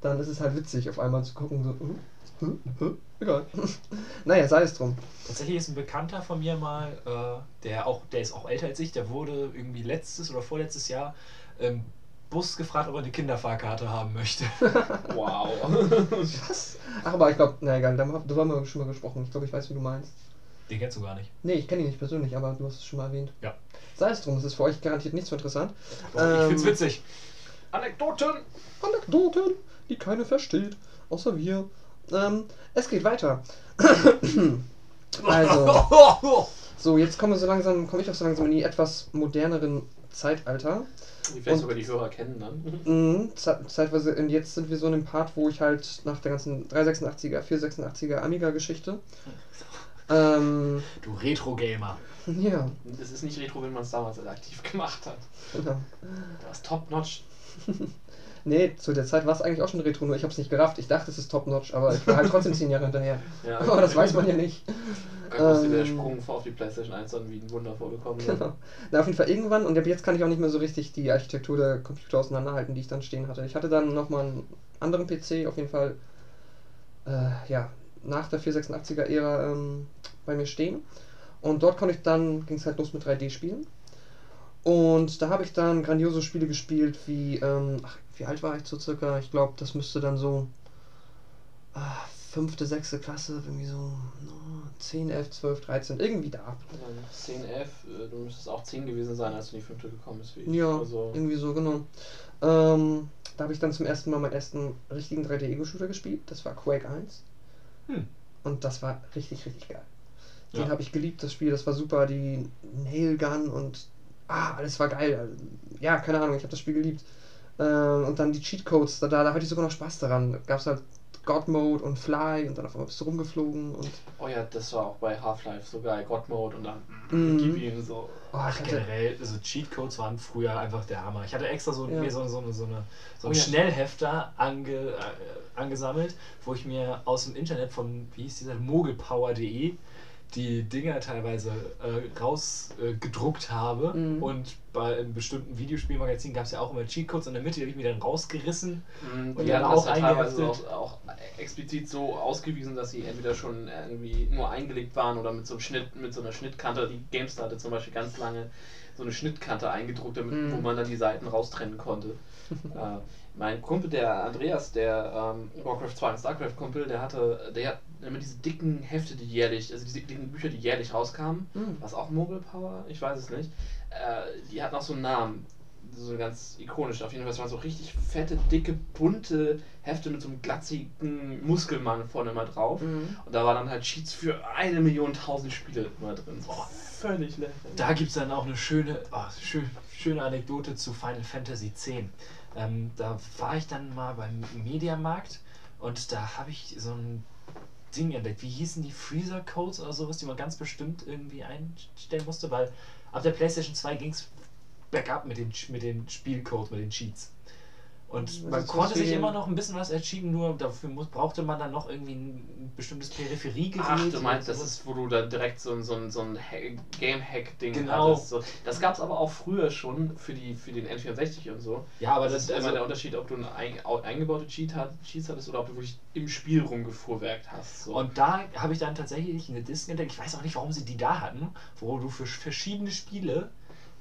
Dann ist es halt witzig, auf einmal zu gucken, so, äh, äh, äh, egal. naja, sei es drum. Tatsächlich ist ein Bekannter von mir mal, äh, der auch, der ist auch älter als ich, der wurde irgendwie letztes oder vorletztes Jahr im Bus gefragt, ob er eine Kinderfahrkarte haben möchte. Wow. Was? Ach, aber ich glaube, na egal, darüber haben wir schon mal gesprochen. Ich glaube, ich weiß, wie du meinst. Den kennst du gar nicht. Nee, ich kenne ihn nicht persönlich, aber du hast es schon mal erwähnt. Ja. Sei es drum, es ist für euch garantiert nicht so interessant. Ich Ähm, find's witzig. Anekdoten! Anekdoten, die keiner versteht, außer wir. Ähm, es geht weiter. also, so, jetzt kommen wir so langsam, komme ich auch so langsam in die etwas moderneren Zeitalter. Die vielleicht Und- sogar die Hörer kennen dann. Mhm, ze- zeitweise, und jetzt sind wir so in dem Part, wo ich halt nach der ganzen 386er, 486er Amiga-Geschichte. Ähm, Du Retro-Gamer. ja, Das ist nicht Retro, wenn man es damals aktiv gemacht hat. genau. Das ist top-notch. Nee, zu der Zeit war es eigentlich auch schon Retro, nur ich hab's nicht gerafft. Ich dachte, es ist top-notch, aber ich war halt trotzdem 10 Jahre hinterher. Ja, Aber das weiß man ja nicht. Da ist dir der Ähm. Sprung auf die PlayStation 1 dann wie ein Wunder vorgekommen. Genau. Na, auf jeden Fall irgendwann, und ab jetzt kann ich auch nicht mehr so richtig die Architektur der Computer auseinanderhalten, die ich dann stehen hatte. Ich hatte dann nochmal einen anderen PC, auf jeden Fall, äh, ja, nach der 486er-Ära ähm, bei mir stehen. Und dort konnte ich dann, ging es halt los mit 3D-Spielen. Und da habe ich dann grandiose Spiele gespielt, wie, ähm, ach, wie alt war ich so circa? Ich glaube, das müsste dann so ah, fünfte, sechste Klasse, irgendwie so no, 10, 11, 12, 13, irgendwie da. Dann 10, 11, äh, du müsstest auch 10 gewesen sein, als du in die fünfte gekommen bist. Wie ich. Ja, Also, irgendwie so, genau. Ähm, da habe ich dann zum ersten Mal meinen ersten richtigen 3D-Ego-Shooter gespielt. Das war Quake 1. Hm. Und das war richtig, richtig geil. Den Ja. habe ich geliebt, das Spiel. Das war super. Die Nailgun und. Ah, alles war geil. Ja, keine Ahnung, ich habe das Spiel geliebt. Ähm, und dann die Cheatcodes, da, da, da hatte ich sogar noch Spaß daran. Da gab es halt God Mode und Fly und dann auf einmal bist du rumgeflogen und. oh ja, das war auch bei Half-Life so geil. God Mode und dann Mhm. gib ihm so. Oh, Ach, ich hatte, generell, also Cheatcodes waren früher einfach der Hammer. Ich hatte extra so, Ja. mir so, so, eine- so, eine, so Oh einen ja. Schnellhefter ange, äh, angesammelt, wo ich mir aus dem Internet von, wie hieß dieser, mogelpower.de die Dinger teilweise äh, rausgedruckt äh, habe. Mhm. Und bei einem bestimmten Videospielmagazin gab es ja auch immer Cheatcodes in der Mitte, die habe ich mir dann rausgerissen. Mhm, Und die dann auch ja teilweise eingeheftet. auch, auch explizit so ausgewiesen, dass sie entweder schon irgendwie nur eingelegt waren oder mit so einem Schnitt, mit so einer Schnittkante. Die GameStar hatte zum Beispiel ganz lange so eine Schnittkante eingedruckt, damit, Mhm. wo man dann die Seiten raustrennen konnte. äh, mein Kumpel, der Andreas, der ähm, Warcraft 2 und StarCraft Kumpel, der hatte, der hat immer diese dicken Hefte, die jährlich, also diese dicken Bücher, die jährlich rauskamen. Mhm. Was auch Mogul Power? Ich weiß es nicht. Äh, die hatten auch so einen Namen. so ganz ikonisch. Auf jeden Fall, es waren so richtig fette, dicke, bunte Hefte mit so einem glatzigen Muskelmann vorne mal drauf. Mhm. Und da waren dann halt Cheats für eine Million tausend Spiele immer drin. So, völlig lächerlich. Da gibt es dann auch eine schöne, oh, schön, schöne Anekdote zu Final Fantasy X. Ähm, da war ich dann mal beim Mediamarkt und da habe ich so ein Ding entdeckt. Wie hießen die Freezer Codes oder sowas, die man ganz bestimmt irgendwie einstellen musste, weil ab der PlayStation 2 ging es bergab mit den, mit den Spielcodes, mit den Cheats. Und man konnte sich immer noch ein bisschen was ercheaten, nur dafür muss, brauchte man dann noch irgendwie ein bestimmtes Peripheriegerät. Ach, du meinst, das ist, wo du dann direkt so ein, so ein, so ein Ha- Game-Hack-Ding Genau. hattest. So. Das gab es aber auch früher schon für, die, für den N64 und so. Ja, aber das das ist immer also, der Unterschied, ob du eine ein, au- eingebaute Cheat hat, Cheats hattest oder ob du wirklich im Spiel rumgefuhrwerkt hast. So. Und da habe ich dann tatsächlich eine Disk entdeckt. Ich weiß auch nicht, warum sie die da hatten, wo du für verschiedene Spiele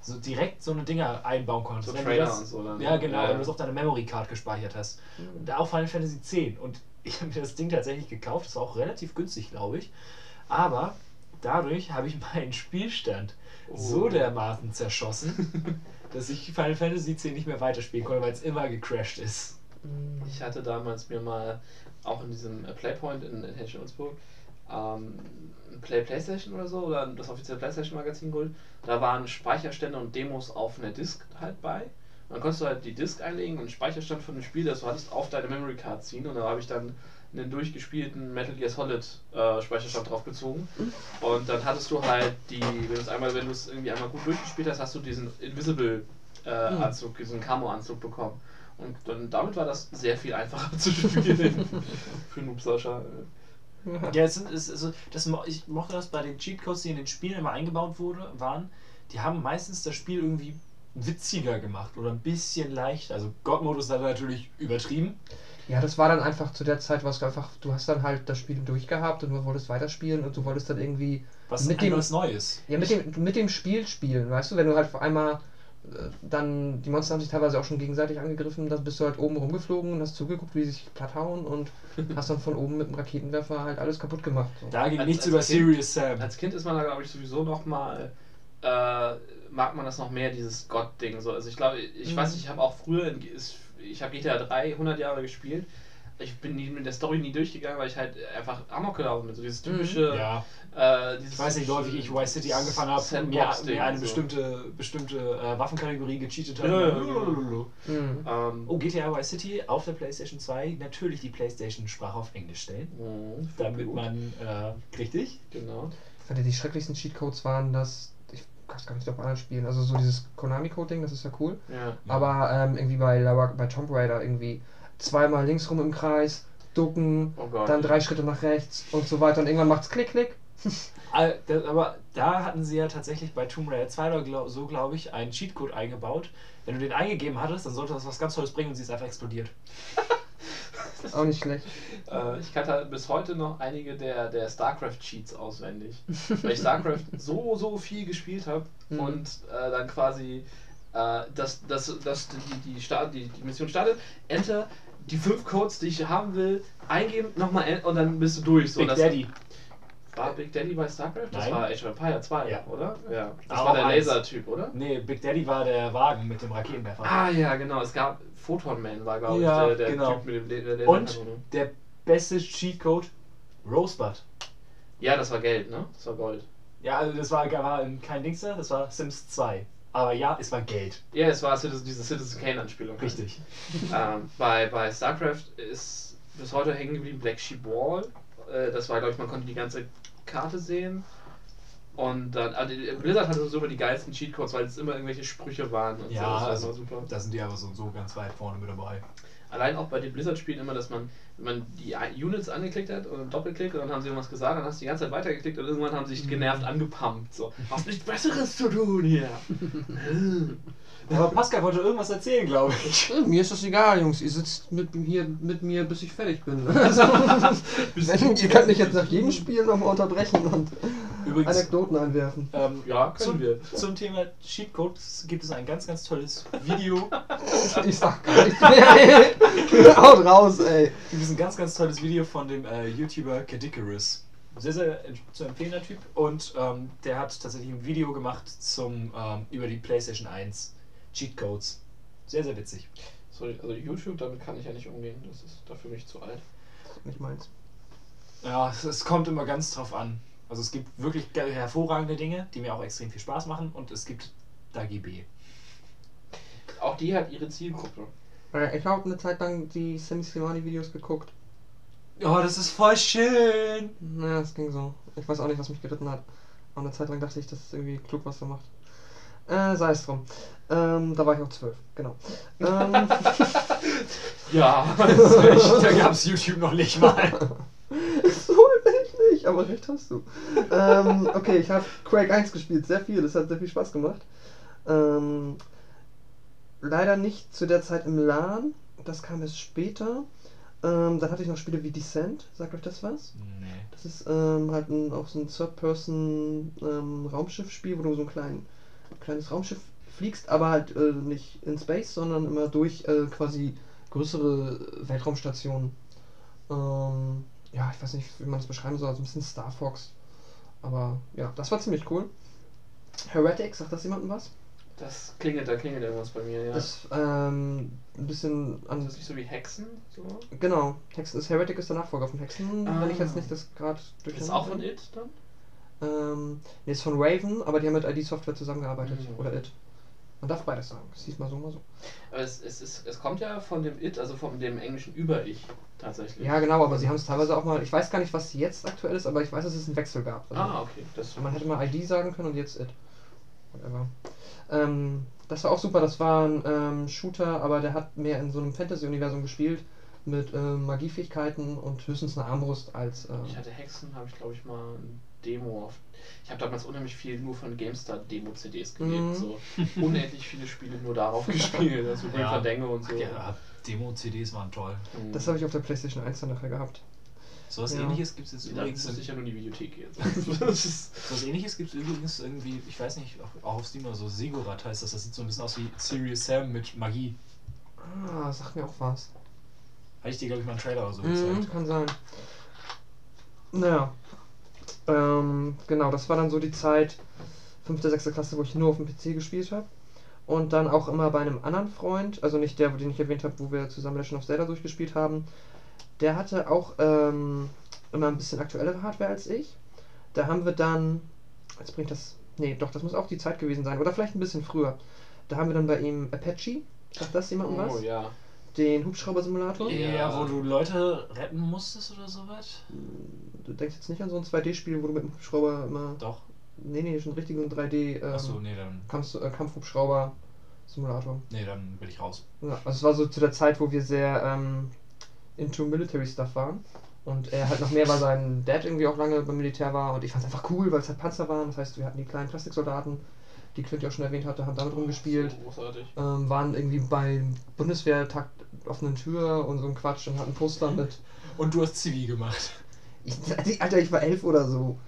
so direkt so eine Dinger einbauen konntest. so Wenn du Trailer das- und so. Dann, Ja, genau, Ja, wenn du es auf deiner Memory Card gespeichert hast. Und da auch Final Fantasy X. Und ich habe mir das Ding tatsächlich gekauft. Das war auch relativ günstig, glaube ich. Aber dadurch habe ich meinen Spielstand Oh. so dermaßen zerschossen, dass ich Final Fantasy X nicht mehr weiterspielen konnte, weil es immer gecrashed ist. Ich hatte damals mir mal auch in diesem Playpoint in, in Henschel-Ulzburg ähm, Play Playstation oder so oder das offizielle Playstation Magazin geholt. Da waren Speicherstände und Demos auf einer Disk halt bei. Und dann konntest du halt die Disk einlegen und einen Speicherstand von dem Spiel, das du hattest, auf deine Memory Card ziehen. Und da habe ich dann einen durchgespielten Metal Gear Solid äh, Speicherstand draufgezogen. Und dann hattest du halt die, wenn du es einmal, wenn du es irgendwie einmal gut durchgespielt hast, hast du diesen Invisible äh, Mhm. Anzug, diesen Camo-Anzug bekommen. Und dann, damit war das sehr viel einfacher zu spielen. Für Noob Sascha. Ja, es sind, es, also, das, ich mochte das bei den Cheatcodes, die in den Spielen immer eingebaut wurde, waren, die haben meistens das Spiel irgendwie witziger gemacht oder ein bisschen leichter. Also God-Modus dann natürlich übertrieben. Ja, das war dann einfach zu der Zeit, was du einfach, du hast dann halt das Spiel durchgehabt und du wolltest weiterspielen und du wolltest dann irgendwie Was Mit dem- was Neues. Ja, mit dem, mit dem Spiel spielen, weißt du, wenn du halt auf einmal dann, die Monster haben sich teilweise auch schon gegenseitig angegriffen, dann bist du halt oben rumgeflogen und hast zugeguckt, wie sie sich platt hauen und hast dann von oben mit dem Raketenwerfer halt alles kaputt gemacht. So. Da ging Als- nichts als über Kind- Serious Sam. Als Kind ist man da, glaube ich, sowieso noch mal äh, mag man das noch mehr, dieses Gott-Ding. So. Also ich glaube, ich Mhm. weiß nicht, ich habe auch früher, in, ist, ich habe GTA 3 100 Jahre gespielt. Ich bin nie, mit der Story nie durchgegangen, weil ich halt einfach Amok gelaufen bin. So dieses typische. Ja, Äh, dieses ich weiß nicht, wie häufig ich Vice City angefangen habe mir, mir eine so. bestimmte, bestimmte äh, Waffenkategorie gecheatet habe. Ja, ja, ja. Lulululu. Mhm. Ähm, Oh, GTA Vice City auf der PlayStation 2 natürlich die PlayStation-Sprache auf Englisch stellen. mhm, Damit gut, man, äh, richtig? Genau. Ich fand, die schrecklichsten Cheatcodes waren das, ich kann es gar nicht auf anderen spielen, also so dieses Konami-Code-Ding, das ist ja cool. Ja. Aber ähm, irgendwie bei, bei Tomb Raider irgendwie zweimal links rum im Kreis, ducken, Oh Gott. dann drei Schritte nach rechts und so weiter und irgendwann macht's klick, klick. Aber da hatten sie ja tatsächlich bei Tomb Raider 2 oder glaub, so, glaube ich, einen Cheatcode eingebaut. Wenn du den eingegeben hattest, dann sollte das was ganz Tolles bringen und sie ist einfach explodiert. Auch nicht schlecht. Äh, ich kannte halt bis heute noch einige der, der StarCraft-Cheats auswendig. weil ich StarCraft so, so viel gespielt habe Mhm. und äh, dann quasi äh, das, das, das, die, die, Start, die, die Mission startet, Enter, die fünf Codes, die ich haben will, eingeben, nochmal en- und dann bist du durch. So, Big das Daddy. War Big Daddy bei StarCraft? Das Nein. war Age of Empire 2, Ja. oder? Ja. Das Aber war der. Laser-Typ, oder? Nee, Big Daddy war der Wagen mit dem Raketenwerfer. Ah ja, genau. Es gab Photon Man war, glaube Ja, ich, der, der genau. Typ mit dem La- der Und der beste Cheatcode, Rosebud. Ja, das war Geld, ne? Das war Gold. Ja, also das war, war kein Dingster, das war Sims 2. Aber ja, es war Geld. Ja, es war Citizen, diese Citizen Kane-Anspielung. Richtig. ähm, bei, bei StarCraft ist bis heute hängen geblieben Black Sheep Wall. Äh, das war, glaube ich, man konnte die ganze Karte sehen. Und dann, also Blizzard hatte so immer die geilsten Cheatcodes, weil es immer irgendwelche Sprüche waren und Ja, so. Das war also super. da sind die aber so so ganz weit vorne mit dabei. Allein auch bei den Blizzard-Spielen immer, dass man, wenn man die Units angeklickt hat und doppelklickt und dann haben sie irgendwas gesagt, dann hast du die ganze Zeit weitergeklickt und irgendwann haben sie sich genervt angepumpt. So, hast nichts Besseres zu tun hier. Aber Pascal wollte irgendwas erzählen, glaube ich. Äh, Mir ist das egal, Jungs. Ihr sitzt mit, hier mit mir, bis ich fertig bin. Also, wenn, ihr könnt mich jetzt nach jedem Spiel nochmal unterbrechen und Übrigens, Anekdoten einwerfen. ähm, ja, können zum, wir. zum Thema Cheatcodes gibt es ein ganz, ganz tolles Video. Ich sag gar nichts mehr. Haut raus, ey. gibt es ein ganz, ganz tolles Video von dem äh, YouTuber Kadikarus. Sehr, sehr zu empfehlender Typ. Und ähm, der hat tatsächlich ein Video gemacht zum, ähm, über die PlayStation 1 Cheatcodes. Sehr, sehr witzig. Sorry, also YouTube, damit kann ich ja nicht umgehen. Das ist dafür mich zu alt. Nicht meins. Ja, es, es kommt immer ganz drauf an. Also es gibt wirklich ge- hervorragende Dinge, die mir auch extrem viel Spaß machen und es gibt DAGB. Auch die hat ihre Zielgruppe. Ich habe eine Zeit lang die Sammy Slimani-Videos geguckt. Oh, das ist voll schön. Naja, es ging so. Ich weiß auch nicht, was mich geritten hat. Aber eine Zeit lang dachte ich, das ist irgendwie klug, was er macht. Äh, sei es drum. Ähm, da war ich auch zwölf, genau. Ähm, Ja, das ist echt, da gab es YouTube noch nicht mal. so ich nicht, aber recht hast du. ähm, okay, ich habe Quake 1 gespielt, sehr viel, das hat sehr viel Spaß gemacht. Ähm, leider nicht zu der Zeit im LAN, das kam erst später. Ähm, dann hatte ich noch Spiele wie Descent, sagt euch das was? Nee. Das ist ähm, halt ein, auch so ein Third-Person-Raumschiff-Spiel, wo du so ein klein, kleines Raumschiff fliegst, aber halt äh, nicht in Space, sondern immer durch äh, quasi größere Weltraumstationen. Ähm, ja, ich weiß nicht, wie man das beschreiben soll, also ein bisschen Star Fox. Aber ja, das war ziemlich cool. Heretic, sagt das jemandem was? Das klingelt, da klingelt irgendwas bei mir, ja. Das ähm, ein bisschen ist an. das nicht so wie Hexen? So? Genau, Hexen ist Heretic ist der Nachfolger von Hexen, wenn ich Ah. jetzt nicht das gerade durch. Ist auch von It dann? Ähm, nee, ist von Raven, aber die haben mit ID Software zusammengearbeitet. Mhm. Oder It. Man darf beides sagen. Es hieß mal so, mal so. Aber es, es, ist, es kommt ja von dem It, also von dem englischen Über-Ich tatsächlich. Ja, genau, aber sie haben es teilweise auch mal. Ich weiß gar nicht, was jetzt aktuell ist, aber ich weiß, dass es einen Wechsel gab. Also, Ah, okay. Das, Man hätte mal ID sagen können und jetzt It. Whatever. Ähm, das war auch super. Das war ein ähm, Shooter, aber der hat mehr in so einem Fantasy-Universum gespielt. Mit ähm, Magiefähigkeiten und höchstens eine Armbrust als. Ähm, ich hatte Hexen, habe ich glaube ich mal ein Demo auf. Ich habe damals unheimlich viel nur von GameStar Demo-CDs gelebt. Mhm. So unendlich viele Spiele nur darauf gespielt. Also Ja. Fandango und so. Ach ja, Demo-CDs waren toll. Mhm. das habe ich auf der PlayStation 1 dann nachher gehabt. So was Ja. ähnliches gibt es jetzt Da übrigens. ich In, ja nur in die Videothek das ist, so was ähnliches gibt es übrigens irgendwie, ich weiß nicht, auch- auf Steam oder so, Segurat heißt das. Das sieht so ein bisschen aus wie Serious Sam mit Magie. Ah, sagt mir auch was. Hatte ich dir, glaube ich, mal einen Trailer oder so Mhm, gezeigt. kann sein. Naja. Ähm, genau, das war dann so die Zeit, 5., 6. Klasse, wo ich nur auf dem PC gespielt habe. Und dann auch immer bei einem anderen Freund, also nicht der, den ich erwähnt habe, wo wir zusammen Legend of Zelda durchgespielt haben. Der hatte auch ähm, immer ein bisschen aktuellere Hardware als ich. Da haben wir dann, jetzt bringt das, nee, doch, das muss auch die Zeit gewesen sein, oder vielleicht ein bisschen früher. Da haben wir dann bei ihm Apache, sagt das jemandem was? oh ja. Den Hubschrauber-Simulator. Ja, Ja. wo du Leute retten musstest oder sowas? Du denkst jetzt nicht an so ein 2D-Spiel, wo du mit dem Hubschrauber immer. Doch. Nee, nee, schon richtig so ein 3D ähm, Achso, nee, dann, Kampf, äh, Kampfhubschrauber-Simulator. nee, dann bin ich raus. Ja, also es war so zu der Zeit, wo wir sehr ähm, into Military Stuff waren. Und er halt noch mehr, weil sein Dad irgendwie auch lange beim Militär war. Und ich fand es einfach cool, weil es halt Panzer waren. Das heißt, wir hatten die kleinen Plastiksoldaten, die Clint ja auch schon erwähnt hatte, haben damit rumgespielt. So großartig. Ähm, waren irgendwie beim Bundeswehrtag offenen Tür und so ein Quatsch und hatten Poster mit. Und du hast Zivi gemacht. Ich, Alter, ich war elf oder so.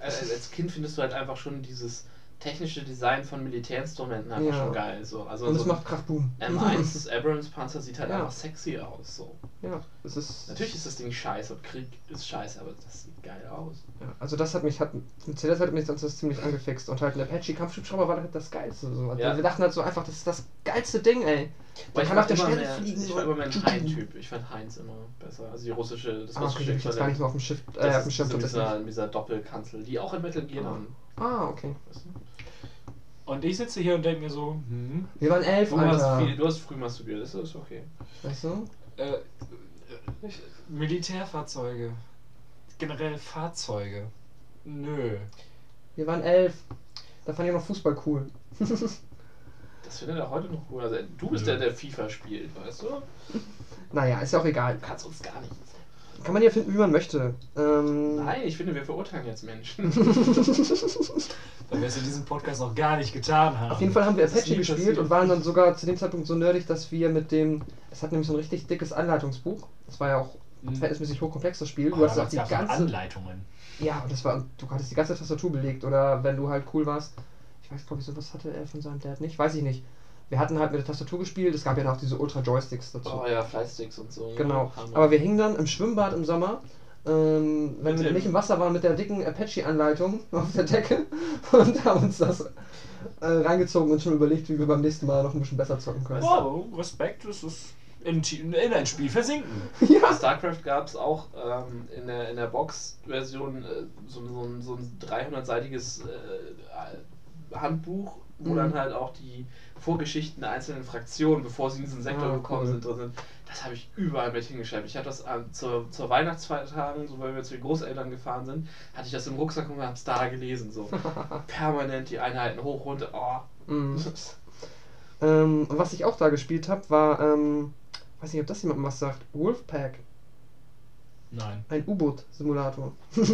Als, als Kind findest du halt einfach schon dieses technische Design von Militärinstrumenten einfach Ja. schon geil. So. Also Und es so macht Krachboom. M1 Abrams Panzer sieht halt Ja. einfach sexy aus. So. Ja, es ist. Natürlich ist das Ding scheiße und Krieg ist scheiße, aber das sieht geil aus. Ja, also das hat mich, hat, CDS hat mich sonst das ziemlich angefixt. Und halt ein Apache Kampfschubschrauber war halt das Geilste. So. Also Ja. Wir dachten halt so einfach, das ist das geilste Ding, ey. Weil Man kann auf der Stelle mehr, fliegen. Ich war immer mehr ein Hein-Typ. Ich fand Heinz immer besser. Also die russische, das Ah, okay, russische die hab ich jetzt gar nicht mehr auf dem Schiff, äh, Das auf dem ist Schirm so tatsächlich. dieser, dieser Doppelkanzel, die auch in Metal Gear Ah. haben. Ah, okay. Weißt du? Und ich sitze hier und denke mir so, hm, Wir waren elf, Du, hast Alter. viel, du hast früh masturbiert, das ist okay. Weißt du? äh, äh, Militärfahrzeuge. Generell Fahrzeuge. Nö. Wir waren elf. Da fand ich noch Fußball cool. Das findet er heute noch cool. Also, du bist Nö. der, der FIFA spielt, weißt du? Naja, ist ja auch egal. Du kannst uns gar nicht. Kann man ja finden, wie man möchte. Ähm, Nein, ich finde, wir verurteilen jetzt Menschen. Weil wir es in diesem Podcast noch gar nicht getan haben. Auf jeden Fall haben wir Apache gespielt passiert. und waren dann sogar zu dem Zeitpunkt so nerdig, dass wir mit dem. Es hat nämlich so ein richtig dickes Anleitungsbuch. Das war ja auch Mhm. verhältnismäßig hochkomplexes Spiel. Oh, Du hattest da auch die ganze. Anleitungen. Ja, und das war. Du hattest die ganze Tastatur belegt oder wenn du halt cool warst. Ich weiß, glaube ich, sowas hatte er von seinem Dad nicht. Weiß ich nicht. Wir hatten halt mit der Tastatur gespielt. Es gab ja noch diese Ultra-Joysticks dazu. oh ja, Fleißsticks und so. Genau. Hammer. Aber wir hingen dann im Schwimmbad im Sommer ähm, wenn Mit wir nicht im Wasser waren, mit der dicken Apache-Anleitung auf der Decke und haben uns das äh, reingezogen und schon überlegt, wie wir beim nächsten Mal noch ein bisschen besser zocken können. Wow, Respekt, das ist in, in ein Spiel versinken. Ja. StarCraft gab es auch ähm, in der, in der Box-Version äh, so, so, ein- so ein 300-seitiges äh, Handbuch, wo Mhm. dann halt auch die Vorgeschichten der einzelnen Fraktionen, bevor sie in diesen Sektor Ah, gekommen cool. sind, drin sind. Das habe ich überall mit hingeschleppt. Ich habe das an, zur, zur Weihnachtsfeiertagen, so weil wir zu den Großeltern gefahren sind, hatte ich das im Rucksack und habe es da gelesen. So permanent die Einheiten hoch, runter. Oh. Mhm. Ähm, und was ich auch da gespielt habe, war, ähm, weiß nicht, ob das jemandem was sagt, Wolfpack, Nein. ein U-Boot-Simulator.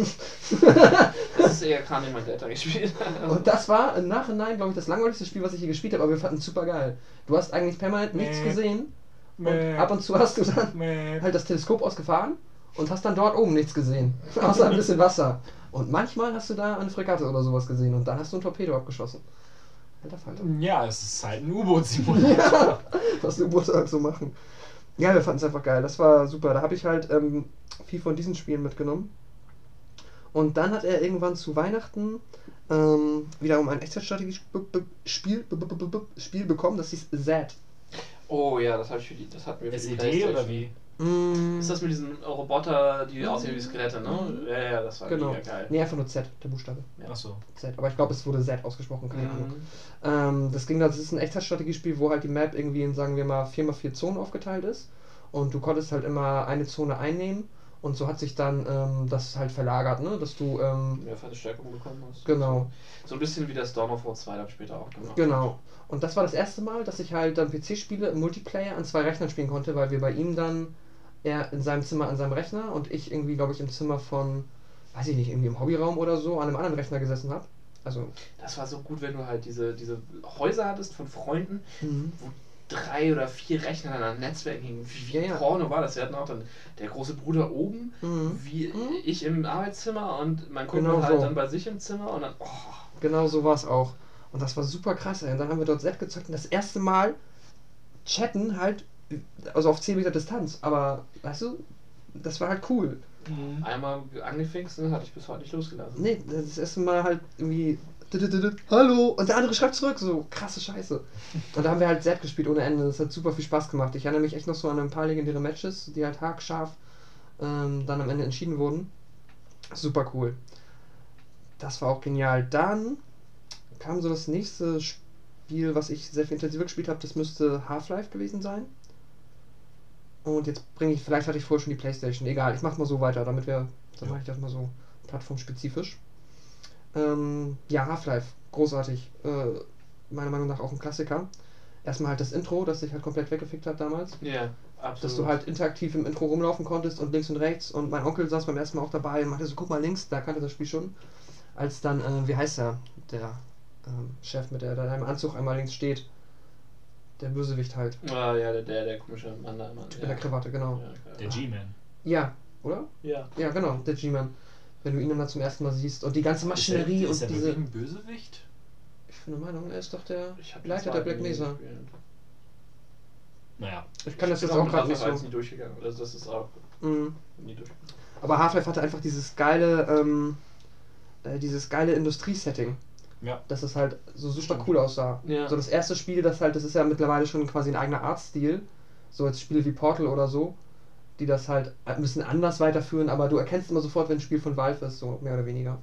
Das ist eher Carney mein Data gespielt. Und das war im Nachhinein, glaube ich, das langweiligste Spiel, was ich hier gespielt habe, aber wir fanden es super geil. Du hast eigentlich permanent nichts Mäh. gesehen und Mäh. ab und zu hast du dann Mäh. halt das Teleskop ausgefahren und hast dann dort oben nichts gesehen, außer ein bisschen Wasser. Und manchmal hast du da eine Fregatte oder sowas gesehen und dann hast du ein Torpedo abgeschossen. Alter Falter. Ja, es ist halt ein U-Boot-Simulator. was U-Boote halt so machen. Ja, wir fanden es einfach geil. Das war super. Da habe ich halt ähm, viel von diesen Spielen mitgenommen. Und dann hat er irgendwann zu Weihnachten ähm, wiederum ein Echtzeitstrategie-Spiel Spiel bekommen, das hieß Z. Oh ja, das, hab ich für die, das hatten wir für die SED Playstation. oder wie? Mm, Ist das mit diesen Roboter, die aussehen wie Skelette, ne? Ja, ja, das war genau. mega geil. Nee, einfach nur Z, der Buchstabe. Achso. Z. Aber ich glaube, es wurde Z ausgesprochen, keine Ahnung. Mhm. Ähm, das ging da, das ist ein Echtzeitstrategiespiel, wo halt die Map irgendwie in, sagen wir mal, 4x4 Zonen aufgeteilt ist. Und du konntest halt immer eine Zone einnehmen und so hat sich dann ähm, das halt verlagert, ne? Dass du, ähm, Mehr Verstärkung bekommen hast. genau, So ein bisschen wie das Dawn of War 2 dann später auch gemacht. genau. Und das war das erste Mal, dass ich halt dann PC-Spiele im Multiplayer an zwei Rechnern spielen konnte, weil wir bei ihm dann, er in seinem Zimmer an seinem Rechner und ich irgendwie, glaube ich, im Zimmer von, weiß ich nicht, irgendwie im Hobbyraum oder so, an einem anderen Rechner gesessen habe. Also, Das war so gut, wenn du halt diese, diese Häuser hattest von Freunden, mhm. wo drei oder vier Rechner dann an Netzwerken hingen. Wie, wie Ja. Porno war das? Wir hatten auch dann der große Bruder oben, Mhm. wie Mhm. ich im Arbeitszimmer und mein Kumpel Genau halt so. dann bei sich im Zimmer und dann, oh, Genau so war es auch. Und das war super krass, ey. Und dann haben wir dort Z gezockt und das erste Mal chatten halt, also auf 10 Meter Distanz. Aber, weißt du, das war halt cool. Mhm. einmal angefixt und hatte ich bis heute nicht losgelassen. Nee, das erste Mal halt irgendwie. Hallo! Und der andere schreibt zurück, so krasse Scheiße. Und da haben wir halt Z gespielt ohne Ende. Das hat super viel Spaß gemacht. Ich erinnere mich echt noch so an ein paar legendäre Matches, die halt haarscharf ähm, dann am Ende entschieden wurden. Super cool. Das war auch genial. Dann kam so das nächste Spiel, was ich sehr viel intensiver gespielt habe. Das müsste Half-Life gewesen sein. Und jetzt bringe ich, vielleicht hatte ich vorher schon die Playstation. Egal, ich mach mal so weiter, damit wir, dann mache ich das mal so plattformspezifisch. Ähm, ja, Half-Life, großartig. Äh, meiner Meinung nach auch ein Klassiker. Erstmal halt das Intro, das sich halt komplett weggefickt hat damals. Ja, absolut. Dass du halt interaktiv im Intro rumlaufen konntest und links und rechts. Und mein Onkel saß beim ersten Mal auch dabei und meinte so, guck mal links, da kannte das Spiel schon. Als dann, äh, wie heißt er, der ähm, Chef mit der, der im Anzug einmal links steht. Der Bösewicht halt. Ah, ja, der, der, der komische Mann da immer. Mit der Krawatte, genau. Ja. Der G-Man. Ja, oder? Ja. Ja, genau, der G-Man. Wenn du ihn dann da zum ersten Mal siehst. Und die ganze Maschinerie ist und er diese. ein Bösewicht? Ich bin der Meinung, er ist doch der Leiter der Black Mesa. Naja. Ich kann das Ich jetzt bin auch gerade nicht so. nie durchgegangen. Also das ist auch Mhm. nie durchgegangen. Aber Half-Life hatte einfach dieses geile, ähm, äh, dieses geile Industriesetting. Ja. Dass es halt so super cool aussah. Ja. So das erste Spiel, das halt, das ist ja mittlerweile schon quasi ein eigener Artstil. So als Spiele wie Portal oder so, die das halt ein bisschen anders weiterführen, aber du erkennst immer sofort, wenn ein Spiel von Valve ist, so mehr oder weniger.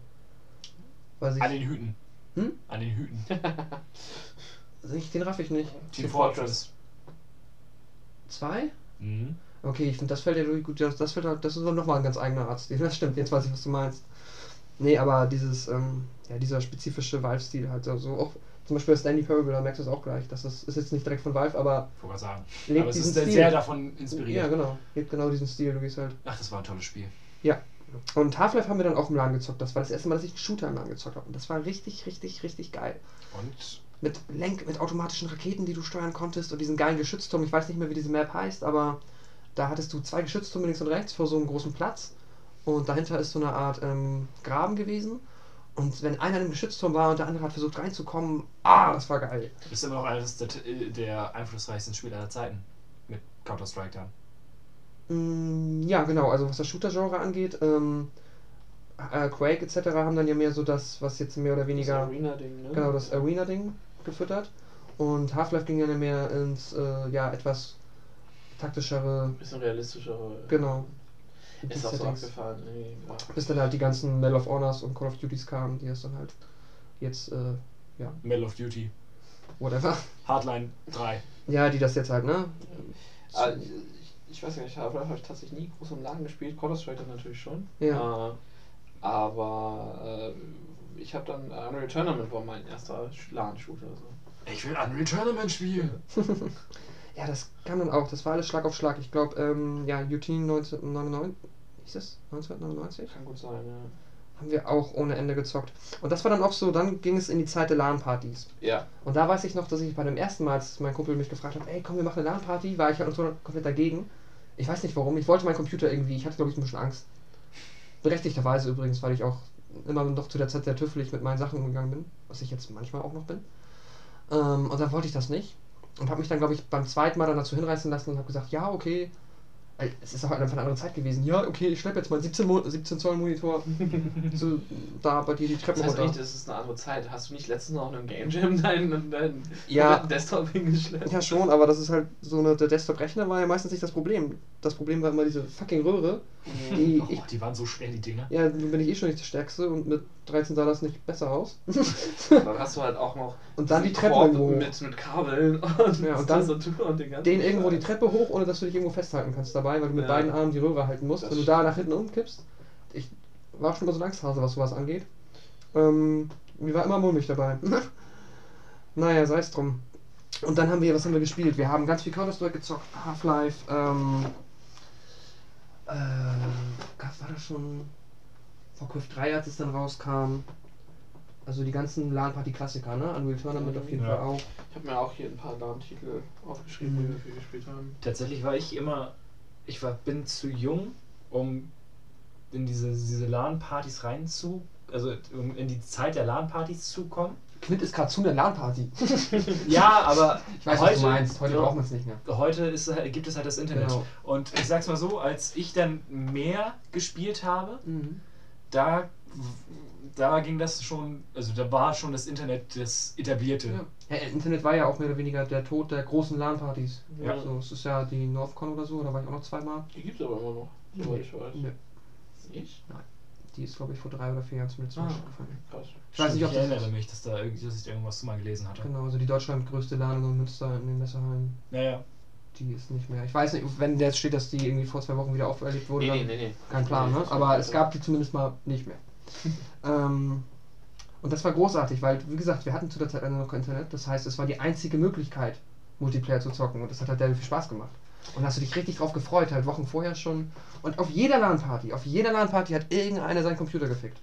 Weil sich, An den Hüten. Hm? An den Hüten. ich, den raff ich nicht. Team Fortress. Zwei? Mhm. Okay, ich finde, das fällt ja wirklich gut. Das, das, fällt halt, das ist nochmal ein ganz eigener Artstil. Das stimmt, jetzt weiß ich, was du meinst. Nee, aber dieses, ähm, ja, dieser spezifische Valve-Stil halt, also auch zum Beispiel das Stanley Parable, da merkst du es auch gleich. Das ist, ist jetzt nicht direkt von Valve, aber wollte gerade sagen. lebt Aber es diesen ist Stil. sehr davon inspiriert. Ja, genau. Lebt genau diesen Stil, du gehst halt. Ach, das war ein tolles Spiel. Und Half-Life haben wir dann auch im Laden gezockt. Das war das erste Mal, dass ich einen Shooter im Laden gezockt habe. Und das war richtig, richtig, richtig geil. Und Mit Lenk, mit automatischen Raketen, die du steuern konntest und diesen geilen Geschützturm. Ich weiß nicht mehr, wie diese Map heißt, aber da hattest du zwei Geschütztürme links und rechts vor so einem großen Platz. Und dahinter ist so eine Art ähm, Graben gewesen. Und wenn einer im Geschützturm war und der andere hat versucht reinzukommen, ah, das war geil. das ist immer noch eines der, der einflussreichsten Spiele aller Zeiten. Mit Counter-Strike dann. Mm, Ja, genau, also was das Shooter-Genre angeht, ähm, äh, Quake etc. haben dann ja mehr so das, was jetzt mehr oder weniger, Arena-Ding, ne? genau, das Arena-Ding gefüttert. Und Half-Life ging ja dann mehr ins, äh, ja, etwas taktischere, Bisschen realistischer. genau. Ist auch so abgefahren. irgendwie, Ja. Bis dann halt die ganzen Medal of Honors und Call of Duties kamen, die es dann halt jetzt, äh, Medal of Duty. whatever. Hardline 3. Ja, die das jetzt halt, ne? Ah, ich, ich weiß gar nicht, Half-Life habe ich tatsächlich nie groß im Laden gespielt. Counter-Strike natürlich schon. Ja. Äh, aber äh, ich habe dann Unreal Tournament war mein erster LAN-Shooter. So. Ich will Unreal Tournament spielen. Ja, das kam dann auch, das war alles Schlag auf Schlag. Ich glaube, ähm, ja, UT 1999, hieß es? 1999? Kann gut sein, ja. Haben wir auch ohne Ende gezockt. Und das war dann auch so, dann ging es in die Zeit der LAN-Partys. Ja, Und da weiß ich noch, dass ich bei dem ersten Mal, als mein Kumpel mich gefragt hat, ey, komm, wir machen eine LAN-Party, war ich halt so komplett dagegen. Ich weiß nicht warum, ich wollte meinen Computer irgendwie, ich hatte glaube ich ein bisschen Angst. Berechtigterweise übrigens, weil ich auch immer noch zu der Zeit sehr tüffelig mit meinen Sachen umgegangen bin, was ich jetzt manchmal auch noch bin. Ähm, und dann wollte ich das nicht. Und habe mich dann, glaube ich, beim zweiten Mal dann dazu hinreißen lassen und habe gesagt, ja, okay. Es ist auch halt einfach eine andere Zeit gewesen. Ja, okay, ich schleppe jetzt mal 17, Mo 17 Zoll Monitor so, da bei dir die Treppen das heißt runter. echt, das ist eine andere Zeit. Hast du nicht letztens noch in einem Game Jam deinen, deinen Ja. Desktop hingeschleppt? Ja, schon, aber das ist halt so eine. Der Desktop-Rechner war ja meistens nicht das Problem. Das Problem war immer diese fucking Röhre. Die ich, Oh, die waren so schwer, die Dinger. ja, nun bin ich eh schon nicht der Stärkste und mit 13 sah das nicht besser aus. Dann hast du halt auch noch Und dann die Treppe Korb irgendwo. mit, mit Kabeln und, Ja, und dann den ganzen Den irgendwo die. Treppe hoch, ohne dass du dich irgendwo festhalten kannst dabei, weil du mit Ja. beiden Armen die Röhre halten musst. Das Wenn du da nach hinten umkippst. Ich war schon immer so ein Angsthase, was sowas angeht. Ähm, mir war immer mulmig dabei. naja, sei es drum. Und dann haben wir, was haben wir gespielt? Wir haben ganz viel Counter-Strike gezockt, Half-Life, ähm, äh, was war das schon? Warcraft 3, als es dann rauskam. Also die ganzen LAN-Party-Klassiker, ne? Unreal Tournament auf jeden Ja. Fall auch. Ich habe mir auch hier ein paar LAN-Titel aufgeschrieben, Mhm. die wir viel gespielt haben. Tatsächlich war ich immer, ich war, bin zu jung, um in diese, diese LAN-Partys rein zu, also um in die Zeit der LAN-Partys zu kommen. Quint ist gerade zu einer LAN-Party. Ja, aber Ich weiß, was du meinst. Heute braucht man es nicht mehr. Heute ist, gibt es halt das Internet. Genau. Und ich sag's mal so, als ich dann mehr gespielt habe, Mhm. da, da ging das schon, also da war schon das Internet das etablierte. Ja. Ja, Internet war ja auch mehr oder weniger der Tod der großen LAN-Partys. Ja. So, es ist ja die Northcon oder so, da war ich auch noch zweimal. Die gibt es aber immer noch, soweit ich weiß. Nö. Nicht? Die ist, glaube ich, vor drei oder vier Jahren zumindest Ah. gefallen. Krass. Ich weiß nicht, ob ich das erinnere mich, dass, da, irgendwie- dass ich da irgendwas mal gelesen hatte. Genau, also die Deutschland größte LAN in Münster in den Messerhallen, Naja, die ist nicht mehr. Ich weiß nicht, wenn jetzt steht, dass die irgendwie vor zwei Wochen wieder auferlegt wurde, Nee, nee, nee, nee. kein Plan, ne? Aber es gab die zumindest mal nicht mehr. ähm, und das war großartig, weil, wie gesagt, wir hatten zu der Zeit leider noch kein Internet. Das heißt, es war die einzige Möglichkeit, Multiplayer zu zocken. Und das hat halt sehr viel Spaß gemacht. Und hast du dich richtig drauf gefreut, halt Wochen vorher schon. Und auf jeder LAN-Party, auf jeder LAN-Party hat irgendeiner seinen Computer gefickt.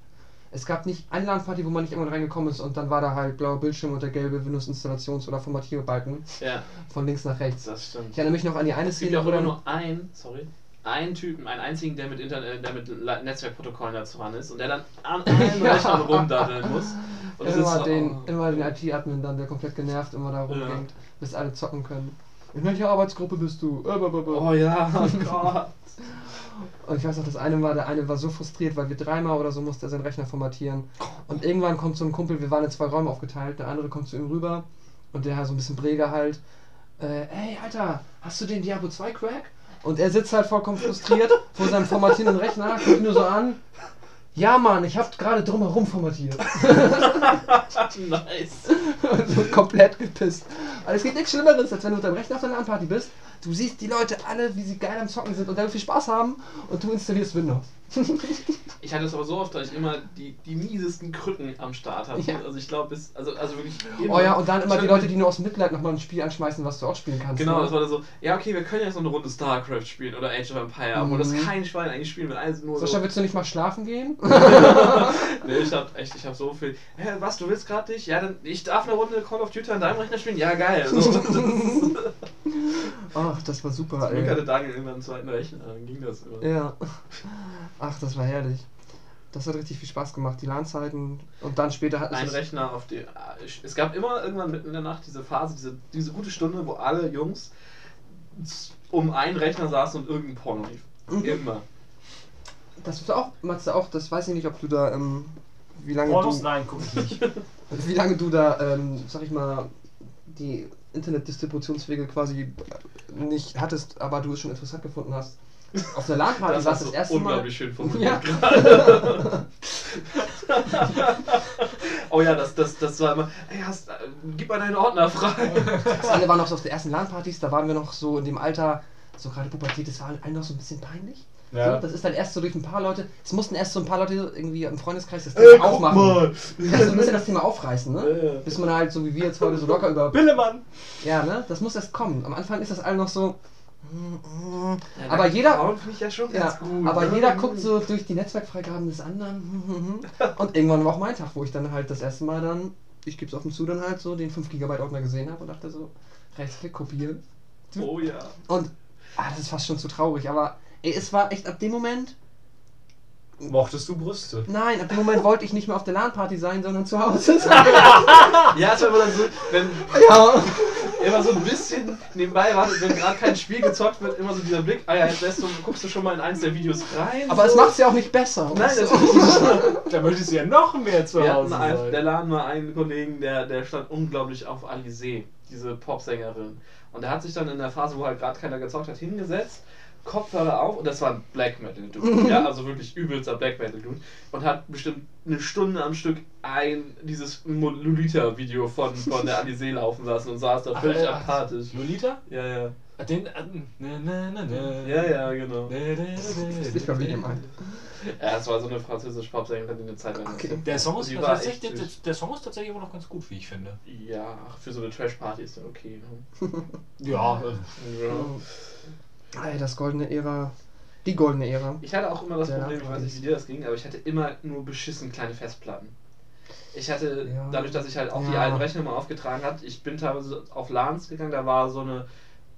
Es gab nicht eine LAN-Party, wo man nicht irgendwann reingekommen ist und dann war da halt blauer Bildschirm und der gelbe Windows-Installations- oder Formatierbalken Ja, von links nach rechts. das stimmt. Ich erinnere mich noch an die eine Es gibt Szene, auch wo dann... nur einen, sorry, einen Typen, einen einzigen, der mit, Internet, der mit Netzwerkprotokollen dazu ran ist und der dann an allen Ja. Rechnern rumdaddeln muss. Und Immer den, oh. immer den IT-Admin dann, der komplett genervt immer da rumhängt, bis alle zocken können. In welcher Arbeitsgruppe bist du? Äh, Oh ja, oh Gott. Und ich weiß noch, das eine war, der eine war so frustriert, weil wir dreimal oder so musste er seinen Rechner formatieren. Und irgendwann kommt so ein Kumpel, wir waren in zwei Räume aufgeteilt, der andere kommt zu ihm rüber und der so ein bisschen Breger halt. Äh, ey, Alter, hast du den Diablo 2 Crack? Und er sitzt halt vollkommen frustriert vor seinem formatierenden Rechner, guckt nur so an. Ja, Mann, ich hab gerade drumherum formatiert. nice. Und so komplett gepisst. Aber es gibt nichts Schlimmeres, als wenn du mit deinem Rechner auf einer LAN-Party bist. Du siehst die Leute alle, wie sie geil am Zocken sind und dann viel Spaß haben und du installierst Windows. Ich hatte es aber so oft, dass ich immer die, die miesesten Krücken am Start hatte. Ja. Also ich glaube, bis, also, also wirklich Oh ja, und dann immer Ich die Leute, die nur aus Mitleid nochmal ein Spiel anschmeißen, was du auch spielen kannst. Genau, ne? das war dann so, ja okay, wir können jetzt noch eine Runde StarCraft spielen oder Age of Empire, obwohl das Mhm. kein Schwein eigentlich spielen will. Also nur Sascha, so, willst du nicht mal schlafen gehen? nee, ich hab echt, ich hab so viel. Hä, was, du willst gerade nicht? Ja, dann, ich darf eine Runde Call of Duty an deinem Rechner spielen? Ja, geil. So, das ist- Ach, das war super, Zum Glück hatte Daniel irgendwann einen zweiten Rechner, dann ging das immer. Ja. Ach, das war herrlich. Das hat richtig viel Spaß gemacht, die LAN-Zeiten. Und dann später hat Ein es. Rechner auf die. Es gab immer irgendwann mitten in der Nacht diese Phase, diese, diese gute Stunde, wo alle Jungs um einen Rechner saßen und irgendein Porno lief. Mhm. Immer. Das ist auch, Matze, auch, das weiß ich nicht, ob du da, ähm, wie lange Pornos? du, Nein, guck ich nicht. wie lange du da, ähm, sag ich mal, die Internetdistributionswege quasi nicht hattest, aber du es schon interessant gefunden hast. Auf einer LAN-Party Das saß hast das erste Mal. unglaublich schön formuliert. Ja. oh ja, das, das, das war immer, ey, hast, äh, gib mal deinen Ordner frei. Das eine war noch so auf der ersten LAN-Partys, da waren wir noch so in dem Alter, so gerade Pubertät, das war allen noch so ein bisschen peinlich. Ja. So, das ist dann erst so durch ein paar Leute, es mussten erst so ein paar Leute irgendwie im Freundeskreis das Ey, Thema guck aufmachen. mal. Ja, so ein bisschen das Thema aufreißen, ne? Ja, ja. Bis man halt so wie wir jetzt heute so locker über. Billemann! Ja, ne? Das muss erst kommen. Am Anfang ist das alle noch so. Ja, Aber jeder- ja schon Ja, ganz gut. aber ne? jeder guckt so durch die Netzwerkfreigaben des anderen. Und irgendwann war auch mein Tag, wo ich dann halt das erste Mal dann, ich gebe es offen zu, dann halt so den 5 GB Ordner gesehen habe und dachte so, Rechtsklick kopieren. Oh ja. Und, ah, das ist fast schon zu traurig, aber ey, es war echt ab dem Moment, Mochtest du Brüste? nein, ab dem Moment wollte ich nicht mehr auf der LAN-Party sein, sondern zu Hause sein. Ja, es war immer dann so, wenn ja. immer so ein bisschen nebenbei war, wenn gerade kein Spiel gezockt wird, immer so dieser Blick, ah ja, jetzt lässt du, guckst du schon mal in eins der Videos rein. Aber es macht es ja auch nicht besser. Nein, das ist nicht. Da möchtest du ja noch mehr zu Wir Hause ein, sein. der Laden mal einen Kollegen, der, der stand unglaublich auf Alice, diese Popsängerin. Und der hat sich dann in der Phase, wo halt gerade keiner gezockt hat, hingesetzt, Kopfhörer auf und das war ein Black Metal Dude. ja, also wirklich übelster Black Metal Dude. Und hat bestimmt eine Stunde am Stück ein, dieses Lolita-Video von, von der Alice laufen lassen und saß da völlig Ach, apathisch. Lolita? Ja, ja. Den. äh, Na, na, na, na. Ja, ja, genau. Na, na, na, Das ist nicht mal wie gemeint. Ja, es war so eine französische Popsängerin, die eine Zeit lang. Okay. Der Song, ist tatsächlich, der, der Song ist tatsächlich immer noch ganz gut, wie ich finde. Ja, ach, für so eine Trash-Party ist der okay. Ne? Ja, äh, Ja. Ey, das goldene Ära. Die goldene Ära. Ich hatte auch immer das Problem, ich weiß nicht, wie dir das ging, aber ich hatte immer nur beschissen kleine Festplatten. Ich hatte, Ja. dadurch, dass ich halt auch die Ja. alten Rechner mal aufgetragen hat, ich bin teilweise auf LANs gegangen, da war so eine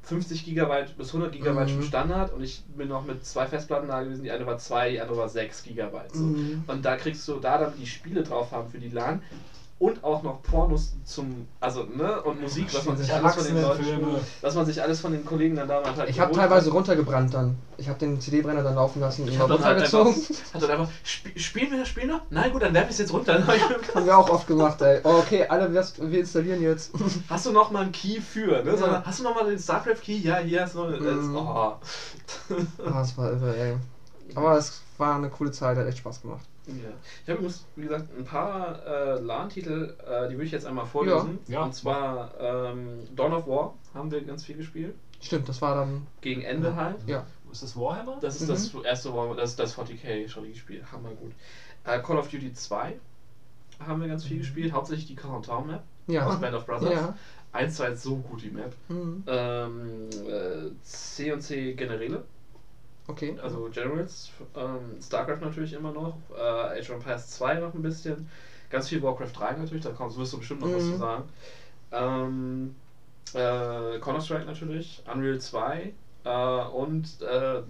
50 GB bis 100 GB Mhm. schon Standard und ich bin noch mit zwei Festplatten da gewesen, die eine war 2, die andere war 6 GB. So. Mhm. Und da kriegst du da dann die Spiele drauf haben für die LAN und auch noch Pornos zum, also, ne, und Musik, was man sich alles von den Leuten, was man sich alles von den Kollegen dann damals halt Ich habe teilweise hat. runtergebrannt dann. Ich habe den CD-Brenner dann laufen lassen und immer hab dann halt einfach, runtergezogen. hat dann einfach, "Sp- spielen wir das Spiel noch? Nein, gut, dann werfe ich es jetzt runter. Haben wir auch oft gemacht, ey. Oh, okay, alle, wir, installieren jetzt. Hast du noch mal einen Key für, ne? Ja. Sondern, hast du noch mal den StarCraft Key? Ja, hier hast du noch. Oh. Ah, das war irre, ey. Aber es war eine coole Zeit, hat echt Spaß gemacht. Ja. Ich habe übrigens, wie gesagt, ein paar äh, LAN-Titel, äh, die würde ich jetzt einmal vorlesen. Ja. Ja. Und zwar ähm, Dawn of War haben wir ganz viel gespielt. Stimmt, das war dann. Gegen Ende halt. Ja. Ist das Warhammer? Das ist das erste War, das ist das 40k-Strategiespiel. Hammer gut. Äh, Call of Duty 2 haben wir ganz viel gespielt. Hauptsächlich die Countdown Map Ja. aus Band of Brothers. Ja. 1 war jetzt so gut, die Map. Mhm. Ähm, äh, C und C Generäle. Okay. Also Generals, ähm, StarCraft natürlich immer noch, äh, Age of Empires 2 noch ein bisschen, ganz viel Warcraft 3 natürlich, da kommst, wirst du bestimmt noch was Mhm. zu sagen. Ähm, äh, Counter-Strike natürlich, Unreal 2 äh, und äh,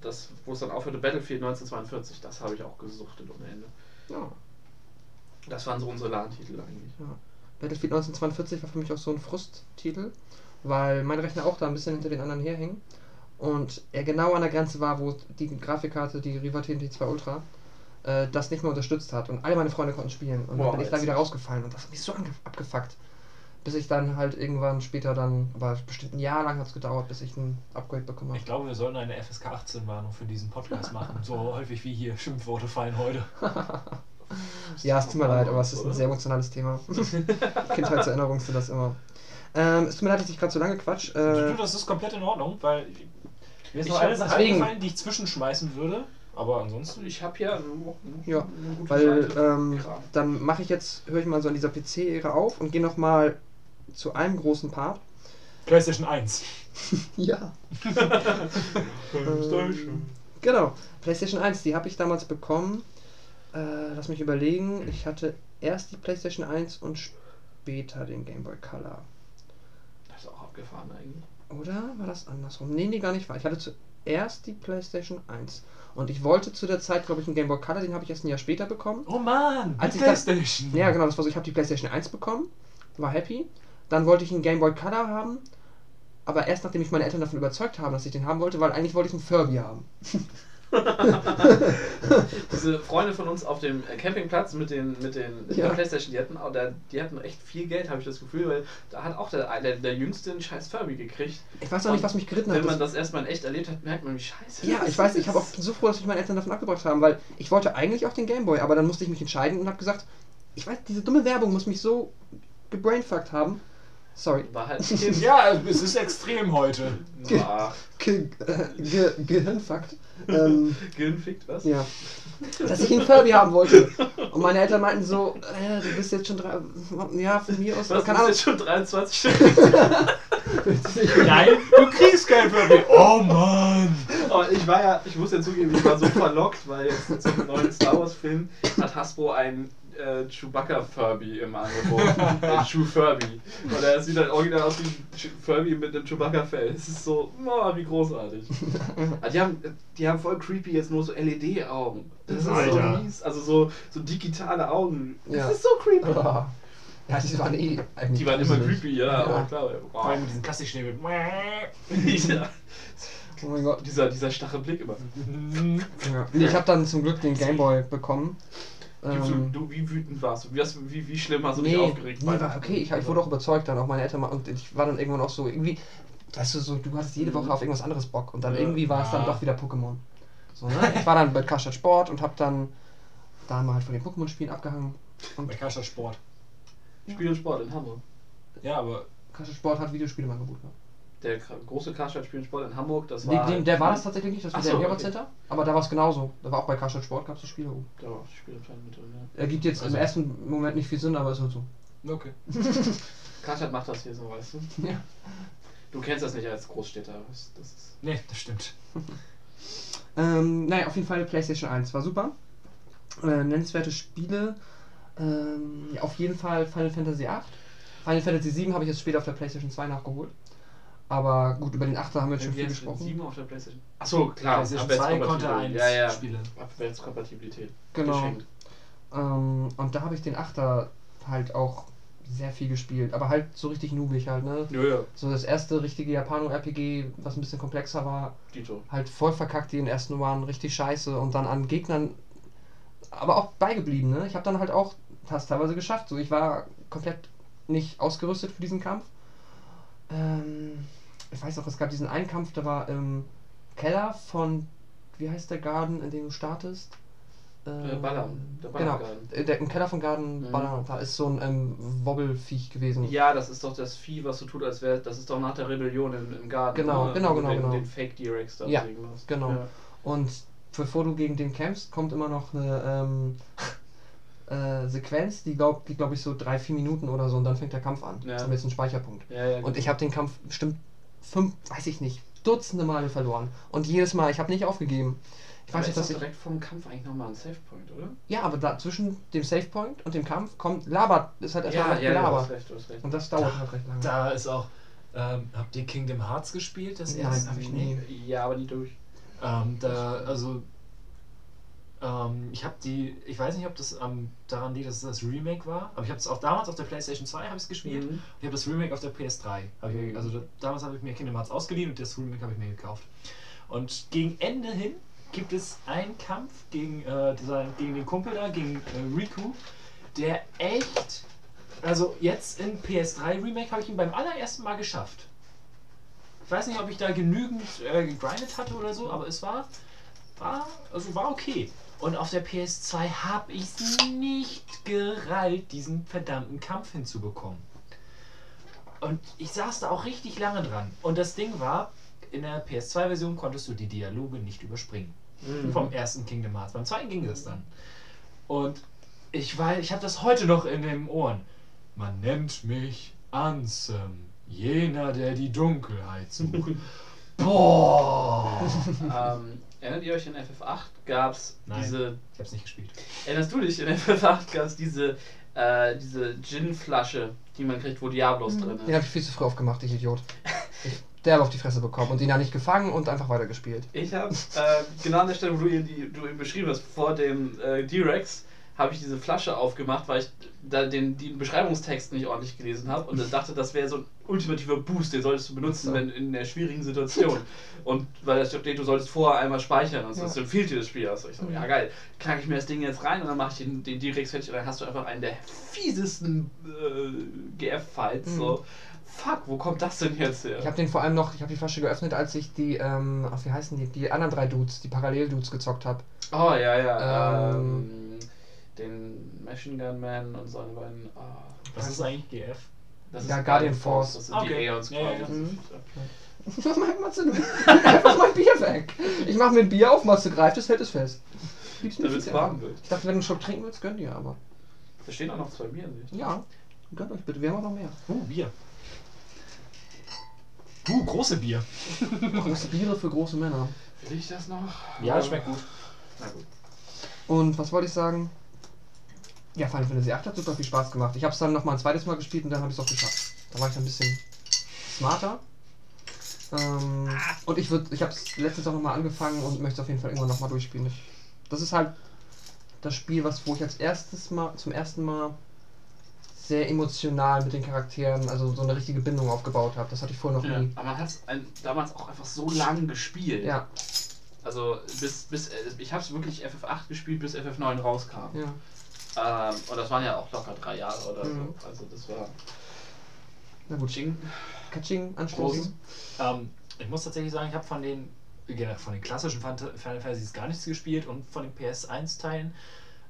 das, wo es dann aufhörte, Battlefield 1942, das habe ich auch gesuchtet ohne Ende. Ja. Das waren so unsere LAN-Titel eigentlich. Battlefield 1942 war für mich auch so ein Frusttitel, weil mein Rechner auch da ein bisschen hinter den anderen herhing. Und er genau an der Grenze war, wo die Grafikkarte, die Riva TNT 2 Ultra, äh, das nicht mehr unterstützt hat. Und alle meine Freunde konnten spielen. Und Boah, dann bin ich da wieder rausgefallen. Und das hat mich so abgefuckt. Bis ich dann halt irgendwann später dann, aber bestimmt ein Jahr lang hat es gedauert, bis ich ein Upgrade bekommen Ich habe. glaube, wir sollten eine FSK 18 Warnung für diesen Podcast machen. So häufig wie hier Schimpfworte fallen heute. Ja, es tut mir leid, aber es ist ein sehr emotionales Thema. Kindheitserinnerung sind das immer. Ähm, es tut mir leid, dass ich gerade so lange quatsch. du, Äh, das ist komplett in Ordnung, weil mir ist Ich noch eine Sache deswegen- eingefallen, die ich zwischenschmeißen würde. Aber ansonsten. Ich habe Ja, gute Weil ähm, dann mache ich jetzt, höre ich mal so an dieser PC-Ära auf und gehe nochmal zu einem großen Part. PlayStation 1. Ja. ähm, genau, PlayStation 1, die habe ich damals bekommen. Äh, lass mich überlegen, ich hatte erst die PlayStation 1 und später den Game Boy Color. Das ist auch abgefahren eigentlich. Oder war das andersrum? Nee, nee, gar nicht wahr. Ich hatte zuerst die PlayStation 1. Und ich wollte zu der Zeit, glaube ich, einen Game Boy Color, den habe ich erst ein Jahr später bekommen. Oh Mann, Als ich das- PlayStation. Ja, genau, das war so. Ich habe die PlayStation 1 bekommen, war happy. Dann wollte ich einen Game Boy Color haben. aber erst nachdem ich meine Eltern davon überzeugt habe, dass ich den haben wollte, weil eigentlich wollte ich einen Furby haben. Diese Freunde von uns auf dem äh, Campingplatz mit den, mit den Ja. Playstation, die hatten, auch, die hatten echt viel Geld, habe ich das Gefühl, weil da hat auch der, der, der Jüngste einen scheiß Furby gekriegt. Ich weiß auch nicht, was mich geritten hat. Wenn man Das- das erstmal in echt erlebt hat, merkt man, wie scheiße ja, ich weiß, ich habe auch ist. so froh, dass mich meine Eltern davon abgebracht haben, weil ich wollte eigentlich auch den Gameboy, aber dann musste ich mich entscheiden und habe gesagt, ich weiß, diese dumme Werbung muss mich so gebrainfuckt haben. Sorry. War halt ein Kind. Ja, es ist extrem heute. Ge äh, ge Gehirnfakt. ähm, Gehirnfickt, was? ja. Dass ich einen Furby haben wollte. Und meine Eltern meinten so, äh, du bist jetzt schon drei. Ja, von mir aus. Was, keine du Ahnung. bist jetzt schon 23 Stunden? Nein, du kriegst kein Furby. Oh Mann. Aber ich war ja, ich muss ja zugeben, ich war so verlockt, weil jetzt zum neuen Star Wars Film hat Hasbro einen äh, Chewbacca Furby im Angebot. Ein Chew Furby. Und er sieht halt original aus wie ein Furby mit einem Chewbacca Fell. Es ist so, oh, wie großartig. Also die haben, die haben voll creepy jetzt nur so LED Augen. Das ist Alter. so mies. Also so, so digitale Augen. Das Ja. ist so creepy. Ah. Ja, die waren eh eigentlich. Die waren immer creepy, ja, Ja. klar. Vor allem mit diesem Plastikschnäbel. ja. Oh mein Gott. Dieser, dieser starre Blick immer. Ja. Ich habe dann zum Glück den Gameboy bekommen. Wie, Ähm, du, wie wütend warst du? Wie, hast, wie, wie schlimm hast du dich nee, aufgeregt? nee, war okay. Ich, ich wurde auch überzeugt dann, auch meine Eltern. mal- Und ich war dann irgendwann auch so, irgendwie, weißt du, so, du hattest jede Woche auf irgendwas anderes Bock. Und dann Ja. irgendwie war es dann Ja. doch wieder Pokémon. So, ne? Ich war dann bei Karstadt Sport und habe dann da mal halt von den Pokémon-Spielen abgehangen. Und Bei Karstadt Sport. Spiel und Sport in Hamburg. Ja, aber Karstadt Sport hat Videospiele im Angebot gehabt. Der große Karstadt Spiel und Sport in Hamburg, das Nee, war. den, der war das tatsächlich nicht, das war Ach der so, Hero okay. Center. Aber da war es genauso. Da war auch bei Karstadt Sport, gab es die Spiele oben. Da war auch die Spielabteilung mit drin, ja. Ergibt jetzt Also- im ersten Moment nicht viel Sinn, aber ist halt so. okay. Karstadt macht das hier so, weißt du? Ja. Du kennst das nicht als Großstädter. Das das ist. Nee, das stimmt. Ähm, naja, auf jeden Fall PlayStation 1 war super. Äh, nennenswerte Spiele. Ähm, ja, auf jeden Fall Final Fantasy 8. Final Fantasy 7 habe ich jetzt später auf der PlayStation 2 nachgeholt. Aber gut, über den 8 haben wir jetzt schon viel Jetzt gesprochen. 7 auf der Playstation. Achso, klar. PlayStation 2 konnte Abwärtskompatibilität. 1 Ja, ja. Spiele. Abwärtskompatibilität. Genau. Geschenkt. Ähm, und da habe ich den 8er halt auch sehr viel gespielt. Aber halt so richtig noobig halt, ne? Ja, ja. So das erste richtige Japano-RPG, was ein bisschen komplexer war, Dito. halt voll verkackt, die in den ersten waren richtig scheiße und dann an Gegnern aber auch beigeblieben, ne? Ich habe dann halt auch das teilweise geschafft. So, ich war komplett nicht ausgerüstet für diesen Kampf. Ähm, ich weiß auch, es gab diesen einen Kampf, der war im Keller von, wie heißt der Garden, in dem du startest? Äh, Ballern. Der Genau, äh, der, im Keller von Garden Mhm. Ballern, da ist so ein ähm, Wobbelfiech gewesen. Ja, das ist doch das Vieh, was so tut, als wäre. Das ist doch nach der Rebellion im, im Garten. Genau, ne? genau, du genau, Den, genau. den Fake D-Rex da Ja, genau. Ja. Und bevor du gegen den kämpfst, kommt immer noch eine ähm, äh, Sequenz, die glaube die glaub ich so drei, vier Minuten oder so und dann fängt der Kampf an. Ja. Jetzt einen Speicherpunkt. Ja, ja, Und ich habe den Kampf bestimmt fünf, weiß ich nicht, Dutzende Male verloren. Und jedes Mal, ich habe nicht aufgegeben. Ich Aber weiß ist nicht, ich. direkt vom Kampf eigentlich nochmal ein Savepoint, oder? Ja, aber da zwischen dem Savepoint und dem Kampf kommt labert, ist halt erstmal ja, ja, Gelaber. hast recht, du hast recht. und das dauert halt recht lange. Da ist auch. Ähm, habt ihr Kingdom Hearts gespielt? Das Nein, erste? hab ich nie. Ja, aber nie durch. Ähm, da, also. Ähm, ich habe die. Ich weiß nicht, ob das ähm, daran liegt, dass es das Remake war, aber ich habe es auch damals auf der PlayStation 2 habe ich gespielt. Mhm. Ich habe das Remake auf der PS3. Hab ich, also da, damals habe ich mir Kingdom Hearts ausgeliehen und das Remake habe ich mir gekauft. Und gegen Ende hin gibt es einen Kampf gegen, äh, dieser, gegen den Kumpel da, gegen äh, Riku, der echt. Also jetzt in PS3 Remake habe ich ihn beim allerersten Mal geschafft. Ich weiß nicht, ob ich da genügend äh, gegrindet hatte oder so, aber es war, war, also war okay. Und auf der PS2 habe ich es nicht gereilt, diesen verdammten Kampf hinzubekommen. Und ich saß da auch richtig lange dran. Und das Ding war, in der PS2-Version konntest du die Dialoge nicht überspringen. Vom ersten Kingdom Hearts. Beim zweiten ging das dann. Und ich weiß, ich habe das heute noch in den Ohren. Man nennt mich Ansem, jener, der die Dunkelheit sucht. Boah! ähm, erinnert ihr euch in FF8 gab es diese. Ich hab's nicht gespielt. Erinnerst du dich? In FF8 gab es diese, äh, diese Gin-Flasche, die man kriegt, wo Diablos drin ist. Den habe ich viel zu früh aufgemacht, ich Idiot. Ich, der habe auf die Fresse bekommen und ihn da nicht gefangen und einfach weitergespielt. Ich habe äh, genau an der Stelle, wo du ihn, die, du ihn beschrieben hast, vor dem äh, D-Rex, habe ich diese Flasche aufgemacht, weil ich da den, den Beschreibungstext nicht ordentlich gelesen habe und dann dachte, das wäre so ein ultimativer Boost, den solltest du benutzen, wenn in der schwierigen Situation. Und weil da steht, du solltest vorher einmal speichern und sonst empfiehlt dir das Spiel. Also ich so, ja geil, knacke ich mir das Ding jetzt rein und dann mache ich den, den direkt fertig und dann hast du einfach einen der fiesesten äh, GF-Fights. So, fuck, wo kommt das denn jetzt her? Ich habe den vor allem noch, ich habe die Flasche geöffnet, als ich die, ähm, ach, wie heißen die, die anderen drei Dudes, die Parallel-Dudes gezockt habe. Oh ja, ja. Ähm, Ähm, den Machine Gun Man und seine beiden. ah, Was ist eigentlich GF? das Ja, Guardian Force. Das sind Okay. die Aeons Ja, ja, quasi. ja. Mhm. Was macht Matze denn? Einfach mein Bier weg. Ich mache mir ein Bier auf, Matze greift es, hält es fest. Gibt's Damit nicht es warm wird. Ich dachte, wenn du einen Schluck trinken willst, gönn dir aber. Da stehen auch noch zwei Bier. ich. Ja, gönnt euch bitte, wir haben auch noch mehr. Uh, Bier. Uh, große Bier. Große Biere für große Männer. Will ich das noch? Ja, das schmeckt gut. Na gut. Und was wollte ich sagen? Ja, Final Fantasy VIII hat super viel Spaß gemacht. Ich habe es dann noch mal ein zweites Mal gespielt und dann habe ich es auch geschafft. Da war ich ein bisschen smarter. Ähm, und ich würde, ich habe es letztens auch noch mal angefangen und möchte es auf jeden Fall irgendwann noch mal durchspielen. Ich, das ist halt das Spiel, was wo ich als erstes Mal, zum ersten Mal sehr emotional mit den Charakteren, also so eine richtige Bindung aufgebaut habe. Das hatte ich vorher noch Ja. nie. Aber man hat es damals auch einfach so lang gespielt. Ja, Also bis, bis äh, ich habe es wirklich FF8 gespielt, bis FF9 rauskam. ja. Ähm, und das waren ja auch locker drei Jahre oder Mhm. so. Also das war Na gut. Ching. Katsching, anstoßen. Ähm, ich muss tatsächlich sagen, ich habe von den, von den klassischen Final Fantasies gar nichts gespielt und von den PS1-Teilen.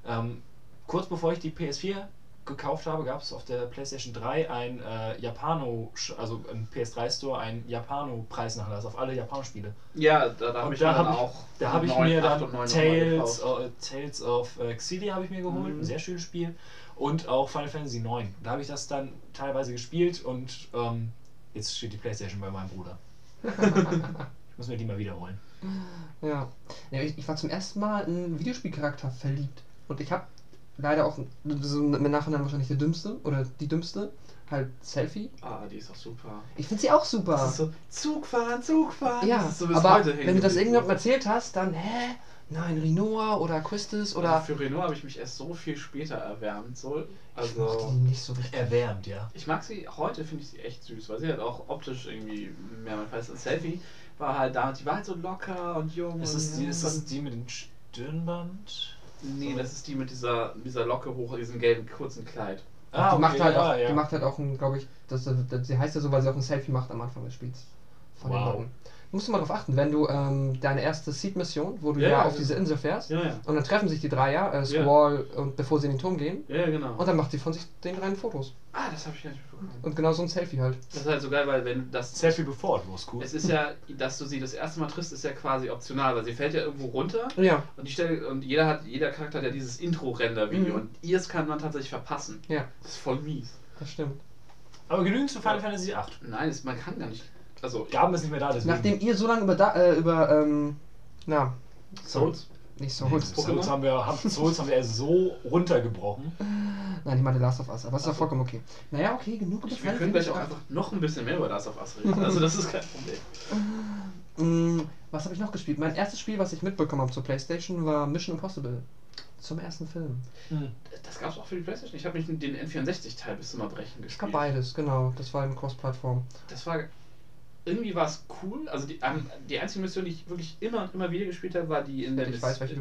Ähm, kurz bevor ich die PS4 gekauft habe, gab es auf der PlayStation 3 ein äh, Japano, also im PS3 Store ein Japano-Preisnachlass auf alle Japano-Spiele. Ja, da, da habe ich da mir dann hab ich- auch. Da habe ich mir dann Tales, äh, Tales of äh, Xillia habe ich mir geholt, Mhm. ein sehr schönes Spiel. Und auch Final Fantasy 9. Da habe ich das dann teilweise gespielt und ähm, jetzt steht die Playstation bei meinem Bruder. ich muss mir die mal wiederholen. Ja. ja ich, ich war zum ersten Mal in Videospielcharakter verliebt. Und ich habe leider auch, so im Nachhinein wahrscheinlich der dümmste oder die dümmste, halt Selfie. Ah, die ist auch super. Ich finde sie auch super. Das ist so, Zug fahren, Zug fahren. ja, das ist so bis aber heute wenn du das irgendjemandem erzählt hast, dann, hä? Nein, Rinoa oder Quistis Oder oder. für Renault habe ich mich erst so viel später erwärmt. So. Ich mochte Also. die nicht so richtig. Erwärmt, ja. Ich mag sie, heute finde ich sie echt süß, weil sie halt auch optisch irgendwie mehr mein Fall ist. Selfie war halt damals, die war halt so locker und jung. Ist und es, die, ist es die mit dem Stirnband? Nee, das ist die mit dieser, dieser Locke hoch, diesem gelben kurzen Kleid. die, macht halt ja, auch, ja. die macht halt auch, glaube ich, das, das, sie heißt ja so, weil sie auch ein Selfie macht am Anfang des Spiels. Von den Wow. Musst du mal darauf achten, wenn du ähm, deine erste Seed-Mission, wo du Ja, ja, ja, auf ja. diese Insel fährst, Ja, ja. und dann treffen sich die drei, ja, äh, Squall und bevor sie in den Turm gehen, Ja, ja, genau. und dann macht sie von sich den dreien Fotos. ah, das habe ich gar nicht mitbekommen. Und genau so ein Selfie halt. Das ist halt so geil, weil wenn das Selfie bevor du cool. Es ist ja, dass du sie das erste Mal triffst, ist ja quasi optional, weil sie fällt ja irgendwo runter Ja, und die Stelle und jeder hat, jeder Charakter hat ja dieses Intro-Render-Video Mhm. und ihrs kann man tatsächlich verpassen. ja, Das ist voll mies. das stimmt. Aber genügend zu Final Fantasy 8. Nein, es, man kann gar nicht. Also, Gaben ist nicht mehr da, deswegen. Nachdem ihr so lange über, da, äh, über ähm, na, Souls. nicht Souls, Souls haben wir, haben, Souls haben wir erst so runtergebrochen. nein, ich meine Last of Us, aber es ist ja vollkommen okay. Naja, okay, genug über Wir können gleich auch einfach noch ein bisschen mehr über das auf Us reden. Also, das ist kein Problem. Mm, was habe ich noch gespielt? Mein erstes Spiel, was ich mitbekommen habe zur Playstation, war Mission Impossible. Zum ersten Film. Das gab es auch für die Playstation. Ich habe mich den N64-Teil bis zum Erbrechen Ich gab gespielt. beides, genau. Das war in Cross-Plattform. Das war. Irgendwie war es cool. Also, die, ähm, die einzige Mission, die ich wirklich immer und immer wieder gespielt habe, war die in der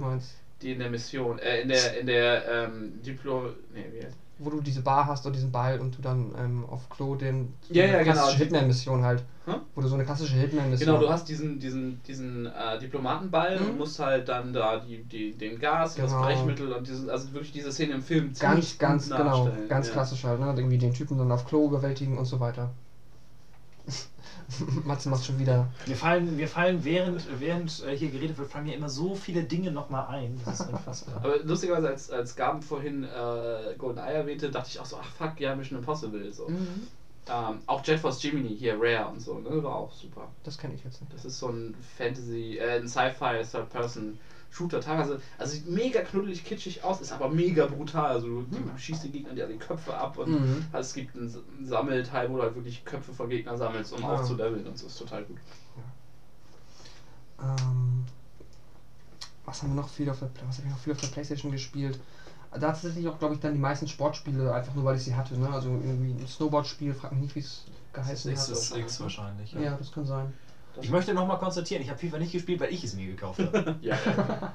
meinst. Die in der Mission, äh, in der, in der, ähm, Diplo, nee, wie heißt Wo du diese Bar hast und diesen Ball und du dann ähm, auf Klo den. so Ja, ja, genau. klassische Hitman-Mission halt. Hm? Wo du so eine klassische Hitman-Mission Genau, du hast diesen, diesen, diesen äh, Diplomatenball Mhm. und musst halt dann da die, die, den Gas, das Genau. Brechmittel und diesen, also wirklich diese Szene im Film Ganz, ganz, genau. Ganz ja. klassisch halt, ne? Irgendwie den Typen dann auf Klo überwältigen und so weiter. Matze macht schon wieder. Wir fallen, wir fallen während, während äh, hier geredet wird, fallen mir immer so viele Dinge nochmal ein. Das ist unfassbar. Aber lustigerweise, als, als Gaben vorhin äh, GoldenEye erwähnte, dachte ich auch so, ach fuck, ja, Mission Impossible. So. Mhm. Ähm, auch Jet Force Gemini hier, Rare und so, ne, war auch super. Das kenne ich jetzt nicht. Das ist so ein Fantasy, äh, ein Sci-Fi Third-Person-Shooter. Teilweise, also sieht mega knuddelig kitschig aus, ist aber mega brutal. Also du, du schießt die Gegner dir die Köpfe ab und Mhm. also es gibt einen Sammelteil, wo du halt wirklich Köpfe von Gegnern sammelst, um Ah. aufzuleveln und so ist total gut. Ähm, was haben wir noch viel auf der, was habe ich noch viel auf der Playstation gespielt? Da tatsächlich auch, glaube ich, dann die meisten Sportspiele, einfach nur weil ich sie hatte. Ne? Also irgendwie ein Snowboard-Spiel, frag mich nicht, wie es geheißen hat. XS X wahrscheinlich. Ja, das kann sein. Ich möchte nochmal konstatieren, ich habe FIFA nicht gespielt, weil ich es mir gekauft habe. Ja, ja.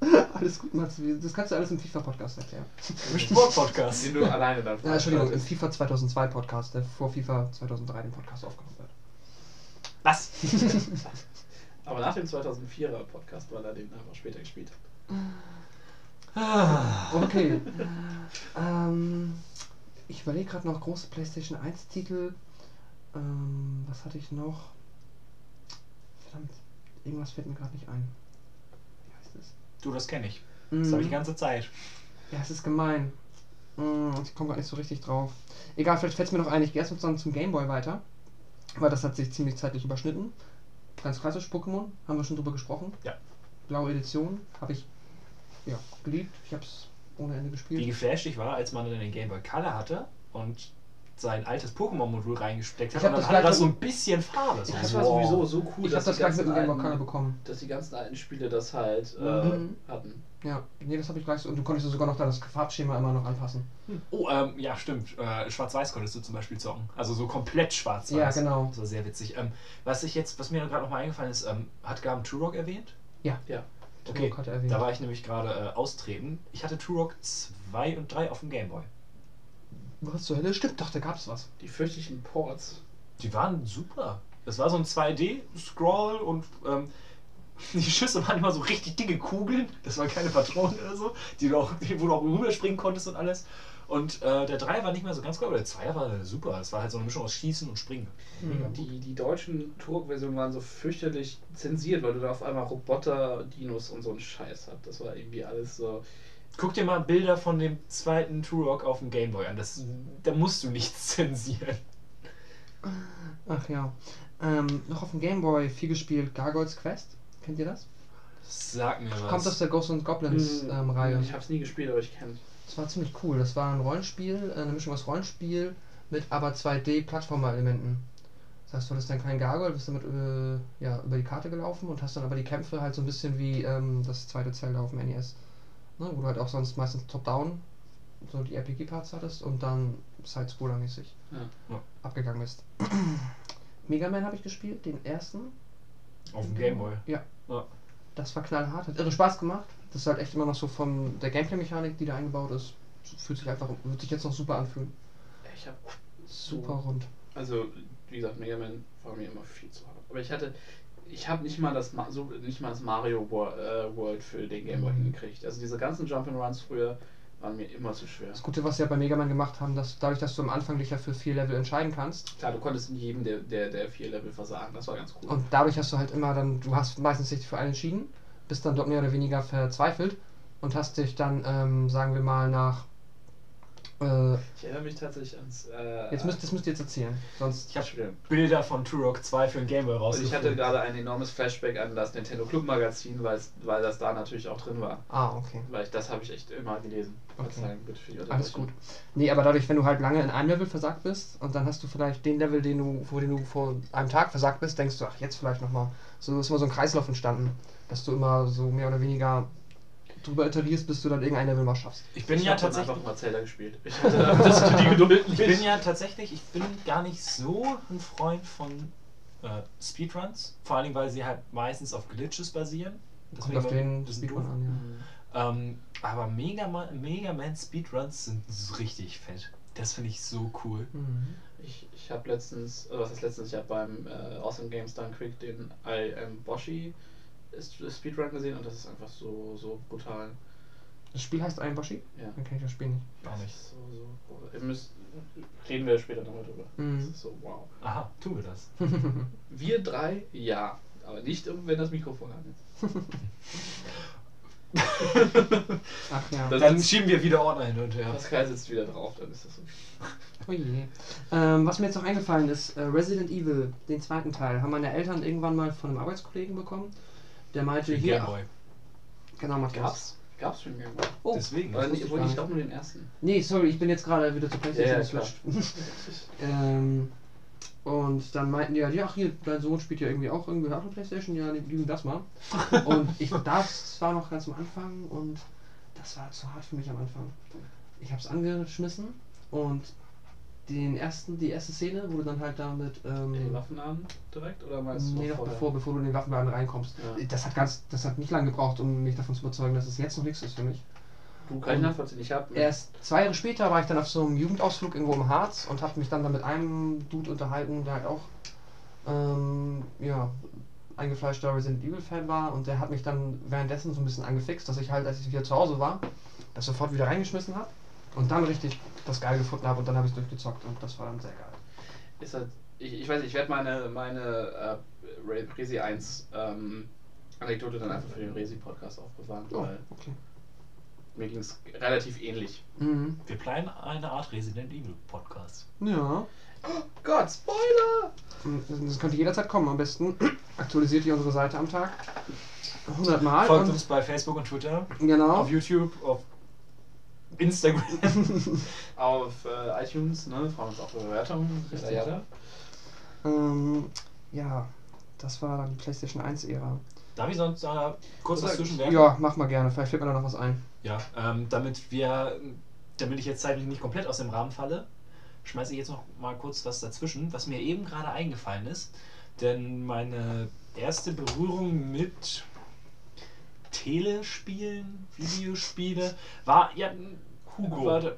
Alles gut, Mats. Das kannst du alles im FIFA-Podcast erklären. Im Sportpodcast. Den du alleine dann Ja, Entschuldigung, im FIFA 2002 Podcast, der vor FIFA 2003 den Podcast aufgenommen wird. Was? Aber nach dem 2004er Podcast, weil er den einfach später gespielt hat. Okay. ähm, ich überlege gerade noch große PlayStation 1 Titel. Ähm, was hatte ich noch? Verdammt, irgendwas fällt mir gerade nicht ein. Wie heißt es? Du, das kenne ich. Das habe ich die Mm, ganze Zeit. Ja, es ist gemein. Mm, Ich komme gerade nicht so richtig drauf. Egal, vielleicht fällt es mir noch ein. Ich gehe erst sozusagen zum Gameboy weiter. Weil das hat sich ziemlich zeitlich überschnitten. Ganz klassisch Pokémon, haben wir schon drüber gesprochen. Ja. Blaue Edition, habe ich ja, geliebt. Ich habe es ohne Ende Wie gespielt. geflasht ich war, als man dann den Game Boy Color hatte und sein altes Pokémon-Modul reingesteckt hat Ich hab und dann das hatte gleich das so ein bisschen Farbe. So, Das wow. war sowieso so cool, Ich dass, das die gleich mit ganzen dem Game Boy alten- Color bekommen. dass die ganzen alten Spiele das halt äh, Mhm. hatten. Ja, nee, das habe ich gleich so. Und du konntest sogar noch da das Farbschema immer noch anpassen. Oh, ähm, ja, stimmt. Äh, Schwarz-Weiß konntest du zum Beispiel zocken. Also so komplett schwarz-weiß. Ja, genau. Das war sehr witzig. Ähm, was ich jetzt, was mir gerade nochmal eingefallen ist, ähm, hat Gaben Turok erwähnt? Ja. Ja. Okay, Turok hat er erwähnt. da war ich nämlich gerade äh, austreten. Ich hatte Turok 2 und 3 auf dem Game Boy. Was zur Hölle? Stimmt doch, da gab's was. Die fürchterlichen Ports. Die waren super. Das war so ein 2D-Scroll und ähm, die Schüsse waren immer so richtig dicke Kugeln. Das waren keine Patronen oder so, die du auch, wo du auch rüberspringen konntest und alles. Und äh, der 3 war nicht mehr so ganz cool, aber der 2 war super. Das war halt so eine Mischung aus Schießen und Springen. Die, die deutschen Turok-Versionen waren so fürchterlich zensiert, weil du da auf einmal Roboter, Dinos und so einen Scheiß habt. Das war irgendwie alles so. Guck dir mal Bilder von dem zweiten Turok auf dem Game Boy an. Das, da musst du nichts zensieren. Ach ja. Ähm, noch auf dem Game Boy viel gespielt Gargoyles Quest. Kennt ihr das? Sag mir was. Kommt aus der Ghosts and Goblins Hm, ähm, Reihe. Ich hab's nie gespielt, aber ich kenn's. Das war ziemlich cool. Das war ein Rollenspiel, äh, eine Mischung aus Rollenspiel mit aber 2D-Plattformer-Elementen. Das heißt, du hattest dann keinen Gargoyle, bist damit äh, ja, über die Karte gelaufen und hast dann aber die Kämpfe halt so ein bisschen wie ähm, das zweite Zelda auf dem NES. Ne, wo du halt auch sonst meistens top-down so die RPG-Parts hattest und dann Side-Scroller-mäßig Ja. Ja. abgegangen bist. Mega Man habe ich gespielt, den ersten. auf dem Game Boy. Das war knallhart, hat irre Spaß gemacht. Das ist halt echt immer noch so von der Gameplay-Mechanik, die da eingebaut ist. Fühlt sich einfach, wird sich jetzt noch super anfühlen. Ich hab. Super rund. Also, wie gesagt, Mega Man war mir immer viel zu hart. Aber ich hatte. Ich habe nicht mal das so nicht mal das Mario äh, World für den Game Boy Mhm. hingekriegt. Also diese ganzen Jump'n'Runs früher waren mir immer zu schwer. Das Gute, was sie ja bei Mega Man gemacht haben, dass dadurch, dass du am Anfang dich ja für vier Level entscheiden kannst Klar, du konntest in jedem der, der, der vier Level versagen. Das war ganz cool. und dadurch hast du halt immer dann, du hast meistens dich für einen entschieden, bist dann dort mehr oder weniger verzweifelt und hast dich dann, ähm, sagen wir mal, nach. Äh, ich erinnere mich tatsächlich ans. Äh, jetzt müsst, das müsst ihr jetzt erzählen, sonst. Ich hab Schwierig. Bilder von Turok 2 für den Game Boy Und rausgefunden. ich hatte gerade ein enormes Flashback an das Nintendo Club Magazin, weil das da natürlich auch drin war. Ah, okay. Weil ich, das habe ich echt immer gelesen. Okay. Alles gut. Nee, aber dadurch, wenn du halt lange in einem Level versagt bist und dann hast du vielleicht den Level, den du, vor dem du vor einem Tag versagt bist, denkst du, ach, jetzt vielleicht nochmal. So ist immer so ein Kreislauf entstanden, dass du immer so mehr oder weniger drüber iterierst, bis du dann irgendein Level mal schaffst. Ich bin ich ja hab dann tatsächlich. einfach mal Zelda gespielt. Ich hatte das die Geduld Ich bin ja tatsächlich, ich bin gar nicht so ein Freund von äh, Speedruns. Vor allen Dingen, weil sie halt meistens auf Glitches basieren. Kommt auf den Speedrun an, ja. Ähm, aber Mega Man, Mega Man Speedruns sind so richtig fett. Das finde ich so cool. Mhm. Ich, ich habe letztens, äh, was ist letztens, ich habe beim äh, Awesome Games Done Quick den I Am Boshi Speedrun gesehen und das ist einfach so, so brutal. Das Spiel heißt Ein Boshi? Ja. Dann kenne ich das Spiel nicht. Gar nicht. So, so. Ihr müsst, reden wir später nochmal drüber. Mhm. Das ist so, wow. Aha, tun wir das. Wir drei, ja. Aber nicht, wenn das Mikrofon an ist. Ach ja. Das Dann ist- schieben wir wieder Ordner hin und her. Pascal sitzt wieder drauf, dann ist das so. Oh je. Ähm, was mir jetzt noch eingefallen ist, äh, Resident Evil, den zweiten Teil, haben meine Eltern irgendwann mal von einem Arbeitskollegen bekommen. Der meinte hier. Game Boy. Genau, Matthias. Gab's? Gab's schon Game Boy? Oh. Deswegen. Aber wusste nee, ich nicht nicht. auch nur den ersten. Nee, sorry, ich bin jetzt gerade wieder zur Playstation Ja, ja, geswitcht. ähm, und dann meinten die halt, ja, hier, dein Sohn spielt ja irgendwie auch irgendwie auch eine Playstation, ja, lieben das mal. und ich das war noch ganz am Anfang und das war zu hart für mich am Anfang. Ich habe es angeschmissen und den ersten, die erste Szene, wo du dann halt damit. Ähm, In den Waffenladen direkt? Oder meinst du Nee, noch bevor, bevor du in den Waffenladen reinkommst. Ja. Das hat ganz, das hat nicht lange gebraucht, um mich davon zu überzeugen, dass es jetzt noch nichts ist für mich. Du kann ich nachvollziehen. Ich habe Erst zwei Jahre später war ich dann auf so einem Jugendausflug irgendwo im Harz und habe mich dann da mit einem Dude unterhalten, der halt auch ähm, ja, eingefleischter Resident Evil Fan war und der hat mich dann währenddessen so ein bisschen angefixt, dass ich halt, als ich wieder zu Hause war, das sofort wieder reingeschmissen habe und dann richtig das geil gefunden habe und dann habe ich es durchgezockt und das war dann sehr geil. ist halt, ich, ich weiß nicht, ich werde meine, meine äh, Re- Resi 1 ähm, Anekdote dann einfach für den Resi-Podcast aufbewahren, Oh, weil okay. mir ging es relativ ähnlich. Mhm. Wir planen eine Art Resident Evil Podcast. Ja. Gott, Spoiler! Das könnte jederzeit kommen. Am besten aktualisiert ihr unsere Seite am Tag 100 Mal. Folgt uns bei Facebook und Twitter, Genau. auf YouTube, auf Instagram. Auf äh, iTunes, ne, freuen uns auch über Bewertungen. Jada. Ähm, ja, das war dann die PlayStation 1-Ära. Darf ich sonst äh, kurz was zwischenwerfen? Ja, mach mal gerne. Vielleicht fällt mir da noch was ein. Ja, ähm, damit wir, damit ich jetzt zeitlich nicht komplett aus dem Rahmen falle, schmeiße ich jetzt noch mal kurz was dazwischen, was mir eben gerade eingefallen ist. Denn meine erste Berührung mit Telespielen, Videospiele, war ja Hugo. Warte,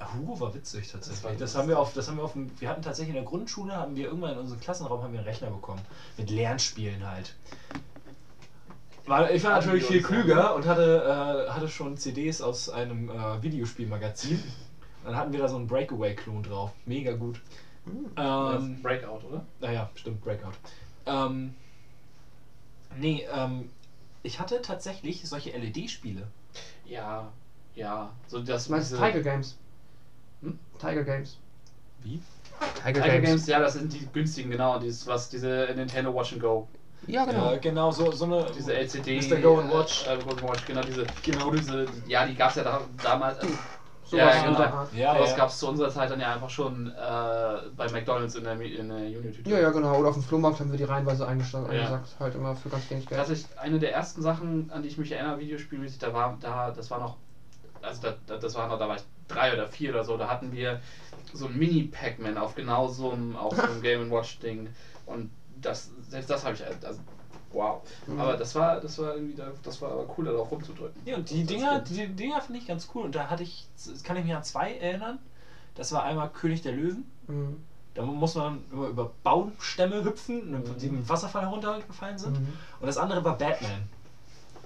Hugo war witzig tatsächlich. Das war Das, haben wir auf, das haben wir auf dem, wir hatten tatsächlich in der Grundschule, haben wir irgendwann in unserem Klassenraum haben wir einen Rechner bekommen. Mit Lernspielen halt. War, ich war natürlich viel klüger und hatte, äh, hatte schon CDs aus einem äh, Videospielmagazin. Dann hatten wir da so einen Breakaway-Klon drauf. Mega gut. Ähm, Breakout, oder? naja, stimmt, Breakout. Ähm, nee, ähm, ich hatte tatsächlich solche LED-Spiele. Ja, ja. So das Du meinst diese- Tiger Games? Hm? Tiger Games. Wie? Tiger, Tiger Games, ja, das sind die günstigen, genau. Dieses, was diese Nintendo Watch and Go. Ja, genau. Äh, genau, so, so eine. Diese LCD. Mr. Go and Watch. Äh, Go and Watch, genau, diese. Genau. Diese, ja, die gab es ja da, damals. Also, Sowas ja, genau. der Art. Ja, das ja. gab es zu unserer Zeit dann ja einfach schon äh, bei McDonalds in der, in der Junior-Tüte. Ja, ja, genau. Oder auf dem Flohmarkt haben wir die reihenweise eingestellt, Ja. eingesagt. Halt immer für ganz wenig Geld. Tatsächlich eine der ersten Sachen, an die ich mich erinnere, videospielmäßig, da war, da, das war noch, also da, da, das war noch, da war ich drei oder vier oder so, da hatten wir so ein Mini-Pac-Man auf genau so einem, auf so einem Game Watch-Ding und das, selbst das habe ich, also, wow. Mhm. Aber das war, das war irgendwie, da, das war aber cool, da drauf rumzudrücken. Ja, und die das Dinger, die Dinger finde ich ganz cool. Und da hatte ich, kann ich mich an zwei erinnern. Das war einmal König der Löwen. Mhm. Da muss man immer über Baumstämme hüpfen, die im Wasserfall heruntergefallen sind. Mhm. Und das andere war Batman.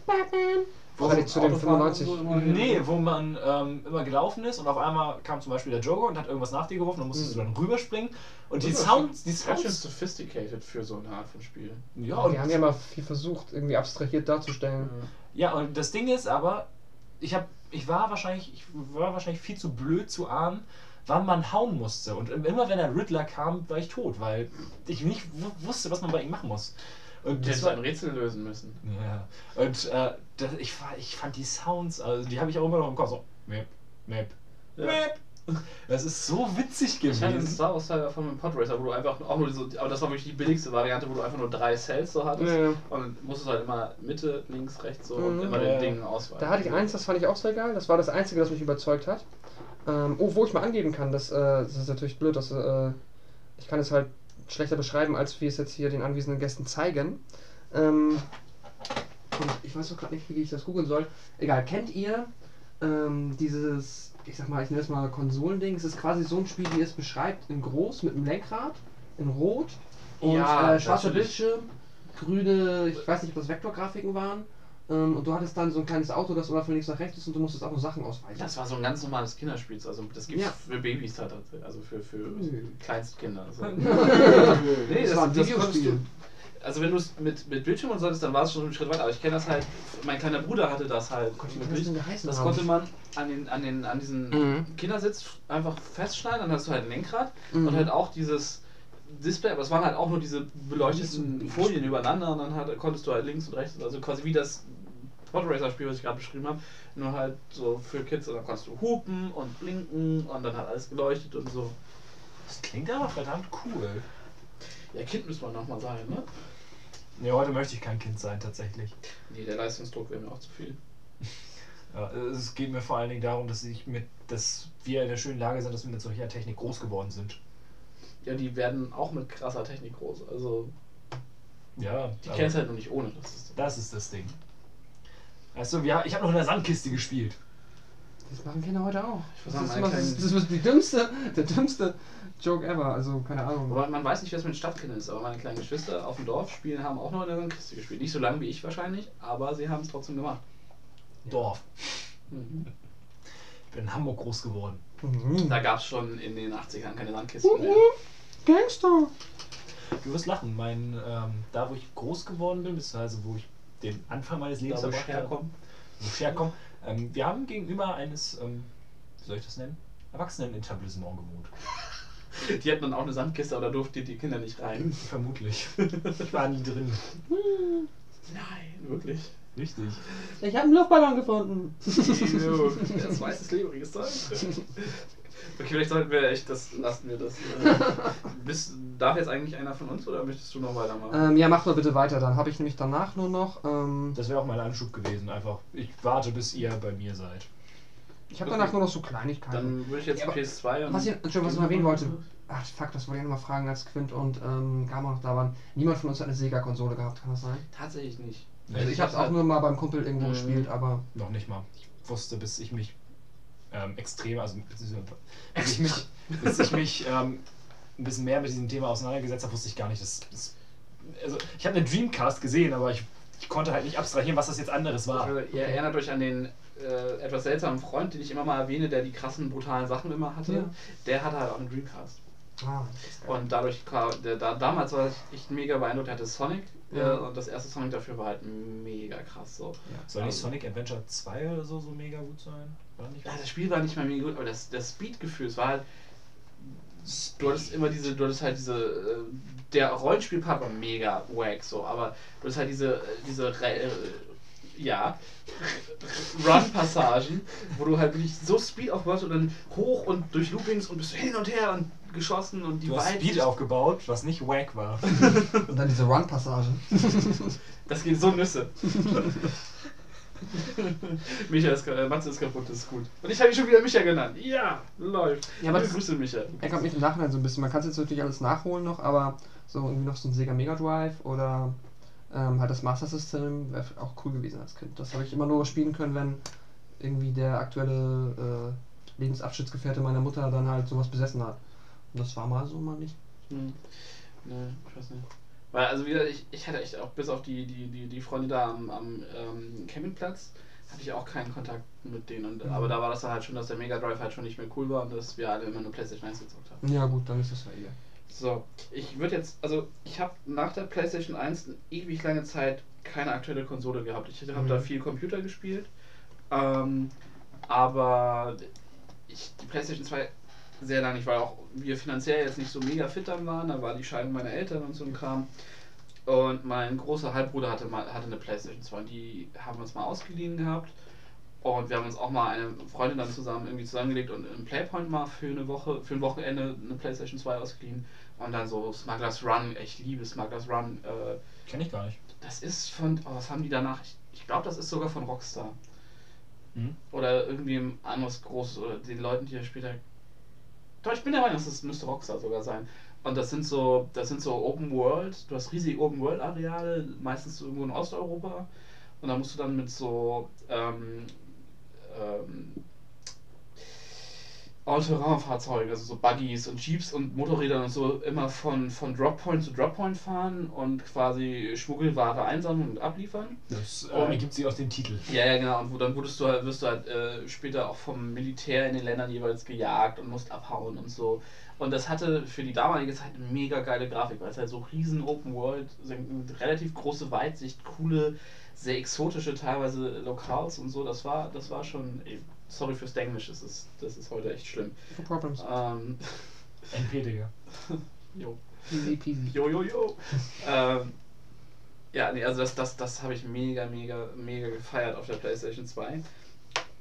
Batman! Die zu dem Autofahren 95? und so Nee, wo man ähm, immer gelaufen ist und auf einmal kam zum Beispiel der Joker und hat irgendwas nach dir geworfen, dann musstest du dann rüberspringen. Und die Sounds, die Ganz Sounds. sophisticated für so eine Art von Spiel. Ja, und die haben ja mal viel versucht, irgendwie abstrahiert darzustellen. Ja, und das Ding ist aber, ich hab, ich war wahrscheinlich, ich war wahrscheinlich viel zu blöd zu ahnen, wann man hauen musste. Und immer wenn der Riddler kam, war ich tot, weil ich nicht wu- wusste, was man bei ihm machen muss. Und das war, ein Rätsel lösen müssen. ja. Und äh, das, ich, ich fand die Sounds, also die habe ich auch immer noch im Kopf. So, Map, Map, Ja. Map. Das ist so witzig Ich hatte einen gewesen. Star Wars Teil von einem Podracer, wo du einfach auch nur diese, aber das war wirklich die billigste Variante, wo du einfach nur drei Cells so hattest. Ja. Und musstest halt immer Mitte, links, rechts so Mhm. und immer Ja. den Ding ausweichen. Da hatte ich eins, das fand ich auch sehr geil. Das war das Einzige, das mich überzeugt hat. Ähm, oh, wo ich mal angeben kann, das, äh, das ist natürlich blöd, dass, äh, ich kann es halt schlechter beschreiben, als wir es jetzt hier den anwesenden Gästen zeigen. Ähm, und ich weiß auch gerade nicht, wie ich das googeln soll. Egal, kennt ihr ähm, dieses, ich sag mal, ich nenne es mal Konsolending? Es ist quasi so ein Spiel, wie es beschreibt, in groß, mit einem Lenkrad, in rot und Ja, äh, schwarzer. Bildschirm, grüne, ich weiß nicht, ob das Vektorgrafiken waren. Ähm, und du hattest dann so ein kleines Auto, das immer von links nach rechts ist und du musstest auch nur Sachen ausweichen. Das war so ein ganz normales Kinderspiel. Also das gibt es Ja. für Babys also für, für. Kleinstkinder. Also. nee, das- das war ein das Videospiel. Also wenn du es mit, mit Bildschirm und so hattest, dann war es schon einen Schritt weiter. Aber ich kenne das halt, mein kleiner Bruder hatte das halt Gott, wie mit kann das Das konnte man an, den, an, den, an diesen Mhm. Kindersitz einfach festschneiden, dann hast du halt ein Lenkrad Mhm. und halt auch dieses Display, aber es waren halt auch nur diese beleuchteten Folien übereinander und dann halt, konntest du halt links und rechts, also quasi wie das Podracer-Spiel, was ich gerade beschrieben habe, nur halt so für Kids und dann konntest du hupen und blinken und dann hat alles geleuchtet und so. Das klingt aber verdammt cool. Ja, Kind müssen wir nochmal sein, ne? Nee, heute möchte ich kein Kind sein, tatsächlich. Nee, der Leistungsdruck wäre mir auch zu viel. Ja, es geht mir vor allen Dingen darum, dass ich mit, dass wir in der schönen Lage sind, dass wir mit solcher Technik groß geworden sind. Ja, die werden auch mit krasser Technik groß. Also, Ja, die kennst halt noch nicht ohne. Das ist das ist das Ding. Weißt du, wir, ich habe noch in der Sandkiste gespielt. Das machen Kinder heute auch. Ich Das ist, immer, das kleinen- ist die dümmste, der dümmste Joke ever. Also, keine Ahnung. Wobei man weiß nicht, wer es mit den Stadtkindern ist, aber meine kleinen Geschwister auf dem Dorf spielen, haben auch noch in der Sandkiste gespielt. Nicht so lange wie ich wahrscheinlich, aber sie haben es trotzdem gemacht. Dorf. Mhm. Ich bin in Hamburg groß geworden. Mhm. Da gab es schon in den 80ern keine Sandkisten mehr. Gangster. Du wirst lachen. Mein, ähm, da, wo ich groß geworden bin, beziehungsweise wo ich den Anfang meines Lebens Da, wo ich verbracht habe, herkomme. wo ich herkomme, ähm, wir haben gegenüber eines, ähm, wie soll ich das nennen? Erwachsenen-Etablissement gewohnt. Die hatten dann auch eine Sandkiste, aber da durften die Kinder nicht rein. Vermutlich. Ich war nie drin. Nein, wirklich. Richtig. Ich habe einen Luftballon gefunden. das weißes klebriges Zeug. Okay, vielleicht sollten wir echt das lassen wir das. Bist, darf jetzt eigentlich einer von uns oder möchtest du noch weitermachen? Ähm, ja, mach mal bitte weiter. Dann habe ich nämlich danach nur noch. Ähm, Das wäre auch mein Anschub gewesen. Einfach, ich warte, bis ihr bei mir seid. Ich habe danach nur noch so Kleinigkeiten. Dann würde ich jetzt Ja, aber PS2 und. Was ich, Entschuldigung, was ich noch erwähnen wollte. Ach, fuck, das wollte ich nochmal fragen, als Quint und ähm, Gamma noch da waren. Niemand von uns hat eine Sega-Konsole gehabt, kann das sein? Tatsächlich nicht. Also ich habe es auch nur mal beim Kumpel irgendwo Mhm. gespielt, aber Noch nicht mal. Ich wusste, bis ich mich ähm, extrem, also bis ich mich, bis ich mich ähm, ein bisschen mehr mit diesem Thema auseinandergesetzt habe, wusste ich gar nicht, dass. dass also ich habe eine Dreamcast gesehen, aber ich, ich konnte halt nicht abstrahieren, was das jetzt anderes war. Also, ihr erinnert euch an den äh, etwas seltsamen Freund, den ich immer mal erwähne, der die krassen, brutalen Sachen immer hatte. Ja. Der hatte halt auch einen Dreamcast. ah. Und dadurch, kam- der, da, damals war ich echt mega beeindruckt, er hatte Sonic. Ja. Äh, und das erste Sonic dafür war halt mega krass. So. Soll nicht Also- Sonic Adventure 2 oder so so mega gut sein? War nicht Ja, das Spiel war nicht mal mega gut, aber das, das Speed-Gefühl, es war halt. Du hattest immer diese, du hattest halt diese. äh, Der Rollenspielpart war mega wack, so, aber du hattest halt diese. äh, diese ja. Run-Passagen, wo du halt wirklich so Speed aufbaust und dann hoch und durch Loopings und bist du hin und her und geschossen und die Du hast Speed aufgebaut, was nicht wack war. Und dann diese Run-Passage. Das geht so Nüsse. Micha ist, äh, Matze ist kaputt, das ist gut. Und ich habe ihn schon wieder Micha genannt. Ja, läuft. Ja, aber Grüße, Micha. Ärgert mich im Nachhinein so ein bisschen. Man kann es jetzt natürlich alles nachholen noch, aber so irgendwie noch so ein Sega Mega Drive oder ähm, halt das Master System wäre auch cool gewesen als Kind. Das habe ich immer nur spielen können, wenn irgendwie der aktuelle äh, Lebensabschnittsgefährte meiner Mutter dann halt sowas besessen hat. Und das war mal so, mal nicht. Hm. Ne, ich weiß nicht. Weil, also wieder, ich, ich hatte echt auch bis auf die, die, die, die Freunde da am, am ähm, Campingplatz, hatte ich auch keinen Kontakt mit denen. Und, Mhm. Aber da war das halt schon, dass der Mega Drive halt schon nicht mehr cool war und dass wir alle immer nur PlayStation 1 gezockt haben. Ja gut, dann ist das ja eher. So, ich würde jetzt, also ich habe nach der PlayStation 1 eine ewig lange Zeit keine aktuelle Konsole gehabt. Ich habe Mhm. da viel Computer gespielt, ähm, aber ich, die PlayStation 2 sehr lange nicht, weil auch wir finanziell jetzt nicht so mega fit dann waren. Da war die Scheidung meiner Eltern und so ein Kram. Und mein großer Halbbruder hatte, mal, hatte eine PlayStation 2, die haben wir uns mal ausgeliehen gehabt. Und wir haben uns auch mal eine Freundin dann zusammen irgendwie zusammengelegt und im Playpoint mal für eine Woche, für ein Wochenende eine PlayStation 2 ausgeliehen. Und dann so Smugglers Run, ich liebe Smugglers Run. Äh, Kenn ich gar nicht. das ist von, oh, was haben die danach? Ich, ich glaube, das ist sogar von Rockstar. Mhm. Oder irgendwie ein anderes großes, oder den Leuten, die ja später. Doch, ich bin der Meinung, dass das müsste Rockstar sogar sein. Und das sind so, das sind so Open World, du hast riesige Open World Areale, meistens irgendwo in Osteuropa. Und da musst du dann mit so ähm, ähm, All-Terrain-Fahrzeuge, also so Buggies und Jeeps und Motorrädern und so immer von, von Droppoint zu Droppoint fahren und quasi Schmuggelware einsammeln und abliefern. Das äh, Und- ergibt sich aus dem Titel. Ja, ja, genau. Und wo, dann wurdest du halt, wirst du halt äh, später auch vom Militär in den Ländern jeweils gejagt und musst abhauen und so. Und das hatte für die damalige Zeit eine mega geile Grafik, weil es halt so riesen Open World, relativ große Weitsicht, coole, sehr exotische teilweise Lokals und so. Das war, das war schon. Sorry fürs Englisch, das ist, das ist heute echt schlimm. No problems. Ähm, NP, Digga. jo. Easy peasy. Jo, jo, jo. ähm, ja, nee, also das, das, das habe ich mega, mega, mega gefeiert auf der PlayStation 2.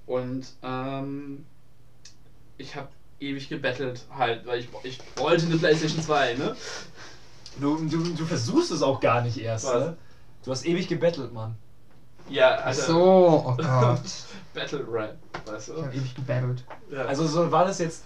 Und ähm, ich habe ewig gebettelt halt, weil ich, ich wollte eine PlayStation 2, ne? Du, du, du versuchst es auch gar nicht erst, Was? ne? Du hast ewig gebettelt, Mann. Ja, Ach also so, oh Gott. Battle Rap, weißt Ich du? habe ewig gebattelt. Ja. Also so war das jetzt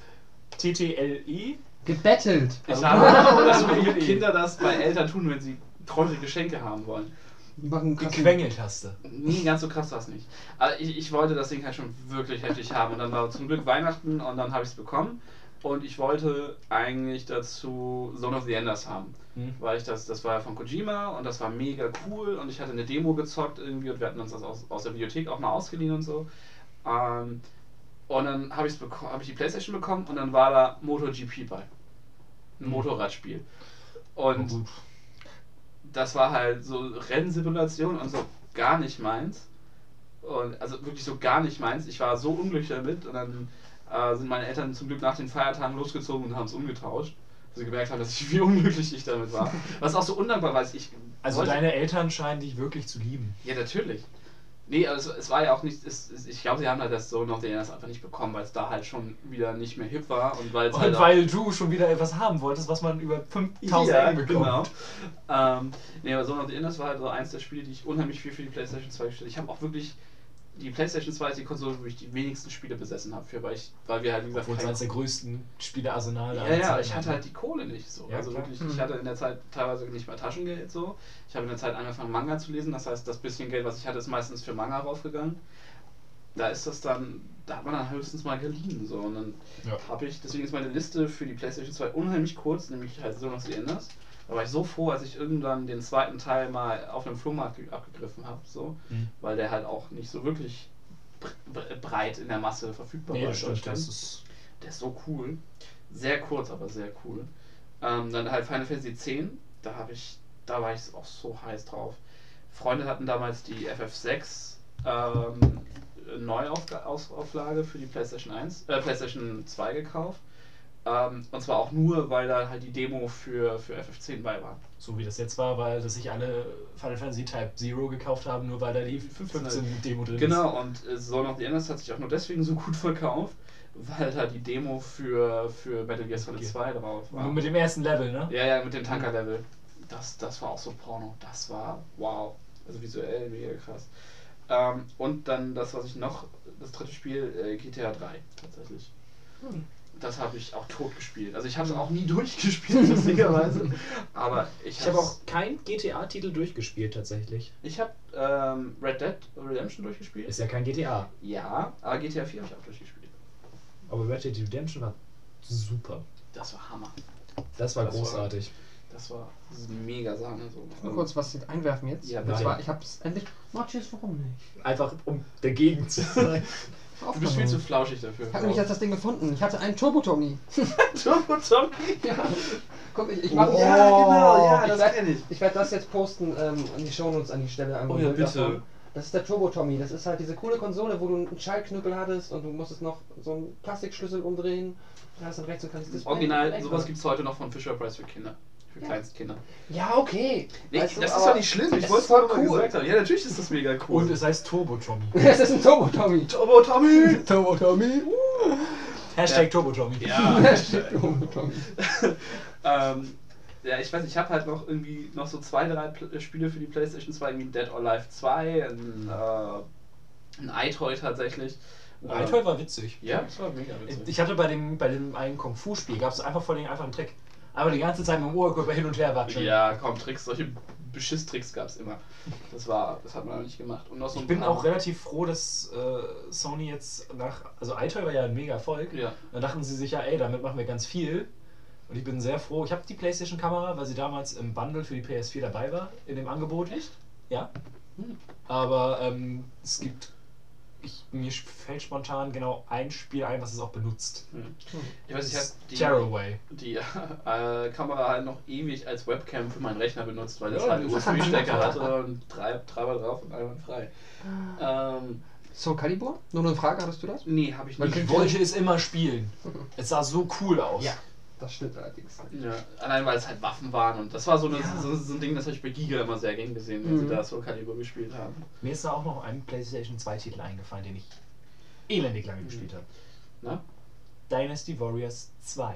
TTLI? Gebettelt! ich also- habe Also so wie mit E. Kinder das bei Eltern tun, wenn sie teure Geschenke haben wollen. Die machen krassen- Gequengelt hast du. Nie ganz so krass war es nicht. Aber ich, ich wollte das Ding halt schon wirklich heftig haben. Und dann war zum Glück Weihnachten und dann habe ich es bekommen. Und ich wollte eigentlich dazu Zone of the Enders haben. Hm. Weil ich das, das war ja von Kojima und das war mega cool und ich hatte eine Demo gezockt irgendwie und wir hatten uns das aus, aus der Bibliothek auch mal ausgeliehen und so. Ähm, und dann habe hab ich die Playstation bekommen und dann war da MotoGP bei. Ein Mhm. Motorradspiel. Und gut. das war halt so Rennsimulation und so gar nicht meins. Und also wirklich so gar nicht meins. Ich war so unglücklich damit und dann äh, sind meine Eltern zum Glück nach den Feiertagen losgezogen und haben es umgetauscht. Sie gemerkt haben, dass ich wie unglücklich ich damit war. Was auch so undankbar war, ich. Also wollte- deine Eltern scheinen dich wirklich zu lieben. Ja, natürlich. Nee, also es, war ja auch nicht. Es, es, ich glaube, sie haben halt das so noch das einfach nicht bekommen, weil es da halt schon wieder nicht mehr hip war und weil halt Und auch- weil du schon wieder etwas haben wolltest, was man über 5000 ja, bekommt. genau. Ähm, nee, aber Zone of the Enders war halt so eins der Spiele, die ich unheimlich viel für die PlayStation 2 gespielt habe. Ich habe auch wirklich. Die PlayStation 2 ist die Konsole, wo ich die wenigsten Spiele besessen habe, für, weil, ich, weil wir halt, wie gesagt, Obwohl es eines der größten Spielearsenale ja, ja, ich hatte halt die Kohle nicht so. Ja, also klar. wirklich, Mhm. ich hatte in der Zeit teilweise nicht mal Taschengeld so. Ich habe in der Zeit angefangen Manga zu lesen, das heißt, das bisschen Geld, was ich hatte, ist meistens für Manga raufgegangen. Da ist das dann, da hat man dann höchstens mal geliehen so und dann Ja. habe ich, deswegen ist meine Liste für die PlayStation 2 unheimlich kurz, nämlich halt so noch sie Enders. Da war ich so froh, als ich irgendwann den zweiten Teil mal auf einem Flohmarkt ge- abgegriffen habe, so, Mhm. weil der halt auch nicht so wirklich bre- breit in der Masse verfügbar Nee, war. stimmt. Das ist Der ist so cool. Sehr kurz, aber sehr cool. Ähm, dann halt Final Fantasy X. Da habe ich, da war ich auch so heiß drauf. Freunde hatten damals die FF6 ähm, Neuauflage für die PlayStation 1, äh, PlayStation 2 gekauft. Ähm, und zwar auch nur, weil da halt die Demo für, für FF10 bei war. so wie das jetzt war, weil dass sich alle Final Fantasy Type Zero gekauft haben, nur weil da die 15 15 Demo drin ist. Genau, und äh, Zone of the Enders hat sich auch nur deswegen so gut verkauft, weil da die Demo für, für Metal Gear Solid Okay. 2 drauf war. Nur mit dem ersten Level, ne? Ja, ja, mit dem Tanker-Level. Das, das war auch so Porno. Das war wow. Also visuell mega krass. Ähm, und dann das, was ich noch, das dritte Spiel, äh, GTA 3 tatsächlich. Hm. Das habe ich auch tot gespielt. Also ich habe es auch nie durchgespielt, lustigerweise. Aber ich Ich habe auch keinen GTA-Titel durchgespielt tatsächlich. Ich habe ähm, Red Dead Redemption durchgespielt. Ist ja kein GTA. Ja, aber GTA 4 habe ich auch durchgespielt. Aber Red Dead Redemption war super. Das war Hammer. Das war Das war- großartig. Das war mega Sahne. So. Mal kurz was einwerfen jetzt. Ja, bitte. zwar, ich hab's endlich. Matthias, warum nicht? Einfach um dagegen zu sein. Du bist viel zu flauschig dafür. Ich habe nämlich jetzt das Ding gefunden. Ich hatte einen Turbo-Tommy. Turbo Tommy. Ja. Guck, ich, ich mache Oh, Ja, genau, ja, ich das werd- kenn ich. Ich werde das jetzt posten ähm, an die Shownotes an die Stelle. Oh ja, bitte. davon. Das ist der Turbo Tommy. Das ist halt diese coole Konsole, wo du einen Schaltknüppel hattest und du musstest noch so einen Plastikschlüssel umdrehen. Da hast du rechts und kannst das Display Original, sowas gibt es heute noch von Fisher Price für Kinder. Für Ja. Kleinstkinder. Ja, okay. Nee, Weißt du, das ist doch nicht schlimm. Ich wollte es voll cool. gesagt haben. Ja, natürlich ist das mega cool. Und es heißt Turbo Tommy. Es ist ein Turbo Tommy. Turbo Tommy! Turbo Tommy. Hashtag Ja. Turbo Tommy. Ja. Turbo Tommy. ähm, ja, ich weiß, ich habe halt noch irgendwie noch so zwei, drei Pl Spiele für die PlayStation 2, irgendwie Dead or Alive 2, ein, äh, ein tatsächlich. Ein Toy war witzig. Ja, das war mega witzig. Ich hatte bei dem, bei dem einen Kung-Fu-Spiel, gab es einfach vor allem einfach einen Trick. Aber die ganze Zeit mit dem Oberkörper hin und her watscheln. Ja, komm, Tricks, solche Beschiss-Tricks gab es immer. Das war, das hat man noch nicht gemacht. Und noch so Ich bin auch relativ froh, dass äh, Sony jetzt nach. Also iToy war ja ein mega Erfolg. Ja. Da dachten sie sich ja, ey, damit machen wir ganz viel. Und ich bin sehr froh. Ich habe die PlayStation-Kamera, weil sie damals im Bundle für die PS4 dabei war, in dem Angebot. Echt? Ja. Hm. Aber ähm, es gibt. Ich, mir fällt spontan genau ein Spiel ein, was es auch benutzt. Ich weiß, ich habe die, Tearaway. die äh, Kamera halt noch ewig als Webcam für meinen Rechner benutzt, weil das Ja, halt USB-Stecker hatte und drei Treiber drauf und einwandfrei. Ähm, So, Calibur? Nur eine Frage, hattest du das? nee, habe ich Man nicht. Ich wollte es immer spielen. Es sah so cool aus. Ja. Das stimmt allerdings. Ja, allein weil es halt Waffen waren und das war so, eine, Ja. so, so ein Ding, das habe ich bei Giga immer sehr gern gesehen, wenn Mhm. sie da Soul Calibur gespielt haben. Mir ist da auch noch ein PlayStation 2 Titel eingefallen, den ich elendig lange Mhm. gespielt habe. Na? Dynasty Warriors 2.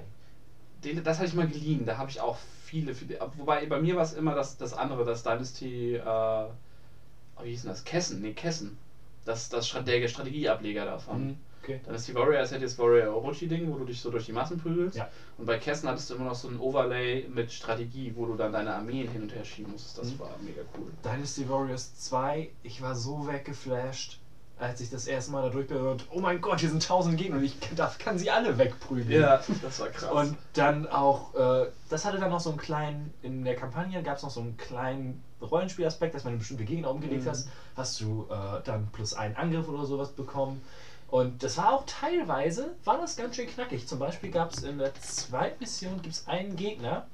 Den, das hatte ich mal geliehen, da habe ich auch viele, viele. Wobei bei mir war es immer das, das andere, das Dynasty, äh, oh, wie hieß denn das? Kessen, nee, Kessen. Das, das der Strategieableger davon. Mhm. Okay. Dann ist die Warrior, es hätte jetzt Warrior Orochi-Ding, wo du dich so durch die Massen prügelst. Ja. Und bei Kessen hattest du immer noch so ein Overlay mit Strategie, wo du dann deine Armeen hin und her schieben musstest. Das Mhm. war mega cool. Dynasty Warriors 2, ich war so weggeflasht, als ich das erste Mal da durch bin und oh mein Gott, hier sind tausend Gegner und ich darf, kann sie alle wegprügeln. das war krass. Und dann auch, äh, das hatte dann noch so einen kleinen, in der Kampagne gab es noch so einen kleinen Rollenspielaspekt, dass wenn du bestimmte Gegner umgelegt Mhm. hast, hast du äh, dann plus einen Angriff oder sowas bekommen. Und das war auch teilweise, war das ganz schön knackig. Zum Beispiel gab es in der zweiten Mission gibt's einen Gegner,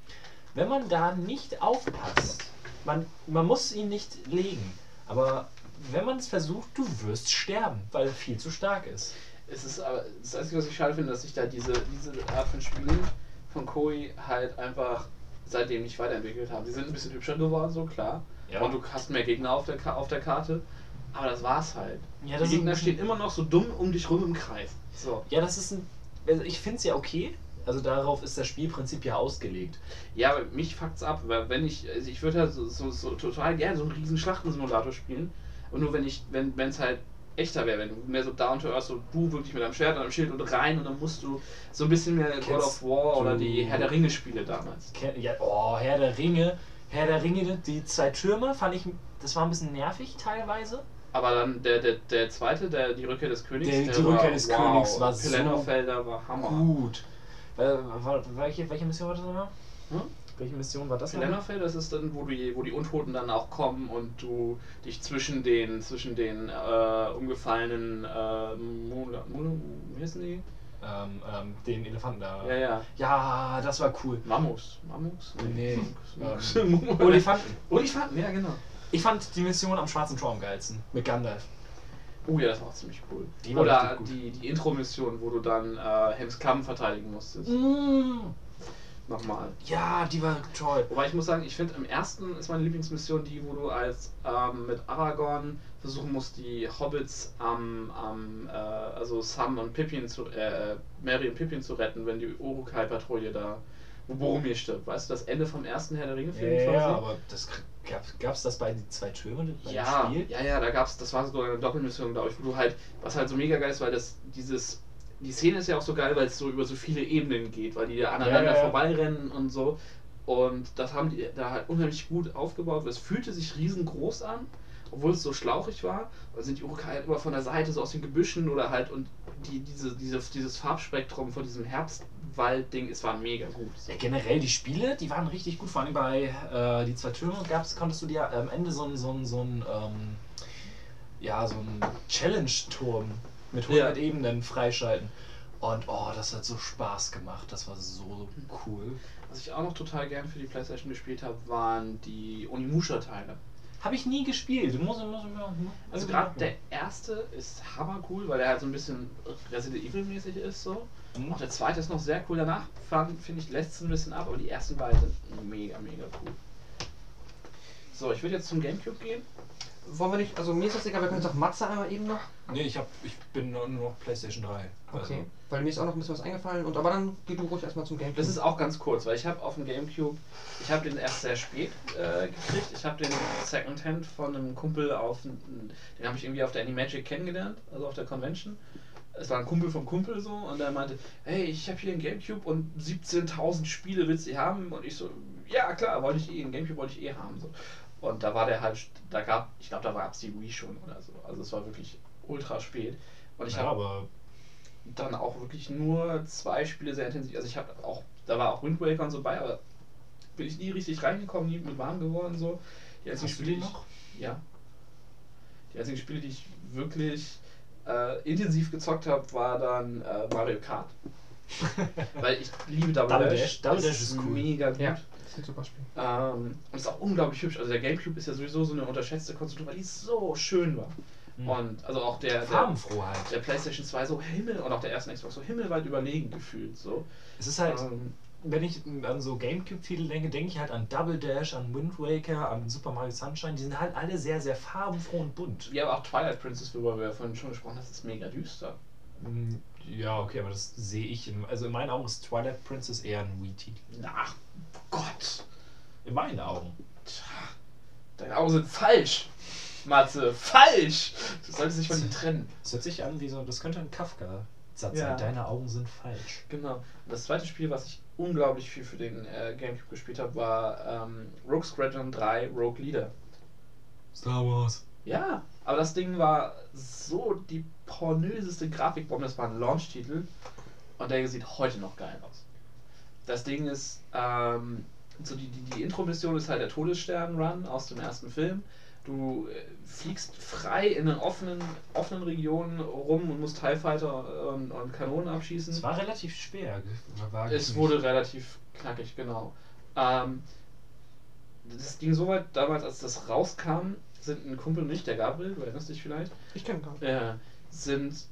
wenn man da nicht aufpasst, man, man muss ihn nicht legen, aber wenn man es versucht, du wirst sterben, weil er viel zu stark ist. Es ist aber das Einzige, was ich schade finde, dass sich da diese, diese Art von Spielen von Koei halt einfach seitdem nicht weiterentwickelt haben. Die sind ein bisschen hübscher geworden, so klar. Ja. Und du hast mehr Gegner auf der, auf der Karte. Aber das war's halt. Ja, die das Gegner ist- stehen immer noch so dumm um dich rum im Kreis. So. Ja, das ist ein. Also ich finde es ja okay. Also darauf ist das Spielprinzip ja ausgelegt. Ja, mich fuckt's ab, weil wenn ich, also ich würde halt so, so, so total gerne so einen riesen Schlachtensimulator spielen. Und nur wenn ich, wenn es halt echter wäre, wenn du mehr so down to earth, so du wirklich mit deinem Schwert und deinem Schild und rein und dann musst du so ein bisschen mehr God Kennst of War oder die Herr der Ringe Spiele damals. Ja, oh, Herr der Ringe. Herr der Ringe, die zwei Türme fand ich, das war ein bisschen nervig teilweise. Aber dann der, der, der zweite, der, die Rückkehr des Königs, Der- der die Rückkehr des wow, Königs war so Pelennor-Felder war Hammer. Gut. Äh, war, welche, welche Mission war das nochmal? Hm? Welche Mission war das nochmal? Pelennor-Feld, das ist dann, wo die, wo die Untoten dann auch kommen und du dich zwischen den, zwischen den äh, umgefallenen äh, Mula, Mula, wie heißen die? Ähm, ähm, den Elefanten da. Ja, ja. Ja, das war cool. Mammus. Mammus? Nee. Mammus. Ähm. Olifanten. Olifanten, ja genau. Ich fand die Mission am Schwarzen Tor am geilsten. Mit Gandalf. Oh ja, das war auch ziemlich cool. Die Oder die, die Intro-Mission, wo du dann äh, Helms Klamm verteidigen musstest. Mm. Nochmal. Ja, die war toll. Wobei ich muss sagen, ich finde im ersten ist meine Lieblingsmission die, wo du als ähm, mit Aragorn versuchen musst, die Hobbits am, am äh, also Sam und Pippin zu, äh, Mary und Pippin zu retten, wenn die Urukai-Patrouille da, wo Boromir stirbt. Weißt du, das Ende vom ersten Herr der Ringe-Film Ja, aber das gab es das bei die zwei Türme Ja, Spiel? ja, ja, da gab's, das war so eine Doppelmission, glaube ich, wo du halt, was halt so mega geil ist, weil das, dieses, die Szene ist ja auch so geil, weil es so über so viele Ebenen geht, weil die da aneinander ja, ja. vorbeirennen und so. Und das haben die da halt unheimlich gut aufgebaut. Es fühlte sich riesengroß an, obwohl es so schlauchig war. Da sind die Urukai halt immer von der Seite, so aus den Gebüschen oder halt und die, diese, diese, dieses Farbspektrum von diesem Herbstwald-Ding, es war mega gut. Ja, generell die Spiele, die waren richtig gut. Vor allem bei äh, die zwei Türme gab's, konntest du dir am Ende so einen so einen- so einen, ähm, ja, so Challenge-Turm mit 100 Ebenen freischalten. Und oh, das hat so Spaß gemacht. Das war so cool. Was ich auch noch total gern für die Playstation gespielt habe, waren die Onimusha-Teile. Habe ich nie gespielt. Du musst, musst, Also gerade der erste ist hammercool, weil der halt so ein bisschen Resident Evil mäßig ist so. Mhm. Auch der zweite ist noch sehr cool. Danach finde ich lässt es ein bisschen ab, aber die ersten beiden sind mega, mega cool. So, ich würde jetzt zum Gamecube gehen. Wollen wir nicht, also mir ist das egal, wir können es auch Matze einmal eben noch. Nee, ich, hab, ich bin nur noch PlayStation 3. Also, Okay. Weil mir ist auch noch ein bisschen was eingefallen. Und aber dann geh du ruhig erstmal zum Gamecube. Das ist auch ganz kurz, weil ich habe auf dem Gamecube, ich habe den erst sehr spät äh, gekriegt. Ich habe den Secondhand von einem Kumpel auf, den habe ich irgendwie auf der Animagic kennengelernt, also auf der Convention. Es war ein Kumpel vom Kumpel so und der meinte, hey, ich habe hier einen Gamecube und 17.000 Spiele willst du haben? Und ich so, ja klar, wollte ich eh, einen Gamecube wollte ich eh haben. So. Und da war der halt, da gab, ich glaube, da gab es die Wii schon oder so. Also es war wirklich ultra spät. Und ich ja, habe dann auch wirklich nur zwei Spiele sehr intensiv. Also ich habe auch, da war auch Wind Waker und so bei, aber bin ich nie richtig reingekommen, nie mit warm geworden so. Die einzigen Hast Spiele, die die ich- noch? Ja. Die einzigen Spiele, die ich wirklich äh, intensiv gezockt habe, war dann äh, Mario Kart. Weil ich liebe Double, Double Dash. Dash. Double Das Dash ist cool. Mega gut. Ja. Das ist ein super Spiel. Ähm, und ist auch unglaublich hübsch. Also der Gamecube ist ja sowieso so eine unterschätzte Konsole, weil die so schön war. Mhm. Und also auch der, der, der PlayStation 2 so Himmel und auch der ersten Xbox so himmelweit überlegen gefühlt. So. Es ist halt, Ähm, wenn ich an so Gamecube-Titel denke, denke ich halt an Double Dash, an Wind Waker, an Super Mario Sunshine. Die sind halt alle sehr, sehr farbenfroh und bunt. ja, aber auch Twilight Princess, worüber wir vorhin schon gesprochen haben, das ist mega düster. Ja, okay, aber das sehe ich. Im, also in meinen Augen ist Twilight Princess eher ein Wii-Titel. Ach Gott, In meinen Augen. deine Augen sind falsch. Matze, falsch! Du solltest dich von ihm trennen. Das hört sich an wie so, das könnte ein Kafka-Satz Ja. sein. Deine Augen sind falsch. Genau. Und das zweite Spiel, was ich unglaublich viel für den äh, Gamecube gespielt habe, war ähm, Rogue Squadron 3 Rogue Leader. Star Wars. Ja, aber das Ding war so die pornöseste Grafikbombe. Das war ein Launch-Titel und der sieht heute noch geil aus. Das Ding ist, ähm, so die, die, die Intro-Mission ist halt der Todesstern-Run aus dem ersten Film. Du äh, fliegst frei in den offenen, offenen Regionen rum und musst TIE Fighter und, und Kanonen abschießen. Es war relativ schwer. War Es wurde relativ knackig, genau. Ähm, das ging so weit, damals als das rauskam, sind ein Kumpel und ich, der Gabriel, du erinnerst dich vielleicht, Ich kenne gar nicht. äh, sind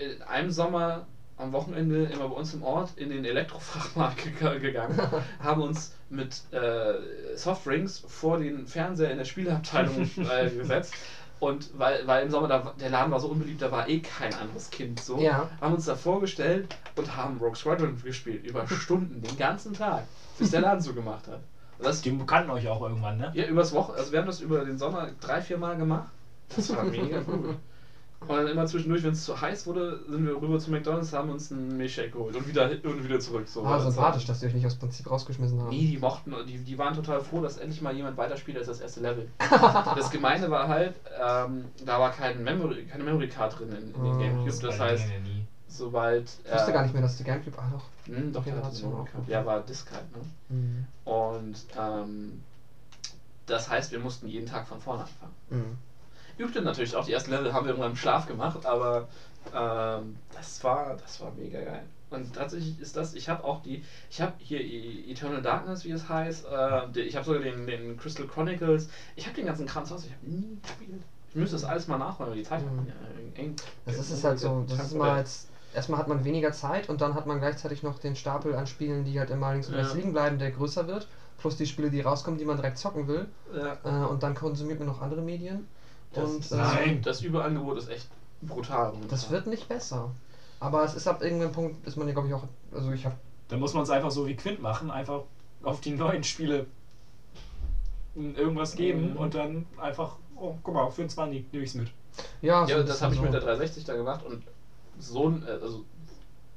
in einem Sommer am Wochenende immer bei uns im Ort in den Elektrofachmarkt gega- gegangen, haben uns mit äh, Softdrinks vor den Fernseher in der Spieleabteilung äh, gesetzt. Und weil, weil im Sommer da, der Laden war so unbeliebt, da war eh kein anderes Kind so. Ja. Haben uns da vorgestellt und haben Rogue Squadron gespielt über Stunden, den ganzen Tag, bis der Laden zugemacht hat. Und das Die kannten euch auch irgendwann, ne? ja, übers Wochen, also wir haben das über den Sommer drei, vier Mal gemacht. Das war mega cool. Und dann immer zwischendurch, wenn es zu heiß wurde, sind wir rüber zu McDonalds, haben uns einen Milchshake geholt und wieder und wieder zurück. So. Ah, sympathisch, dass die euch nicht aus Prinzip rausgeschmissen haben. Nee, die mochten, die, die waren total froh, dass endlich mal jemand weiterspielt als das erste Level. das Gemeine war halt, ähm, da war kein Memory, keine Memory Card drin in, in den Ah, Gamecube. das heißt, sobald. Ich wusste gar nicht mehr, dass die Gamecube. Ah, doch. Hm, doch, der hatte Generation eine Memory auch. Ja, war Disk halt, ne? Mhm. Und ähm, das heißt, wir mussten jeden Tag von vorne anfangen. Mhm. Übte natürlich auch, die ersten Level haben wir irgendwann im Schlaf gemacht, aber ähm, das war das war mega geil. Und tatsächlich ist das, ich habe auch die, ich habe hier E- Eternal Darkness, wie es heißt, äh, ich habe sogar den, den Crystal Chronicles, ich habe den ganzen Kram zu Hause, ich habe nie gespielt. Ich müsste das alles mal nachholen, aber die Zeit Mhm. ja, eng. Das ist es halt so. Das ist mal jetzt. Erstmal hat man weniger Zeit und dann hat man gleichzeitig noch den Stapel an Spielen, die halt immer links und rechts Ja. liegen bleiben, der größer wird. Plus die Spiele, die rauskommen, die man direkt zocken will. Ja. Äh, und dann konsumiert man noch andere Medien. Das, Und das, äh, das Überangebot ist echt brutal. momentan. das wird nicht besser. Aber es ist ab irgendeinem Punkt, ist man ja, glaube ich, auch. Also, ich habe. Dann muss man es einfach so wie Quint machen, einfach auf die neuen Spiele irgendwas geben Mhm. und dann einfach, oh, guck mal, für ein 20 nehme ich es mit. Ja, so Ja, ein das habe ich bisschen mit so. der 360 da gemacht und so ein, äh, also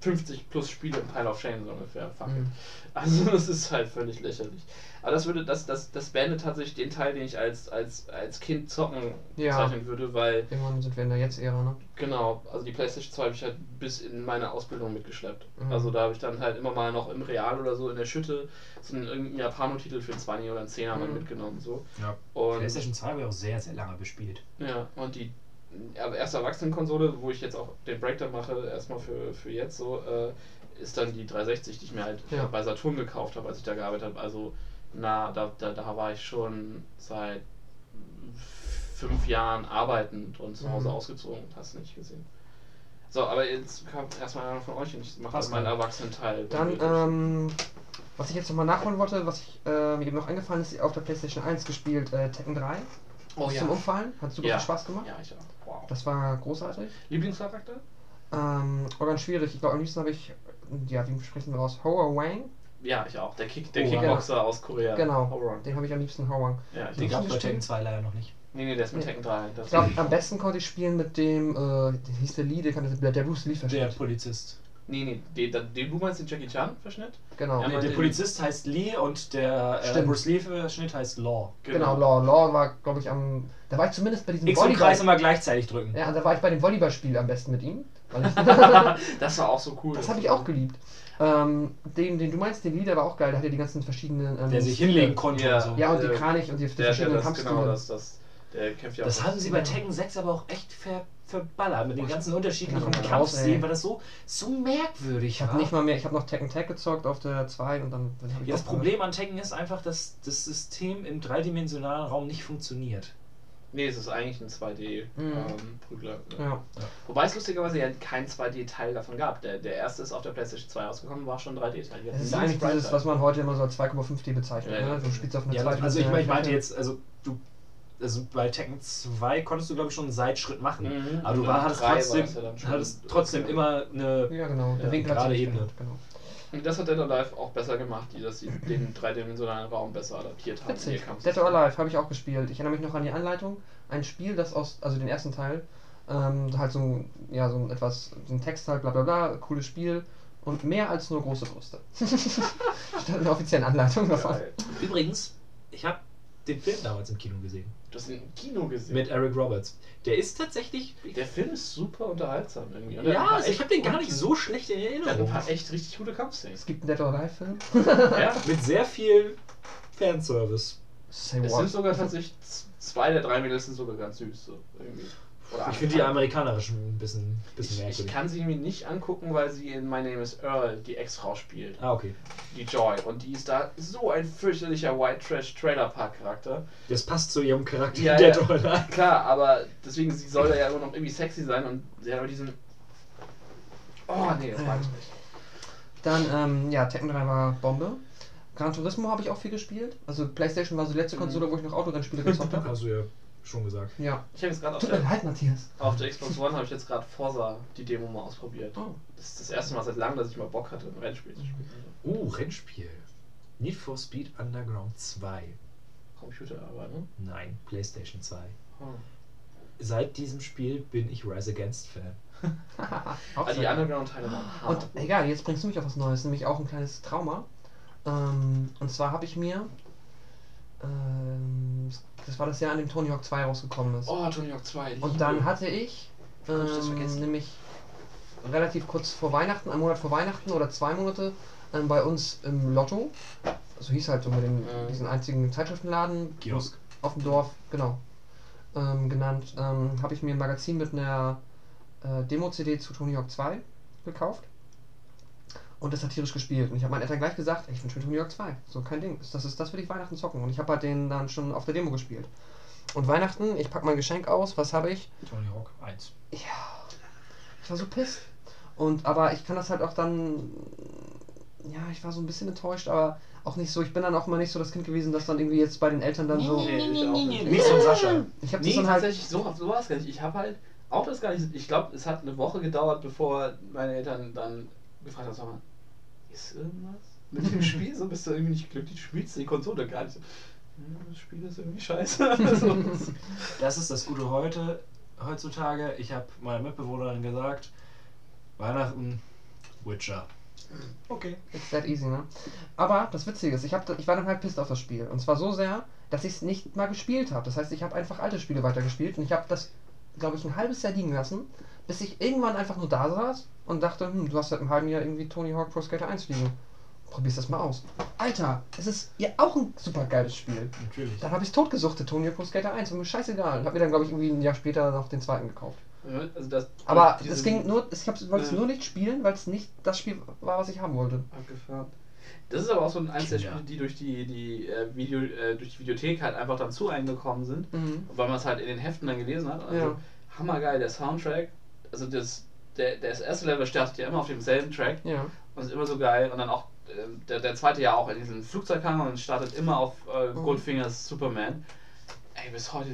50 plus Spiele im Pile of Shame so ungefähr. Fuck it. Mhm. Also das ist halt völlig lächerlich. Aber das würde, das, das, das beendet tatsächlich den Teil, den ich als, als, als Kind zocken Ja. bezeichnen würde, weil, Irgendwann sind wir in der Jetzt-Ära, ne? genau, also die Playstation 2 habe ich halt bis in meine Ausbildung mitgeschleppt. Mhm. Also da habe ich dann halt immer mal noch im Real oder so in der Schütte so einen irgendeinen Japano-Titel für einen 20 oder einen 10er mal Mhm. mitgenommen. So. Ja. Und PlayStation 2 habe ich auch sehr, sehr lange bespielt. Ja, und die erste Erwachsenenkonsole, wo ich jetzt auch den Breakdown mache, erstmal für, für jetzt so, äh, ist dann die 360, die ich mir halt Ja. bei Saturn gekauft habe, als ich da gearbeitet habe. Also, na, da, da, da war ich schon seit fünf Jahren arbeitend und zu Hause Mhm. ausgezogen, hast du nicht gesehen. So, aber jetzt kommt erstmal einer von euch und ich mache meinen Erwachsenenteil. Dann, ähm, was ich jetzt nochmal nachholen wollte, was ich, äh, mir eben noch eingefallen ist, auf der PlayStation 1 gespielt, äh, Tekken 3. oh ja. zum Umfallen. Hat super Ja. viel Spaß gemacht. Ja, ich auch. Wow. Das war großartig. Lieblingscharakter? Ähm, war ganz schwierig. Ich glaube, am liebsten habe ich, ja, wie sprechen wir aus? Hoa Wang? Ja, ich auch. Der, Kick, der Oh, Kickboxer aus Korea. Genau. Den habe ich am liebsten Hoa Wang. Ja, ich Den gab es bei? Tekken 2 leider noch nicht. Nee, nee, der ist mit Nee. Tekken 3. Das Ich glaube, am besten konnte ich spielen mit dem, äh, der hieß der Lee, der, kannte, der, der Bruce Lee Der verschnitt. Polizist. Nee, nee, den, den, du meinst den Jackie Chan Verschnitt? Genau. Ja, Nee, aber der Polizist heißt Lee und der äh. Bruce Lee-Schnitt heißt Law. Genau, Law. Law war, glaube ich, am. Da war ich zumindest bei diesem X und Kreis Volleyball. immer gleichzeitig drücken. Ja, da war ich bei dem Volleyballspiel am besten mit ihm. Das war auch so cool. das habe ich auch geliebt. Ähm, den, den du meinst, den Lee, der war auch geil. Der hat ja die ganzen verschiedenen. Ähm, Der sich hinlegen konnte Ja. und so. Ja, und die Kranich und die, die Der, der, verschiedenen das, Kampfstile. genau, das, das, der kämpft ja Das auch. haben sie bei Tekken 6 aber auch echt ver, verballert. Mit den ganzen unterschiedlichen Ja, war das so, so merkwürdig. Ich habe war. nicht mal mehr, ich habe noch Tekken Tag gezockt auf der 2 und dann. dann Ja, das. Problem an Tekken ist einfach, dass das System im dreidimensionalen Raum nicht funktioniert. Nee, es ist eigentlich ein 2D-Prügler. Mhm. Ja. Wobei es lustigerweise ja kein 2D-Teil davon gab. Der, der erste ist auf der PlayStation 2 rausgekommen, war schon 3D-Teil. Es ist eigentlich dieses, was man heute immer so als 2,5D bezeichnet. Ja, ja. ne? Du spielst auf einer Ja, zweiten also ich, meine, ich meinte jetzt, also du, also bei Tekken 2 konntest du glaube ich schon einen Seitschritt machen, Mhm. aber du war, hattest war trotzdem, ja schon. hattest trotzdem immer eine Ja, genau. Ja, hat gerade Ebene. Genau. Und das hat Dead or Alive auch besser gemacht, die dass sie den dreidimensionalen Raum besser adaptiert haben. Witzig. Dead or Alive habe ich auch gespielt. Ich erinnere mich noch an die Anleitung. Ein Spiel, das aus, also den ersten Teil, ähm, halt so ein, ja, so ein etwas, so ein Text halt, bla bla bla, cooles Spiel und mehr als nur große Brüste. Stand in der offiziellen Anleitung davon. Übrigens, ich habe den Film damals im Kino gesehen. Du hast ihn im Kino gesehen. Mit Eric Roberts. Der ist tatsächlich. der Film ist super unterhaltsam irgendwie. Und Ja, also ich habe den gar nicht so schlecht in Der hat ein Erinnerung. paar echt richtig gute Kampfszenen. Es gibt einen Dead or Alive Film. Ja, Mit sehr viel Fanservice. Say es what? sind sogar tatsächlich zwei der drei Mädels sind sogar ganz süß. So, irgendwie. Oder Ich finde die amerikanischen ein bisschen, bisschen Ich, ich merkwürdig. kann sie mir nicht angucken, weil sie in My Name is Earl die Ex-Frau spielt. ah, okay. Die Joy. Und die ist da so ein fürchterlicher White Trash Trailer Park Charakter. Das passt zu ihrem Charakter. Ja, der ja. Klar, aber deswegen, sie soll ja immer noch irgendwie sexy sein und sie hat aber diesen. Oh nee, das mag ich nicht. Dann, ähm, ja, Tekken 3 war Bombe. Gran Turismo habe ich auch viel gespielt. Also PlayStation war so die letzte Mhm. Konsole, wo ich noch Autorennspiele gezockt habe. Du ja schon gesagt. Ja. Ich habe jetzt gerade auf Tut mir der, leid, Matthias. auf der Xbox One habe ich jetzt gerade Forza die Demo mal ausprobiert. Oh. Das ist das erste Mal seit langem, dass ich mal Bock hatte, ein Rennspiel zu spielen. Uh, Rennspiel. Need for Speed Underground 2. Computer aber, ne? Nein, PlayStation 2. Oh. Seit diesem Spiel bin ich Rise Against Fan. Ah, die. Underground-Teile waren Und hart. egal, jetzt bringst du mich auf was Neues, nämlich auch ein kleines Trauma. Ähm, und zwar habe ich mir. Ähm, das war das Jahr, in dem Tony Hawk 2 rausgekommen ist. Oh, Tony Hawk 2. Liebe. Und dann hatte ich, ich ähm, vergessen? nämlich relativ kurz vor Weihnachten, einen Monat vor Weihnachten oder zwei Monate, ähm, bei uns im Lotto, so hieß halt so mit dem, Mhm. diesen einzigen Zeitschriftenladen Kiosk. auf dem Dorf, genau, ähm, genannt, ähm, habe ich mir ein Magazin mit einer äh, Demo-CD zu Tony Hawk 2 gekauft. Und das hat tierisch gespielt. Und ich habe meinen Eltern gleich gesagt, ich wünsche mir Tony Hawk 2. So kein Ding. Das ist das will ich Weihnachten zocken. Und ich habe halt den dann schon auf der Demo gespielt. Und Weihnachten, ich packe mein Geschenk aus, was habe ich? Tony Hawk 1. Ja. Ich war so pisst. Und aber ich kann das halt auch dann. Ja, ich war so ein bisschen enttäuscht, aber auch nicht so. Ich bin dann auch immer nicht so das Kind gewesen, das dann irgendwie jetzt bei den Eltern dann so. Nee, ich auch nicht. Nicht so ein Sascha. Ich habe Nee, das dann halt. tatsächlich, so, so war es gar nicht. Ich habe halt auch das gar nicht. Ich glaube, es hat eine Woche gedauert, bevor meine Eltern dann gefragt haben: Sag mal, ist irgendwas mit dem Spiel? So bist du irgendwie nicht glücklich, du spielst die Konsole gar nicht. So, "Ja, das Spiel ist irgendwie scheiße. so. Das ist das Gute heute, heutzutage. Ich habe meiner Mitbewohnerin gesagt, Weihnachten, Witcher. Okay. It's that easy, ne? Aber das Witzige ist, ich, hab, ich war dann halt pisst auf das Spiel. Und zwar so sehr, dass ich es nicht mal gespielt habe. Das heißt, ich habe einfach alte Spiele weitergespielt und ich habe das, glaube ich, ein halbes Jahr liegen lassen, bis ich irgendwann einfach nur da saß und dachte, hm, du hast seit einem halben Jahr irgendwie Tony Hawk Pro Skater 1 liegen. Probier's das mal aus. Alter, es ist ja auch ein super geiles Spiel. Natürlich. Dann habe ich totgesuchtet, Tony Hawk Pro Skater 1, war mir scheißegal. Und habe mir dann, glaube ich, irgendwie ein Jahr später noch den zweiten gekauft. Also das, Aber es ging nur, ich hab's- wollte es Ja. nur nicht spielen, weil es nicht das Spiel war, was ich haben wollte. Abgefahren. Das ist aber auch so ein eins der. Spiele, die durch die, die, äh, Video, äh, durch die Videothek halt einfach dann zu eingekommen sind, Mhm. weil man es halt in den Heften dann gelesen hat. Also Ja. hammergeil, der Soundtrack. Also das, der, das erste Level startet ja immer auf demselben Track Ja. und ist immer so geil. Und dann auch ähm, der, der zweite ja auch in diesem Flugzeughangar und startet immer auf äh, Mhm. Goldfingers Superman. Ey, bis heute,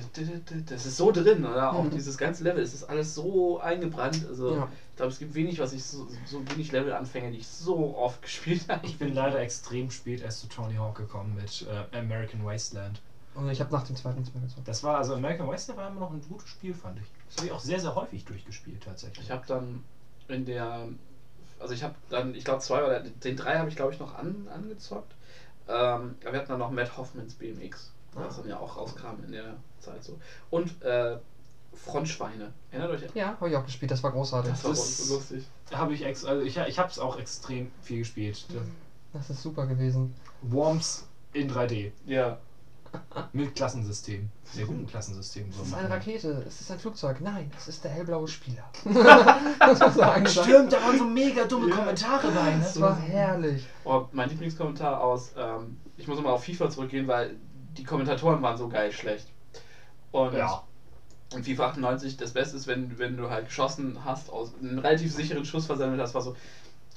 das ist so drin, oder? Auch Mhm. dieses ganze Level, es ist alles so eingebrannt. Also Ja. ich glaube, es gibt wenig, was ich so, so wenig Level-Anfänge, die ich so oft gespielt habe. Ich bin leider extrem spät erst zu Tony Hawk gekommen mit äh, American Wasteland. Und ich habe nach dem zweiten nichts mehr gezockt. Das war also American Wasteland war immer noch ein gutes Spiel, fand ich. Das habe ich auch sehr, sehr häufig durchgespielt tatsächlich. Ich habe dann in der, also ich habe dann, ich glaube zwei oder den drei habe ich glaube ich noch an, angezockt. Ähm, aber wir hatten dann noch Matt Hoffmans BMX, was dann ja auch rauskam in der Zeit so. Und äh, Frontschweine. Erinnert euch? Ja, habe ich auch gespielt, das war großartig. Das war Das- so lustig. habe ich ex also ich, ich habe es auch extrem viel gespielt. Das ist super gewesen. Worms in 3D Ja. Mit Klassensystem. Sehr guten Klassensystem. Es So ist eine Rakete, es ist ein Flugzeug. Nein, es ist der hellblaue Spieler. das war so angesagt. Stimmt, da waren so mega dumme Ja. Kommentare bei, ne? Das war herrlich. Oh, mein Lieblingskommentar aus, ähm, ich muss mal auf FIFA zurückgehen, weil die Kommentatoren waren so geil schlecht. Und Ja. in FIFA 98 das Beste ist, wenn, wenn du halt geschossen hast, aus einen relativ sicheren Schuss versammelt hast, war so,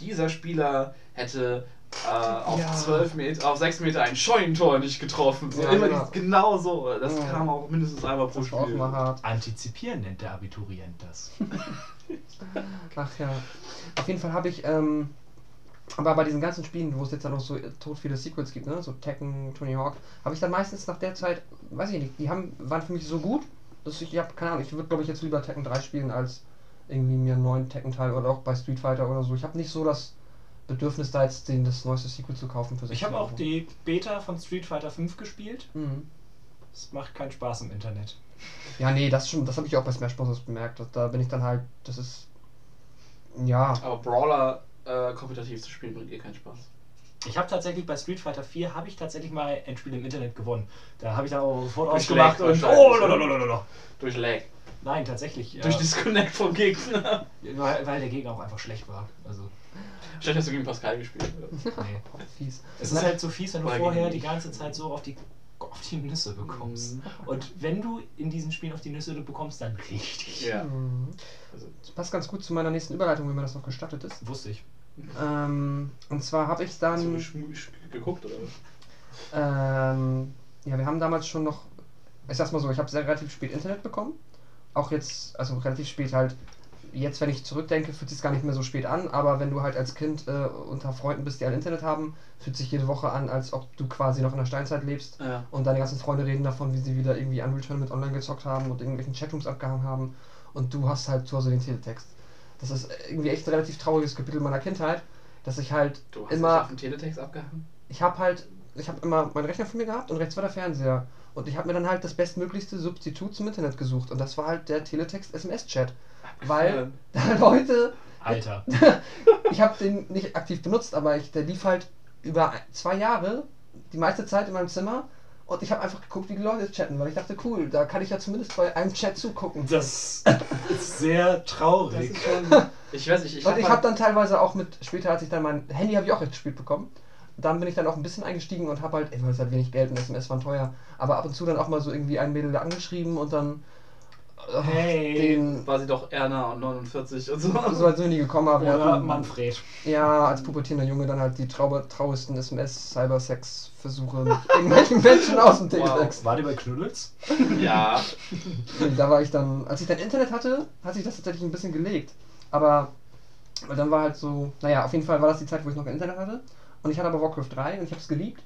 dieser Spieler hätte äh, auf Ja. 12 Meter, auf 6 Meter ein Scheunentor nicht getroffen. So, Ja, immer genau. dies- genau so. Das Ja. kam auch mindestens einmal pro Spiel. Antizipieren nennt der Abiturient das. Ach ja. Auf jeden Fall habe ich ähm, Aber bei diesen ganzen Spielen, wo es jetzt dann noch so tot viele Sequels gibt, ne, so Tekken, Tony Hawk, habe ich dann meistens nach der Zeit, weiß ich nicht, die haben, waren für mich so gut, dass ich, ich habe keine Ahnung, ich würde glaube ich jetzt lieber Tekken 3 spielen als irgendwie mir einen neuen Tekken-Teil oder auch bei Street Fighter oder so. Ich habe nicht so das Bedürfnis, da jetzt den, das neueste Sequel zu kaufen für 60 Ich habe auch die Beta von Street Fighter 5 gespielt. Mhm. Es macht keinen Spaß im Internet. Ja, nee, das schon, das habe ich auch bei Smash Bros. bemerkt. Da bin ich dann halt, das ist. Ja. Aber Brawler äh, kompetitiv zu spielen bringt ihr keinen Spaß. Ich habe tatsächlich bei Street Fighter 4 habe ich tatsächlich mal ein Spiel im Internet gewonnen. Da habe ich dann auch sofort Durch ausgemacht Lag und oh, lalalala. Durch Lag. Nein, tatsächlich. Ja, Durch Disconnect vom Gegner. weil, weil der Gegner auch einfach schlecht war. Also, Stell hast du gegen Pascal gespielt. nee. Fies. Es ist halt so fies, wenn du Oder vorher die ganze Zeit so auf die auf die Nüsse bekommst. Mhm. Und wenn du in diesen Spielen auf die Nüsse bekommst, dann richtig. Ja. Mhm. Also, Das passt ganz gut zu meiner nächsten Überleitung, wenn mir das noch gestattet ist. Wusste ich. Ähm, und zwar habe ich hast du dann. gesch- gesch- geguckt oder was? Ähm, ja, wir haben damals schon noch. Ich sag's mal so, ich habe sehr relativ spät Internet bekommen. Auch jetzt, also relativ spät halt. Jetzt, wenn ich zurückdenke, fühlt sich gar nicht mehr so spät an, aber wenn du halt als Kind äh, unter Freunden bist, die halt Internet haben, fühlt sich jede Woche an, als ob du quasi noch in der Steinzeit lebst. Ja. Und deine ganzen Freunde reden davon, wie sie wieder irgendwie Unreal Tournament online gezockt haben und irgendwelchen Chatrooms abgehangen haben. Und du hast halt zu Hause den Teletext. Das ist irgendwie echt ein relativ trauriges Kapitel meiner Kindheit, dass ich halt Du hast immer auf den Teletext abgehangen? ich habe halt, ich habe immer meinen Rechner vor mir gehabt und rechts war der Fernseher. Und ich habe mir dann halt das bestmöglichste Substitut zum Internet gesucht. Und das war halt der Teletext-SMS-Chat. Weil da Leute, Alter. ich habe den nicht aktiv benutzt, aber ich, der lief halt über zwei Jahre, die meiste Zeit in meinem Zimmer. Und ich habe einfach geguckt, wie die Leute chatten, weil ich dachte, cool, da kann ich ja zumindest bei einem Chat zugucken. Das ist sehr traurig. Ich weiß nicht, ich und hab habe dann teilweise auch mit, später als ich dann mein Handy habe ich auch recht spät bekommen. Dann bin ich dann auch ein bisschen eingestiegen und habe halt, ich weiß halt wenig Geld und SMS waren teuer, aber ab und zu dann auch mal so irgendwie ein Mädel da angeschrieben und dann Hey. den war sie doch Erna und 49 und so. so als sind die gekommen, aber Oder hatten- Manfred. ja, als pubertierender Junge dann halt die trau trauesten SMS-Cybersex-Versuche mit irgendwelchen Menschen aus dem Wow. Teletext. War die bei Knuddels? Ja. Da war ich dann, als ich dann Internet hatte, hat sich das tatsächlich ein bisschen gelegt. Aber weil dann war halt so, naja, auf jeden Fall war das die Zeit, wo ich noch kein Internet hatte. Und ich hatte aber Warcraft 3 und ich habe es geliebt.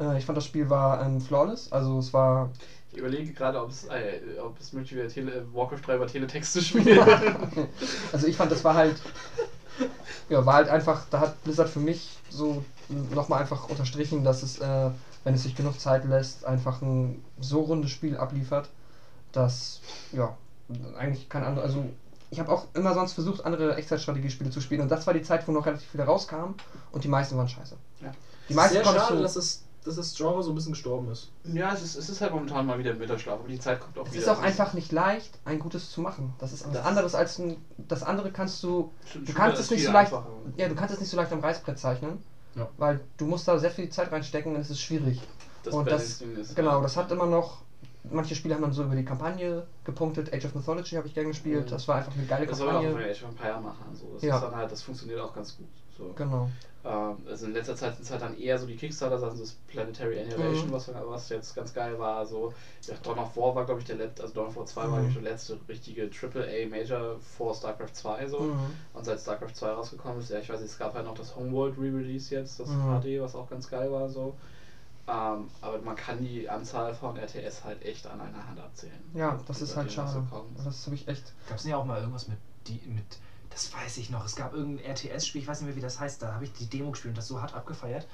Äh, ich fand das Spiel war ähm, flawless, also es war. Ich überlege gerade, ob es, äh, ob es möglich wäre, Tele Warcraft 3 über Teletext zu spielen. Also ich fand, das war halt. Ja, war halt einfach, da hat Blizzard für mich so nochmal einfach unterstrichen, dass es, äh, wenn es sich genug Zeit lässt, einfach ein so rundes Spiel abliefert, dass, ja, eigentlich kein anderer, also ich habe auch immer sonst versucht, andere Echtzeitstrategiespiele zu spielen und das war die Zeit, wo noch relativ viele rauskamen und die meisten waren scheiße. Ja. Die meisten Sehr schade, dass, es, dass das Genre so ein bisschen gestorben ist. ja, es ist, es ist halt momentan mal wieder im Winterschlaf, aber die Zeit kommt auch es wieder. ist auch einfach nicht leicht, ein gutes zu machen. Das ist was Das- anderes als ein, das andere kannst du du kannst es nicht so leicht- einfacher. Ja, du kannst es nicht so leicht am Reißbrett zeichnen, Ja. weil du musst da sehr viel Zeit reinstecken und es ist schwierig. Das und Balancing ist Genau, das hat immer noch. Manche Spiele haben dann so über die Kampagne gepunktet. Age of Mythology habe ich gern gespielt. Mhm. Das war einfach eine geile Das soll auch Kampagne. von Age of Empire machen. So. Das, Ja. ist dann halt, das funktioniert auch ganz gut. So. Genau. Ähm, also in letzter Zeit sind es halt dann eher so die Kickstarter, also das Planetary Annihilation, Mhm. was, was jetzt ganz geil war. So, ja, Dawn of War war, glaube ich, der letzte, also Dawn of War 2 war, Mhm. glaube ich, der letzte richtige AAA Major vor StarCraft 2. So. Mhm. Und seit StarCraft 2 rausgekommen ist, ja, ich weiß nicht, es gab halt noch das Homeworld Re-Release jetzt, das Mhm. HD, was auch ganz geil war. So. Ähm, aber man kann die Anzahl von RTS halt echt an einer Hand abzählen. Ja, das ist halt schade. Das habe ich echt. Gab es nicht auch mal irgendwas mit die mit das weiß ich noch. Es gab irgendein RTS-Spiel, ich weiß nicht mehr, wie das heißt. Da habe ich die Demo gespielt und das so hart abgefeiert,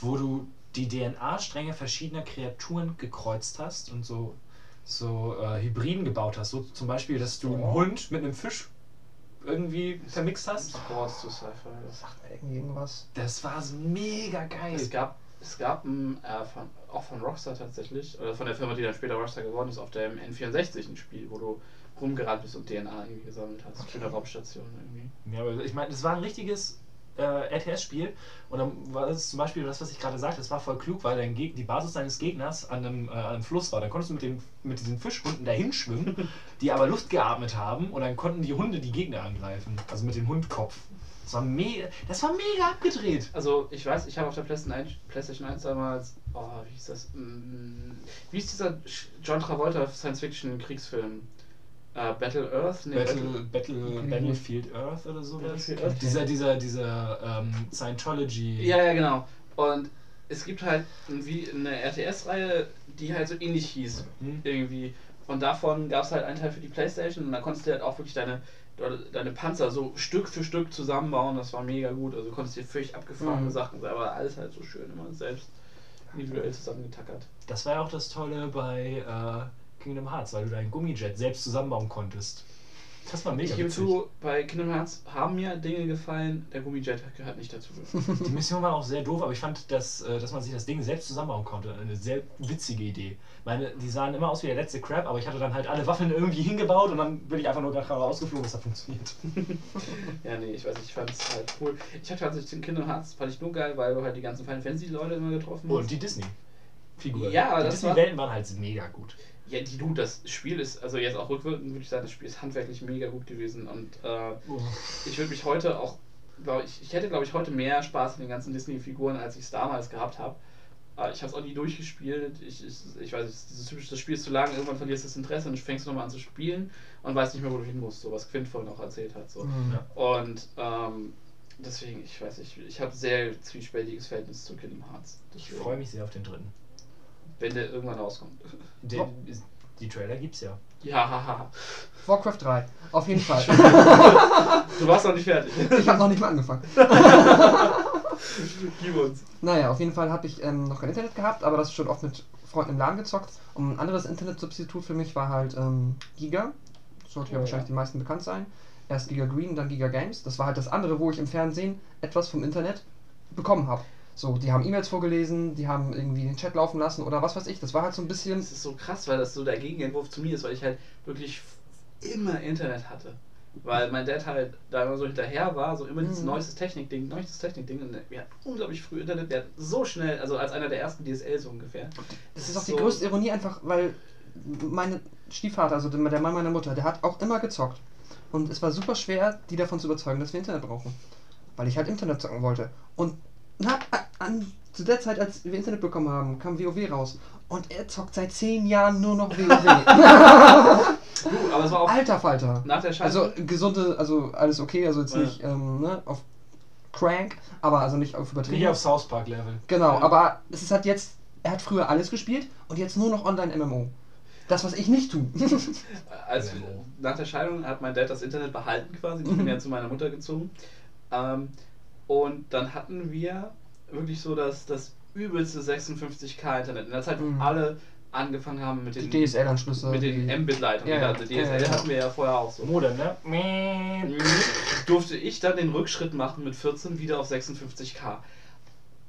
wo du die DNA-Stränge verschiedener Kreaturen gekreuzt hast und so so äh, Hybriden gebaut hast. So zum Beispiel, dass du einen Hund mit einem Fisch irgendwie vermixt hast. Scores zu Sci-Fi. das- Sagt irgendwas. Das war so mega geil. Es gab, es gab ein, äh, von, auch von Rockstar tatsächlich, oder von der Firma, die dann später Rockstar geworden ist, auf dem N64 ein Spiel, wo du rumgerannt bist und DNA irgendwie gesammelt hast. Für eine Raumstation irgendwie. Ja, aber ich meine, das war ein richtiges äh, RTS-Spiel und dann war das zum Beispiel das, was ich gerade sagte, das war voll klug, weil dein Geg die Basis deines Gegners an einem, äh, an einem Fluss war. Dann konntest du mit, den, mit diesen Fischhunden dahin schwimmen, die aber Luft geatmet haben und dann konnten die Hunde die Gegner angreifen. Also mit dem Hundkopf. Das war mega, das war mega abgedreht. Also, ich weiß, ich habe auf der PlayStation 1, PlayStation 1 damals, oh, wie hieß das? Mm, Wie ist dieser John Travolta Science-Fiction-Kriegsfilm? Äh, Battle Earth? Nee, Battle, Battle, Battlefield Earth oder sowas. Earth, Dieser, dieser, dieser ähm, Scientology. Ja, ja, genau. Und es gibt halt wie eine RTS-Reihe, die halt so ähnlich hieß. Hm? Irgendwie. Und davon gab es halt einen Teil für die Playstation und da konntest du halt auch wirklich deine, deine Panzer so Stück für Stück zusammenbauen. Das war mega gut. Also du konntest dir völlig abgefahrene Mhm. Sachen selber, alles halt so schön immer selbst individuell zusammengetackert. Das war ja auch das Tolle bei äh, Kingdom Hearts, weil du deinen Gummijet selbst zusammenbauen konntest. Das war mega Ich gebe zu, bei Kingdom Hearts haben mir Dinge gefallen, der Gummijet gehört nicht dazu. Die Mission war auch sehr doof, aber ich fand, dass, äh, dass man sich das Ding selbst zusammenbauen konnte. Eine sehr witzige Idee. Meine, die sahen immer aus wie der letzte Crap, aber ich hatte dann halt alle Waffen irgendwie hingebaut und dann bin ich einfach nur gerade rausgeflogen, dass das funktioniert. Ja, nee, ich weiß nicht, ich fand es halt cool. Ich hatte tatsächlich den Kingdom Hearts, fand ich nur geil, weil du halt die ganzen Final Fantasy Leute immer getroffen hast. Und die Disney-Figur. Ja, aber die das Disney-Welten waren halt mega gut. Ja, die du, das Spiel ist, also jetzt auch rückwirkend würde ich sagen, das Spiel ist handwerklich mega gut gewesen und äh, ich würde mich heute auch, glaube ich, ich hätte glaube ich heute mehr Spaß in den ganzen Disney-Figuren, als ich es damals gehabt habe. Äh, ich habe es auch nie durchgespielt. Ich, ich, ich weiß nicht, dieses typische, das Spiel ist zu lang, irgendwann verlierst du das Interesse und fängst nochmal an zu spielen und weißt nicht mehr, wo du hin musst, so was Quint vorhin auch erzählt hat. So. Mhm. Und ähm, deswegen, ich weiß nicht, ich habe sehr zwiespältiges Verhältnis zu Kingdom Hearts. Ich Deswegen, freue mich sehr auf den dritten. Wenn der irgendwann rauskommt. Den, Oh. Die Trailer gibt's ja. Ja, haha. Warcraft 3. Auf jeden Fall. Du warst noch nicht fertig. ich habe noch nicht mal angefangen. Gib uns. Naja, auf jeden Fall habe ich ähm, noch kein Internet gehabt, aber das schon oft mit Freunden im Laden gezockt. Und ein anderes Internetsubstitut für mich war halt ähm, Giga. Sollte ja Oh, wahrscheinlich ja. den meisten bekannt sein. Erst Giga Green, dann Giga Games. Das war halt das andere, wo ich im Fernsehen etwas vom Internet bekommen habe. So, die haben E-Mails vorgelesen, die haben irgendwie den Chat laufen lassen oder was weiß ich. Das war halt so ein bisschen. Das ist so krass, weil das so der Gegenentwurf zu mir ist, weil ich halt wirklich immer Internet hatte. Weil mein Dad halt da immer so hinterher war, so immer dieses Mhm. neuestes Technikding, neuestes Technikding. Und wir hatten unglaublich früh Internet, wir hatten so schnell, also als einer der ersten DSL so ungefähr. Das ist auch die So- größte Ironie einfach, weil mein Stiefvater, also der der Mann meiner Mutter, der hat auch immer gezockt. Und es war super schwer, die davon zu überzeugen, dass wir Internet brauchen. Weil ich halt Internet zocken wollte. Und na, an, zu der Zeit, als wir Internet bekommen haben, kam WoW raus. Und er zockt seit zehn Jahren nur noch WoW. Du, aber es war auch Alter Falter. nach der Scheiße. Also gesunde, also alles okay, also jetzt Ja. nicht ähm, ne, auf Crank, aber also nicht auf übertrieben. Nicht auf South Park Level. Genau, Ja. aber es ist halt jetzt, er hat früher alles gespielt und jetzt nur noch Online-MMO. Das, was ich nicht tue. als MMO. nach der Scheidung hat mein Dad das Internet behalten quasi. Ich bin ja zu meiner Mutter gezogen. Ähm, und dann hatten wir wirklich so das, das übelste 56k Internet. In der Zeit, wo Mhm. alle angefangen haben mit den, DSL-Anschlüsse. mit den Mbit-Leitungen. Ja, ja. Also DSL Ja, ja. hatten wir ja vorher auch so. Modem, ne? Durfte ich dann den Rückschritt machen mit 14 wieder auf 56k.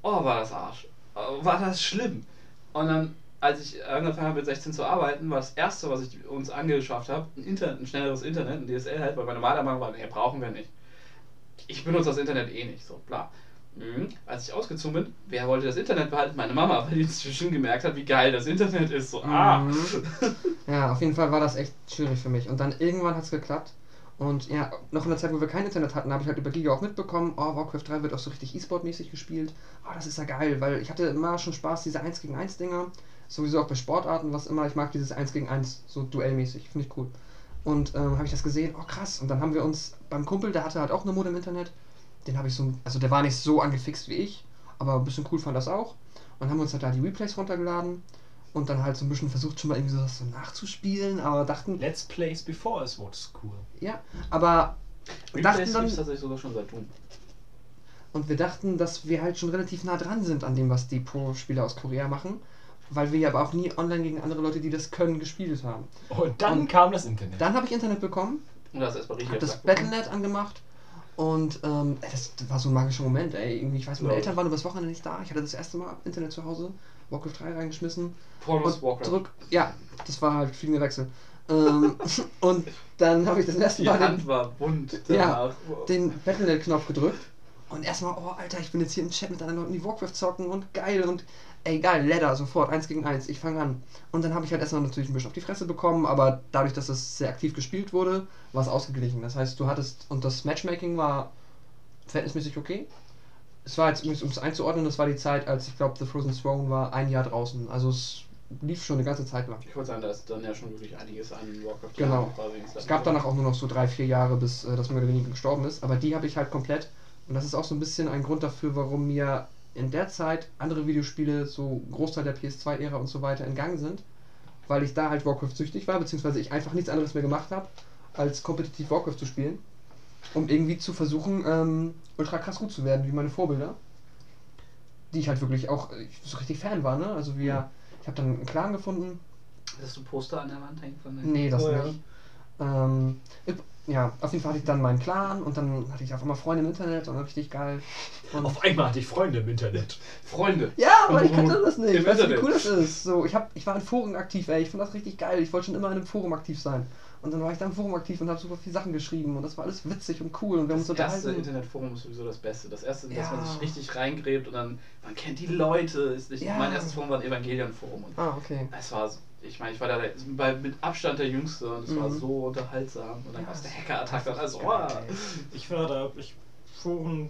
Oh, war das Arsch. Oh, War das schlimm. Und dann, als ich angefangen habe mit 16 zu arbeiten, war das erste, was ich uns angeschafft habe, ein Internet, ein schnelleres Internet, ein DSL halt, weil meine normale Meinung war, nee, brauchen wir nicht. Ich benutze das Internet eh nicht, so, bla. Mhm. Als ich ausgezogen bin, wer wollte das Internet behalten? Meine Mama, weil die inzwischen gemerkt hat, wie geil das Internet ist. So, ah. Mhm. Ja, auf jeden Fall war das echt schwierig für mich. Und dann irgendwann hat es geklappt. Und ja, noch in der Zeit, wo wir kein Internet hatten, habe ich halt über Giga auch mitbekommen, oh, Warcraft 3 wird auch so richtig E-Sport-mäßig gespielt. Oh, das ist ja geil, weil ich hatte immer schon Spaß, diese 1 gegen 1 Dinger. Sowieso auch bei Sportarten, was immer. Ich mag dieses 1 gegen 1, so duellmäßig, finde ich cool. Und ähm, habe ich das gesehen, oh krass. Und dann haben wir uns beim Kumpel, der hatte halt auch eine Modem Internet, den habe ich so, also der war nicht so angefixt wie ich, aber ein bisschen cool fand das auch. Und haben uns halt da die Replays runtergeladen und dann halt so ein bisschen versucht, schon mal irgendwie sowas so nachzuspielen, aber dachten, Let's Plays Before is what's cool. ja, aber Replays dachten dann, tatsächlich sogar schon seit Doom. und wir dachten, dass wir halt schon relativ nah dran sind an dem, was die Pro-Spieler aus Korea machen, weil wir ja aber auch nie online gegen andere Leute, die das können, gespielt haben. Und dann Und kam das Internet. Dann habe ich Internet bekommen, Und das ist erstmal richtig habe das. Battlenet angemacht und ähm, das war so ein magischer Moment, ey. Irgendwie, ich weiß, meine Ja. Eltern waren übers Wochenende nicht da. Ich hatte das erste Mal Internet zu Hause, Warcraft 3 reingeschmissen Pornos und Warcraft. zurück. Ja, das war halt fliegender Wechsel. ähm, und dann habe ich das erste Die Mal den, Hand war bunt Ja, danach. Den Battlenet-Knopf gedrückt und erstmal, oh Alter, ich bin jetzt hier im Chat mit anderen Leuten, die Warcraft zocken und geil und ey geil, Ladder, sofort, eins gegen eins, ich fange an. Und dann habe ich halt erstmal natürlich ein bisschen auf die Fresse bekommen, aber dadurch, dass es sehr aktiv gespielt wurde, war es ausgeglichen. Das heißt, du hattest, und das Matchmaking war verhältnismäßig okay. Es war jetzt, um es einzuordnen, das war die Zeit, als ich glaube, The Frozen Throne war ein Jahr draußen. Also es lief schon eine ganze Zeit lang. Ich wollte sagen, da ist dann ja schon wirklich einiges an Warcraft Genau. Es gab danach auch nur noch so drei, vier Jahre, bis äh, das mehr oder weniger gestorben ist. Aber die habe ich halt komplett. Und das ist auch so ein bisschen ein Grund dafür, warum mir in der Zeit andere Videospiele, so Großteil der PS2-Ära und so weiter, entgangen sind. Weil ich da halt Warcraft süchtig war, beziehungsweise ich einfach nichts anderes mehr gemacht habe, als kompetitiv Warcraft zu spielen. Um irgendwie zu versuchen, ähm, ultra krass gut zu werden, wie meine Vorbilder. Die ich halt wirklich auch äh, so richtig Fan war, ne? Also wir, ich habe dann einen Clan gefunden, Hast du ein Poster an der Wand hängen von den Nee, das Oh ja. nicht. Ähm, ich- ja, auf jeden Fall hatte ich dann meinen Clan und dann hatte ich auf einmal Freunde im Internet und richtig geil. Und Auf einmal hatte ich Freunde im Internet. Freunde. ja, aber ich kannte das nicht. Im Weißt du, wie cool das ist? So, ich, hab, ich war in Foren aktiv, ey. Ich fand das richtig geil. Ich wollte schon immer in einem Forum aktiv sein. Und dann war ich da im Forum aktiv und habe super viele Sachen geschrieben und das war alles witzig und cool und wir haben uns Das erste. Internetforum ist sowieso das Beste. Das erste, dass Ja. man sich richtig reingräbt und dann, man kennt die Leute. Ist nicht, Ja. Mein erstes Forum war ein Evangelion-Forum. Und Ah, okay. es war, so- ich meine, ich war da der, bei, mit Abstand der Jüngste und es war Mhm. so unterhaltsam. Und dann Ja, gab es der das- Hacker-Attacke und alles. Oh. Ich war da, ich Foren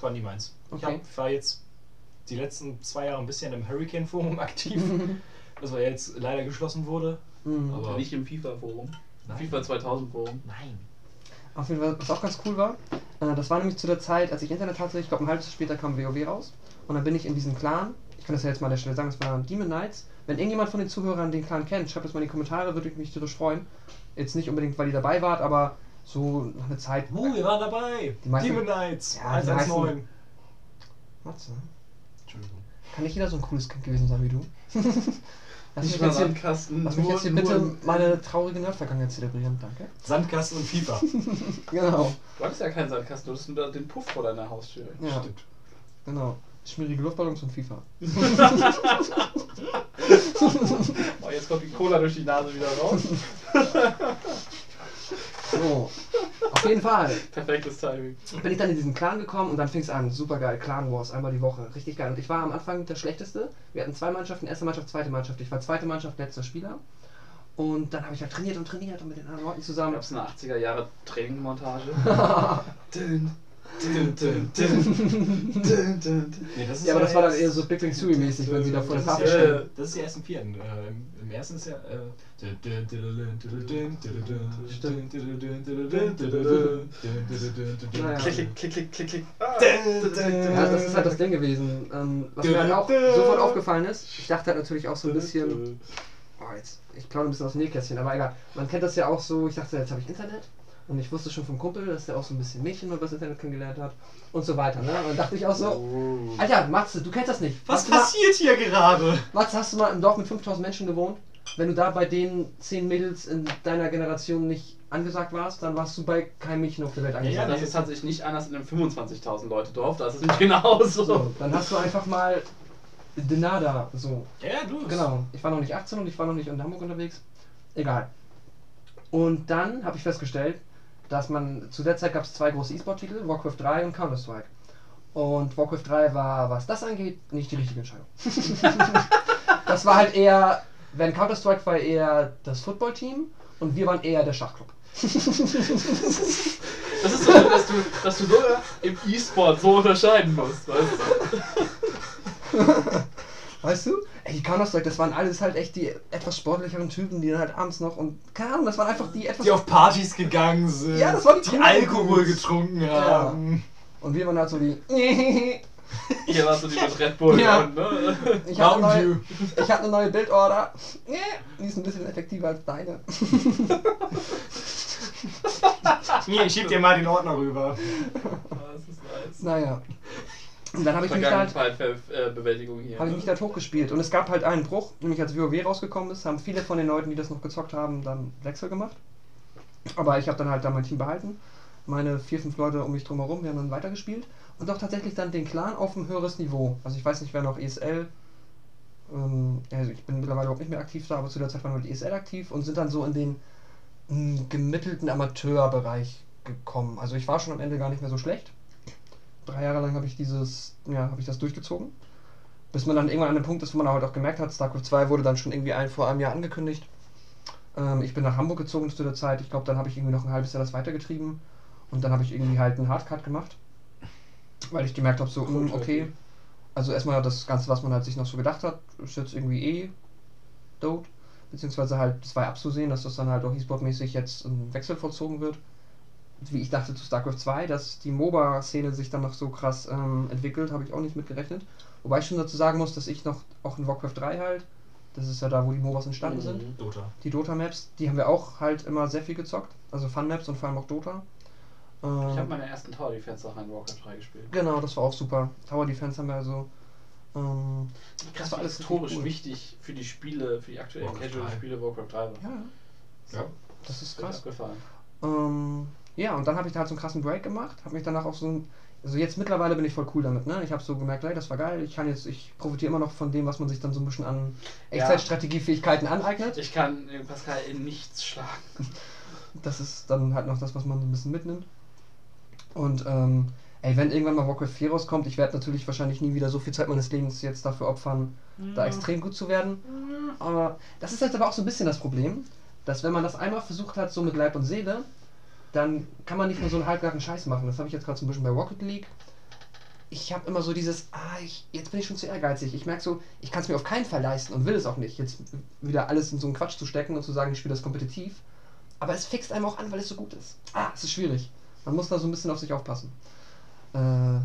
war nie meins. Ich Okay. hab, war jetzt die letzten zwei Jahre ein bisschen im Hurricane-Forum aktiv, das war jetzt leider geschlossen wurde. Mhm. Aber Nicht im FIFA-Forum. FIFA 2000-Forum. Nein. Auf jeden Fall, was auch ganz cool war, äh, das war nämlich zu der Zeit, als ich Internet hatte, ich glaube ein halbes Jahr später kam WoW raus und dann bin ich in diesem Clan, ich kann das ja jetzt mal an der Stelle sagen, es war Demon Knights. Wenn irgendjemand von den Zuhörern den Clan kennt, schreibt das mal in die Kommentare, würde ich mich tierisch freuen. Jetzt nicht unbedingt, weil ihr dabei wart, aber so nach einer Zeit. Uh, wir waren dabei. Die meisten- Demon Knights. Ja, die 119. Matze, Entschuldigung. kann nicht jeder so ein cooles Kind gewesen sein wie du? lass mich jetzt hier, Sandkasten. lass mich nur- jetzt hier nur- bitte meine traurige Nerdvergangenheit zelebrieren, danke. Sandkasten und FIFA. Genau, Du hattest ja keinen Sandkasten, du hattest nur den Puff vor deiner Haustür. ja, Stimmt. genau. Schmierige Luftballons und FIFA. Oh, jetzt kommt die Cola durch die Nase wieder raus. So, auf jeden Fall. Perfektes Timing. bin ich dann in diesen Clan gekommen und dann fing es an. Super geil, Clan Wars, einmal die Woche. Richtig geil. Und ich war am Anfang der Schlechteste. Wir hatten zwei Mannschaften, erste Mannschaft, zweite Mannschaft. Ich war zweite Mannschaft, letzter Spieler. Und dann habe ich halt trainiert und trainiert und mit den anderen Leuten zusammen. Gab es eine 80er Jahre Trainingmontage? Nee, das ist Ja, aber das war dann eher so Big Bang Theory mäßig, wenn sie da vor der Das Tafel ist ja- stehen. Das ist die ersten vier. Äh, im, ersten ist ja. Äh, Naja. Klick, klick, klick, klick. Ja, das ist halt das Ding gewesen. Ähm, was mir dann auch sofort aufgefallen ist, ich dachte halt natürlich auch so ein bisschen, oh, jetzt, ich plaudere ein bisschen aus dem Nähkästchen, aber egal. Man kennt das ja auch so, ich dachte, jetzt habe ich Internet. Und ich wusste schon vom Kumpel, dass der auch so ein bisschen Mädchen über das Internet kennengelernt hat. Und so weiter, ne? Und dann dachte ich auch so, Alter, Matze, du kennst das nicht. Was mal- passiert hier gerade? Matze, hast du mal im Dorf mit 5000 Menschen gewohnt? Wenn du da bei den 10 Mädels in deiner Generation nicht angesagt warst, dann warst du bei keinem Mädchen auf der Welt Ja, angesagt. das ist tatsächlich nicht anders in einem 25.000 Leute Dorf, das ist nicht genauso. so, dann hast du einfach mal Denada, so. Ja, du. Genau, ich war noch nicht 18 und ich war noch nicht in Hamburg unterwegs. Egal. Und dann habe ich festgestellt, dass man zu der Zeit gab es zwei große E-Sport-Titel, Warcraft 3 und Counter-Strike. Und Warcraft 3 war, was das angeht, nicht die richtige Entscheidung. das war halt eher, wenn Counter-Strike war eher das Football-Team und wir waren eher der Schachclub. Das ist so, dass du, dass du sogar im E-Sport so unterscheiden musst, weißt du? Weißt du? Ey, die Counter-Strike, das waren alles halt echt die etwas sportlicheren Typen, die dann halt abends noch und keine Ahnung, das waren einfach die etwas. Die auf Partys gegangen sind. Ja, das waren die die Alkohol Dudes. getrunken haben. Und wir waren halt so die. Hier warst du die mit Red Bull Ja. und, ne? Ich hatte, neue, ich hatte eine neue Bildorder. Die ist ein bisschen effektiver als deine. Hier, ich schieb dir mal den Ordner rüber. Das ist nice. Naja. Und dann habe ich mich da halt, hier. habe ich mich da hochgespielt. Und es gab halt einen Bruch, nämlich als WoW rausgekommen ist, haben viele von den Leuten, die das noch gezockt haben, dann Wechsel gemacht. Aber ich habe dann halt da mein Team behalten. Meine vier, fünf Leute um mich drumherum, wir haben dann weitergespielt. Und auch tatsächlich dann den Clan auf ein höheres Niveau. Also ich weiß nicht, wer noch ESL. Ähm, also ich bin mittlerweile überhaupt nicht mehr aktiv da, aber zu der Zeit waren wir mit ESL aktiv und sind dann so in den mm, gemittelten Amateurbereich gekommen. Also ich war schon am Ende gar nicht mehr so schlecht. Drei Jahre lang habe ich dieses, ja, habe ich das durchgezogen. Bis man dann irgendwann an dem Punkt ist, wo man halt auch gemerkt hat, StarCraft 2 wurde dann schon irgendwie ein, vor einem Jahr angekündigt. Ähm, ich bin nach Hamburg gezogen zu der Zeit. Ich glaube, dann habe ich irgendwie noch ein halbes Jahr das weitergetrieben. Und dann habe ich irgendwie halt einen Hardcut gemacht. Weil ich gemerkt habe, so, mm, okay. Also erstmal das Ganze, was man halt sich noch so gedacht hat, ist jetzt irgendwie eh Dota, beziehungsweise halt, es war abzusehen, dass das dann halt auch E-Sport-mäßig jetzt ein Wechsel vollzogen wird. Wie ich dachte zu StarCraft 2, dass die MOBA-Szene sich dann noch so krass ähm, entwickelt, habe ich auch nicht mitgerechnet. Wobei ich schon dazu sagen muss, dass ich noch auch in Warcraft 3 halt, das ist ja da, wo die MOBAs entstanden Mhm. sind, Dota. die Dota-Maps, die haben wir auch halt immer sehr viel gezockt. Also Fun-Maps und vor allem auch Dota. Ich Ähm, habe meine ersten Tower Defense Sachen in Warcraft 3 gespielt. Genau, das war auch super. Tower Defense haben wir also. Ähm, Krass, war war alles historisch cool. wichtig für die Spiele, für die aktuellen Casual-Spiele Warcraft 3 war. ja, Ja. das ist krass. abgefallen. Ähm, ja, und dann habe ich da halt so einen krassen Break gemacht, habe mich danach auch so ein. Also jetzt mittlerweile bin ich voll cool damit, ne? Ich habe so gemerkt, hey, das war geil, ich kann jetzt, ich profitiere immer noch von dem, was man sich dann so ein bisschen an Ja. Echtzeitstrategiefähigkeiten aneignet. Ich kann äh, Pascal in nichts schlagen. Das ist dann halt noch das, was man so ein bisschen mitnimmt. Und ähm, ey, wenn irgendwann mal Warcraft 4 rauskommt, ich werde natürlich wahrscheinlich nie wieder so viel Zeit meines Lebens jetzt dafür opfern, da extrem gut zu werden. Aber das ist halt aber auch so ein bisschen das Problem, dass wenn man das einmal versucht hat, so mit Leib und Seele, dann kann man nicht mehr so einen halbgaren Scheiß machen. Das habe ich jetzt gerade so ein bisschen bei Rocket League. Ich habe immer so dieses, ah, ich, jetzt bin ich schon zu ehrgeizig. Ich merke so, ich kann es mir auf keinen Fall leisten und will es auch nicht, jetzt wieder alles in so einen Quatsch zu stecken und zu sagen, ich spiele das kompetitiv. Aber es fixt einem auch an, weil es so gut ist. Ah, es ist schwierig. Man muss da so ein bisschen auf sich aufpassen. Äh,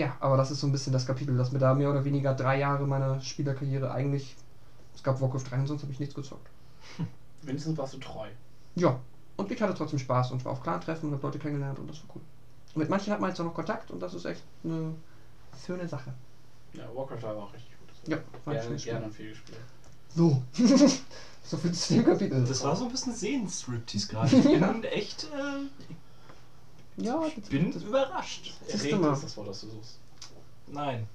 ja, aber das ist so ein bisschen das Kapitel, dass mir da mehr oder weniger drei Jahre meiner Spielerkarriere eigentlich. Es gab Warcraft 3 und sonst habe ich nichts gezockt. Wenigstens warst du treu. Ja, und ich hatte trotzdem Spaß und war auf Clan-Treffen und habe Leute kennengelernt und das war cool. Und mit manchen hat man jetzt auch noch Kontakt und das ist echt eine schöne Sache. Ja, Warcraft 3 war auch richtig gut. Das Ja, war gerne, gerne und viel gespielt. So. so viel zu dem Kapitel. Das war so ein bisschen Sehenstriptease gerade. Ich bin Ja. echt äh, Ja, ich bin überrascht. Siehst du Erregt ist das Wort, das du suchst. Nein.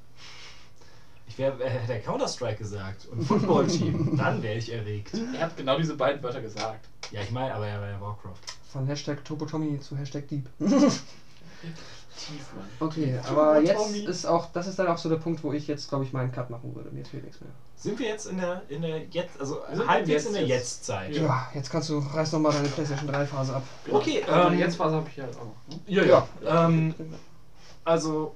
Ich wäre, äh, hätte er Counter-Strike gesagt und Football-Team, dann wäre ich erregt. Er hat genau diese beiden Wörter gesagt. Ja, ich meine, aber er war ja Warcraft. Von Hashtag Topotommy zu Hashtag Deep. Tief, Mann. Okay, aber jetzt ist auch, das ist dann auch so der Punkt, wo ich jetzt, glaube ich, meinen Cut machen würde. Mir fehlt nichts mehr. Sind wir jetzt in der, in der jetzt, also halbwegs jetzt- in der jetzt. Jetzt-Zeit? Ja, jetzt kannst du, reiß nochmal deine PlayStation 3 Phase ab. Okay, Also ähm, jetzt Phase habe ich halt auch noch. Ne? Ja, ja. Ähm, also,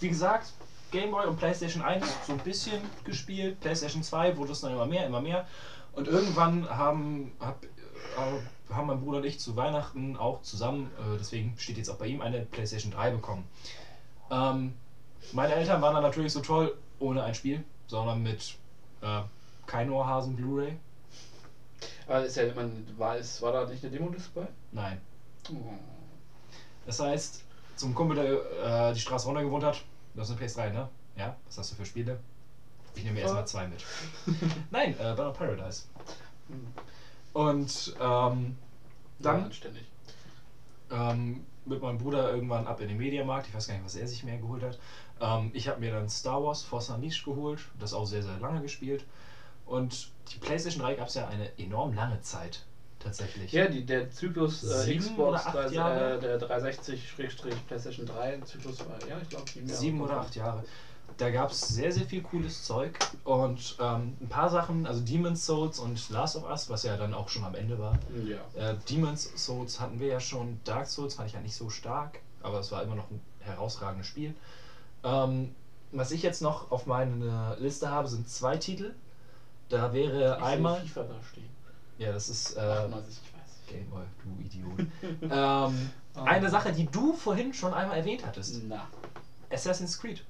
wie gesagt, Game Boy und PlayStation 1 so ein bisschen gespielt. PlayStation 2 wurde es dann immer mehr, immer mehr. Und irgendwann haben, hab, äh, haben mein Bruder und ich zu Weihnachten auch zusammen, äh, deswegen steht jetzt auch bei ihm, eine PlayStation 3 bekommen. Ähm, meine Eltern waren dann natürlich so toll, ohne ein Spiel, sondern mit äh, kein Ohrhasen Blu-ray. Aber ist ja, man, war, ist, war da nicht eine Demo-Disc bei? Nein. Oh. Das heißt, zum Kumpel, der äh, die Straße runter gewohnt hat, du hast eine PS3, ne? Ja, was hast du für Spiele? Ich nehme mir erstmal zwei mit. Nein, äh, Burnout Paradise. Und ähm, Dann dann anständig. ähm, mit meinem Bruder irgendwann ab in den Mediamarkt. Ich weiß gar nicht, was er sich mehr geholt hat. Ähm, ich habe mir dann Star Wars Force Unleashed geholt. Das auch sehr, sehr lange gespielt. Und die PlayStation 3 gab es ja eine enorm lange Zeit. Tatsächlich. Ja, die, der Zyklus äh, Xbox, oder acht drei- Jahre? äh, der 360-PlayStation 3 Zyklus war, ja, ich glaube, sieben oder acht Jahre. Da gab es sehr, sehr viel cooles Zeug und ähm, ein paar Sachen, also Demon's Souls und Last of Us, was ja dann auch schon am Ende war. Ja. Äh, Demon's Souls hatten wir ja schon, Dark Souls fand ich ja nicht so stark, aber es war immer noch ein herausragendes Spiel. Ähm, was ich jetzt noch auf meiner Liste habe, sind zwei Titel. Da wäre Ich einmal. FIFA da stehen. Ja, das ist äh, 98, ich weiß. Gameboy, du Idiot. ähm, eine Sache, die du vorhin schon einmal erwähnt hattest: Na. Assassin's Creed.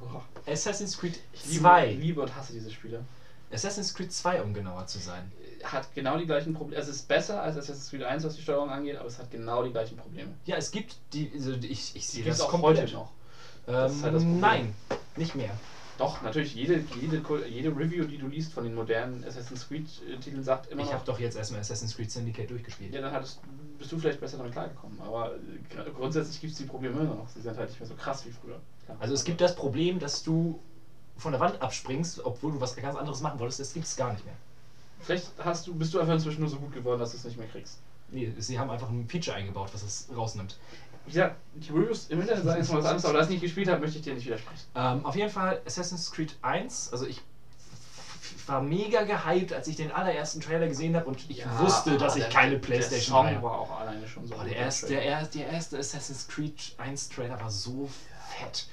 Boah. Assassin's Creed Ich liebe, 2. und hasse diese Spiele. Assassin's Creed 2, um genauer zu sein. Hat genau die gleichen Probleme. Es ist besser als Assassin's Creed 1, was die Steuerung angeht, aber es hat genau die gleichen Probleme. Ja, es gibt die. Also ich, ich sehe das auch komplett. heute noch. Ähm, Das ist halt das Problem. nein, nicht mehr. Doch, natürlich, jede, jede, jede Review, die du liest von den modernen Assassin's Creed-Titeln, sagt immer Ich habe doch jetzt erstmal Assassin's Creed Syndicate durchgespielt. Ja, dann hattest, bist du vielleicht besser damit klargekommen. Aber äh, gr- grundsätzlich gibt es die Probleme immer noch. Sie sind halt nicht mehr so krass wie früher. Klar. Also es gibt das Problem, dass du von der Wand abspringst, obwohl du was ganz anderes machen wolltest. Das gibt es gar nicht mehr. Vielleicht hast du, bist du einfach inzwischen nur so gut geworden, dass du es nicht mehr kriegst. Nee, sie haben einfach ein Feature eingebaut, was es rausnimmt. Wie gesagt, die Reviews im Internet sagen jetzt mal was anderes, aber da ich nicht gespielt habe, möchte ich dir nicht widersprechen. Ähm, auf jeden Fall Assassin's Creed 1. Also ich war mega gehypt, als ich den allerersten Trailer gesehen habe und ich Ja, wusste, dass ich der- keine Der Playstation Song habe. war auch alleine schon so. Boah, der, erste, der, erste, der erste Assassin's Creed 1 Trailer war so fett.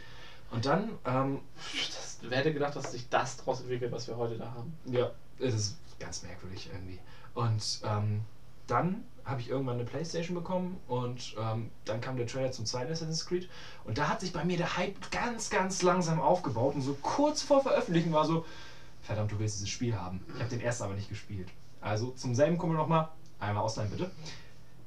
Und dann, ähm, Das, wer hätte gedacht, dass sich das daraus entwickelt, was wir heute da haben? Ja, es ist ganz merkwürdig irgendwie. Und ähm, dann habe ich irgendwann eine Playstation bekommen und ähm, dann kam der Trailer zum zweiten Assassin's Creed und da hat sich bei mir der Hype ganz, ganz langsam aufgebaut und so kurz vor Veröffentlichen war so, verdammt, du willst dieses Spiel haben. Ich habe den ersten aber nicht gespielt. Also zum selben Kumpel nochmal, einmal ausleihen bitte.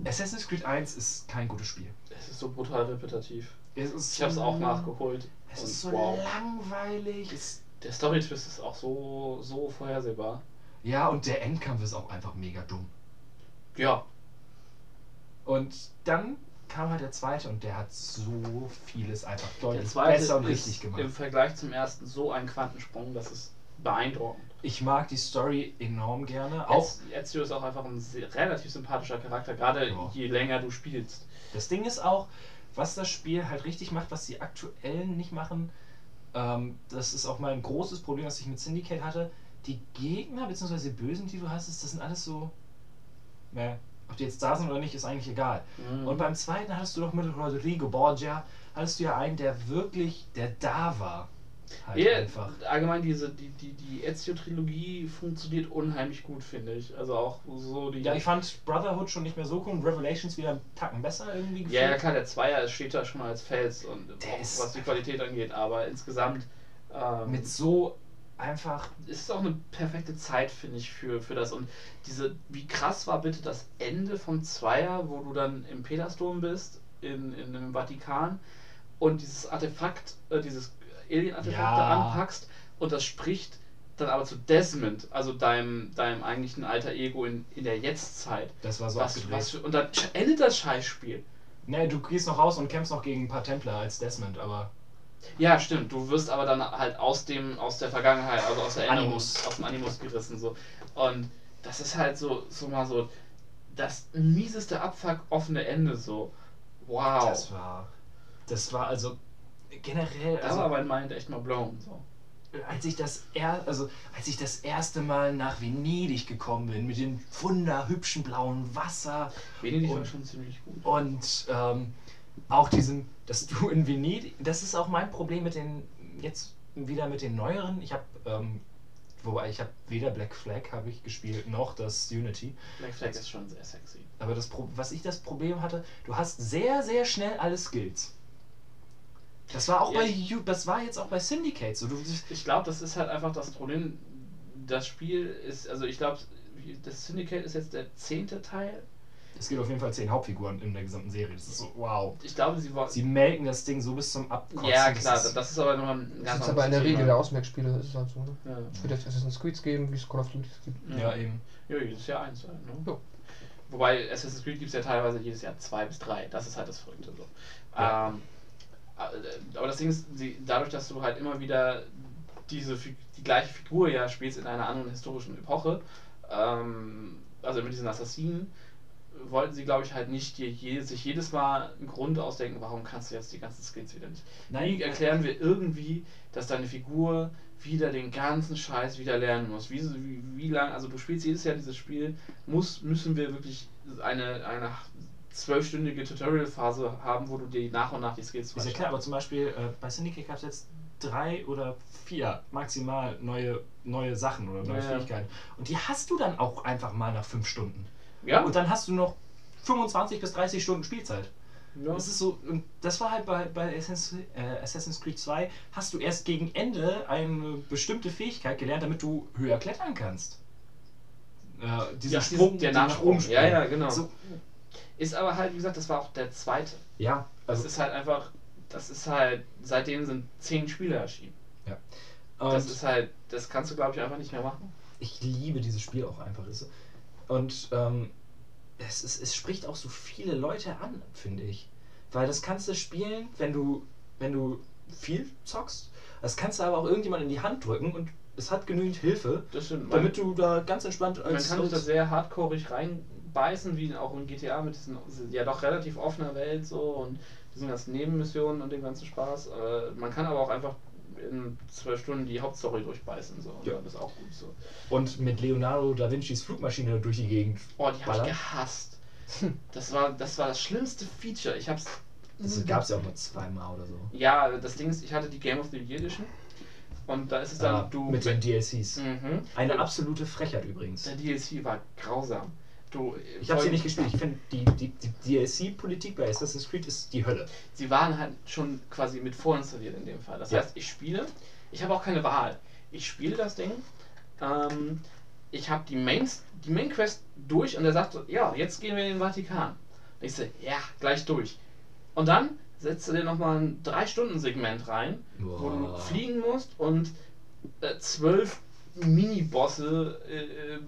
Assassin's Creed 1 ist kein gutes Spiel. Es ist so brutal repetitiv. Ich habe es auch nachgeholt. Es ist so wow. langweilig. Es, Der Story-Twist ist auch so, so vorhersehbar. ja, und der Endkampf ist auch einfach mega dumm. Ja, Und dann kam halt der zweite und der hat so vieles einfach der deutlich zweite besser und ist richtig gemacht. im Vergleich zum ersten so ein Quantensprung, das ist beeindruckend. Ich mag die Story enorm gerne. Auch Ezio ist auch einfach ein sehr, relativ sympathischer Charakter, gerade Ja. je länger du spielst. das Ding ist auch, was das Spiel halt richtig macht, was die aktuellen nicht machen. Ähm, das ist auch mal ein großes Problem, was ich mit Syndicate hatte. Die Gegner bzw. die Bösen, die du hast, das sind alles so. Naja, ob die jetzt da sind oder nicht, ist eigentlich egal. Mhm. Und beim zweiten hattest du doch mit Rodrigo Borgia, hattest du ja einen, der wirklich, der da war. Halt Ja, einfach. allgemein diese, die, die, die Ezio-Trilogie funktioniert unheimlich gut, finde ich. Also auch so die. Ja, ich fand Brotherhood schon nicht mehr so cool Revelations wieder einen Tacken besser irgendwie gefühlt. ja, ja, klar, der Zweier steht da schon als Fels und auch was die Qualität angeht, aber insgesamt ähm, Mit so einfach. es ist auch eine perfekte Zeit, finde ich, für, für das. Und diese, wie krass war bitte das Ende vom Zweier, wo du dann im Petersdom bist, in, in dem Vatikan, und dieses Artefakt, äh, dieses Alien-Artefakt Ja. da anpackst und das spricht dann aber zu Desmond, also deinem, deinem eigentlichen alter Ego in, in der Jetztzeit. Das war so Was, abgedreht. was und dann endet das Scheißspiel. Nee, du gehst noch raus und kämpfst noch gegen ein paar Templer als Desmond, aber. Ja, stimmt. Du wirst aber dann halt aus dem, aus der Vergangenheit, also aus der Animus. aus dem Animus gerissen so. Und das ist halt so, so mal so das mieseste Abfuck offene Ende so. Wow. Das war. Das war also generell. da Also, war mein Mind echt mal blown. So. als ich das er, also als ich das erste Mal nach Venedig gekommen bin mit dem wunderhübschen blauen Wasser Venedig war Und- schon ziemlich gut. und ähm, auch diesem, dass du in Venedig, das ist auch mein Problem mit den jetzt wieder mit den neueren. Ich habe ähm, wobei ich habe weder Black Flag habe ich gespielt noch das Unity. Black Flag ist schon sehr sexy. Aber das Pro was ich das Problem hatte, du hast sehr sehr schnell alle Skills. Das war auch Ja, bei das war jetzt auch bei Syndicate so. Du, Ich glaube, das ist halt einfach das Problem. Das Spiel ist, also ich glaube, das Syndicate ist jetzt der zehnte Teil. Es gibt auf jeden Fall zehn Hauptfiguren in der gesamten Serie. Das ist so wow. Ich glaube, sie wollen. Sie melken das Ding so bis zum Abkotzen. Ja, Das klar, ist- das ist aber nochmal ein Das ganz ist aber in der Regel der Ausmerkspiele, ist es halt so. Ne? Ja. Es wird jetzt Assassin's Creed geben, wie es Call of Duty gibt. ja eben. Ja, jedes Jahr eins ne? Ja. Wobei Assassin's Creed gibt es ja teilweise jedes Jahr zwei bis drei. Das ist halt das Verrückte so. Ja. Ähm, äh, aber das Ding ist, sie, dadurch, dass du halt immer wieder diese die gleiche Figur ja spielst in einer anderen historischen Epoche, ähm, also mit diesen Assassinen, wollten sie, glaube ich, halt nicht dir je, sich jedes Mal einen Grund ausdenken, warum kannst du jetzt die ganzen Skills wieder nicht. Wie erklären wir irgendwie, dass deine Figur wieder den ganzen Scheiß wieder lernen muss? Wie, wie, wie lange, also du spielst jedes Jahr dieses Spiel, muss, müssen wir wirklich eine, eine zwölfstündige Tutorial-Phase haben, wo du dir nach und nach die Skills Ist ja klar, aber zum Beispiel äh, bei Syndicate gab es jetzt drei oder vier maximal neue, neue Sachen oder neue ja. Fähigkeiten. Und die hast du dann auch einfach mal nach fünf Stunden. Ja, Und dann hast du noch 25 bis 30 Stunden Spielzeit. ja. Das ist so, und das war halt bei, bei Assassin's, äh, Assassin's Creed 2, hast du erst gegen Ende eine bestimmte Fähigkeit gelernt, damit du höher klettern kannst. Äh, dieser Ja, Sprung, der den Nachsprung. springen. Ja, ja, genau. So, Ist aber halt, wie gesagt, das war auch der zweite. ja, Das also ist halt einfach, das ist halt, seitdem sind zehn Spiele erschienen. und Das ist halt, das kannst du, glaube ich, einfach nicht mehr machen. ich liebe dieses Spiel auch einfach. ist so. Und ähm, es, ist, es spricht auch so viele Leute an, finde ich. Weil das kannst du spielen, wenn du, wenn du viel zockst. Das kannst du aber auch irgendjemand in die Hand drücken und es hat genügend Hilfe, stimmt. damit du da ganz entspannt Man als, kann sich da sehr hardcoreig reinbeißen, wie auch in GTA mit diesen ja doch relativ offener Welt so und diesen ganzen Nebenmissionen und dem ganzen Spaß. Äh, man kann aber auch einfach in zwölf Stunden die Hauptstory durchbeißen so. Und Ja. Das ist auch gut so. und mit Leonardo da Vincis Flugmaschine durch die Gegend. Oh, die habe ich gehasst. Das war, das war das schlimmste Feature. Ich hab's. Das gab es ja auch nur zweimal oder so. Ja, das Ding ist, ich hatte die Game of the Year Edition Und da ist es dann, Ah, du. mit den DLCs. Mhm. Eine absolute Frechheit übrigens. Der DLC war grausam. Du, Ich habe sie nicht gespielt. Ich finde, die, die, die DLC-Politik bei Assassin's Creed ist die Hölle. sie waren halt schon quasi mit vorinstalliert in dem Fall. Das Ja. heißt, ich spiele, ich habe auch keine Wahl. Ich spiele das Ding, ähm, ich habe die Main, die Main Quest durch und er sagt so, ja, jetzt gehen wir in den Vatikan. Und ich so, ja, gleich durch. Und dann setzt er dir nochmal ein 3-Stunden-Segment rein, wo du Boah. fliegen musst und äh, zwölf Mini-Bosse äh, äh,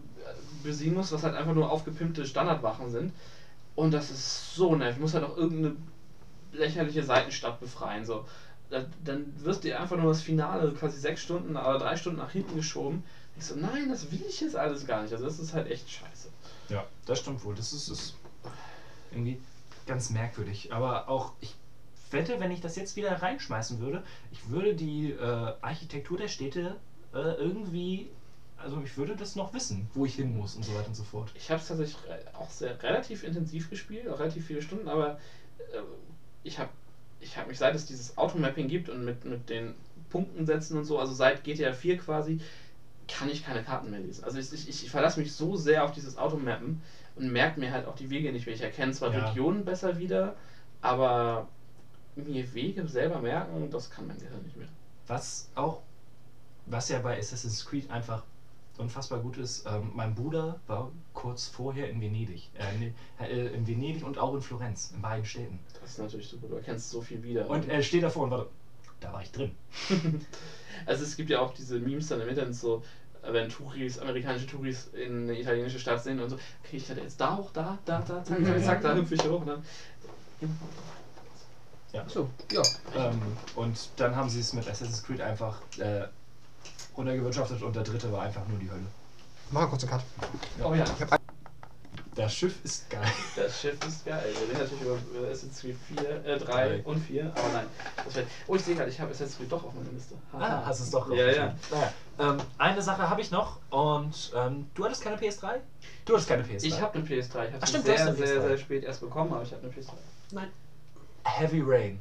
besiegen musst, was halt einfach nur aufgepimpte Standardwachen sind. Und das ist so nervig. Du musst halt auch irgendeine lächerliche Seitenstadt befreien. So. Da, dann wirst dir einfach nur das Finale quasi sechs Stunden oder drei Stunden nach hinten geschoben. Ich so, nein, das will ich jetzt alles gar nicht. Also das ist halt echt scheiße. Ja, das stimmt wohl. Das ist, ist irgendwie ganz merkwürdig. Aber auch, ich wette, wenn ich das jetzt wieder reinschmeißen würde, ich würde die äh, Architektur der Städte äh, irgendwie, also ich würde das noch wissen, wo ich hin muss und so weiter und so fort. Ich habe es tatsächlich auch sehr relativ intensiv gespielt, auch relativ viele Stunden, aber äh, ich habe ich hab mich, seit es dieses Automapping gibt und mit, mit den Punkten setzen und so, also seit GTA 4 quasi, kann ich keine Karten mehr lesen. Also ich, ich, ich verlasse mich so sehr auf dieses Automappen und merke mir halt auch die Wege nicht mehr. Ich erkenne zwar Ja. Regionen besser wieder, aber mir Wege selber merken, das kann mein Gehirn nicht mehr. Was auch, was ja bei Assassin's Creed einfach unfassbar gut ist, ähm, mein Bruder war kurz vorher in Venedig. Äh, äh, in Venedig und auch in Florenz, in beiden Städten. Das ist natürlich super, du erkennst so viel wieder. Und er steht davor und warte, da war ich drin. Also es gibt ja auch diese Memes dann im Internet so, äh, wenn Touris, amerikanische Touris in eine italienische Stadt sind und so, okay, ich hatte jetzt da hoch, da, da, da, zack, zack, zack, da hüpfe ich hoch. Ne? So, ja. Ähm, und dann haben sie es mit Assassin's Creed einfach äh, runtergewirtschaftet und der dritte war einfach nur die Hölle. Mach kurz einen Cut. Oh ja, Das Schiff ist geil. das Schiff ist geil. Wir reden natürlich über Assassin's Creed 4, äh, 3 Drei. und 4, aber nein. Das wär, oh, ich sehe gerade, ich habe Assassin's Creed doch auf meiner Liste. Haha. Ah, hast es doch Ja, ja. Naja, ähm, eine Sache habe ich noch und ähm, du hattest keine PS3? Du hattest keine PS3. Ich habe eine PS3. Ich habe Ach, sie du sehr, sehr, PS3. sehr spät erst bekommen, aber ich habe eine PS3. Heavy Rain.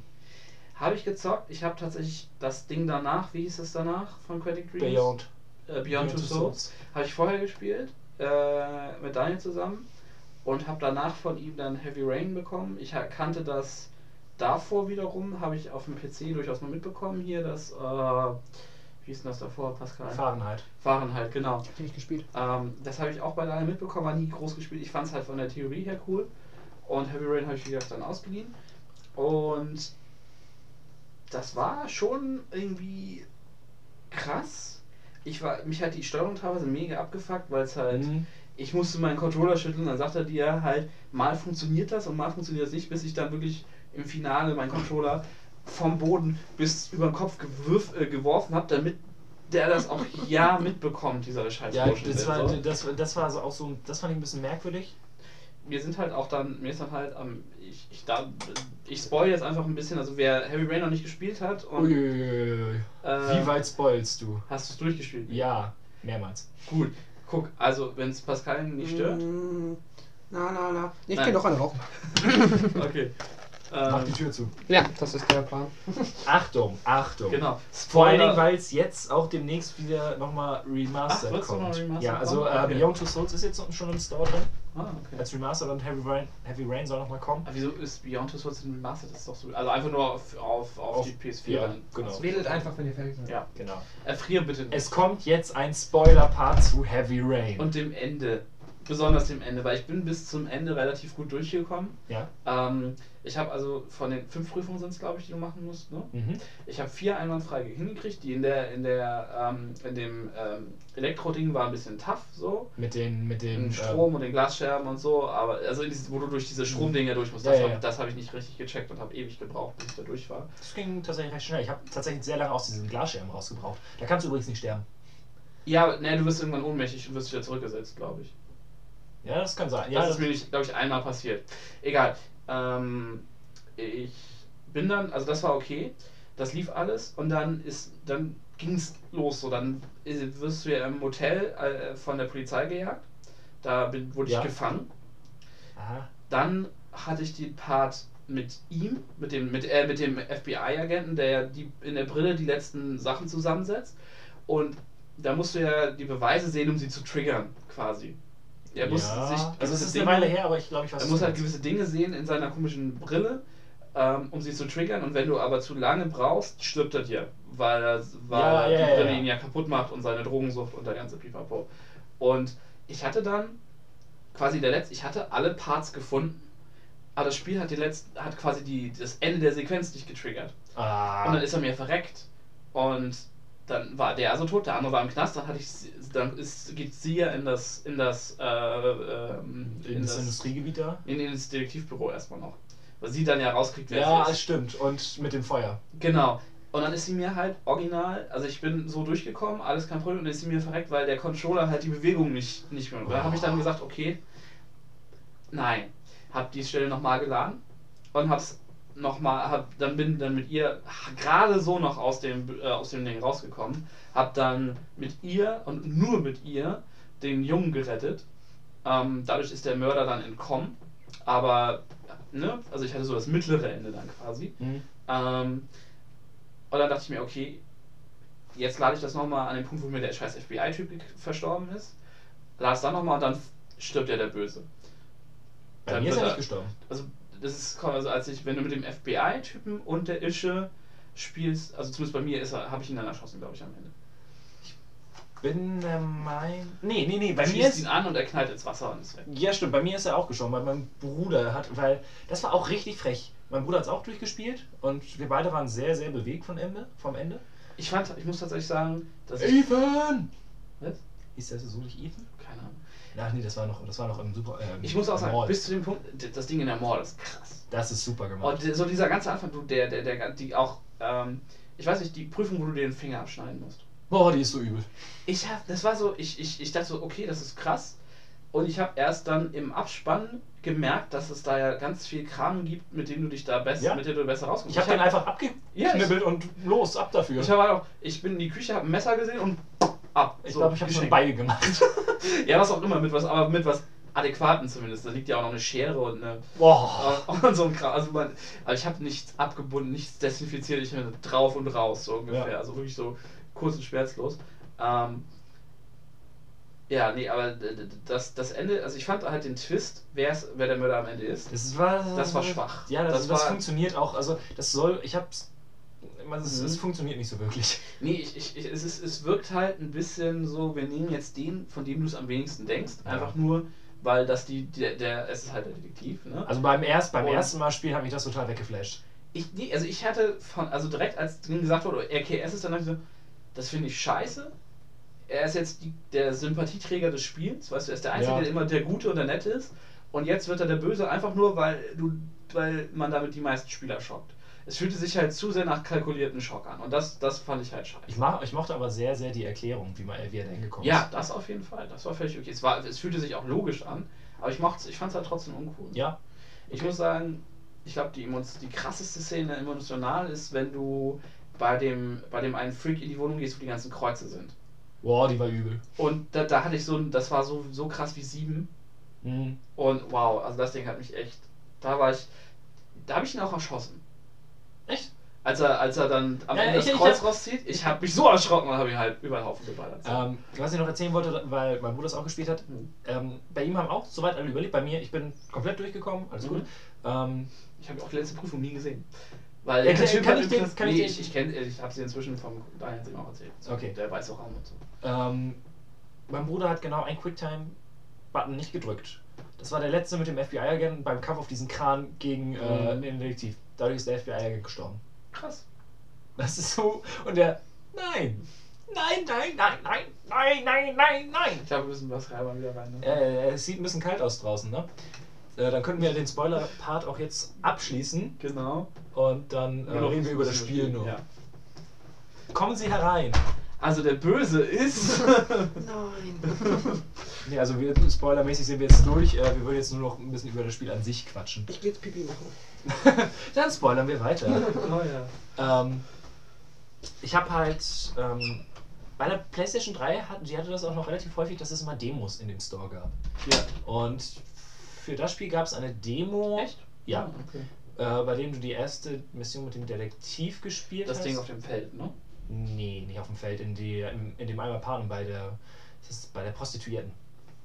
Habe ich gezockt. Ich habe tatsächlich das Ding danach, wie hieß es danach von Quantic Dreams? Beyond. äh, Beyond, Two Souls. Habe ich vorher gespielt, äh, mit Daniel zusammen und habe danach von ihm dann Heavy Rain bekommen. Ich kannte das davor wiederum, habe ich auf dem PC durchaus mal mitbekommen hier, das, äh, wie hieß denn das davor, Pascal? Fahrenheit. Fahrenheit, genau. Hab ich nicht gespielt. Ähm, das habe ich auch bei Daniel mitbekommen, war nie groß gespielt. Ich fand es halt von der Theorie her cool. Und Heavy Rain habe ich, wie gesagt, dann ausgeliehen. Und das war schon irgendwie krass. Ich war, mich hat die Steuerung teilweise mega abgefuckt, weil es halt, Mhm. ich musste meinen Controller schütteln, dann sagt er dir halt, mal funktioniert das und mal funktioniert das nicht, bis ich dann wirklich im Finale meinen Controller vom Boden bis über den Kopf gewürf, äh, geworfen habe, damit der das auch ja mitbekommt, dieser scheiß Ja, das war, das, das war also auch so, das fand ich ein bisschen merkwürdig. Mir sind halt auch dann, mir ist dann halt am, ich, ich, da, ich spoil jetzt einfach ein bisschen, also wer Heavy Rain noch nicht gespielt hat und Uiuiui. äh, Wie weit spoilst du? hast du es durchgespielt? Ja, mehrmals. Gut, guck, also wenn es Pascal nicht stört, Mm, Na, na, na. Ich kann doch eine rauchen. okay. Mach die Ähm, Tür zu. Ja, das ist der Plan. Achtung, Achtung. genau. Vor allen Dingen, weil es jetzt auch demnächst wieder nochmal remastered Ach, kommt. nochmal remastered ja, also äh, Okay. Beyond Two Souls ist jetzt schon im Store drin. Ah, okay. Als Remastered und Heavy Rain, Heavy Rain soll nochmal kommen. Aber wieso ist Beyond Two Souls Remastered? Das ist doch so. Also einfach nur auf, auf, auf, Auf- die PS4. ja, dann. genau. Also, Wählt einfach, wenn ihr fertig seid. Ja. Genau. Erfrier bitte nicht. Es kommt jetzt ein Spoiler-Part zu Heavy Rain. Und dem Ende. Besonders dem Ende, weil ich bin bis zum Ende relativ gut durchgekommen. ja. Ähm, ich habe also von den fünf Prüfungen sind es, glaube ich, die du machen musst. Ne? Mhm. Ich habe vier einwandfrei hingekriegt. Die in der in der ähm, in dem ähm, Elektro-Ding war ein bisschen tough so. Mit den, mit den Den Strom und den Glasscherben und so, aber also in dieses, wo du durch diese Stromdinger durch musst, Ja, das, ja, ja. das habe ich nicht richtig gecheckt und habe ewig gebraucht, bis ich da durch war. Das ging tatsächlich recht schnell. Ich habe tatsächlich sehr lange aus diesem Glasscherben rausgebraucht. Da kannst du übrigens nicht sterben. Ja, ne, du wirst irgendwann ohnmächtig und wirst wieder zurückgesetzt, glaube ich. Ja, das kann sein. Ja, das ist mir, glaube ich, einmal passiert. Egal. Ähm, ich bin dann, also das war okay. Das lief alles und dann ist, dann ging es los. So, dann wirst du ja im Hotel äh, von der Polizei gejagt. Da bin, wurde Ja. ich gefangen. Aha. Dann hatte ich den Part mit ihm, mit dem, mit, äh, mit dem FBI-Agenten, der die in der Brille die letzten Sachen zusammensetzt. Und da musst du ja die Beweise sehen, um sie zu triggern, quasi. Er muss ja, sich also es ist Dinge- eine Weile her, aber ich glaube, ich weiß er muss halt gewisse Dinge sehen in seiner komischen Brille, ähm, um sie zu triggern. Und wenn du aber zu lange brauchst, stirbt er dir, weil, er, weil Ja, die ja, ja, Brille ihn ja kaputt macht und seine Drogensucht und der ganze Pipapo. Und ich hatte dann quasi der letzte, ich hatte alle Parts gefunden, aber das Spiel hat, die letzten, hat quasi die, das Ende der Sequenz nicht getriggert. Und Ah, dann ist er mir verreckt. Und dann war der also tot, der andere war im Knast, dann hatte ich dann ist, geht sie ja in das in das, äh, ähm, in das Industriegebiet da? in, in das Detektivbüro erstmal noch. Weil sie dann ja rauskriegt, wer Ja, es ist. stimmt. Und mit dem Feuer. Genau. Und dann ist sie mir halt original, also ich bin so durchgekommen, alles kein Problem, und dann ist sie mir verreckt, weil der Controller halt die Bewegung nicht, nicht mehr. Und da habe ich dann gesagt, okay, nein. Hab die Stelle nochmal geladen und hab's nochmal, hab, dann bin dann mit ihr gerade so noch aus dem, äh, aus dem Ding rausgekommen, hab dann mit ihr und nur mit ihr den Jungen gerettet. Ähm, dadurch ist der Mörder dann entkommen, aber, ne, also ich hatte so das mittlere Ende dann quasi. Mhm. Ähm, und dann dachte ich mir, okay, jetzt lade ich das nochmal an den Punkt, wo mir der scheiß FBI-Typ verstorben ist. Lade es dann nochmal und dann stirbt ja der Böse. Bei Dann mir ist er er- nicht gestorben. Also, das ist also als ich, wenn du mit dem FBI-Typen und der Ische spielst, also zumindest bei mir ist er, habe ich ihn dann erschossen, glaube ich, am Ende. Bin der mein. Nee, nee, nee. Bei Du mir ist. ihn an und er knallt ins Wasser und ist weg. Ja, stimmt. Bei mir ist er auch gestorben, weil mein Bruder hat. Weil das war auch richtig frech. Mein Bruder hat es auch durchgespielt und wir beide waren sehr, sehr bewegt von Ende, vom Ende. Ich fand, ich muss tatsächlich sagen, dass ich. Ethan! Was? Hieß der so nicht Ethan? Ach nee, das war noch, das war noch im Super. Ähm, Ich muss auch sagen, Mall. bis zu dem Punkt, das Ding in der Mall ist krass. Das ist super gemacht. Und so dieser ganze Anfang, du, der, der, der, die auch, ähm, ich weiß nicht, die Prüfung, wo du dir den Finger abschneiden musst. Boah, die ist so übel. Ich hab, das war so, ich, ich, ich dachte so, okay, das ist krass. Und ich habe erst dann im Abspann gemerkt, dass es da ja ganz viel Kram gibt, mit dem du dich da besser, Ja. mit dem du besser rauskommst. Ich habe den hab- einfach Ja, abgeknibbelt und los, ab dafür. Ich, habe auch, ich bin in die Küche, habe ein Messer gesehen und ab. Ich So, glaube, ich habe schon. Beige gemacht. Ja, was auch immer, mit was, aber mit was Adäquaten zumindest. Da liegt ja auch noch eine Schere und eine. Boah. Und so ein Kram. Also, man, aber ich habe nichts abgebunden, nichts desinfiziert, ich bin drauf und raus, so ungefähr. Ja. Also wirklich so kurz und schmerzlos. Ähm, ja, nee, aber das, das Ende, also ich fand halt den Twist, wer's, wer der Mörder am Ende ist. Das war, Das war schwach. Ja, das, Das das, war- funktioniert auch. Also, das soll. Ich hab's. Man, Es, Mhm. es funktioniert nicht so wirklich. Nee, ich, ich, es, ist, es wirkt halt ein bisschen so, wir nehmen jetzt den, von dem du es am wenigsten denkst, Ja. einfach nur, weil das die, der, der, es ist halt der Detektiv, ne? Also beim, erst, beim Und- ersten Mal spielen hat mich das total weggeflasht. Ich, nee, also ich hatte von, also direkt als denen gesagt wurde, RKS ist, dann dachte ich so, das finde ich scheiße. Er ist jetzt die, der Sympathieträger des Spiels, weißt du, er ist der Einzige, Ja. der immer der Gute und der Nette ist. Und jetzt wird er der Böse, einfach nur, weil du, weil man damit die meisten Spieler schockt. Es fühlte sich halt zu sehr nach kalkulierten Schock an. Und das, das fand ich halt scheiße. Ich, mach, ich mochte aber sehr, sehr die Erklärung, wie, man, wie er da hingekommen Ja, ist. das auf jeden Fall. Das war völlig okay. Es, war, es fühlte sich auch logisch an, aber ich, ich fand es halt trotzdem uncool. Ja. Ich muss sagen, ich glaube, die, die krasseste Szene emotional ist, wenn du bei dem, bei dem einen Freak in die Wohnung gehst, wo die ganzen Kreuze sind. Boah, die war übel. Und da, da hatte ich so ein, das war so, so krass wie sieben. Mhm. Und wow, also das Ding hat mich echt. Da war ich. Da habe ich ihn auch erschossen. Echt? Als er, als er dann am Ja, Ende ich- das ich Kreuz hab- rauszieht, ich habe mich so erschrocken und habe ihn halt über den Haufen geballert. Ähm, was ich noch erzählen wollte, weil mein Bruder es auch gespielt hat, Mhm. ähm, bei ihm haben auch soweit alle überlebt. Bei mir, ich bin komplett durchgekommen, alles Mhm. gut. Ähm, Ich habe auch die letzte Prüfung nie gesehen. Weil Ja, kann- kann ich den- übrigens- kann ich nee, den- ich, ich, ich habe sie inzwischen vom Daniel auch erzählt. So, Okay. Der weiße Raum und so. ähm, mein Bruder hat genau einen Quicktime-Button nicht gedrückt. Das war der letzte mit dem FBI-Agenten beim Kampf auf diesen Kran gegen äh, Mhm. den Detektiv. Dadurch ist der FBI-Agent gestorben. Krass. Das ist so. Und der. Nein! Nein, nein, nein, nein, nein, nein, nein, nein! Ich glaube, wir müssen was Reiber wieder rein. Ne? Äh, es sieht ein bisschen kalt aus draußen, ne? Äh, dann könnten wir den Spoiler-Part auch jetzt abschließen Genau. und dann äh, reden wir über das Spiel nur. Ja. Kommen Sie herein! Also der Böse ist. Nein. Nee, also wir, spoilermäßig sind wir jetzt durch. Äh, wir würden jetzt nur noch ein bisschen über das Spiel an sich quatschen. Ich geh jetzt Pipi machen. dann spoilern wir weiter. oh ja. ähm, ich habe halt ähm, bei der PlayStation 3 hatten, die hatte das auch noch relativ häufig, dass es mal Demos in dem Store gab. Ja. Und für das Spiel gab es eine Demo. Echt? Ja. Ah, okay. äh, bei dem du die erste Mission mit dem Detektiv gespielt Das hast. Ding auf dem Feld, ne? Nee, nicht auf dem Feld, in, die, in, in dem einmal Paaren bei der, bei der Prostituierten.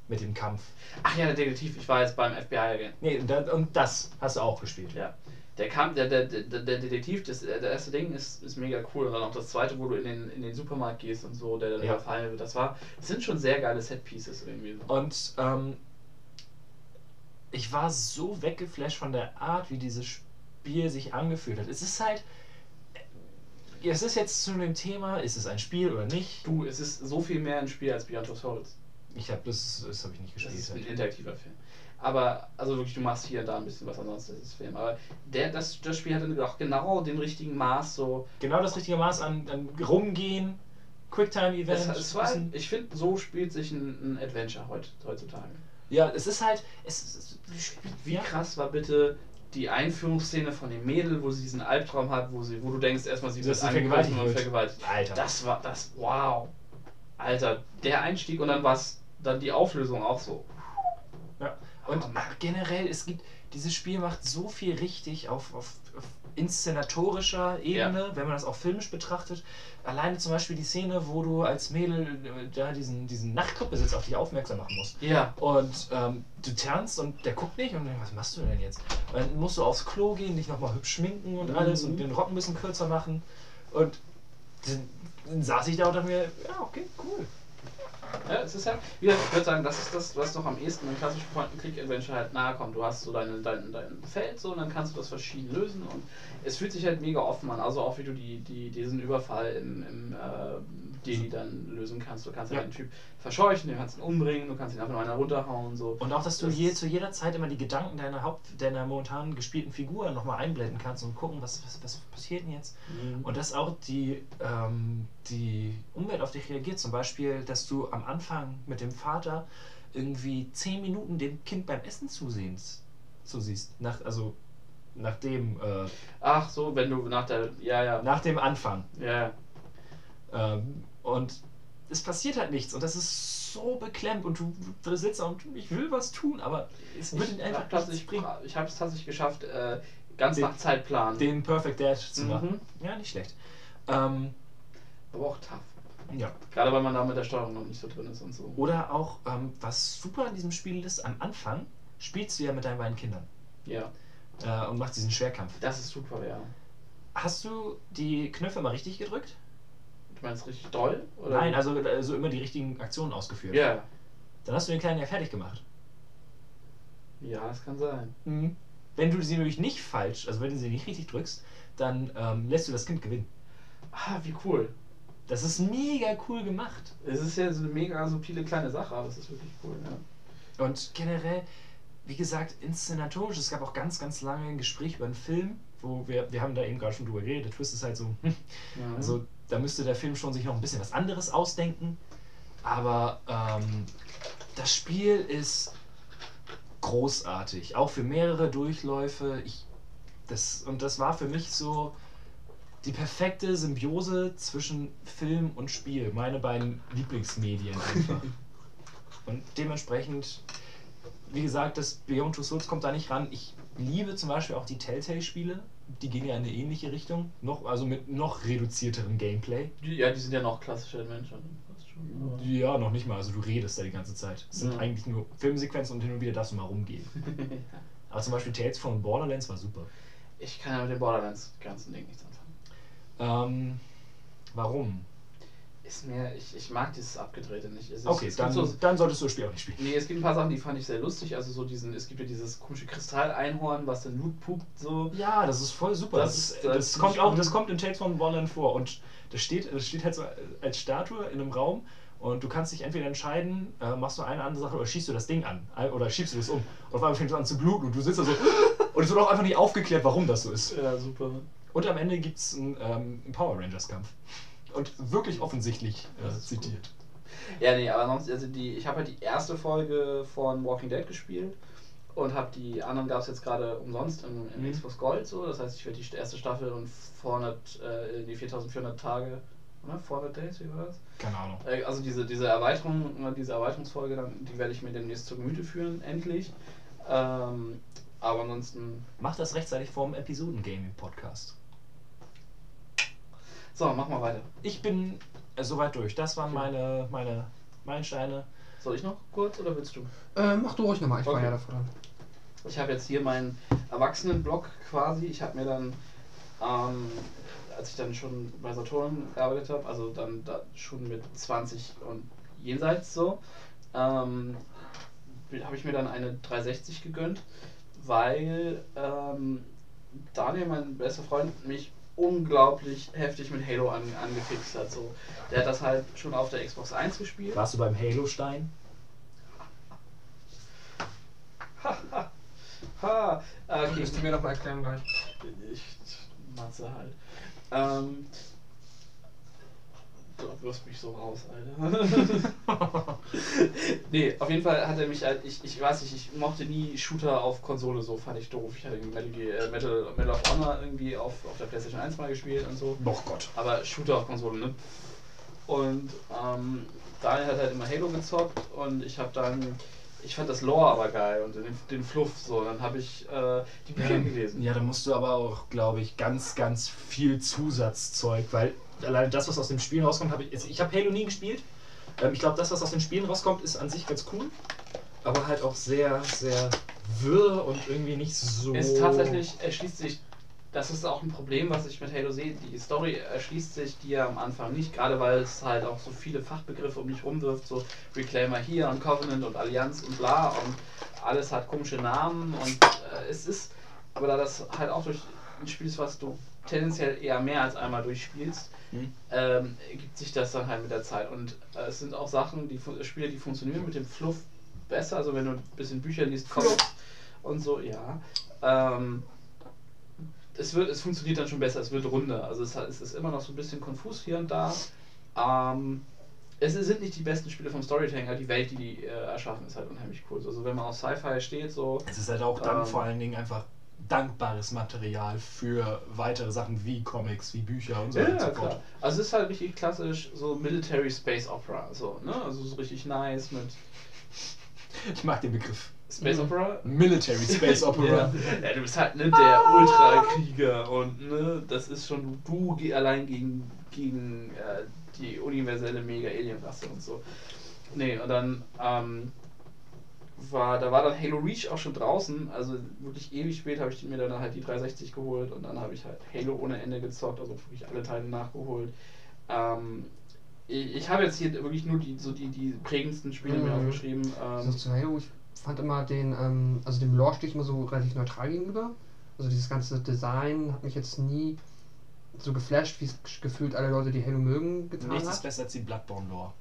Mit dem Kampf. Ach ja, der Detektiv, ich war jetzt beim FBI-Agent. Nee, und da- und das hast du auch gespielt. Ja. Der Kampf, der, der, der, der Detektiv, das, der erste Ding ist, ist mega cool. Und dann auch das zweite, wo du in den, in den Supermarkt gehst und so, der dann Ja. überfallen wird. Das war, das sind schon sehr geile Set-Pieces irgendwie. Und ähm, ich war so weggeflasht von der Art, wie dieses Spiel sich angefühlt hat. Es ist halt. Es ist jetzt zu dem Thema, ist es ein Spiel oder nicht? Du, es ist so viel mehr ein Spiel als Beyond Two Souls. Ich habe das, das habe ich nicht Das gespielt. ist ein halt. interaktiver Film. Aber, also wirklich, du machst hier und da ein bisschen was, ansonsten ist es Film. Aber der, das, das Spiel hatte auch genau den richtigen Maß, so. Genau das richtige Maß an, an rumgehen, Quicktime-Event. Es, es war, bisschen- ich finde, so spielt sich ein, ein Adventure heut, heutzutage. ja, es ist halt. Es, es, Wie krass war bitte die Einführungsszene von dem Mädel, wo sie diesen Albtraum hat, wo sie, wo du denkst erstmal, sie wird angegriffen vergewaltigt und vergewaltigt. Alter. Das war das, wow. Alter, der Einstieg und dann war es dann die Auflösung auch so. Ja. Und generell, es gibt, dieses Spiel macht so viel richtig auf, auf, auf inszenatorischer Ebene, wenn man das auch filmisch betrachtet. Alleine zum Beispiel die Szene, wo du als Mädel äh, da diesen, diesen Nachtclubbesitzer auf dich aufmerksam machen musst. Ja. Und ähm, du tanzt und der guckt nicht und dann, was machst du denn jetzt? Und dann musst du aufs Klo gehen, dich nochmal hübsch schminken und alles und den Rock ein bisschen kürzer machen. Und dann, dann saß ich da und dachte mir, ja, okay, cool. Ja, es ist ja, wieder, ich würde sagen, das ist das, was noch am ehesten einem klassischen Point-and-Click-Adventure halt nahe kommt. Du hast so dein, dein, dein Feld so und dann kannst du das verschieden lösen und es fühlt sich halt mega offen an. Also auch wie du die, die, diesen Überfall im, im äh, Daily dann lösen kannst. Du kannst ja. Ja. den Typ verscheuchen, den kannst ihn umbringen, du kannst ihn einfach nur einer runterhauen. So. Und auch, dass du Das ist- zu jeder Zeit immer die Gedanken deiner Haupt, deiner momentan gespielten Figur nochmal einblenden kannst und gucken, was, was, was passiert denn jetzt. Mhm. Und dass auch die, ähm, die Umwelt auf dich reagiert. Zum Beispiel, dass du am Anfang mit dem Vater irgendwie zehn Minuten dem Kind beim Essen zusehen, zusiehst. Nach, also nach dem, äh, Ach so, wenn du nach der. Ja, ja. nach dem Anfang. Ja, Ähm, und es passiert halt nichts. Und das ist so beklemmt. Und du, du sitzt da und ich will was tun, aber es wird ich einfach habe tatsächlich, bringen. ich habe es tatsächlich geschafft, äh, ganz Den- nach Zeitplan. den Perfect Dad zu Mhm. machen. Ja, nicht schlecht. Ähm, aber auch tough. ja. Gerade weil man da mit der Steuerung noch nicht so drin ist und so. Oder auch, ähm, was super an diesem Spiel ist, am Anfang spielst du ja mit deinen beiden Kindern Ja, äh, und machst diesen Schwerkampf. das ist super, ja. Hast du die Knöpfe mal richtig gedrückt? Du meinst richtig doll? Oder? Nein, also, also immer die richtigen Aktionen ausgeführt. Ja, Dann hast du den Kleinen ja fertig gemacht. ja, das kann sein. Wenn du sie nämlich nicht falsch, also wenn du sie nicht richtig drückst, dann ähm, lässt du das Kind gewinnen. Ah, wie cool. Das ist mega cool gemacht. Es ist ja so eine mega subtile kleine Sache, aber es ist wirklich cool, ja. Und generell, wie gesagt, inszenatorisch, es gab auch ganz, ganz lange ein Gespräch über einen Film, wo wir, wir haben da eben gerade schon drüber geredet, der Twist ist halt so, ja. also da müsste der Film schon sich noch ein bisschen was anderes ausdenken. Aber ähm, das Spiel ist großartig, auch für mehrere Durchläufe. Ich, das, und das war für mich so die perfekte Symbiose zwischen Film und Spiel, meine beiden Lieblingsmedien einfach. und dementsprechend, wie gesagt, das Beyond Two Souls kommt da nicht ran. Ich liebe zum Beispiel auch die Telltale-Spiele. Die gehen ja in eine ähnliche Richtung, noch, also mit noch reduzierterem Gameplay. Ja, die sind ja noch klassische Adventure. Ja, noch nicht mal. Also du redest da die ganze Zeit. Es sind Ja. eigentlich nur Filmsequenzen und hin und wieder darfst du mal rumgehen. Aber zum Beispiel Tales from Borderlands war super. Ich kann ja mit dem Borderlands ganzen Ding nichts anfangen. Ähm, warum? Ist mir, ich, ich mag dieses Abgedrehte nicht. Es Okay, es dann, so, dann solltest du das Spiel auch nicht spielen. Nee, es gibt ein paar Sachen, die fand ich sehr lustig. Also so diesen, es gibt ja dieses komische Kristalleinhorn, was dann Loot pupt, so. Ja, das ist voll super. Das Das, das das, kommt auch, das kommt in Tales from Borderlands vor und das steht, das steht halt so als Statue in einem Raum und du kannst dich entweder entscheiden, äh, machst du eine andere Sache oder schießt du das Ding an äh, oder schiebst du das um und auf einmal fängt es an zu bluten und du sitzt da so und es wird auch einfach nicht aufgeklärt, warum das so ist. Ja, super. Und am Ende gibt es einen, ähm, einen Power Rangers Kampf und wirklich offensichtlich äh, zitiert. Ja, nee, aber sonst, also die, ich habe halt die erste Folge von Walking Dead gespielt und habe die anderen gab es jetzt gerade umsonst im, im Mhm. Xbox Gold so. Das heißt, ich werde die erste Staffel und 400, äh, die 4400 Tage, oder? 400 Days, wie war das? Keine Ahnung. Äh, Also diese, diese Erweiterung, äh, diese Erweiterungsfolge, dann, die werde ich mir demnächst zu Gemüte führen, endlich. Ähm, Aber ansonsten. Mach das rechtzeitig vorm Episoden-Gaming-Podcast. So, mach mal weiter. Ich bin äh, soweit durch. Das waren meine, meine Meilensteine. Soll ich noch kurz oder willst du? Äh, mach du ruhig nochmal, ich war Okay. ja davor dran. Ich habe jetzt hier meinen Erwachsenenblog quasi. Ich habe mir dann, ähm, als ich dann schon bei Saturn gearbeitet habe, also dann da schon mit 20 und jenseits so, ähm, habe ich mir dann eine 360 gegönnt, weil ähm, Daniel, mein bester Freund, mich unglaublich heftig mit Halo an, angefixt hat. So. Der hat das halt schon auf der Xbox 1 gespielt. Warst du beim Halo-Stein? Ha, okay. Müsst mir doch mal erklären gleich. Ich Matze halt. Ähm, du wirst mich so raus, Alter. nee, auf jeden Fall hat er mich halt, ich, ich weiß nicht, ich mochte nie Shooter auf Konsole, so fand ich doof. Ich hatte irgendwie Metal, äh, Metal, Metal of Honor irgendwie auf, auf der Playstation 1 mal gespielt und so. Doch Gott. Aber Shooter auf Konsole, ne? Und ähm, Daniel hat halt immer Halo gezockt und ich habe dann, ich fand das Lore aber geil und den, den Fluff so. Dann habe ich äh, die Bücher gelesen. Ja, da musst du aber auch, glaube ich, ganz, ganz viel Zusatzzeug, weil allein das, was aus dem Spielen rauskommt, habe ich. Ich habe Halo nie gespielt. Ähm, ich glaube, das, was aus den Spielen rauskommt, ist an sich ganz cool. Aber halt auch sehr, sehr wirr und irgendwie nicht so. Ist tatsächlich, erschließt sich, das ist auch ein Problem, was ich mit Halo sehe. Die Story erschließt sich dir am Anfang nicht, gerade weil es halt auch so viele Fachbegriffe um dich rumwirft, so Reclaimer hier und Covenant und Allianz und bla und alles hat komische Namen und äh, es ist, aber da das halt auch durch ein Spiel ist, was du tendenziell eher mehr als einmal durchspielst, Mhm. ähm, ergibt sich das dann halt mit der Zeit. Und äh, es sind auch Sachen, die Spiele, die funktionieren mit dem Fluff besser, also wenn du ein bisschen Bücher liest, Comics und so, ja. Ähm, es, wird, es funktioniert dann schon besser, es wird runder. Also es, es ist immer noch so ein bisschen konfus hier und da. Ähm, es sind nicht die besten Spiele vom Storytelling, aber die Welt, die die äh, erschaffen, ist halt unheimlich cool. Also wenn man auf Sci-Fi steht, so. Es ist halt auch dann Ähm, vor allen Dingen einfach dankbares Material für weitere Sachen wie Comics, wie Bücher und so Ja, weiter und ja, so fort. klar. Also es ist halt richtig klassisch so Military Space Opera, so, ne? Also so richtig nice mit Ich mag den Begriff. Space Opera. Military Space Opera. Ja. ja, du bist halt ne, der Ultrakrieger und ne, das ist schon du allein gegen, gegen äh, die universelle Mega-Alien-Rasse und so. Nee, und dann ähm, war, da war dann Halo Reach auch schon draußen, also wirklich ewig spät habe ich mir dann halt die 360 geholt und dann habe ich halt Halo ohne Ende gezockt, also wirklich alle Teile nachgeholt. Ähm, ich ich habe jetzt hier wirklich nur die, so die, die prägendsten Spiele mir Mhm. aufgeschrieben. Also Ähm, zu Halo, ich fand immer den, ähm, also dem Lore stehe ich immer so relativ neutral gegenüber. Also dieses ganze Design hat mich jetzt nie so geflasht, wie es gefühlt alle Leute, die Halo mögen, getan Nichts ist hat. besser als die Bloodborne Lore.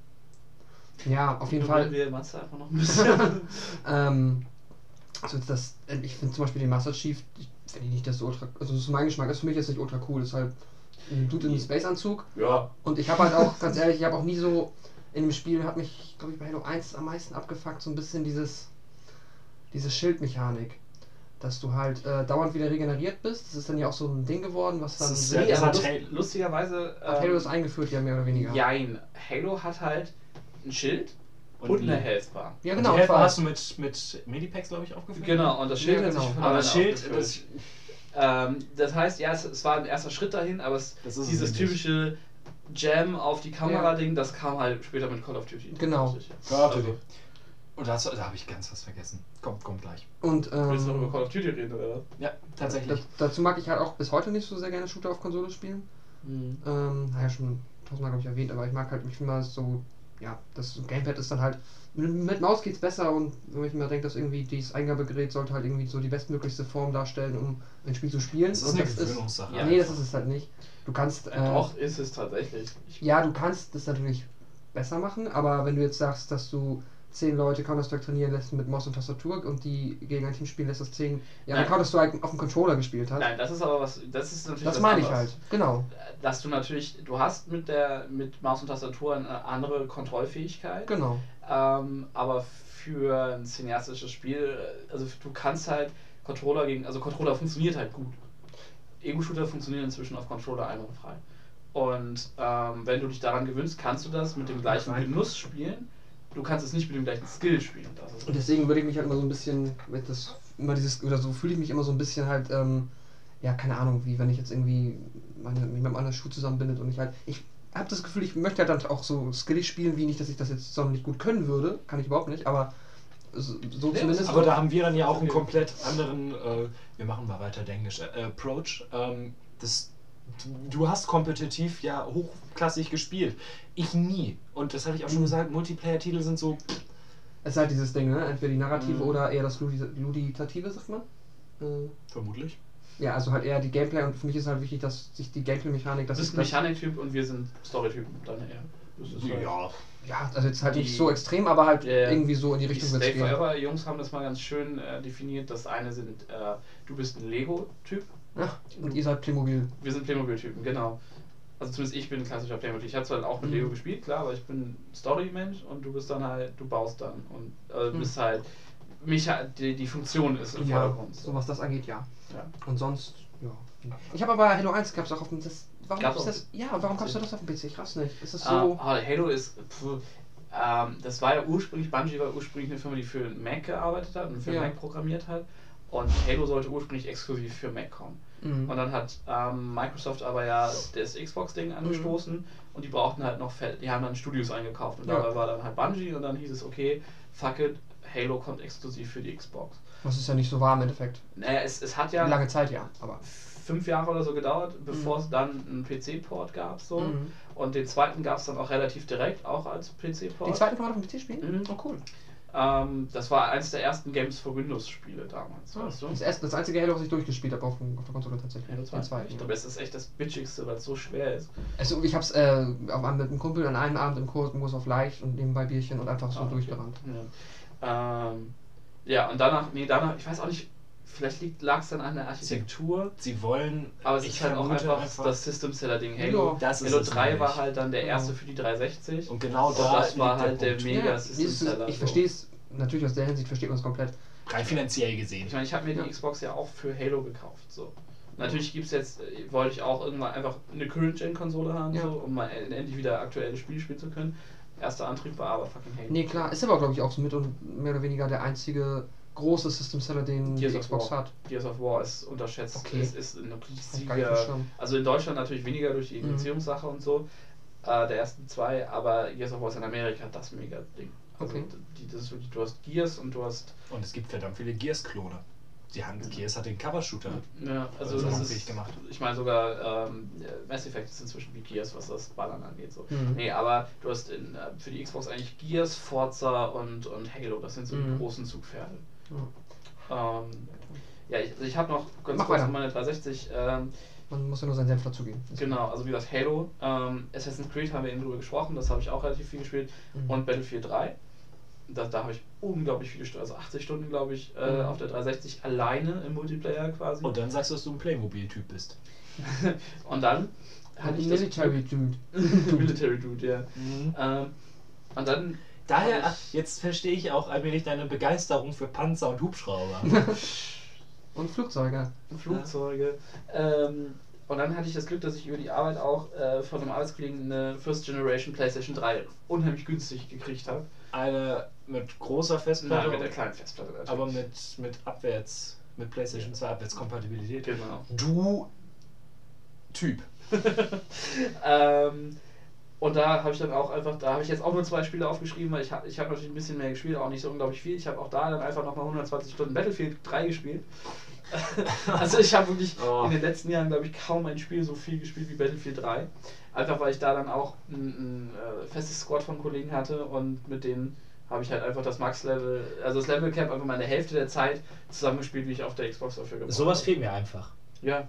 Ja, auf jeden Fall. Wir Matze einfach noch ein bisschen. Ähm, also das, ich finde zum Beispiel den Master Chief, ich finde ihn nicht das so ultra, also das ist mein Geschmack, ist für mich jetzt nicht ultra cool, ist halt ein Dude in einem Space-Anzug ja, und ich habe halt auch, ganz ehrlich, ich habe auch nie so, in dem Spiel hat mich, glaube ich, bei Halo 1 am meisten abgefuckt, so ein bisschen dieses, diese Schildmechanik. Dass du halt äh, dauernd wieder regeneriert bist. Das ist dann ja auch so ein Ding geworden, was dann. Das ist sehr- Ja, das hat Halo- lustigerweise. hat Halo das eingeführt, ja, mehr oder weniger. Jein. Halo hat halt ein Schild und, Und eine Healthbar. Ja, Und genau. die Helfer voll. hast du mit, mit Medipacks, glaube ich, aufgefüllt. Genau, und das Schild Ja, hat sich genau. von Aber das Schild, aufgefüllt. das, ähm, das heißt, ja, es, es war ein erster Schritt dahin, aber es, Das ist es dieses typische Jam auf die Kamera-Ding, das kam halt später mit Call of Duty. Genau. Call of Duty. Also, Und das, da habe ich ganz was vergessen. Kommt, kommt gleich. Und willst du noch über ähm, Call of Duty reden, oder was? Ja, tatsächlich. da, dazu mag ich halt auch bis heute nicht so sehr gerne Shooter auf Konsole spielen. Mhm. Ähm, naja, schon tausendmal, glaube ich, erwähnt, aber ich mag halt, ich finde mal so, ja, das Gamepad ist dann halt, mit, mit Maus geht's besser und wenn ich mir denke, dass irgendwie dieses Eingabegerät sollte halt irgendwie so die bestmöglichste Form darstellen, um ein Spiel zu spielen. Das ist Und eine Gewöhnungssache. Ja. Nee, das ist es halt nicht. Du kannst, Äh, äh, Doch, ist es tatsächlich. Ich, ja, du kannst das natürlich besser machen, aber wenn du jetzt sagst, dass du zehn Leute Counter-Strike trainieren lässt mit Maus und Tastatur und die gegen ein Team spielen lässt, das zehn Nein. Counter-Strike auf dem Controller gespielt hat. nein, das ist aber was, das ist natürlich das was meine ich halt, genau. Dass du natürlich, du hast mit der mit Maus und Tastatur eine andere Kontrollfähigkeit. Genau. Ähm, aber für ein cineastisches Spiel, also du kannst halt Controller gegen, also Controller funktioniert halt gut. Ego-Shooter funktionieren inzwischen auf Controller einwandfrei. Und ähm, wenn du dich daran gewöhnst, kannst du das mit dem gleichen. Genuss spielen. Du kannst es nicht mit dem gleichen Skill spielen. Und deswegen würde ich mich halt immer so ein bisschen mit das immer dieses oder so fühle ich mich immer so ein bisschen halt ähm, ja keine Ahnung wie wenn ich jetzt irgendwie meine mich mit einem anderen Schuh zusammenbindet und ich halt ich habe das Gefühl ich möchte halt dann auch so skillig spielen wie nicht dass ich das jetzt sonderlich gut können würde kann ich überhaupt nicht aber so, so Nee, zumindest Aber da haben wir dann ja auch einen komplett anderen, äh, wir machen mal weiter der Englisch, äh, Approach. Ähm, das, du- hast kompetitiv ja hochklassig gespielt. Ich nie. Und das habe ich auch schon Mhm. gesagt, Multiplayer-Titel sind so, es ist halt dieses Ding ne entweder die Narrative Mhm. oder eher das Ludi Luditative sagt man äh, vermutlich. ja also halt eher die Gameplay und für mich ist halt wichtig dass sich die Gameplay-Mechanik Du das bist ist ein Mechaniktyp und wir sind Storytypen dann eher. Das ist halt- Ja, ja also jetzt halt Die- nicht so extrem aber halt ja. irgendwie so in die Die Richtung wird's gehen. Forever Jungs haben das mal ganz schön äh, definiert. Das eine sind, äh, du bist ein Lego-Typ, ja, und ihr seid Playmobil wir sind Playmobil-Typen, genau. Also zumindest ich bin ein klassischer Playmobil. Ich habe zwar auch mit Mhm. Lego gespielt, klar, aber ich bin Story-Mensch und du bist dann halt, du baust dann und äh, Mhm. bist halt, mich halt- die, die Funktion ist im Ja, Vordergrund. so was das angeht, ja. Ja. Und sonst, ja. Ich habe aber Halo 1 gab es auch auf dem. Das, warum Gab's das? Ja, warum gab's das auf dem PC? Ich raff's nicht. Ist das Ah, so. ah, Halo ist, pf, ähm, das war ja ursprünglich, Bungie war ursprünglich eine Firma, die für Mac gearbeitet hat und für Ja. Mac programmiert hat. Und Halo sollte ursprünglich exklusiv für Mac kommen. Mhm. Und dann hat ähm, Microsoft aber ja das Xbox-Ding angestoßen und die brauchten halt noch, die haben dann Studios eingekauft und Ja. dabei war dann halt Bungie und dann hieß es, okay, fuck it, Halo kommt exklusiv für die Xbox. Was ist ja nicht so wahr im Endeffekt. Naja, es, es hat ja Lange Zeit, ja. Aber. fünf Jahre oder so gedauert, bevor Mhm. es dann einen PC-Port gab. So. Mhm. Und den zweiten gab es dann auch relativ direkt, auch als PC-Port. Den zweiten kann man auf dem PC spielen? Mhm. Oh, cool. Ähm, das war eines der ersten Games for Windows-Spiele damals, Ah, weißt du? Das, erste, das einzige Halo, was ich durchgespielt habe auf, auf der Konsole tatsächlich. Halo 2. Den zweiten. Ich glaube, das ist echt das Bitchigste, weil es so schwer ist. Also, ich hab's äh, auf einem, mit einem Kumpel an einem Abend im Kurs, Kurs auf leicht und nebenbei Bierchen und einfach so Ah, okay. durchgerannt. Ja. Ähm, ja, und danach, nee, danach, ich weiß auch nicht, vielleicht lag es dann an der Architektur, sie wollen, aber es ich ist halt auch vermute einfach, das System-Seller-Ding. Halo, Ja, das ist Halo es 3 nämlich. war halt dann der Genau. erste für die 360. Und genau Und da das war halt der Punkt. mega Ja, System Seller. ich so. verstehe es, natürlich aus der Hinsicht versteht man es komplett. Rein finanziell gesehen. Ich meine, ich habe mir Ja. die Xbox ja auch für Halo gekauft. So. Natürlich gibt es jetzt, wollte ich auch irgendwann einfach eine Current-Gen-Konsole haben, Ja. so, um mal en- endlich wieder aktuelle Spiele spielen zu können. Erster Antrieb war aber fucking Halo. Nee, klar, ist aber, glaube ich, auch so mit und mehr oder weniger der einzige große System Seller, den Gears die of Xbox War. hat. Gears of War ist unterschätzt. Okay. Es ist eine Hab ich gar nicht riesige. verstanden. Also in Deutschland natürlich weniger durch die Mhm. Indizierungssache und so. Äh, der ersten zwei, aber Gears of War ist in Amerika das mega Ding. Also Okay. die, das ist wirklich, du hast Gears und du hast. Und es gibt verdammt viele Gears-Klone. Die haben, Gears hat den Cover-Shooter. Ja, also Also das handfähig ist gemacht. Ich meine sogar ähm, Mass Effect ist inzwischen wie Gears, was das Ballern angeht. So. Mhm. Nee, aber du hast in, äh, für die Xbox eigentlich Gears, Forza und, und Halo. Das sind so die Mhm. großen Zugpferde. Ja. Ähm, ja, ich, also ich habe noch ganz Mach kurz weiter. meine 360. Ähm, Man muss ja nur seinen Senf dazugeben. genau, also wie gesagt, Halo, ähm, Assassin's Creed haben wir eben drüber gesprochen, das habe ich auch relativ viel gespielt. Mhm. Und Battlefield 3. Da, da habe ich unglaublich viele Stunden, also 80 Stunden, glaube ich, äh, Mhm. auf der 360 alleine im Multiplayer quasi. Und dann sagst du, dass du ein Playmobil-Typ bist. Und dann hatte ich das Military Dude. Military Dude, ja. Ähm, und dann. Daher, ach, jetzt verstehe ich auch allmählich deine Begeisterung für Panzer und Hubschrauber. Und Flugzeuge. ich Flugzeuge. Ähm, und dann hatte ich das Glück, dass ich über die Arbeit auch äh, von einem Arbeitskollegen eine First Generation PlayStation 3 unheimlich günstig gekriegt habe. Eine mit großer Festplatte, Nein, mit der kleinen Festplatte natürlich. aber mit, mit Abwärts, mit PlayStation 2 Abwärtskompatibilität. Genau. Du Typ. ähm, und da habe ich dann auch einfach, da habe ich jetzt auch nur zwei Spiele aufgeschrieben, weil ich habe ich hab natürlich ein bisschen mehr gespielt, auch nicht so unglaublich viel. Ich habe auch da dann einfach nochmal 120 Stunden Battlefield 3 gespielt. also ich habe wirklich Oh. in den letzten Jahren, glaube ich, kaum ein Spiel so viel gespielt wie Battlefield 3. Einfach weil ich da dann auch ein, ein äh, festes Squad von Kollegen hatte und mit denen habe ich halt einfach das Max-Level, also das Level Cap einfach meine Hälfte der Zeit zusammengespielt, wie ich auf der Xbox dafür Sowas habe. fehlt mir einfach. Ja,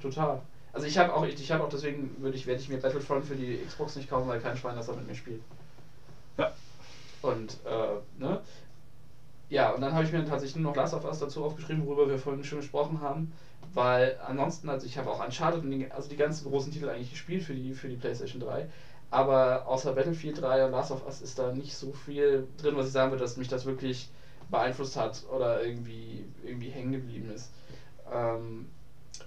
total. Also ich habe auch, ich, ich habe auch deswegen würde ich, werde ich mir Battlefront für die Xbox nicht kaufen, weil kein Schwein das da mit mir spielt. Ja. Und, äh, ne? Ja, und dann habe ich mir tatsächlich nur noch Last of Us dazu aufgeschrieben, worüber wir vorhin schon gesprochen haben. Weil ansonsten, also ich habe auch Uncharted und die, also die ganzen großen Titel eigentlich gespielt für die, für die PlayStation 3. Aber außer Battlefield 3 und Last of Us ist da nicht so viel drin, was ich sagen würde, dass mich das wirklich beeinflusst hat oder irgendwie, irgendwie hängen geblieben ist. Ähm,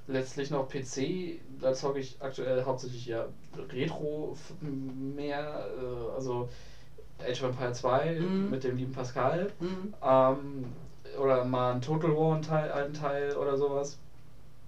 letztlich noch PC, da zocke ich aktuell hauptsächlich ja Retro mehr, äh, also Age of Empire 2 Mhm. mit dem lieben Pascal. Mhm. Ähm, oder mal ein Total War einen Teil, einen Teil oder sowas.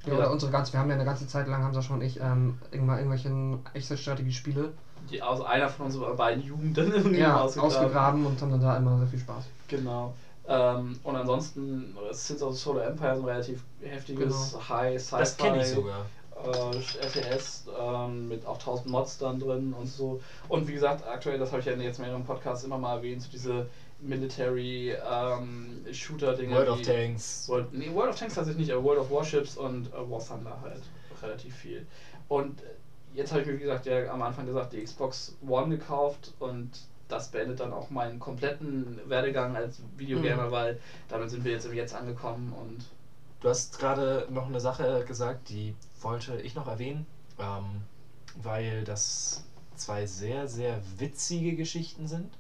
Ja, oder unsere ganze, wir haben ja eine ganze Zeit lang, haben Sascha und ich, ähm, irgendwann irgendwelche Echtzeitstrategiespiele Die, aus einer von unseren beiden Jugenden irgendwie ja, ausgegraben. ausgegraben und haben dann da immer sehr viel Spaß. Genau. Ähm, und ansonsten Sins of the Solar Empire ist ein relativ heftiges High Sci-Fi. Das kenne ich sogar. Äh, RTS ähm, mit auch 1000 Mods dann drin und so. Und wie gesagt, aktuell, das habe ich ja jetzt in mehreren Podcasts immer mal erwähnt, so diese Military ähm, Shooter-Dinge. World of Tanks. World, nee, World of Tanks tatsächlich nicht, aber World of Warships und äh, War Thunder halt relativ viel. Und jetzt habe ich mir, wie gesagt, ja am Anfang gesagt, die Xbox One gekauft und das beendet dann auch meinen kompletten Werdegang als Videogamer, Mhm. weil damit sind wir jetzt im Jetzt angekommen und Du hast gerade noch eine Sache gesagt, die wollte ich noch erwähnen, ähm, weil das zwei sehr, sehr witzige Geschichten sind.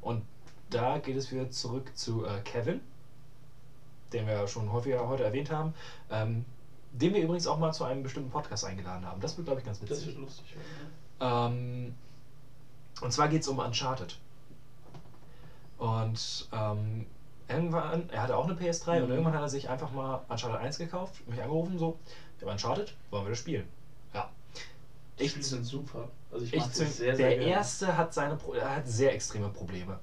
Und da geht es wieder zurück zu äh, Kevin, den wir ja schon häufiger heute erwähnt haben, ähm, den wir übrigens auch mal zu einem bestimmten Podcast eingeladen haben. Das wird, glaube ich, ganz das witzig. wird lustig. Ähm, und zwar geht es um Uncharted. Und ähm, irgendwann, er hatte auch eine PS3 und Mhm. irgendwann hat er sich einfach mal Uncharted 1 gekauft, mich angerufen, so, ich habe Uncharted, wollen wir das spielen? Ja. Die Ich, Spiele sind super. Also ich, ich sehr, sehr der gerne. erste hat seine Pro er hat sehr extreme Probleme.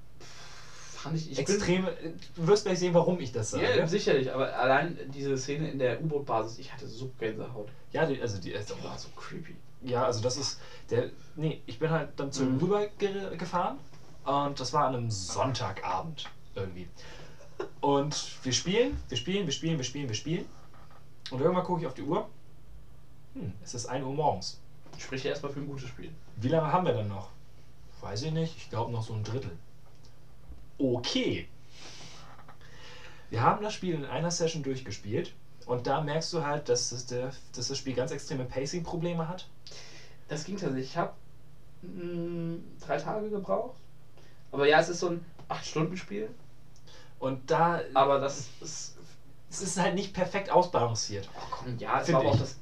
Fand ich, ich extreme, du wirst gleich sehen, warum ich das sage. ja, sicherlich, aber allein diese Szene in der U-Boot-Basis, ich hatte so Gänsehaut. Ja, die, also die ist Das war so creepy. Ja, also das ist der. Nee, ich bin halt dann zu ihm Mhm. rüber ge gefahren und das war an einem Sonntagabend irgendwie. Und wir spielen, wir spielen, wir spielen, wir spielen, wir spielen. Und irgendwann gucke ich auf die Uhr. Hm, es ist 1 Uhr morgens. Sprich ja erstmal für ein gutes Spiel. Wie lange haben wir denn noch? Weiß ich nicht. Ich glaube noch so ein Drittel. Okay. Wir haben das Spiel in einer Session durchgespielt. Und da merkst du halt, dass das, der, dass das Spiel ganz extreme Pacing-Probleme hat. Das ging tatsächlich. Ich habe drei Tage gebraucht. Aber ja, es ist so ein 8-Stunden-Spiel. Und da Aber das ist. es ist halt nicht perfekt ausbalanciert. Oh komm, ja, es war aber auch ich. das,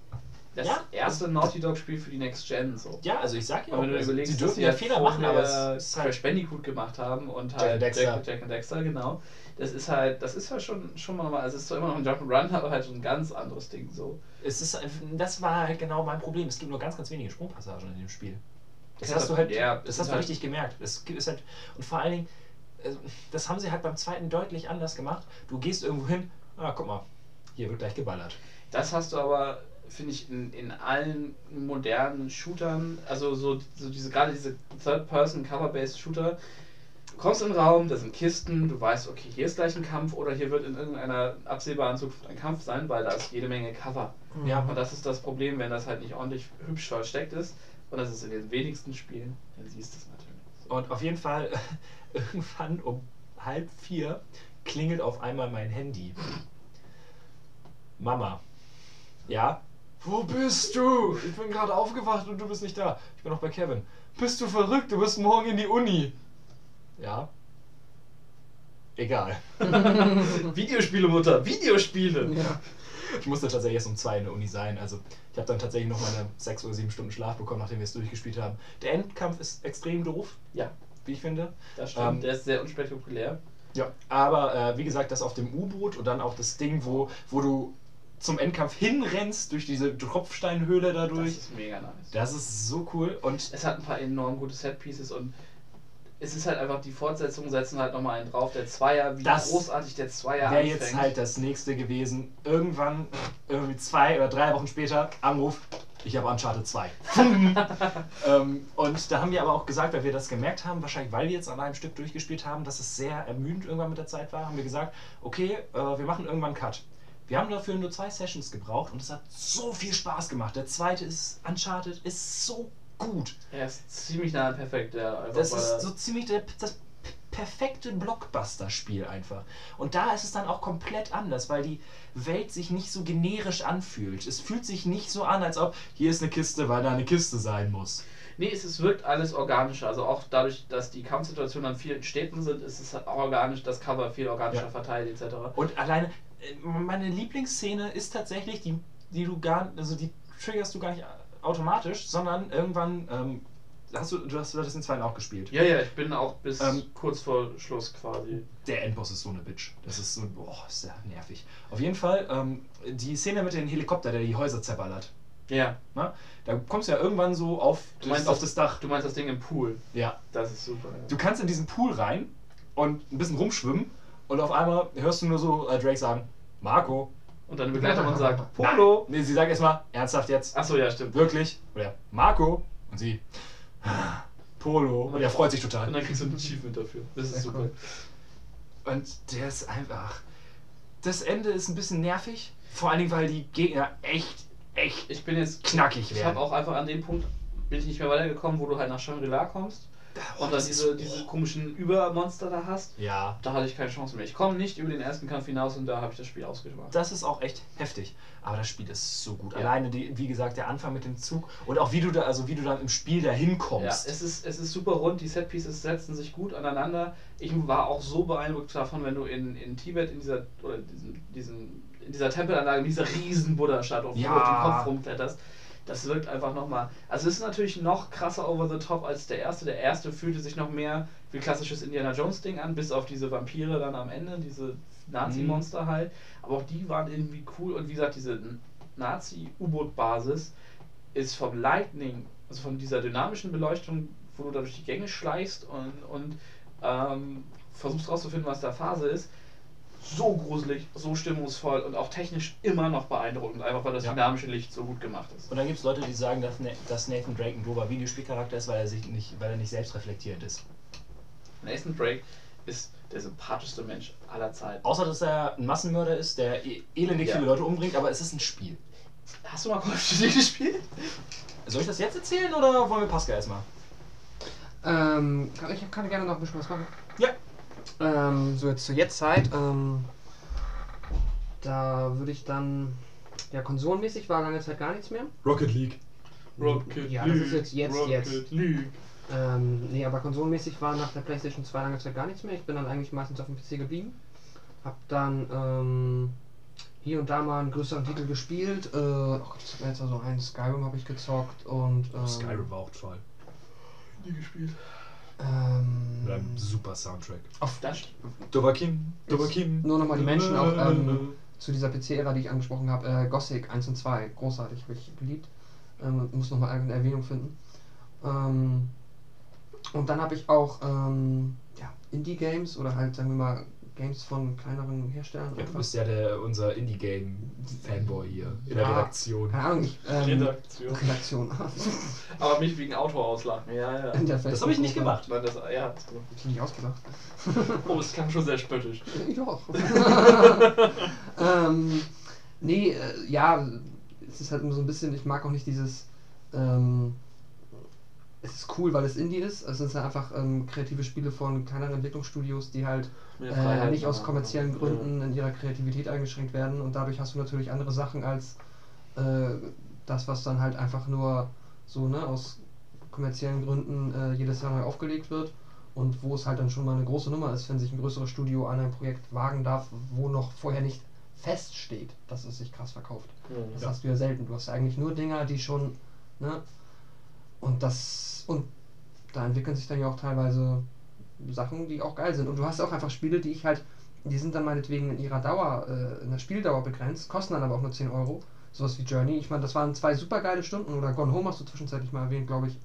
das Ja. erste Naughty Dog-Spiel für die Next Gen. So. Ja, also ich sag ja Und wenn du also, überlegst, sie dürfen ja halt Fehler machen, aber es ist Crash halt Bandicoot gemacht haben und Jack halt and Dexter. Jack, Jack and Dexter, genau. Das ist halt, das ist halt schon, schon mal, also es ist zwar immer noch ein Jump'n'Run, aber halt so ein ganz anderes Ding so. es ist das war halt genau mein Problem. Es gibt nur ganz ganz wenige Sprungpassagen in dem Spiel. Das Ja, hast du halt ja, das es hast du halt- richtig gemerkt. Gibt- ist halt und vor allen Dingen äh, das haben sie halt beim zweiten deutlich anders gemacht. Du gehst irgendwo hin, ah, guck mal, hier wird gleich geballert. Das hast du aber, finde ich, in, in allen modernen Shootern, also so, so diese, gerade diese Third-Person-Cover-Based Shooter, du kommst in den Raum, da sind Kisten, du weißt, okay, hier ist gleich ein Kampf oder hier wird in irgendeiner absehbaren Zukunft ein Kampf sein, weil da ist jede Menge Cover. Ja, Und das ist das Problem, wenn das halt nicht ordentlich hübsch versteckt ist. Und das ist in den wenigsten Spielen, dann siehst du es natürlich. Und auf jeden Fall, irgendwann um halb vier klingelt auf einmal mein Handy. Mama. Ja? Wo bist du? Ich bin gerade aufgewacht und du bist nicht da. Ich bin noch bei Kevin. Bist du verrückt? Du bist morgen in die Uni. Ja? Egal. Videospiele, Mutter, Videospiele! Ja. Ich musste tatsächlich erst um zwei in der Uni sein. Also ich habe dann tatsächlich noch meine sechs oder sieben Stunden Schlaf bekommen, nachdem wir es durchgespielt haben. Der Endkampf ist extrem doof, Ja, wie ich finde. das stimmt. Ähm, Der ist sehr unspektakulär. Ja, aber äh, wie gesagt, das auf dem U-Boot und dann auch das Ding, wo, wo du zum Endkampf hinrennst durch diese Tropfsteinhöhle Das dadurch. ist mega nice. Das ist so cool und Es hat ein paar enorm gute Set-Pieces und es ist halt einfach, die Fortsetzungen setzen halt nochmal einen drauf. Der Zweier, wie Das großartig der Zweier wäre jetzt halt das nächste gewesen. Irgendwann, irgendwie zwei oder drei Wochen später, Anruf, ich habe Uncharted 2. ähm, und da haben wir aber auch gesagt, weil wir das gemerkt haben, wahrscheinlich weil wir jetzt an einem Stück durchgespielt haben, dass es sehr ermüdend irgendwann mit der Zeit war, haben wir gesagt, okay, äh, wir machen irgendwann einen Cut. Wir haben dafür nur zwei Sessions gebraucht und es hat so viel Spaß gemacht. Der zweite ist Uncharted, ist so gut. Er ist ziemlich nah an perfekt. Der einfach Das ist so ziemlich der, das perfekte Blockbuster-Spiel einfach. Und da ist es dann auch komplett anders, weil die Welt sich nicht so generisch anfühlt. Es fühlt sich nicht so an, als ob hier ist eine Kiste, weil da eine Kiste sein muss. Nee, es, es wirkt alles organischer. Also auch dadurch, dass die Kampfsituationen an vielen Städten sind, ist es halt auch organisch, das Cover viel organischer Ja. verteilt etc. Und alleine, äh, meine Lieblingsszene ist tatsächlich die, die du gar, also die triggerst du gar nicht automatisch, sondern irgendwann ähm, hast du, du hast, den zweiten auch gespielt. Ja, ja, ich bin auch bis Ähm, kurz vor Schluss quasi. Der Endboss ist so eine Bitch. Das ist so, boah, ist der nervig. Auf jeden Fall, ähm, die Szene mit dem Helikopter, der die Häuser zerballert. Ja, Ne? Da kommst du ja irgendwann so auf, Du meinst auf das- das Dach. du meinst das Ding im Pool. Ja. Das ist super. Ja. Du kannst in diesen Pool rein und ein bisschen rumschwimmen und auf einmal hörst du nur so äh, Drake sagen, Marco. Und dann begleitet man sagt, Polo. Nein. Nee, sie sagt erstmal, ernsthaft jetzt, Achso, ja, stimmt. wirklich? Oder Marco? Und sie, Polo. Und er freut sich total. Und dann kriegst du ein Achievement dafür. Das ist Sehr super. cool. Und der ist einfach. Das Ende ist ein bisschen nervig. Vor allen Dingen, weil die Gegner echt, echt Ich bin jetzt knackig Ich habe werden. auch einfach an dem Punkt bin ich nicht mehr weitergekommen, wo du halt nach Shangri-La kommst und dann diese, diese komischen Übermonster da hast. Ja. Da hatte ich keine Chance mehr. Ich komme nicht über den ersten Kampf hinaus und da habe ich das Spiel ausgemacht. Das ist auch echt heftig. Aber das Spiel ist so gut. Ja. Alleine, die, wie gesagt, der Anfang mit dem Zug und auch wie du da, also wie du dann im Spiel dahin Ja, kommst. es ist, es ist super rund, die Setpieces setzen sich gut aneinander. Ich war auch so beeindruckt davon, wenn du in, in Tibet in dieser oder diesen, diesen, in dieser Tempelanlage, in dieser riesen Buddha-Statue, auf, Ja. den Kopf rumkletterst. Das wirkt einfach nochmal. Also es ist natürlich noch krasser over the top als der erste. Der erste fühlte sich noch mehr wie klassisches Indiana Jones Ding an, bis auf diese Vampire dann am Ende, diese Nazi-Monster halt. Aber auch die waren irgendwie cool und wie gesagt, diese Nazi-U-Boot-Basis ist vom Lightning, also von dieser dynamischen Beleuchtung, wo du da durch die Gänge schleichst und, und ähm, versuchst rauszufinden, was da Phase ist, so gruselig, so stimmungsvoll und auch technisch immer noch beeindruckend, einfach weil das Ja. dynamische Licht so gut gemacht ist. Und dann gibt es Leute, die sagen, dass, Na- dass Nathan Drake ein dober Videospielcharakter ist, weil er sich nicht, weil er nicht selbst reflektierend ist. Nathan Drake ist der sympathischste Mensch aller Zeiten. Außer dass er ein Massenmörder ist, der e- elendig Ja. viele Leute umbringt, aber es ist ein Spiel. Hast du mal Call of Duty gespielt? Soll ich das jetzt erzählen oder wollen wir Pascal erstmal? Ähm, kann, ich kann gerne noch ein bisschen was machen. Ja. Ähm, so jetzt zur Jetztzeit. Ähm, da würde ich dann. Ja, konsolenmäßig war lange Zeit gar nichts mehr. Rocket League. Rocket Ja, das ist jetzt- jetzt- Rocket jetzt. League. Ähm, nee, aber konsolenmäßig war nach der PlayStation 2 lange Zeit gar nichts mehr. Ich bin dann eigentlich meistens auf dem PC geblieben. Hab dann ähm, hier und da mal einen größeren Titel gespielt. Äh, oh Gott, hat mir jetzt also ein Skyrim habe ich gezockt und ähm, Skyrim war auch toll. Nie gespielt. Ähm, Mit einem super Soundtrack. auf Das Dovakin, Dovakin. Nur nochmal die Menschen auch ähm, zu dieser PC-Ära, die ich angesprochen habe. Äh, Gothic 1 und 2, großartig, habe ich geliebt. Ähm, muss nochmal eine Erwähnung finden. Ähm, und dann habe ich auch ähm, ja, Indie-Games oder halt, sagen wir mal, Games von kleineren Herstellern. Ja, du bist ja der, unser Indie-Game-Fanboy hier in der Ja. Redaktion. Keine Ahnung, ich. Ähm, Redaktion. Redaktion. Aber mich wegen Auto auslachen. Ja, ja. Das habe ich nicht gemacht. Nein, das, ja, das ich nicht ausgedacht. Oh, es klang schon sehr spöttisch. Ich auch. ähm, nee, äh, ja, es ist halt immer so ein bisschen, ich mag auch nicht dieses, ähm, es ist cool, weil es Indie ist. Also es sind einfach ähm, kreative Spiele von kleineren Entwicklungsstudios, die halt äh, nicht aus kommerziellen Gründen in ihrer Kreativität eingeschränkt werden und dadurch hast du natürlich andere Sachen als äh, das, was dann halt einfach nur so ne, aus kommerziellen Gründen äh, jedes Jahr neu aufgelegt wird und wo es halt dann schon mal eine große Nummer ist, wenn sich ein größeres Studio an ein Projekt wagen darf, wo noch vorher nicht feststeht, dass es sich krass verkauft. Das hast du ja selten. Du hast ja eigentlich nur Dinger, die schon, ne? Und das, und da entwickeln sich dann ja auch teilweise Sachen, die auch geil sind. Und du hast auch einfach Spiele, die ich halt, die sind dann meinetwegen in ihrer Dauer, äh, in der Spieldauer begrenzt, kosten dann aber auch nur 10 Euro. Sowas wie Journey. Ich meine, das waren zwei super geile Stunden. Oder Gone Home hast du zwischenzeitlich mal erwähnt, glaube ich.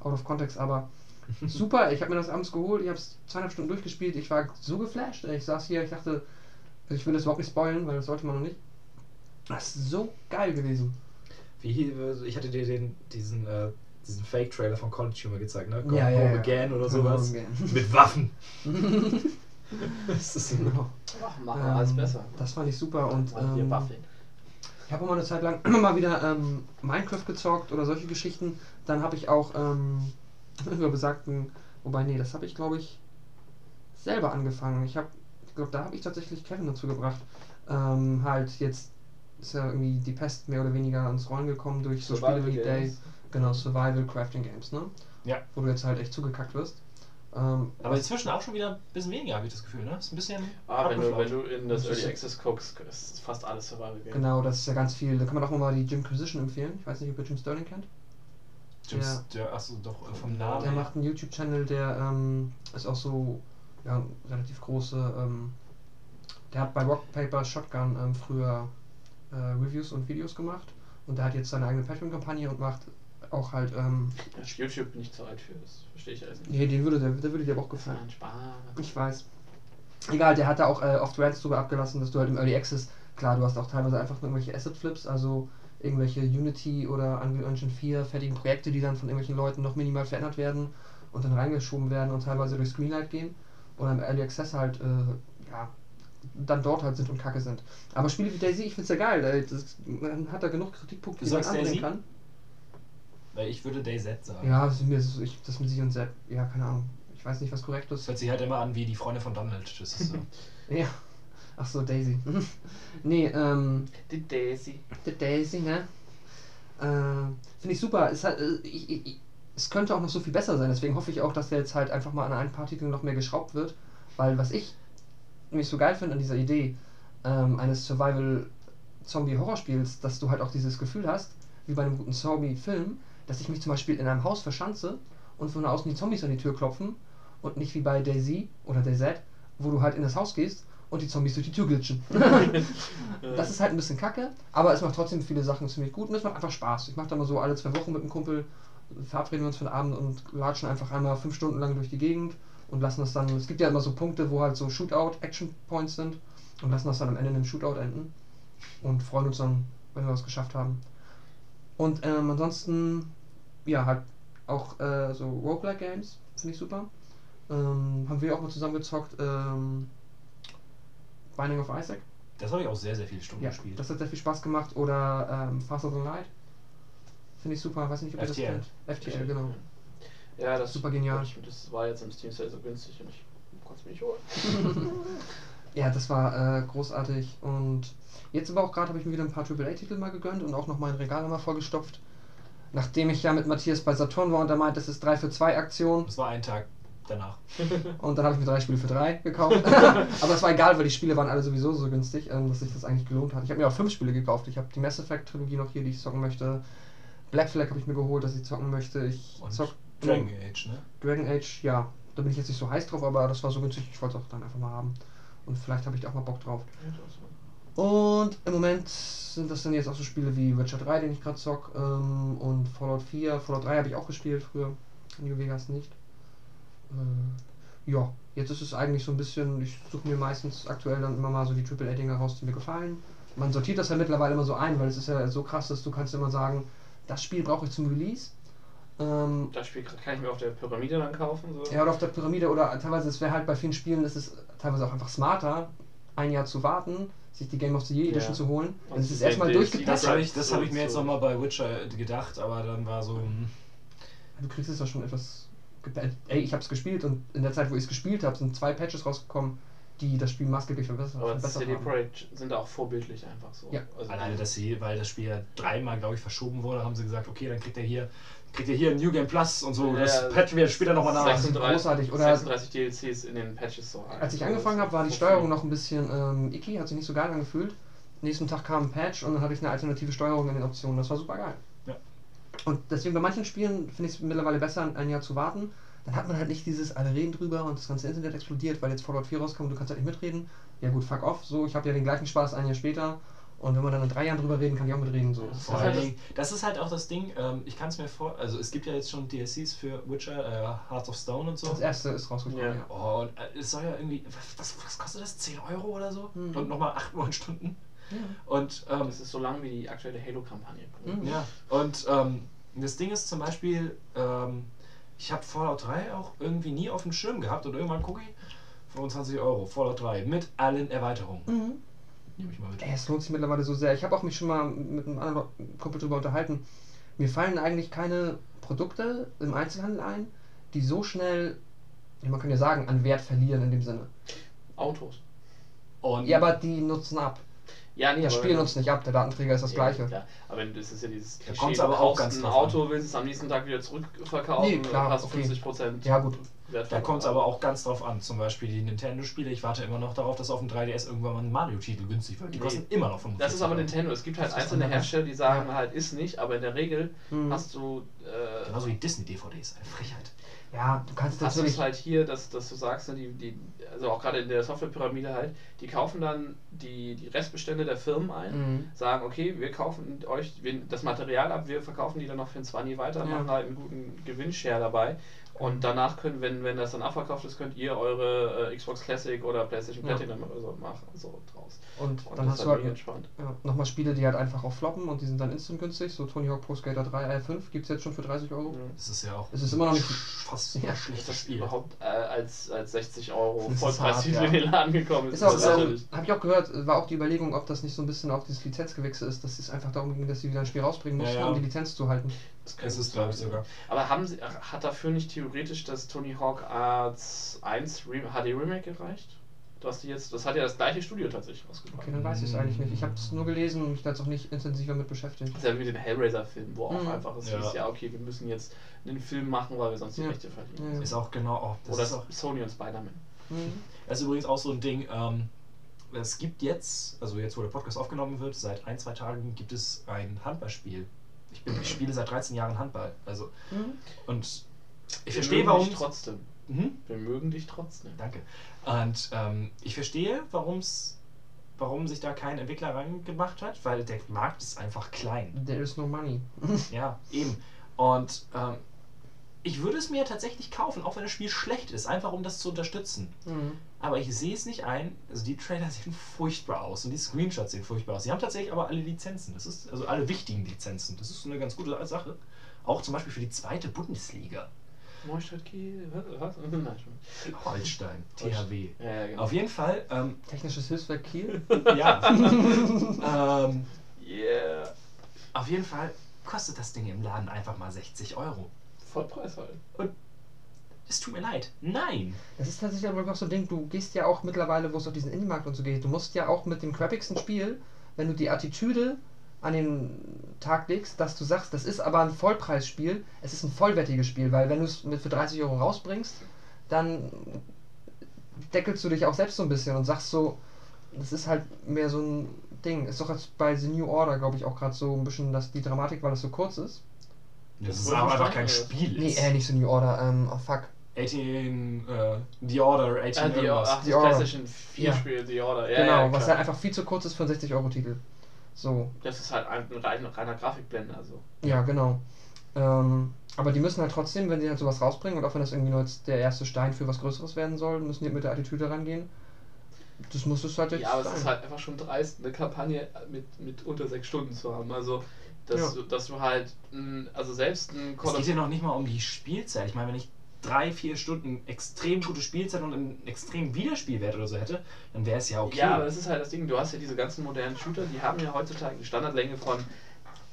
Out of context, aber super. Ich habe mir das abends geholt, ich habe es zweieinhalb Stunden durchgespielt. Ich war so geflasht. Ich saß hier, ich dachte, ich will das überhaupt nicht spoilen, weil das sollte man noch nicht. Das ist so geil gewesen. Wie, hier- ich hatte dir den, diesen, äh, diesen Fake-Trailer von College Humor gezeigt, ne? Ja, ja, Home ja. Again oder Home sowas. Again. Mit Waffen. das ist Genau. Ach, machen wir alles Ähm, besser. Das fand ich super und ähm, Waffeln. ich habe auch mal eine Zeit lang immer mal wieder ähm, Minecraft gezockt oder solche Geschichten. Dann habe ich auch ähm, über besagten, wobei nee, das habe ich glaube ich selber angefangen. Ich habe, ich glaube, da habe ich tatsächlich Kevin dazu gebracht. Ähm, halt jetzt ist ja irgendwie die Pest mehr oder weniger ans Rollen gekommen durch so Spiele wie Day. Genau Survival Crafting Games, ne? Ja. Wo du jetzt halt echt zugekackt wirst. Ähm, Aber inzwischen auch schon wieder ein bisschen weniger, habe ich das Gefühl, ne? Ist ein bisschen. Ah, wenn du, wenn du in das Early Access guckst, ist fast alles Survival Game. Genau, das ist ja ganz viel. Da kann man auch mal die Jim Quisition empfehlen. Ich weiß nicht, ob ihr Jim Sterling kennt. James, der, achso, doch, äh, vom Namen. Der macht einen YouTube-Channel, der ähm, ist auch so ja, relativ große. Ähm, der hat bei Rock Paper Shotgun ähm, früher äh, Reviews und Videos gemacht und der hat jetzt seine eigene Patreon-Kampagne und macht auch halt. Ähm, Ja, bin ich zu alt für, das verstehe ich alles nicht. nee, den würde der, der würde dir aber auch gefallen. Nein, Spaß. Ich weiß. Egal, der hat da auch äh, oft Rants drüber abgelassen, dass du halt im Early Access, klar, du hast auch teilweise einfach nur irgendwelche Asset Flips, also irgendwelche Unity oder Unreal Engine 4 fertigen Projekte, die dann von irgendwelchen Leuten noch minimal verändert werden und dann reingeschoben werden und teilweise durch Screenlight gehen. Oder im Early Access halt, äh, ja, dann dort halt sind und kacke sind. Aber Spiele wie Daisy, ich find's ja geil, das, man hat da genug Kritikpunkte, die man anbringen kann. Weil ich würde DayZ sagen. Ja, das ist mir, so- ich, das mit sich und Sepp, ja, keine Ahnung. Ich weiß nicht, was korrekt ist. hört sich halt immer an wie die Freunde von Donald. Das ist so. Ja. Ach so, Daisy. nee, ähm, Die Daisy. The Daisy, ne? Äh, Finde ich super. Es, hat, äh, ich, ich, es könnte auch noch so viel besser sein. Deswegen hoffe ich auch, dass der jetzt halt einfach mal an ein paar Titeln noch mehr geschraubt wird. Weil was ich nämlich so geil finde an dieser Idee ähm, eines Survival-Zombie-Horrorspiels, dass du halt auch dieses Gefühl hast, wie bei einem guten Zombie-Film, dass ich mich zum Beispiel in einem Haus verschanze und von außen die Zombies an die Tür klopfen und nicht wie bei Daisy oder DayZ, wo du halt in das Haus gehst und die Zombies durch die Tür glitschen. das ist halt ein bisschen kacke, aber es macht trotzdem viele Sachen ziemlich gut und es macht einfach Spaß. Ich mache da mal so alle zwei Wochen mit einem Kumpel, verabreden wir uns für den Abend und latschen einfach einmal fünf Stunden lang durch die Gegend und lassen das dann, es gibt ja immer so Punkte, wo halt so Shootout-Action-Points sind und lassen das dann am Ende in einem Shootout enden und freuen uns dann, wenn wir was geschafft haben. Und ähm, ansonsten, ja, halt auch äh, so Roguelike-Games, finde ich super. Ähm, haben wir auch mal zusammen gezockt, ähm, Binding of Isaac. Das habe ich auch sehr, sehr viele Stunden Ja, gespielt. das hat sehr viel Spaß gemacht. Oder ähm, Faster Than Light. Finde ich super. Weiß nicht, ob ihr das kennt. FTL, genau. Ja, das Super genial. Ich, das war jetzt im Steam Sale so günstig und ich konnte es mir nicht holen. Ja, das war äh, großartig. Und jetzt aber auch gerade habe ich mir wieder ein paar AAA-Titel mal gegönnt und auch noch mein Regal mal vollgestopft. Nachdem ich ja mit Matthias bei Saturn war und er meint, das ist 3 für 2 Aktion. Das war ein Tag danach. Und dann habe ich mir drei Spiele für drei gekauft. aber das war egal, weil die Spiele waren alle sowieso so günstig, ähm, dass sich das eigentlich gelohnt hat. Ich habe mir auch fünf Spiele gekauft. Ich habe die Mass Effect Trilogie noch hier, die ich zocken möchte. Black Flag habe ich mir geholt, dass ich zocken möchte. Ich Und zock Dragon Age, ne? Dragon Age, ja, da bin ich jetzt nicht so heiß drauf, aber das war so günstig, ich wollte es auch dann einfach mal haben. Und vielleicht habe ich da auch mal Bock drauf. Und im Moment sind das dann jetzt auch so Spiele wie Witcher 3, den ich gerade zock, ähm, und Fallout 4. Fallout 3 habe ich auch gespielt früher, New Vegas nicht. Äh, ja, jetzt ist es eigentlich so ein bisschen, ich suche mir meistens aktuell dann immer mal so die AAA-Dinger raus, die mir gefallen. Man sortiert das ja mittlerweile immer so ein, weil es ist ja so krass, dass du kannst immer sagen, das Spiel brauche ich zum Release. Ähm, Das Spiel kann ich mir auf der Pyramide dann kaufen. So. ja, oder auf der Pyramide oder teilweise, es wäre halt bei vielen Spielen, ist es teilweise auch einfach smarter, ein Jahr zu warten, sich die Game of the Year Edition Ja. zu holen. Und ist es die erstmal DLC durchgepatcht. Das habe ich, das So, hab ich mir jetzt nochmal bei Witcher gedacht, aber dann war so. hm, Du kriegst es ja schon etwas. Ey, ich habe es gespielt und in der Zeit, wo ich es gespielt habe, sind zwei Patches rausgekommen, die das Spiel maßgeblich verbessert, Aber CD haben. Projekt sind auch vorbildlich einfach so. Ja. Also Alleine, dass sie, weil das Spiel ja dreimal, glaube ich, verschoben wurde, haben sie gesagt, okay, dann kriegt er hier, kriegt er hier ein New Game Plus und so. Ja, das patchen wir später nochmal nach. 36, großartig, oder- 36 DLCs in den Patches so. Als ich angefangen habe, war die Steuerung noch ein bisschen ähm, icky, hat sich nicht so geil angefühlt. Nächsten Tag kam ein Patch und dann hatte ich eine alternative Steuerung in den Optionen. Das war super geil. Ja. Und deswegen bei manchen Spielen finde ich es mittlerweile besser, ein Jahr zu warten. Dann hat man halt nicht dieses, alle reden drüber und das ganze Internet explodiert, weil jetzt Fallout 4 rauskommt und du kannst halt nicht mitreden. Ja gut, fuck off. So, ich habe ja den gleichen Spaß ein Jahr später. Und wenn wir dann in drei Jahren drüber reden, kann ich auch mitreden. So. Das ist Vor halt das ist halt auch das Ding, ähm, ich kann es mir vor, also es gibt ja jetzt schon DLCs für Witcher, äh, Hearts of Stone und so. das erste ist rausgekommen, Ja. ja. Oh, und äh, es soll ja irgendwie, was, was kostet das? 10 Euro oder so? Mhm. Und nochmal 8, 9 Stunden. Ja. Und, ähm, Das ist so lang wie die aktuelle Halo-Kampagne. Mhm. ja, und ähm, das Ding ist zum Beispiel, ähm, ich habe Fallout 3 auch irgendwie nie auf dem Schirm gehabt und irgendwann gucke ich, 25 Euro, Fallout 3 mit allen Erweiterungen. Mhm. Nehme ich mal mit. Ey, es lohnt sich mittlerweile so sehr. Ich habe auch mich schon mal mit einem anderen Kumpel drüber unterhalten. Mir fallen eigentlich keine Produkte im Einzelhandel ein, die so schnell, man kann ja sagen, an Wert verlieren in dem Sinne. Autos. Und Ja, aber die nutzen ab. Ja, nee, Das Spiel nutzt nicht ab, der Datenträger ist das Ja, gleiche. Klar. Aber wenn- das ist ja dieses Da Klischee, kommt's du aber auch ganz ein Auto, willst es am nächsten Tag wieder zurückverkaufen, Nee, klar, hast okay. 50 Prozent. Ja, gut. Da kommt es aber auch ganz drauf an. Zum Beispiel die Nintendo-Spiele. Ich warte immer noch darauf, dass auf dem 3DS irgendwann mal ein Mario-Titel günstig wird. Die Nee. kosten immer noch 45 Das ist aber. Nintendo. Es gibt halt Das einzelne. Hersteller, die sagen halt, ist nicht, aber in der Regel Mhm. hast du. Äh, Genauso wie Disney-DVDs. Eine Frechheit. Ja, du kannst hast du natürlich. es halt hier, dass, dass du sagst, ne, die, die, also auch gerade in der Softwarepyramide halt, die kaufen dann die, die Restbestände der Firmen ein, Mhm. sagen, okay, wir kaufen euch wir- das Material ab, wir verkaufen die dann noch für ein 20 weiter, Ja. machen halt einen guten Gewinnshare dabei. Und danach können, wenn, wenn das dann abverkauft ist, könnt ihr eure äh, Xbox Classic oder PlayStation Ja. Platinum oder so machen, so draus. Und Und dann das hast ist du halt halt entspannt. ja, nochmal Spiele, die halt einfach auch floppen und die sind dann instant günstig. So Tony Hawk Pro Skater 3 R5 gibt es jetzt schon für 30 Euro. Das ist ja auch Es ist immer noch nicht- fast Ja. ja, Ist schlechtes das Spiel. überhaupt äh, als, als 60 Euro ist Vollpreistitel hart, in ja. den Laden gekommen Ist ist? ähm, natürlich- habe ich auch gehört, war auch die Überlegung, ob das nicht so ein bisschen auf dieses Lizenzgewächse ist, dass es einfach darum ging, dass sie wieder ein Spiel rausbringen Ja, mussten, ja. um die Lizenz zu halten. Das kann Es ist, glaube ich, sogar. Aber haben sie, hat dafür nicht theoretisch das Tony Hawk Arts 1 Re HD Remake gereicht? Du hast die jetzt, das hat ja das gleiche Studio tatsächlich rausgebracht. Okay, dann weiß ich es eigentlich nicht. Ich habe es nur gelesen und mich da jetzt auch nicht intensiver mit beschäftigt. Das ist ja wie mit dem Hellraiser-Film, wo auch Mhm. einfach es Ja. hieß, ja okay, wir müssen jetzt einen Film machen, weil wir sonst die Ja. Rechte verlieren. Ja. Ist auch genau. Oh, das Oder ist auch Sony und Spider-Man. Mhm. Das ist übrigens auch so ein Ding, ähm, es gibt jetzt, also jetzt wo der Podcast aufgenommen wird, seit ein, zwei Tagen gibt es ein Handballspiel. Ich, bin, ich spiele seit 13 Jahren Handball. Also, Mhm. und ich Wir verstehe, mögen warum. dich trotzdem. Mhm, Wir mögen dich trotzdem. danke. Und ähm, ich verstehe, warum's, warum sich da kein Entwickler rangemacht hat, weil der Markt ist einfach klein. There is no money. Ja, eben. Und ähm, ich würde es mir tatsächlich kaufen, auch wenn das Spiel schlecht ist, einfach um das zu unterstützen. Mhm. Aber ich sehe es nicht ein. Also die Trailer sehen furchtbar aus und die Screenshots sehen furchtbar aus. Sie haben tatsächlich aber alle Lizenzen. Das ist also alle wichtigen Lizenzen. Das ist eine ganz gute Sache. Auch zum Beispiel für die zweite Bundesliga. Neustadt Kiel, was? was? Nein, schon. Holstein, THW. Ja, ja, genau. Auf jeden Fall, ähm, Technisches Hilfswerk Kiel. ja. ähm, Yeah. auf jeden Fall kostet das Ding im Laden einfach mal 60 Euro. Vollpreis halt. Es tut mir leid. Nein. Das ist tatsächlich aber noch so ein Ding, du gehst ja auch mittlerweile, wo es auf diesen Indie-Markt und so geht, du musst ja auch mit dem crappigsten Spiel, wenn du die Attitüde an den Tag legst, dass du sagst, das ist aber ein Vollpreisspiel, es ist ein vollwertiges Spiel, weil wenn du es mit für 30 Euro rausbringst, dann deckelst du dich auch selbst so ein bisschen und sagst so, das ist halt mehr so ein Ding. Ist doch jetzt bei The New Order, glaube ich, auch gerade so ein bisschen dass die Dramatik, weil es so kurz ist. Das ist ist aber einfach kein Spiel. Nee, äh, nicht The New Order, ähm, oh fuck. 18, äh, The Order, 18 Ah, die, irgendwas. ach, The das Order. PlayStation 4 Ja. Spiel, The Order. Ja, genau, ja, was halt einfach viel zu kurz ist für einen 60-Euro-Titel. So, Das ist halt ein, ein rein, reiner Grafikblender. Also. ja, genau. Ähm, aber die müssen halt trotzdem, wenn sie halt sowas rausbringen und auch wenn das irgendwie nur jetzt der erste Stein für was Größeres werden soll, müssen die mit der Attitüde rangehen. Das muss es halt jetzt Ja, aber es sein. ist halt einfach schon dreist, eine Kampagne mit, mit unter sechs Stunden zu haben. Also, dass, Ja. du, dass du halt, also selbst ein Es Call geht of ja noch nicht mal um die Spielzeit. Ich meine, wenn ich drei, vier Stunden extrem gute Spielzeit und einen extremen Wiederspielwert oder so hätte, dann wäre es ja okay. Ja, aber das ist halt das Ding, du hast ja diese ganzen modernen Shooter, die haben ja heutzutage eine Standardlänge von,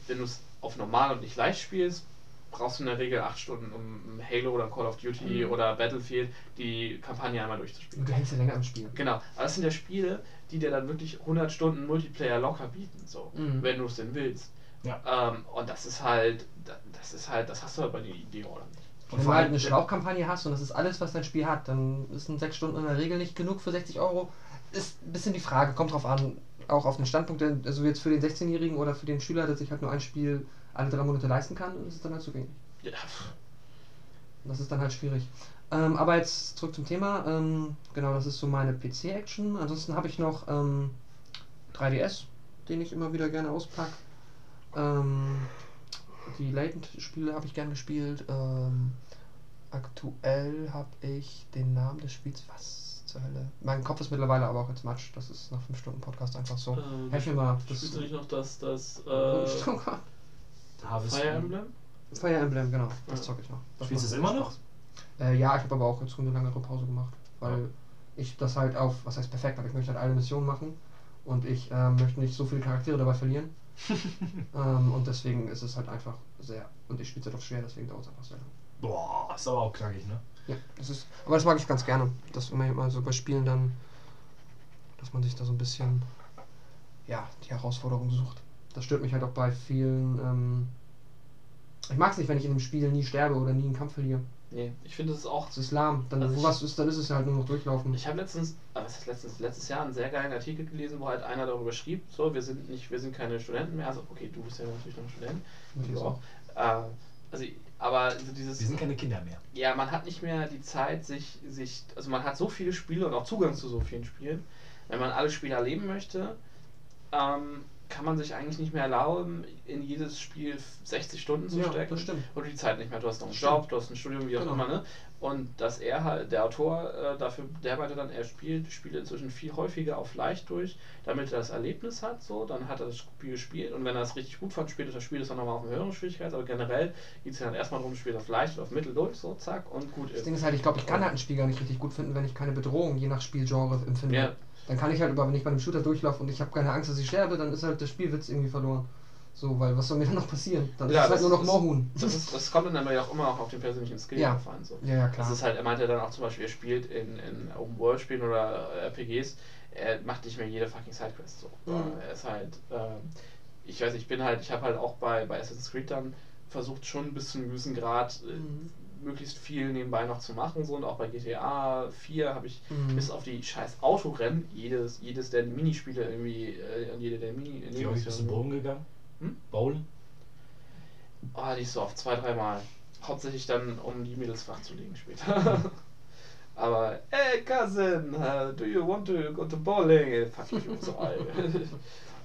wenn du es auf normal und nicht leicht spielst, brauchst du in der Regel acht Stunden, um Halo oder Call of Duty Mhm. oder Battlefield die Kampagne einmal durchzuspielen. Du hängst ja länger am Spiel. Genau, aber das sind ja Spiele, die dir dann wirklich 100 Stunden Multiplayer locker bieten, so, Mhm. wenn du es denn willst. Ja. Ähm, und das ist halt, das ist halt, das hast du halt bei den Idee Order nicht. Und Wenn vor du halt allem- eine Schlauchkampagne hast und das ist alles, was dein Spiel hat, dann ist ein sechs Stunden in der Regel nicht genug für 60 Euro. Ist ein bisschen die Frage, kommt drauf an, auch auf den Standpunkt, also jetzt für den 16-Jährigen oder für den Schüler, der sich halt nur ein Spiel alle drei Monate leisten kann, ist es dann halt zu wenig. Ja, Das ist dann halt schwierig. Ähm, aber jetzt zurück zum Thema. Ähm, genau, das ist so meine PC-Action. Ansonsten habe ich noch ähm, 3DS, den ich immer wieder gerne auspacke. Ähm, die Latent-Spiele habe ich gern gespielt. Ähm, aktuell habe ich den Namen des Spiels. Was zur Hölle? Mein Kopf ist mittlerweile aber auch jetzt Matsch. Das ist nach 5 Stunden Podcast einfach so. Ähm, Helf mir mal. Das Spielst du nicht noch das, das Oh äh, Gott. Harvest Fire. Emblem? Fire Emblem, genau. Das Ja. zocke ich noch. Das Spielst du es immer noch? Äh, ja, ich habe aber auch jetzt eine langere Pause gemacht, weil ich das halt auf, was heißt perfekt, aber ich möchte halt alle Missionen machen und ich ähm, möchte nicht so viele Charaktere dabei verlieren. ähm, und deswegen ist es halt einfach sehr, und ich spiele es halt auf schwer, deswegen dauert es einfach sehr lang. Boah, ist aber auch knackig, ne? Ja, das ist, aber das mag ich ganz gerne, dass immer mal so bei Spielen dann, dass man sich da so ein bisschen, ja, die Herausforderung sucht. Das stört mich halt auch bei vielen, ähm, ich mag es nicht, wenn ich in einem Spiel nie sterbe oder nie einen Kampf verliere. Nee, ich finde es ist auch. Das ist lahm. Dann, Also wo ich- was ist, dann ist es ja halt nur noch durchlaufen. Ich habe letztens, äh, was heißt letztens, letztes Jahr einen sehr geilen Artikel gelesen, wo halt einer darüber schrieb, so, wir sind nicht, wir sind keine Studenten mehr. Also, okay, du bist ja natürlich noch ein Student. Natürlich Ja. auch. Äh, also, aber so dieses. Wir sind keine Kinder mehr. Ja, man hat nicht mehr die Zeit, sich, sich, also man hat so viele Spiele und auch Zugang zu so vielen Spielen. Wenn man alle Spiele erleben möchte, ähm, kann man sich eigentlich nicht mehr erlauben, in jedes Spiel 60 Stunden zu Ja, stecken. das stimmt. Und die Zeit nicht mehr. Du hast noch einen. Job, du hast ein Studium, wie auch Genau. immer, ne? Und dass er halt, der Autor äh, dafür, der meinte dann, er spielt Spiele inzwischen viel häufiger auf leicht durch, damit er das Erlebnis hat, so, dann hat er das Spiel gespielt und wenn er es richtig gut fand, spielt er das Spiel das dann nochmal auf eine höhere Schwierigkeit, aber generell geht es ja dann erstmal darum, spielt auf leicht oder auf mittel durch, so, zack, und gut Das ist. Ding ist halt, ich glaube, ich kann halt ein Spiel gar nicht richtig gut finden, wenn ich keine Bedrohung je nach Spielgenre empfinde. Ja. Dann kann ich halt, aber wenn ich bei einem Shooter durchlaufe und ich habe keine Angst, dass ich sterbe, dann ist halt der Spielwitz irgendwie verloren. So, weil was soll mir dann noch passieren? Dann Ja, ist es halt nur noch Moorhuhn. Das, ist, das kommt dann aber ja auch immer auch auf den persönlichen Skill Ja. an. So. Ja, ja, klar. Das ist halt, er meinte dann auch zum Beispiel, er spielt in, in Open-World-Spielen oder äh, RPGs, er macht nicht mehr jede fucking Sidequest so. Mhm. Er ist halt, ähm, ich weiß, ich bin halt, ich habe halt auch bei, bei Assassin's Creed dann versucht schon bis zu einem gewissen Grad äh, Mhm. Möglichst viel nebenbei noch zu machen so und auch bei GTA 4 habe ich Mhm. bis auf die scheiß Autorennen jedes, jedes der Minispiele irgendwie äh, jede der Mini Wie häufig bist du bowlen gegangen? Hm? Bowlen? Ah, nicht so oft, zwei, dreimal. Hauptsächlich dann, um die Mädels wach zu legen später. Aber, hey Cousin, uh, do you want to go to bowling? Eh, Fuck you, so alt.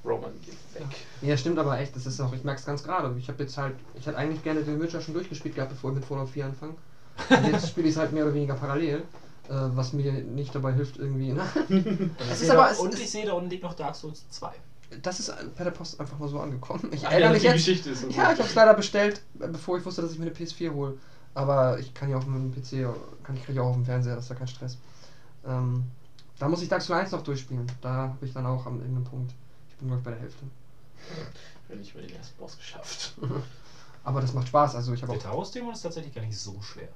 Roman, geh weg. Ja, stimmt aber echt, das ist auch, ich merke es ganz gerade. Ich habe jetzt halt, ich hätte eigentlich gerne den Witcher schon durchgespielt gehabt, bevor ich mit Fallout 4 anfange. Und jetzt spiele ich es halt mehr oder weniger parallel, äh, was mir nicht dabei hilft irgendwie. Ne? Und Es ich ist sehe aber- da- es und ist- ich sehe da unten liegt noch Dark Souls 2. Das ist per der Post einfach mal so angekommen. Ich Ach ärgere ja, mich die jetzt. Geschichte ist so Ja, ich habe es leider bestellt, äh, bevor ich wusste, dass ich mir eine PS4 hole. Aber ich kann ja auf dem PC, kann ich kriege auch auf dem Fernseher, das ist ja kein Stress. Ähm, da muss ich Dark Souls 1 noch durchspielen. Da habe ich dann auch am irgendeinem Punkt. Ich bin glaube ich bei der Hälfte. Ich bin nicht mal den ersten Boss geschafft. Aber das macht Spaß. Also ich habe Der auch, Taurus-Dämon ist tatsächlich gar nicht so schwer.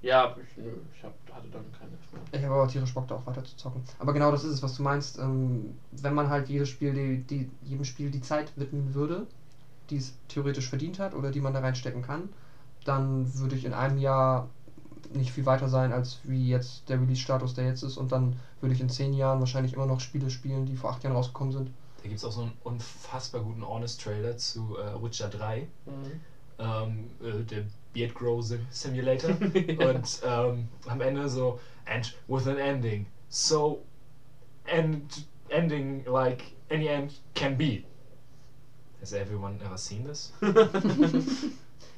Ja, ich, nö, ich hab, hatte dann keine mehr. ich habe auch tierisch Bock da auch weiter zu zocken. Aber genau das ist es, was du meinst. Ähm, wenn man halt jedes Spiel, die, die, jedem Spiel die Zeit widmen würde, die es theoretisch verdient hat oder die man da reinstecken kann, dann würde ich in einem Jahr nicht viel weiter sein, als wie jetzt der Release-Status, der jetzt ist. Und dann würde ich in zehn Jahren wahrscheinlich immer noch Spiele spielen, die vor acht Jahren rausgekommen sind. Da gibt es auch so einen unfassbar guten Honest-Trailer zu äh, Witcher 3. ähm, äh, der Beard Grow Sim Simulator und ähm, am Ende so and with an ending so end ending like any end can be has everyone ever seen this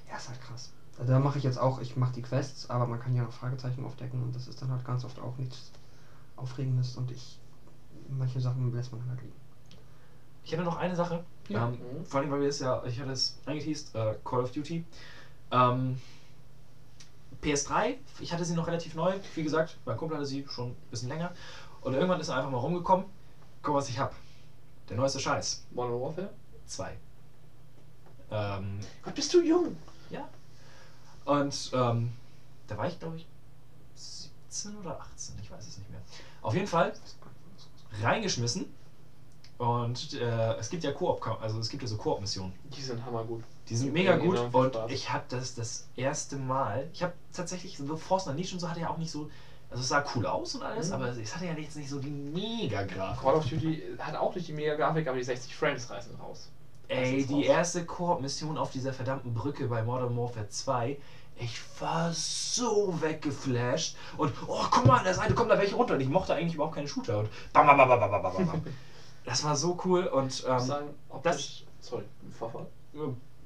Ja, ist halt krass. Also da mache ich jetzt auch, ich mache die Quests, aber man kann ja noch Fragezeichen aufdecken und das ist dann halt ganz oft auch nichts Aufregendes und ich, manche Sachen lässt man dann halt liegen. Ich hätte noch eine Sache Ja. ähm, vor allem weil wir es ja ich hatte es angeteased äh, Call of Duty ähm, PS3 ich hatte sie noch relativ neu wie gesagt mein Kumpel hatte sie schon ein bisschen länger und irgendwann ist er einfach mal rumgekommen guck was ich hab der neueste Scheiß Modern Warfare? 2 ähm, Gott, bist du jung? Ja. Und ähm, da war ich, glaube ich, 17 oder 18, ich weiß es nicht mehr. Auf jeden Fall reingeschmissen. Und äh, es gibt ja Koop, also es gibt ja so Koop-Missionen. Die sind hammergut. Die sind Die mega gut und Spaß. ich habe das das erste Mal, ich habe tatsächlich, The Force Unleashed und so hatte ja auch nicht so, also es sah cool aus und alles, Mhm. aber es hatte ja jetzt nicht so die mega Grafik. Call of Duty hat auch nicht die mega Grafik, aber die 60 Frames reißen raus. Ey, die raus. erste Koop-Mission auf dieser verdammten Brücke bei Modern Warfare 2, ich war so weggeflasht und oh, guck mal, an der Seite kommen da welche runter und ich mochte eigentlich überhaupt keine Shooter und bam, bam, bam, bam, bam, bam, bam. Das war so cool und ähm, sagen, optisch, sorry, Vorfall.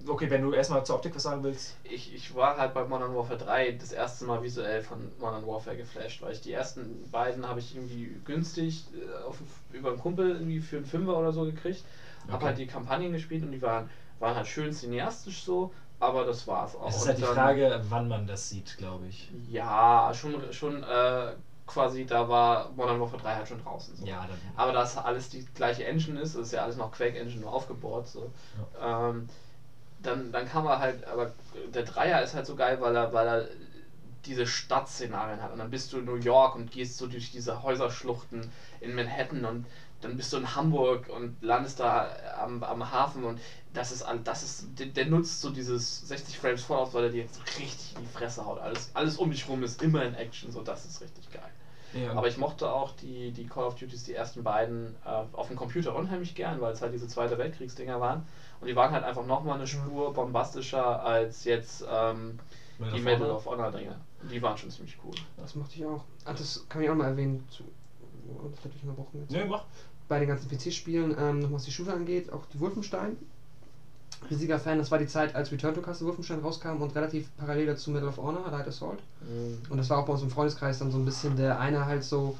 okay, wenn du erstmal zur Optik was sagen willst. Ich, ich war halt bei Modern Warfare 3 das erste Mal visuell von Modern Warfare geflasht, weil ich die ersten beiden habe ich irgendwie günstig äh, auf, über einen Kumpel irgendwie für einen Fünfer oder so gekriegt. Hab Okay. halt die Kampagnen gespielt und die waren, waren halt schön cineastisch so, aber das war's auch. Es ist halt die Frage, wann man das sieht, glaube ich. Ja, schon, schon äh, quasi, da war Modern Warfare 3 halt schon draußen. So. Ja. Aber da es alles die gleiche Engine ist, ist ja alles noch Quake Engine nur aufgebohrt. So. Ähm, dann, dann kam er halt, aber der Dreier ist halt so geil, weil er, weil er diese Stadtszenarien hat. Und dann bist du in New York und gehst so durch diese Häuserschluchten in Manhattan und dann bist du in Hamburg und landest da am, am Hafen und das ist all- das ist der, der nutzt so dieses 60 Frames voraus, weil er dir jetzt richtig in die Fresse haut. Alles, alles um dich rum ist immer in Action, so das ist richtig geil. Ja, Aber ich mochte auch die, die Call of Duties, die ersten beiden, äh, auf dem Computer unheimlich gern, weil es halt diese Zweite Weltkriegsdinger waren. Und die waren halt einfach nochmal eine Spur bombastischer als jetzt ähm, die Medal of Honor Dinger. Die waren schon ziemlich cool. Das mochte ich auch. Ah, das kann ich auch mal erwähnen. Zu, oh, das hätte ich unterbrochen jetzt. Nee, mach. Bei den ganzen PC-Spielen, ähm, noch was die Shooter angeht, auch die Wolfenstein. Riesiger Fan, das war die Zeit, als Return to Castle Wolfenstein rauskam und relativ parallel dazu Medal of Honor, Light Assault. Und das war auch bei uns im Freundeskreis dann so ein bisschen der eine halt so,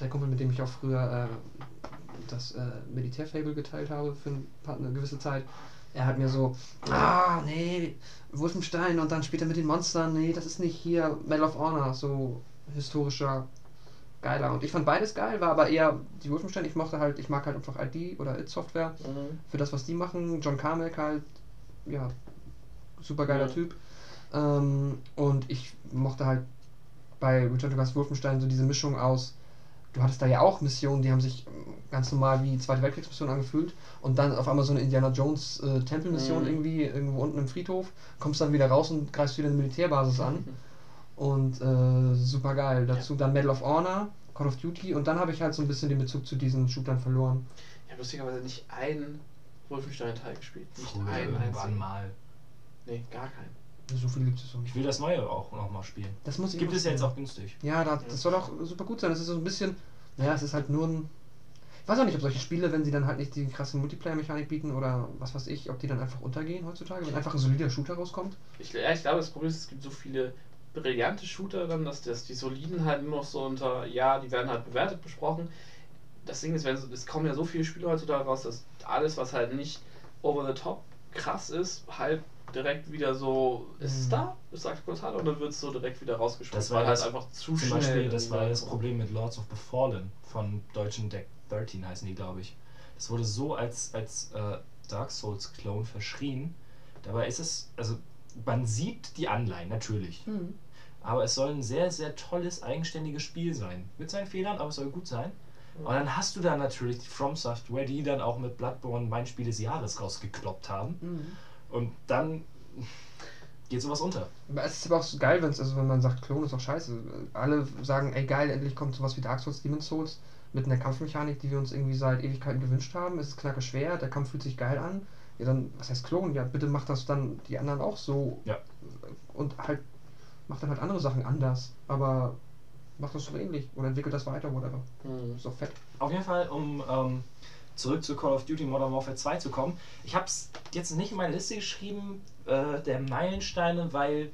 der Kumpel, mit dem ich auch früher äh, das äh, Militärfable geteilt habe für eine gewisse Zeit. Er hat mir so, ah, nee, Wolfenstein und dann später mit den Monstern, nee, das ist nicht hier Medal of Honor, so historischer, geiler. Und ich fand beides geil, war aber eher die Wolfenstein, ich mochte halt, ich mag halt einfach ID oder It Software für das, was die machen. John Carmack halt, ja, super geiler Ja. Typ. Ähm, und ich mochte halt bei Return to Castle Wolfenstein so diese Mischung aus, du hattest da ja auch Missionen, die haben sich ganz normal wie Zweite Weltkriegsmissionen angefühlt und dann auf einmal so eine Indiana Jones äh, Tempelmission Mhm. irgendwie irgendwo unten im Friedhof, kommst dann wieder raus und greifst wieder eine Militärbasis an und äh, super geil. Dazu dann Medal of Honor, Call of Duty und dann habe ich halt so ein bisschen den Bezug zu diesen Shootern verloren. Ich habe lustigerweise nicht einen Wolfenstein-Teil gespielt. Nicht Früher einen irgendwann einzigen. mal. Nee, gar keinen. So viel gibt es so nicht. Ich will das Neue auch nochmal spielen. Das muss ich Gibt es ja jetzt auch günstig. Ja, da, das soll auch super gut sein. Das ist so ein bisschen, naja, es ist halt nur ein. Ich weiß auch nicht, ob solche Spiele, wenn sie dann halt nicht die krasse Multiplayer-Mechanik bieten oder was weiß ich, ob die dann einfach untergehen heutzutage, wenn einfach ein solider Shooter rauskommt. Ich, ja, ich glaube, das Problem ist, es gibt so viele brillante Shooter dann, dass das, die soliden halt nur noch so unter, ja, die werden halt bewertet besprochen. Das Ding ist, wenn, es kommen ja so viele Spiele heutzutage raus, dass alles, was halt nicht over the top krass ist, halt direkt wieder so, ist es Mhm. da? Es sagt kurz Hallo und dann wird es so direkt wieder rausgeschmissen, Das war halt das- einfach zu Zum schnell. Beispiel, das war das irgendwie- Problem mit Lords of the Fallen von deutschen Deck 13 heißen die, glaube ich. Das wurde so als, als äh, Dark Souls-Clone verschrien. Dabei ist es, also man sieht die Anleihen, natürlich. Aber es soll ein sehr, sehr tolles, eigenständiges Spiel sein. Mit seinen Fehlern, aber es soll gut sein. Und dann hast du da natürlich die From Software, die dann auch mit Bloodborne mein Spiel des Jahres rausgekloppt haben. Und dann geht sowas unter. Es ist aber auch so geil, wenn's, also wenn man sagt, Klon ist doch scheiße. Alle sagen, ey geil, endlich kommt sowas wie Dark Souls, Demon's Souls mit einer Kampfmechanik, die wir uns irgendwie seit Ewigkeiten gewünscht haben. Es ist knacke schwer, der Kampf fühlt sich geil an. Ja, dann, was heißt Klon? Ja, bitte macht das dann die anderen auch so. Ja. Und halt, macht dann halt andere Sachen anders. Aber macht das so ähnlich oder entwickelt das weiter, whatever. Mhm. Ist doch fett. Auf jeden Fall, um ähm, zurück zu Call of Duty Modern Warfare 2 zu kommen. Ich habe es jetzt nicht in meine Liste geschrieben, äh, der Meilensteine, weil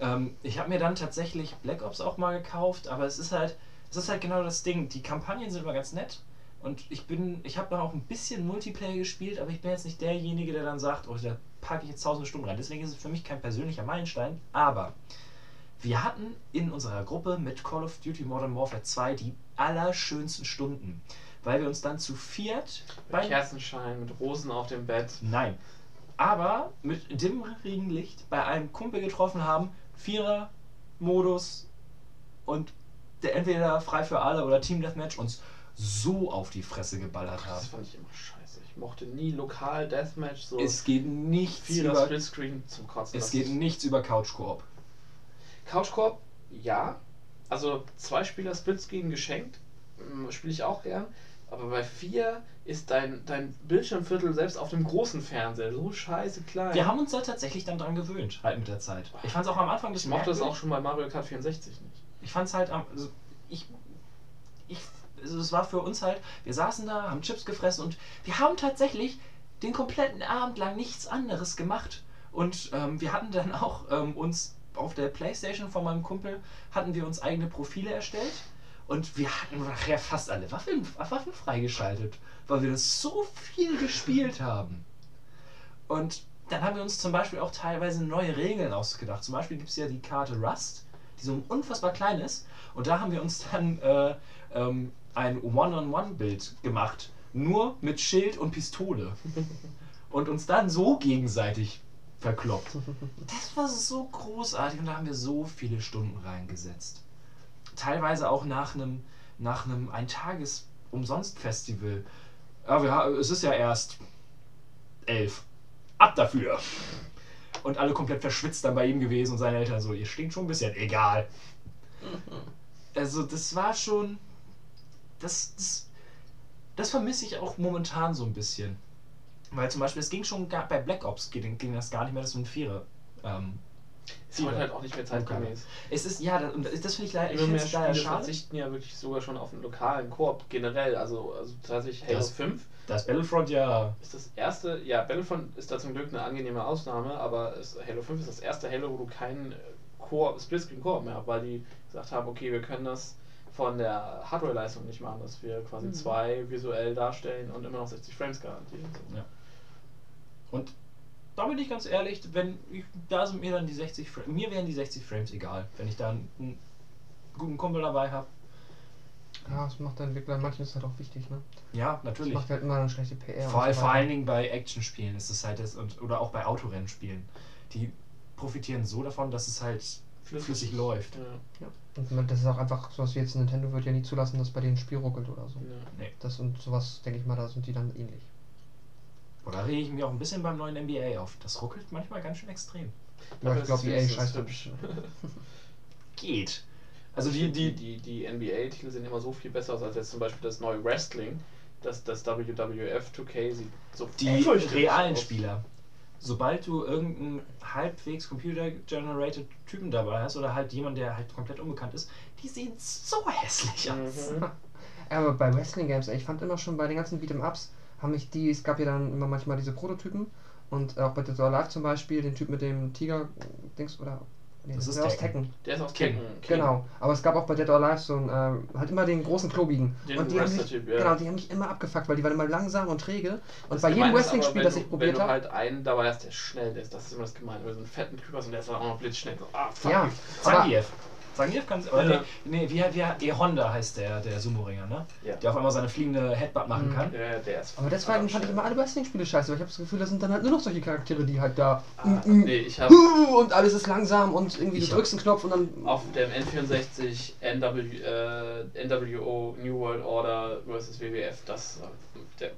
ähm, ich habe mir dann tatsächlich Black Ops auch mal gekauft, aber es ist halt, es ist halt genau das Ding. Die Kampagnen sind immer ganz nett und ich bin, ich habe dann auch ein bisschen Multiplayer gespielt, aber ich bin jetzt nicht derjenige, der dann sagt, oh, da packe ich jetzt tausende Stunden rein. Deswegen ist es für mich kein persönlicher Meilenstein, aber wir hatten in unserer Gruppe mit Call of Duty Modern Warfare 2 die allerschönsten Stunden, weil wir uns dann zu viert Mit bei Kerzenschein, mit Rosen auf dem Bett. Nein, aber mit dimmerigen Licht bei einem Kumpel getroffen haben, Vierer Modus und der entweder frei für alle oder Team Deathmatch uns so auf die Fresse geballert Das haben. fand ich immer scheiße. Ich mochte nie lokal Deathmatch, so Es geht nichts über Splitscreen zum Kotzen. es Das geht nichts über Couch Koop. Couch Koop, ja. Also zwei Spieler Splitscreen geschenkt, spiele ich auch gern. Aber bei vier ist dein, dein Bildschirmviertel selbst auf dem großen Fernseher so scheiße klein. Wir haben uns da tatsächlich dann dran gewöhnt, halt mit der Zeit. Ich fand es auch am Anfang ich mochte das auch schon bei Mario Kart 64 nicht. Ich fand es halt am. Also ich, ich, also es war für uns halt, wir saßen da, haben Chips gefressen und wir haben tatsächlich den kompletten Abend lang nichts anderes gemacht. Und ähm, wir hatten dann auch ähm, uns auf der Playstation von meinem Kumpel, hatten wir uns eigene Profile erstellt. Und wir hatten nachher fast alle Waffen, Waffen freigeschaltet, weil wir das so viel gespielt haben. Und dann haben wir uns zum Beispiel auch teilweise neue Regeln ausgedacht. Zum Beispiel gibt es ja die Karte Rust, die so unfassbar klein ist. Und da haben wir uns dann äh, ähm, ein One-on-One-Bild gemacht. Nur mit Schild und Pistole. Und uns dann so gegenseitig verkloppt. Das war so großartig und da haben wir so viele Stunden reingesetzt. Teilweise auch nach einem nach Ein-Tages-Umsonst-Festival. Ja, es ist ja erst elf. Ab dafür! Und alle komplett verschwitzt dann bei ihm gewesen und seine Eltern so, ihr stinkt schon ein bisschen, egal. Also das war schon. Das, das, das vermisse ich auch momentan so ein bisschen. Weil zum Beispiel, es ging schon gar, bei Black Ops ging, ging das gar nicht mehr, das so ein Vierer. Ähm, Ist heute halt auch nicht mehr zeitgemäß. es ist, ja, das, das finde ich leider, ich Immer mehr Spiele schade. verzichten ja wirklich sogar schon auf einen lokalen Koop generell. Also, also tatsächlich Halo Das- 5 Das Battlefront ja. ist das erste, ja, Battlefront ist da zum Glück eine angenehme Ausnahme, aber es, Halo 5 ist das erste Halo, wo du keinen Koop, Splitscreen-Koop mehr hast, weil die gesagt haben, okay, wir können das von der Hardware-Leistung nicht machen, dass wir quasi Mhm. zwei visuell darstellen und immer noch 60 Frames garantieren. Ja. Und da bin ich ganz ehrlich, wenn ich, da sind mir dann die 60 Frames, mir wären die 60 Frames egal, wenn ich da einen, einen guten Kumpel dabei habe. Ja, das macht der Entwickler, manchen ist halt auch wichtig, ne? Ja, Das natürlich. macht halt immer eine schlechte PR. Vor, und so vor allen Dingen bei Actionspielen ist es halt das, und, oder auch bei Autorennspielen. Die profitieren so davon, dass es halt flüssig, läuft. Ja, Und man- das ist auch einfach sowas wie jetzt Nintendo wird ja nie zulassen, dass bei denen ein Spiel ruckelt oder so. ja. Das und sowas, denke ich mal, da sind die dann ähnlich. Oder rege ich mich auch ein bisschen beim neuen NBA auf. Das ruckelt manchmal ganz schön extrem. Ja, ich glaube, wenigstens scheißt hübsch. Geht. Also die, die, die, die, NBA-Titel sehen immer so viel besser aus als jetzt zum Beispiel das neue Wrestling. Das, das WWF 2K sieht so die realen aus. Spieler. Sobald du irgendeinen halbwegs computer-generated Typen dabei hast oder halt jemand, der halt komplett unbekannt ist, die sehen so hässlich aus. Mhm. Aber bei Wrestling Games, ich fand immer schon bei den ganzen Beat'em Ups, haben mich die, es gab ja dann immer manchmal diese Prototypen und auch bei Dead or Alive zum Beispiel, den Typ mit dem Tiger-Dings oder. Nee, Das ist der aus Tekken. Der ist aus. Tekken. Genau. Aber es gab auch bei Dead or Alive so einen, ähm, halt immer den großen Klobigen. Den und die haben mich, ja. Genau, die haben mich immer abgefuckt, weil die waren immer langsam und träge. Und Das bei jedem ist Wrestling-Spiel, das du- ich probiert Wenn du habe. halt einen dabei hast, der schnell ist, das ist immer das Gemeine. Wenn du so einen fetten Typ hast und der ist dann auch noch blitzschnell. So, ah, fuck. Ja, aber, Zangief. Zangief kann aber Ja. nee, nee, wie, wie, wie Honda heißt der, der Sumo-Ringer, ne? Ja. Der auf einmal seine fliegende Headbutt machen Mhm. kann. Ja, der ist aber deswegen fand ich immer alle Wrestling-Spiele scheiße, weil ich habe das Gefühl, das sind dann halt nur noch solche Charaktere, die halt da. Ah, mm, mm, nee, ich habe und alles ist langsam und irgendwie Ich du drückst einen Knopf und dann. auf dem N64 NW, äh, NWO New World Order vs. WWF, das der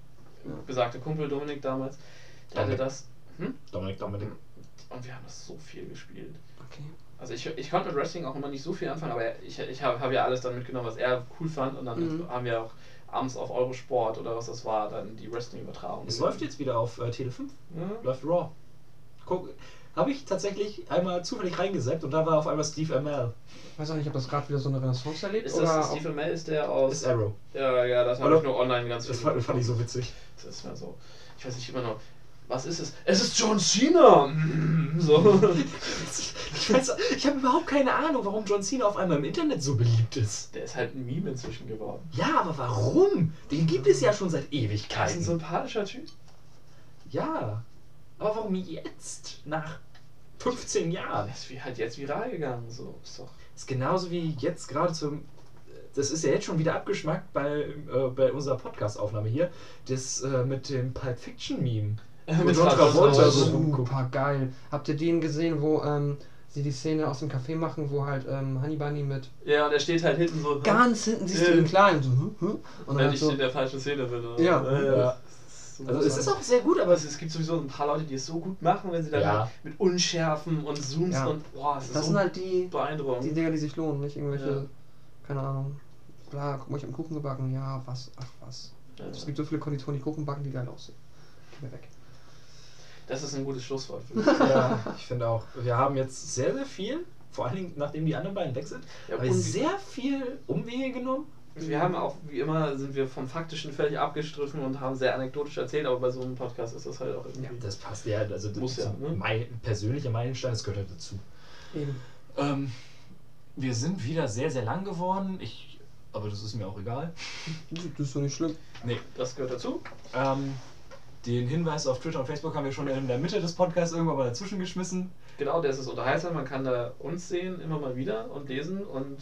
besagte Kumpel Dominik damals, der hatte Dominik. das. Hm? Dominik, Dominik. Und wir haben das so viel gespielt. Okay. Also ich, ich konnte mit Wrestling auch immer nicht so viel anfangen, aber ich, ich habe hab ja alles dann mitgenommen, was er cool fand und dann Mhm. haben wir auch abends auf Eurosport oder was das war, dann die Wrestling-Übertragung. Es läuft jetzt wieder auf äh, Tele 5. Ja. Läuft Raw. Guck, habe ich tatsächlich einmal zufällig reingesappt und da war auf einmal Steve Amell. Ich weiß auch nicht, ob das gerade wieder so eine Renaissance erlebt Ist oder. das ob- Steve Amell, ist der aus... Ist Arrow. ja, ja, das habe Oder? ich nur online ganz Das viel fand, fand ich so witzig. Das ist mir so. Ich weiß nicht immer noch. Was ist es? Es ist John Cena! Mm, So. Ich, weiß, ich habe überhaupt keine Ahnung, warum John Cena auf einmal im Internet so beliebt ist. Der ist halt ein Meme inzwischen geworden. Ja, aber warum? Den gibt es ja schon seit Er ist ein Ewigkeiten. sympathischer Typ. Ja. Aber warum jetzt? Nach 15 Jahren? Der ist halt jetzt viral gegangen. So. Ist doch. ist genauso wie jetzt gerade zum. Das ist ja jetzt schon wieder abgeschmackt bei, äh, bei unserer Podcast-Aufnahme hier. Das äh, mit dem Pulp Fiction-Meme. Mit John Travolta so. Super geil. Habt ihr den gesehen, wo ähm, sie die Szene aus dem Café machen, wo halt ähm, Honey Bunny mit Ja, und er steht halt hinten so. ganz hinten siehst du den Kleinen so, hm, hm, und dann Wenn halt ich so, in der falschen Szene bin. Oder? Ja. Ja. So Also es ist auch sehr gut, aber es, es gibt sowieso ein paar Leute, die es so gut machen, wenn sie dann Ja. halt mit Unschärfen und Zooms Ja. und boah, es ist das so sind halt die, die beeindruckend. Dinger, die sich lohnen, nicht irgendwelche, Ja. keine Ahnung, bla, guck mal, ich hab einen Kuchen gebacken, ja, was, ach was. Ja. Es gibt so viele Konditoren, die Kuchen backen, die geil aussehen. Geh mir weg. Das ist ein gutes Schlusswort für mich. ja, ich finde auch. Wir haben jetzt sehr, sehr viel, vor allen Dingen nachdem die anderen beiden weg sind, Ja, haben wir sehr viel Umwege genommen. wir haben auch, wie immer, sind wir vom Faktischen völlig abgestriffen und haben sehr anekdotisch erzählt, aber bei so einem Podcast ist das halt auch irgendwie. Das passt ja, also das Muss ja, ne? mein persönlicher Meilenstein, das gehört halt dazu. Eben. Ähm, wir sind wieder sehr, sehr lang geworden. Ich, aber das ist mir auch egal. Das ist doch nicht schlimm. Das gehört dazu. Ähm, den Hinweis auf Twitter und Facebook haben wir schon in der Mitte des Podcasts irgendwann mal dazwischen geschmissen. Genau, der ist unterhaltsam. Man kann da uns sehen, immer mal wieder und lesen. Und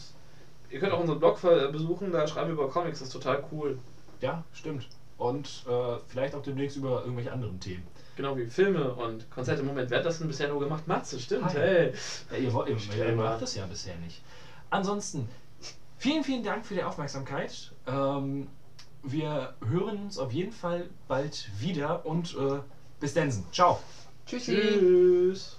ihr könnt auch unseren Blog ver- besuchen, da schreiben wir über Comics, das ist total cool. Ja, stimmt. und äh, vielleicht auch demnächst über irgendwelche anderen Themen. Genau wie Filme und Konzerte. Im Moment, wer hat das denn bisher nur gemacht? Matze, stimmt. Hi. Hey. Ja, ihr, wollt- ihr, ihr macht das ja bisher nicht. Ansonsten, vielen, vielen Dank für die Aufmerksamkeit. Ähm, wir hören uns auf jeden Fall bald wieder und äh, bis dann. Ciao. Tschüssi. Tschüss.